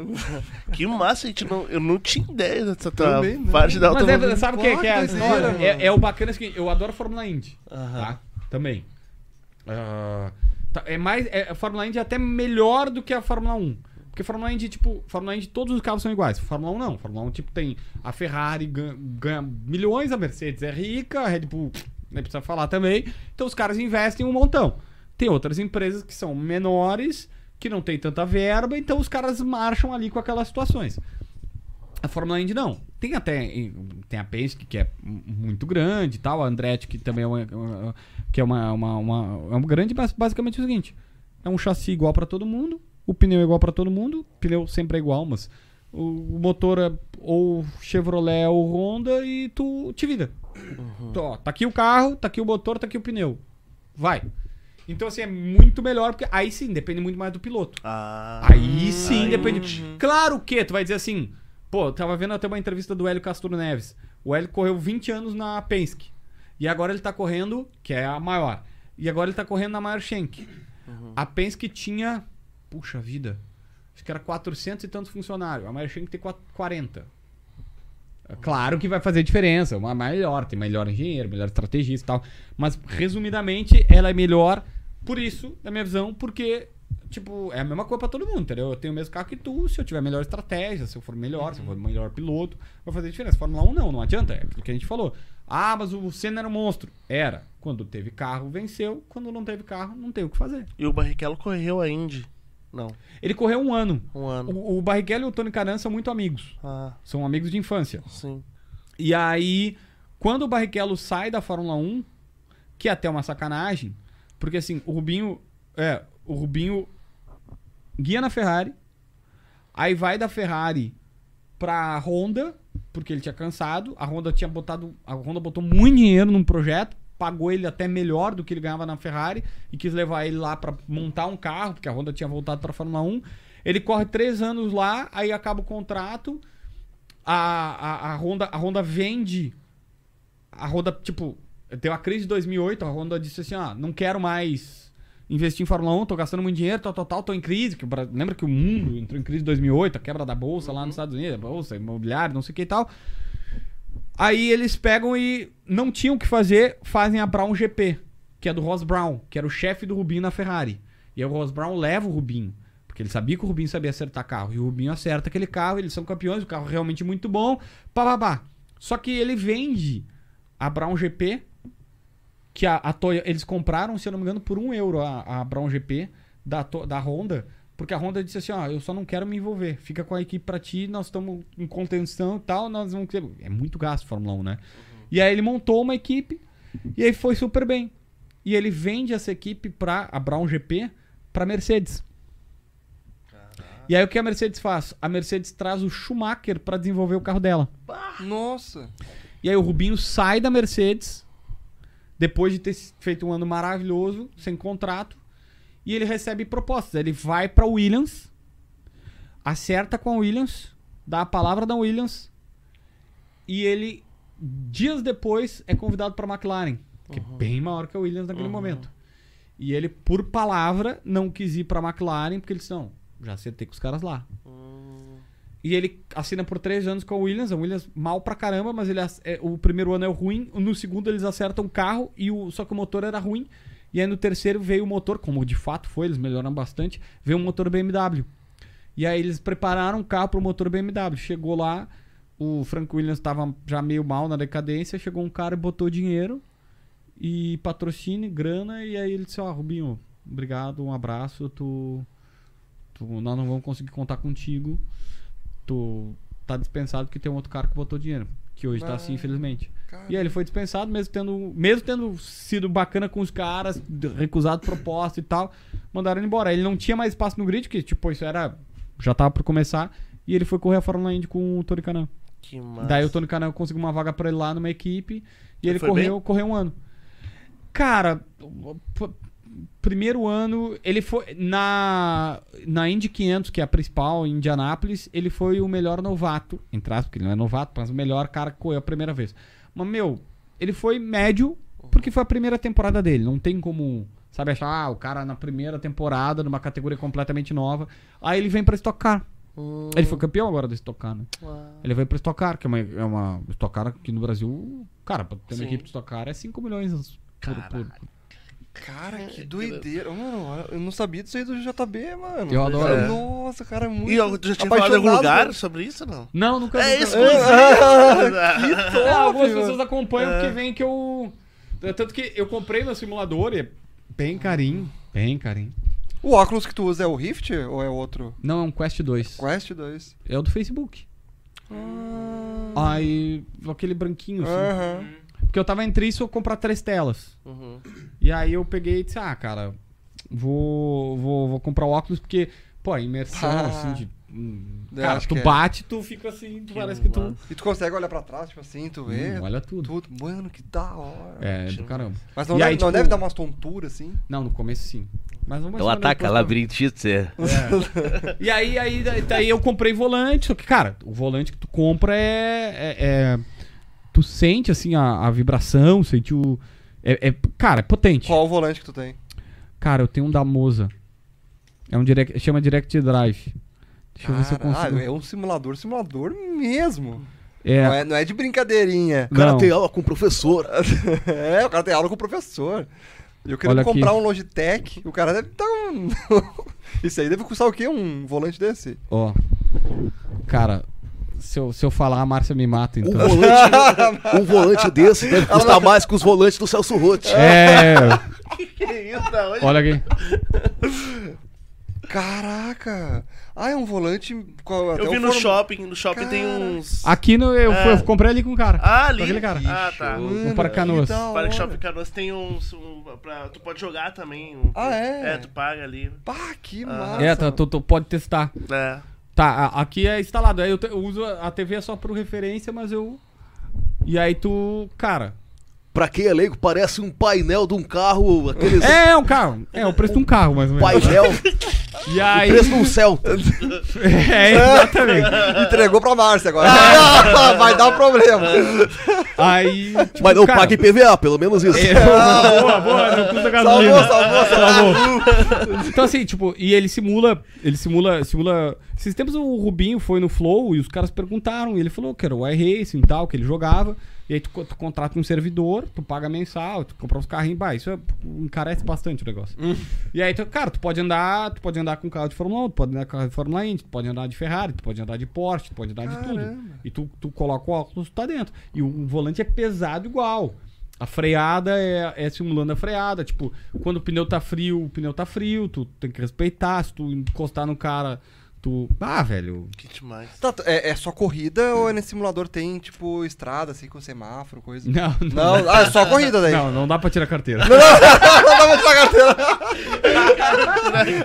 que massa, gente. Não, eu não tinha ideia dessa tua Também não. parte da Mas é, sabe o que, Pô, que é a que história? doideira, É, é o bacana é o seguinte, eu adoro Fórmula Indy. Tá? Também. Ah, tá, é mais. É, a Fórmula Indy é até melhor do que a Fórmula 1. Porque Fórmula Indy, tipo, Fórmula Indy, todos os carros são iguais. Fórmula 1 não. Fórmula 1, tipo, tem a Ferrari ganha, ganha milhões, a Mercedes é rica, a Red Bull nem precisa falar também. Então os caras investem um montão. Tem outras empresas que são menores, que não tem tanta verba, então os caras marcham ali com aquelas situações. A Fórmula Indy não. Tem até tem a Penske que é muito grande e tal, a Andretti que também é uma, uma- que é uma, uma, uma- é um grande, mas basicamente é o seguinte, é um chassi igual pra todo mundo, o pneu é igual pra todo mundo, o pneu sempre é igual, mas o, o motor é ou Chevrolet ou Honda e tu te vira. Tu, ó, tá aqui o carro, tá aqui o motor, tá aqui o pneu. Vai. Então assim é muito melhor porque aí sim depende muito mais do piloto. Ah, Aí sim, aí- depende. Claro que tu vai dizer assim, pô, eu tava vendo até uma entrevista do Hélio Castro Neves. O Hélio correu 20 anos na Penske. E agora ele tá correndo, que é a maior. E agora ele tá correndo na Maior Schenck. A Penske tinha, puxa vida, acho que era 400 e tantos funcionários. A Maior Schenck tem 4- 40. Claro que vai fazer diferença, uma melhor, tem melhor engenheiro, melhor estrategista e tal. Mas, resumidamente, ela é melhor por isso, na minha visão, porque, tipo, é a mesma coisa pra todo mundo, entendeu? Eu tenho o mesmo carro que tu, se eu tiver melhor estratégia, se eu for melhor, se eu for melhor piloto, vai fazer diferença. Fórmula 1 não, não adianta, é aquilo que a gente falou. Ah, mas o Senna era um monstro. Era. Quando teve carro, venceu. Quando não teve carro, não tem o que fazer. E o Barrichello correu a Indy. Não, Ele correu um ano. um ano. O, o Barrichello e o Tony Canan são muito amigos. Ah, São amigos de infância. sim. E aí, quando o Barrichello sai da Fórmula 1, que é até uma sacanagem, porque assim, o Rubinho É, o Rubinho guia na Ferrari. Aí vai da Ferrari pra Honda, porque ele tinha cansado. A Honda tinha botado. A Honda botou muito dinheiro num projeto, pagou ele até melhor do que ele ganhava na Ferrari e quis levar ele lá pra montar um carro, porque a Honda tinha voltado pra Fórmula 1. Ele corre três anos lá, aí acaba o contrato. A, a, a, Honda, a Honda vende. A Honda, tipo, deu a crise de 2008. A Honda disse assim: ah, não quero mais investir em Fórmula 1, tô gastando muito dinheiro, tal, tal, tal, tô em crise. Que lembra que o mundo entrou em crise em 2008, a quebra da bolsa lá nos Estados Unidos, a bolsa imobiliária, não sei o que e tal. Aí eles pegam e não tinham o que fazer, fazem a Brown GP, que é do Ross Brown, que era o chefe do Rubinho na Ferrari. E aí o Ross Brown leva o Rubinho, porque ele sabia que o Rubinho sabia acertar carro. E o Rubinho acerta aquele carro, eles são campeões, o carro é realmente muito bom, pá. Só que ele vende a Brown GP, que a, a Toyo- eles compraram, se eu não me engano, por um euro a, a Brown GP da, da Honda, porque a Honda disse assim, ó, eu só não quero me envolver, fica com a equipe pra ti, nós estamos em contenção e tal, nós vamos. É muito gasto Fórmula 1, né? E aí ele montou uma equipe, e aí foi super bem. E ele vende essa equipe pra a Brown GP pra Mercedes. E aí o que a Mercedes faz? A Mercedes traz o Schumacher pra desenvolver o carro dela. Nossa. E aí o Rubinho sai da Mercedes, depois de ter feito um ano maravilhoso, sem contrato, e ele recebe propostas. Ele vai pra Williams, acerta com a Williams, dá a palavra da Williams, e ele, dias depois, é convidado pra McLaren, que é bem maior que a Williams naquele momento. E ele, por palavra, não quis ir pra McLaren, porque eles não, já acertei com os caras lá. E ele assina por três anos com a Williams. A Williams mal pra caramba, mas ele é, o primeiro ano é ruim. No segundo eles acertam o carro, e o, só que o motor era ruim. E aí no terceiro veio o motor, como de fato foi, eles melhoraram bastante, veio um motor BMW. E aí eles prepararam o carro pro motor BMW. Chegou lá, o Frank Williams estava já meio mal na decadência, chegou um cara e botou dinheiro e patrocínio, grana, e aí ele disse, ó, Rubinho, obrigado, um abraço, tu, tu nós não vamos conseguir contar contigo tu tá dispensado porque tem um outro cara que botou dinheiro. Que hoje tá assim, infelizmente. E aí ele foi dispensado, mesmo tendo, mesmo tendo sido bacana com os caras, recusado proposta e tal, mandaram ele embora. Ele não tinha mais espaço no grid, que tipo, isso era. Já tava por começar. E ele foi correr a Fórmula Indy com o Tony Canan. Que massa. Daí o Tony Canan conseguiu uma vaga pra ele lá numa equipe. E Ele ele correu, correu um ano. Cara, primeiro ano, ele foi. Na, na Indy 500, que é a principal, em Indianápolis, ele foi o melhor novato. Entre aspas, porque ele não é novato, mas o melhor cara que correu a primeira vez. Mas, meu, ele foi médio, porque foi a primeira temporada dele. Não tem como. Sabe, achar, ah, o cara na primeira temporada, numa categoria completamente nova. Aí ele vem pra Stock Car. Ele foi campeão agora do Stock Car, né? Ele veio pra Stock Car, que é uma, é uma Stock Car aqui no Brasil. Cara, pra ter uma Sim. equipe de Stock Car é 5 milhões por, por, Cara, que doideira. Mano, eu não sabia disso aí do JB, mano. Eu adoro. É. Nossa, cara, é muito. E eu, tu já tinha falado em algum lugar sobre isso não? Não, nunca É nunca- exclusivo. Que top, É, algumas mano. pessoas acompanham porque vem que eu. Tanto que eu comprei meu simulador e é bem carinho. Bem carinho. O óculos que tu usa é o Rift ou é outro? Não, é um Quest 2. Quest 2. É o do Facebook. Aí. aquele branquinho assim. Aham. Porque eu tava entre isso ou comprar três telas. Uhum. E aí eu peguei e disse, ah, cara, vou, vou, vou comprar o óculos porque, pô, a imersão, Ah. assim, de. hum, Eu Cara, tu é. bate, tu fica assim, tu parece que tu. E tu consegue olhar pra trás, tipo assim, tu vê. Hum, olha tudo. Tudo. Mano, que da hora. É, do caramba. Mas não, E deve, aí, não tipo- deve dar umas tonturas assim. Não, no começo sim. Mas vamos Não ataca, labirintite. é. E aí, aí, daí, daí eu comprei volante, só que, cara, o volante que tu compra é. é- é- tu sente, assim, a, a vibração, sente o. É, é- cara, é potente. Qual o volante que tu tem? Cara, eu tenho um da Moza. É um direct, chama Direct Drive. Deixa eu ver se eu consigo. Ah, é um simulador, simulador mesmo. É, Não, é, não é de brincadeirinha. O cara Não. tem aula com o professor. é, o cara tem aula com o professor. Eu queria Olha aqui. comprar um Logitech, o cara deve estar um... Isso aí deve custar o quê? Um volante desse? ó. Cara, se eu, se eu falar, a Márcia me mata, Um então. volante, um volante desse deve custar mais que os volantes do Celso Rotti. É. Que isso, da onde? Olha aqui. Caraca! Ah, é um volante. com até Eu vi no forma- shopping, no shopping tem Cara. uns. Aqui no, eu, É. eu comprei ali com o cara. Ah, Com ali. aquele cara. Ah, tá. Mano, No Parque Canoas. que Parque. Shopping Canoas tem uns. Um, pra, tu pode jogar também. um- Ah, é? É, tu paga ali. Pá, que Ah. massa. É, tá, tu, tu pode testar. É. Tá, aqui é instalado. Aí eu, te- eu uso a TV só por referência, mas eu. E aí tu. Cara. Pra quem é leigo, parece um painel de um carro, aqueles É, é um carro. É o preço de um carro, mais ou menos. painel, E aí. preço de um Celta. É, exatamente. Entregou pra Márcia agora. Vai dar um problema. Aí. tipo, Mas não cara, paga IPVA, pelo menos isso. é, boa, boa, não custa gasolina. Salvou, salvou, salvou. Então assim, tipo, e ele simula, ele simula, simula. Esses tempos o Rubinho foi no Flow e os caras perguntaram, e ele falou que era o iRacing e tal, que ele jogava. E aí tu, tu contrata um servidor, tu paga mensal, tu compra uns carrinhos, bah, isso é, encarece bastante o negócio. E aí, tu, cara, tu pode andar, tu pode andar com carro de Fórmula 1, tu pode andar com carro de Fórmula Indy, tu pode andar de Ferrari, tu pode andar de Porsche, tu pode andar de tudo. E tu, tu coloca o óculos, tu tá dentro. E o, o volante é pesado igual. A freada é, é simulando a freada. Tipo, quando o pneu tá frio, o pneu tá frio, tu tem que respeitar. Se tu encostar no cara, tu. Ah, velho. Que demais. Tá, t- é, é só corrida ou nesse simulador tem, tipo, estrada, assim, com semáforo, coisa? Não, não. Não, ah, é só corrida daí. Não, não dá pra tirar a carteira. Não dá pra tirar a carteira.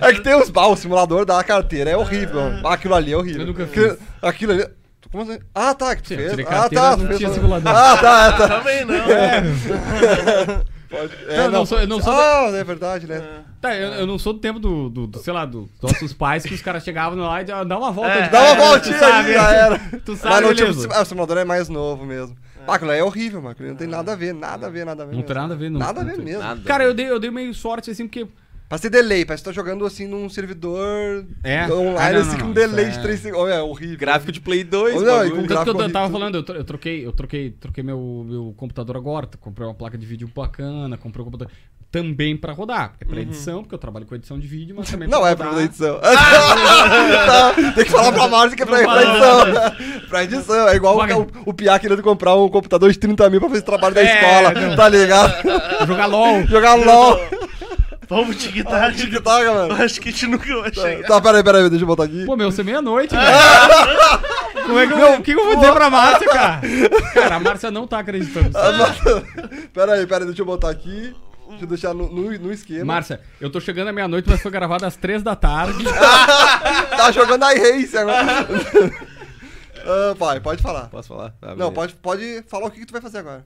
É que tem os. Ah, o simulador da carteira é horrível. Ah, aquilo ali é horrível. Eu nunca Aquilo- fiz. Aquilo ali. Como assim? Ah, tá, que tu Sim, fez. tirei Ah, carteira, tá. tu não fez tinha simulador. Ah, tá, é, tá. Também não. Pode- é, Não, eu não sou- eu não sou da- Ah, é verdade, né? Tá, eu, eu não sou do tempo do, do, do, sei lá, do- dos nossos pais que os caras chegavam lá e diziam, dá uma volta. É, de- Dá uma tu voltinha sabe, ali, já era. Tu Mas sabe, não, tipo, beleza. ah, o simulador é mais novo mesmo. Ah, aquilo é horrível, mano. Não tem nada a ver, nada a ver, nada a ver. Não mesmo. tem nada a ver, não. Nada a não ver mesmo. Nada. Cara, eu dei, eu dei meio sorte, assim, porque Parece ter delay, parece que tá jogando assim num servidor É? online, Ah, não, assim, não, com não, delay isso de é- 3 segundos. É horrível. Gráfico de Play 2, Não, e bagulho. com Tanto que eu, tava falando, eu, tro- eu troquei, eu troquei, troquei meu, meu computador agora, comprei uma placa de vídeo bacana, comprei um computador também pra rodar. É pra edição, porque eu trabalho com edição de vídeo, mas também Uhum. Não pra é rodar. pra edição. Tá, tem que falar pra Márcia que é pra, Não pra edição. pra edição. É igual Paga- o, o Piá querendo comprar um computador de 30 mil pra fazer trabalho da É, escola. não. Tá ligado? Jogar LOL. Jogar LOL. Vamos tic-tac. TikTok, mano. Acho que a gente nunca vai chegar. Tá, peraí, peraí, deixa eu botar aqui. Pô, meu, você é meia-noite, velho. Como é que eu, o que, que eu vou dizer pra Márcia, cara? Cara, a Márcia não tá acreditando. Ah. Peraí, peraí, deixa eu botar aqui. Deixa eu deixar no, no, no esquema. Márcia, eu tô chegando à meia-noite, mas foi gravado às três da tarde. Tá jogando iRace agora. ah, pai, pode falar. Posso falar? Tá, Não, beleza. pode, pode falar o que, que tu vai fazer agora.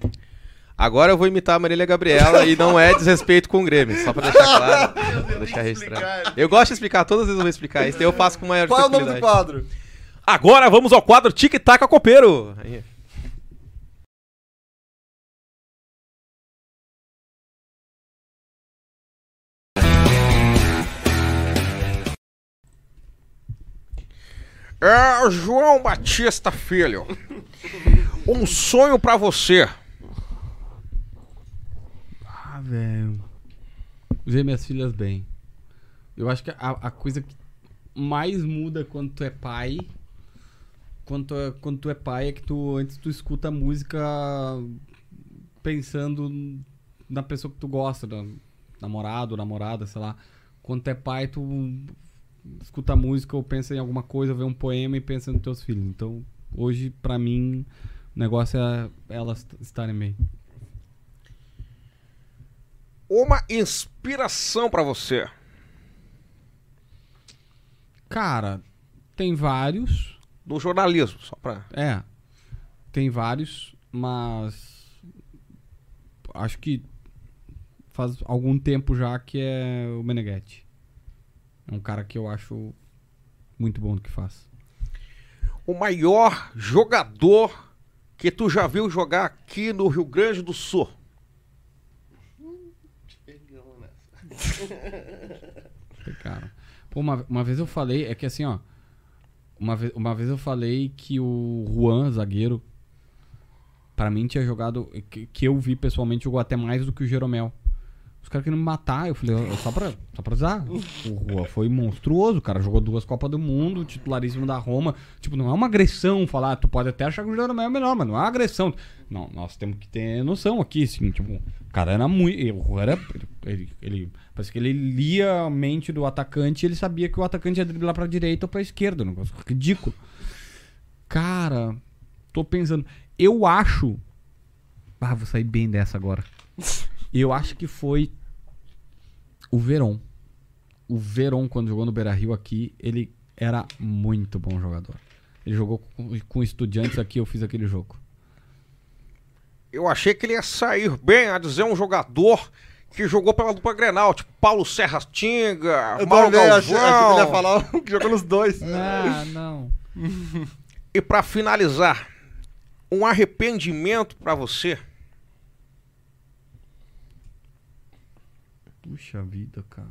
Agora eu vou imitar a Marília Gabriela e não é desrespeito com o Grêmio, só pra deixar claro. Pra deixar registrado. Eu gosto de explicar, todas as vezes eu vou explicar isso, eu faço com maior Qual é o nome do quadro? Agora vamos ao quadro Tic Tac Copeiro. Aí. É, João Batista Filho. Um sonho pra você. Velho. Ver minhas filhas bem. Eu acho que a, a coisa que mais muda quando tu é pai. Quando é, quando tu é pai é que tu antes tu escuta a música pensando na pessoa que tu gosta, da namorado, namorada, sei lá. Quando tu é pai, tu escuta música ou pensa em alguma coisa, vê um poema e pensa nos teus filhos. Então, hoje, pra mim, o negócio é elas estarem bem. Uma inspiração pra você. Cara, tem vários. Do jornalismo, só pra. É. Tem vários, mas. Acho que faz algum tempo já que é o Meneghetti. É um cara que eu acho muito bom do que faz. o maior jogador que tu já viu jogar aqui no Rio Grande do Sul? Cara. Pô, uma, uma vez eu falei, é que assim, ó. Uma vez, uma vez eu falei que o Juan, zagueiro, pra mim tinha jogado. Que, que eu vi pessoalmente, jogou até mais do que o Jeromel. Os caras queriam me matar. Eu falei, "Ó, só pra, só pra usar. O Rua foi monstruoso. O cara jogou duas Copas do Mundo, titularíssimo da Roma. Tipo, não é uma agressão falar, tu pode até achar que o Jeromel é melhor, mas não é uma agressão. Não, nós temos que ter noção aqui, assim, tipo, o cara era muito. O Rua era. Ele, ele, parece que ele lia a mente do atacante e ele sabia que o atacante ia driblar pra direita ou pra esquerda. Um negócio ridículo. Cara, tô pensando. Eu acho. Ah, vou sair bem dessa agora. Eu acho que foi o Veron. O Veron, quando jogou no Beira Rio aqui, ele era muito bom jogador. Ele jogou com, com estudiantes aqui, eu fiz aquele jogo. Eu achei que ele ia sair bem, a dizer um jogador que jogou pela dupla Grenal, tipo Paulo Serra Tinga, Eu Mauro também achei, achei que ele ia Galvão. falar que jogou nos dois. Ah, não. E pra finalizar, um arrependimento pra você. Puxa vida, cara.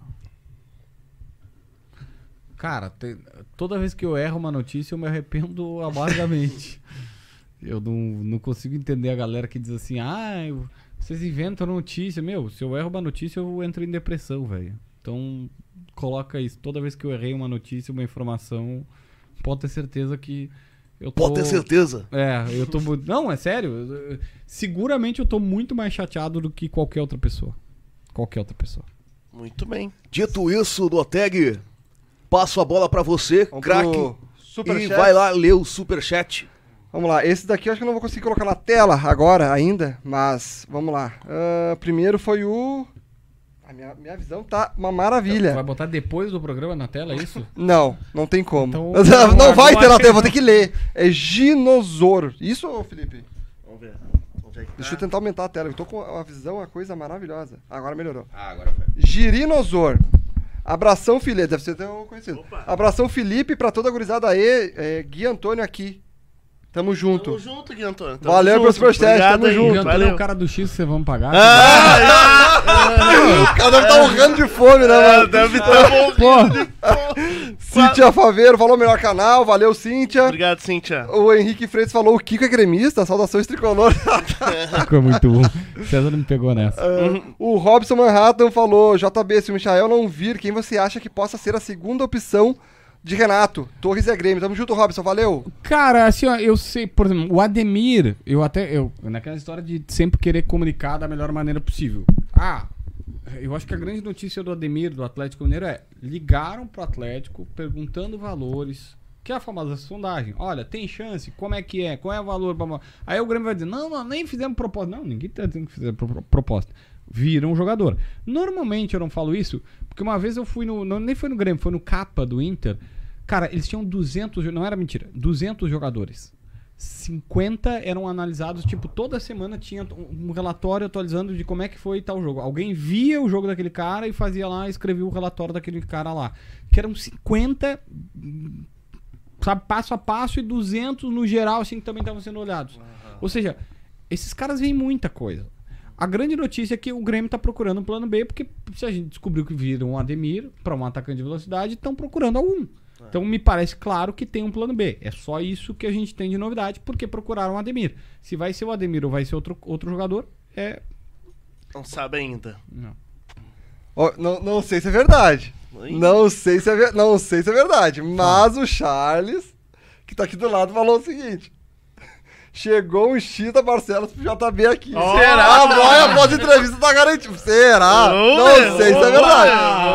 Cara, te- toda vez que eu erro uma notícia, eu me arrependo amargamente. eu não, não consigo entender a galera que diz assim, ah, eu- vocês inventam notícia. Meu, se eu erro uma notícia, eu entro em depressão, velho. Então, coloca isso. Toda vez que eu errei uma notícia, uma informação, pode ter certeza que eu tô... Pode ter certeza. É, eu tô muito. Não, é sério. eu- eu- Seguramente eu tô muito mais chateado do que qualquer outra pessoa. Qualquer outra pessoa. Muito bem. Dito isso, Doteg, passo a bola pra você, Vamos craque. E vai lá ler o superchat. Vamos lá, esse daqui eu acho que eu não vou conseguir colocar na tela agora ainda, mas vamos lá. Ah, primeiro foi o. A minha, minha visão tá uma maravilha. Vai botar depois do programa na tela, é isso? Não, não tem como. Então, não agora- vai ter na tela, vou ter que ler. É Ginosauro. Isso, Felipe? Vamos ver. É tá? Deixa eu tentar aumentar a tela. Eu tô com uma visão, uma coisa maravilhosa. Agora melhorou. Ah, agora foi. Girinosor. Abração, Felipe. Deve ser até um conhecido. Opa. Abração, Felipe, pra toda a gurizada aí. É, Gui Antônio aqui. Tamo junto. Tamo junto, Gui Antônio. Tamo Valeu junto. pelo superchat, tamo aí, junto. O Antônio é Valeu. o cara do X que vocês vão pagar. O cara deve estar urrando de fome, né, Ah, mano? deve estar bom. Cíntia Faveiro falou melhor canal. Valeu, Cíntia. Obrigado, Cíntia. O Henrique Freitas falou o Kiko é gremista. Saudações tricolor. Ficou muito bom. César me pegou nessa. Ah, o Robson Manhattan falou: JB, se o Michael não vir, quem você acha que possa ser a segunda opção de Renato? Torres é Grêmio. Tamo junto, Robson. Valeu. Cara, assim, ó, eu sei, por exemplo, o Ademir, eu até. Eu, naquela história de sempre querer comunicar da melhor maneira possível. Ah, eu acho que a grande notícia do Ademir, do Atlético Mineiro, é ligaram pro Atlético perguntando valores. Que é a famosa sondagem. Olha, tem chance? Como é que é? Qual é o valor? Aí o Grêmio vai dizer: não, não, nem fizemos proposta. Não, ninguém tá dizendo que fizeram pro- proposta. Viram um jogador. Normalmente eu não falo isso, porque uma vez eu fui no. não, nem foi no Grêmio, foi no Capa do Inter. Cara, eles tinham 200, jo- não era mentira, 200 jogadores. 50 eram analisados, tipo, toda semana tinha um relatório atualizando de como é que foi tal jogo. Alguém via o jogo daquele cara e fazia lá, escrevia o relatório daquele cara lá. Que eram 50, hum, sabe, passo a passo e 200 no geral, assim, que também estavam sendo olhados. Ou seja, esses caras veem muita coisa. A grande notícia é que o Grêmio tá procurando um plano B, porque se a gente descobriu que viram um Ademir para um atacante de velocidade, estão procurando algum. Então me parece claro que tem um plano B. É só isso que a gente tem de novidade, porque procuraram o Ademir. Se vai ser o Ademir ou vai ser outro, outro jogador, é. Não sabe ainda. Não. Ó, não, não sei se é verdade. Oi? Não sei se é, não sei se é verdade. Mas o Charles, que tá aqui do lado, falou o seguinte. Chegou um X da Barcelos pro JB aqui. Ó. Será? A boia após entrevista tá garantido. Será? Vamos não ver, sei se é verdade.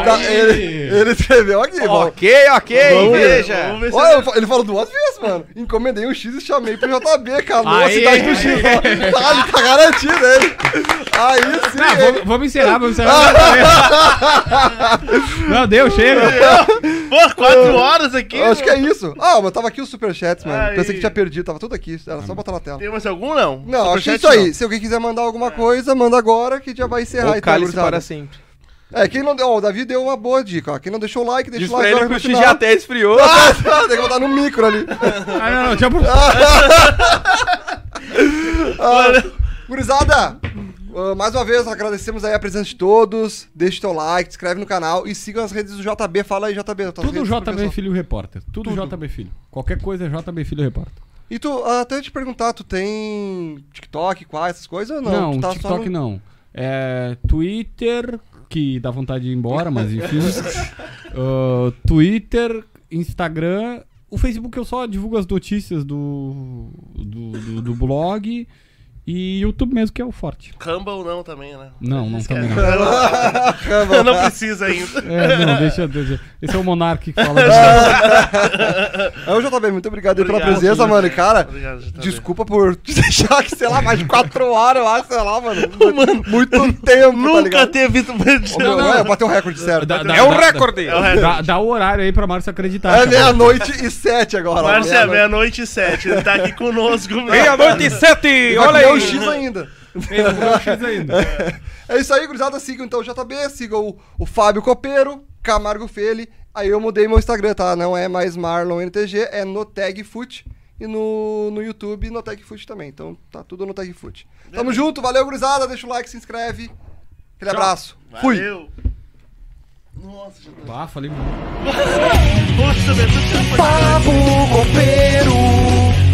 Tá, Aí. ele, ele escreveu aqui. Ok, ok, Vamos ver, veja. Vamos ver se Olha, eu fa- ele falou duas vezes, mano. Encomendei um X e chamei pro JB, calou a Aí. cidade do X. ó. Tá, ele tá garantido ele. Aí sim. Ele- vamos, vamos encerrar, vamos encerrar. não, deu, chega. Pô, quatro horas aqui. Eu acho que é isso. Ah, mas tava aqui os superchats, mano. Aí. Pensei que tinha perdido, tava tudo aqui. Era só botar na tela. Tem mais algum, não? Não, acho que é isso aí. não. Se alguém quiser mandar alguma coisa, manda agora que já vai encerrar Ou então, cálice para sempre. É, quem não deu. Ó, o Davi deu uma boa dica, ó. Quem não deixou o like, deixa Diz o pra like ele agora que o até esfriou. Tem que botar no micro ali. Ah, não, não, tinha por... Ah, gurizada, ah, mais uma vez agradecemos aí a presença de todos. Deixa o teu like, se inscreve no canal e sigam as redes do JB. Fala aí, JB. Tudo JB. Filho Repórter. Tudo, JB Filho. Qualquer coisa é JB Filho Repórter. E tu, até te perguntar, tu tem TikTok, quais, essas coisas ou não? Não, tá TikTok no... não. É, Twitter, que dá vontade de ir embora, mas enfim. Ah, Twitter, Instagram. O Facebook eu só divulgo as notícias do, do, do- do blog. E YouTube mesmo, que é o forte. Rumble não também, né? Não, não também não. Eu não precisa ainda. É, não, deixa, deixa. Esse é o Monark que fala. É o JB, muito obrigado aí pela Obrigado, presença, mano. E, Cara, Obrigado, desculpa por te deixar aqui, sei lá, mais de quatro horas, eu acho, sei lá, mano. Muito tempo, tá Nunca ligado? teve. Ô, meu, não. é, bateu o recorde certo. Dá- bateu- dá- É o dá- recorde. É recorde. Dá, dá o horário aí pra Márcio acreditar. É meia-noite e sete agora. Márcia, meia-noite. meia-noite e sete. Ele tá aqui conosco. Meia-noite e sete. Vai Olha comer o. X ainda. Deu X ainda. É isso aí, gurizada. Sigam então o JB, sigam o, o Fábio Copeiro, Camargo Feli. Aí eu mudei meu Instagram, tá? Não é mais Marlon NTG, é no Tag Foot. E no, no YouTube, no Tag Foot também. Então tá tudo no Tag Foot. Tamo junto, valeu, gurizada. Deixa o like, se inscreve. Aquele abraço. Fui. Valeu. Nossa, já tá. Ah, falei muito. Papo Copeiro,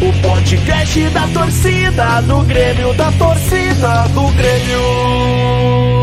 o podcast da torcida do Grêmio, da torcida do Grêmio.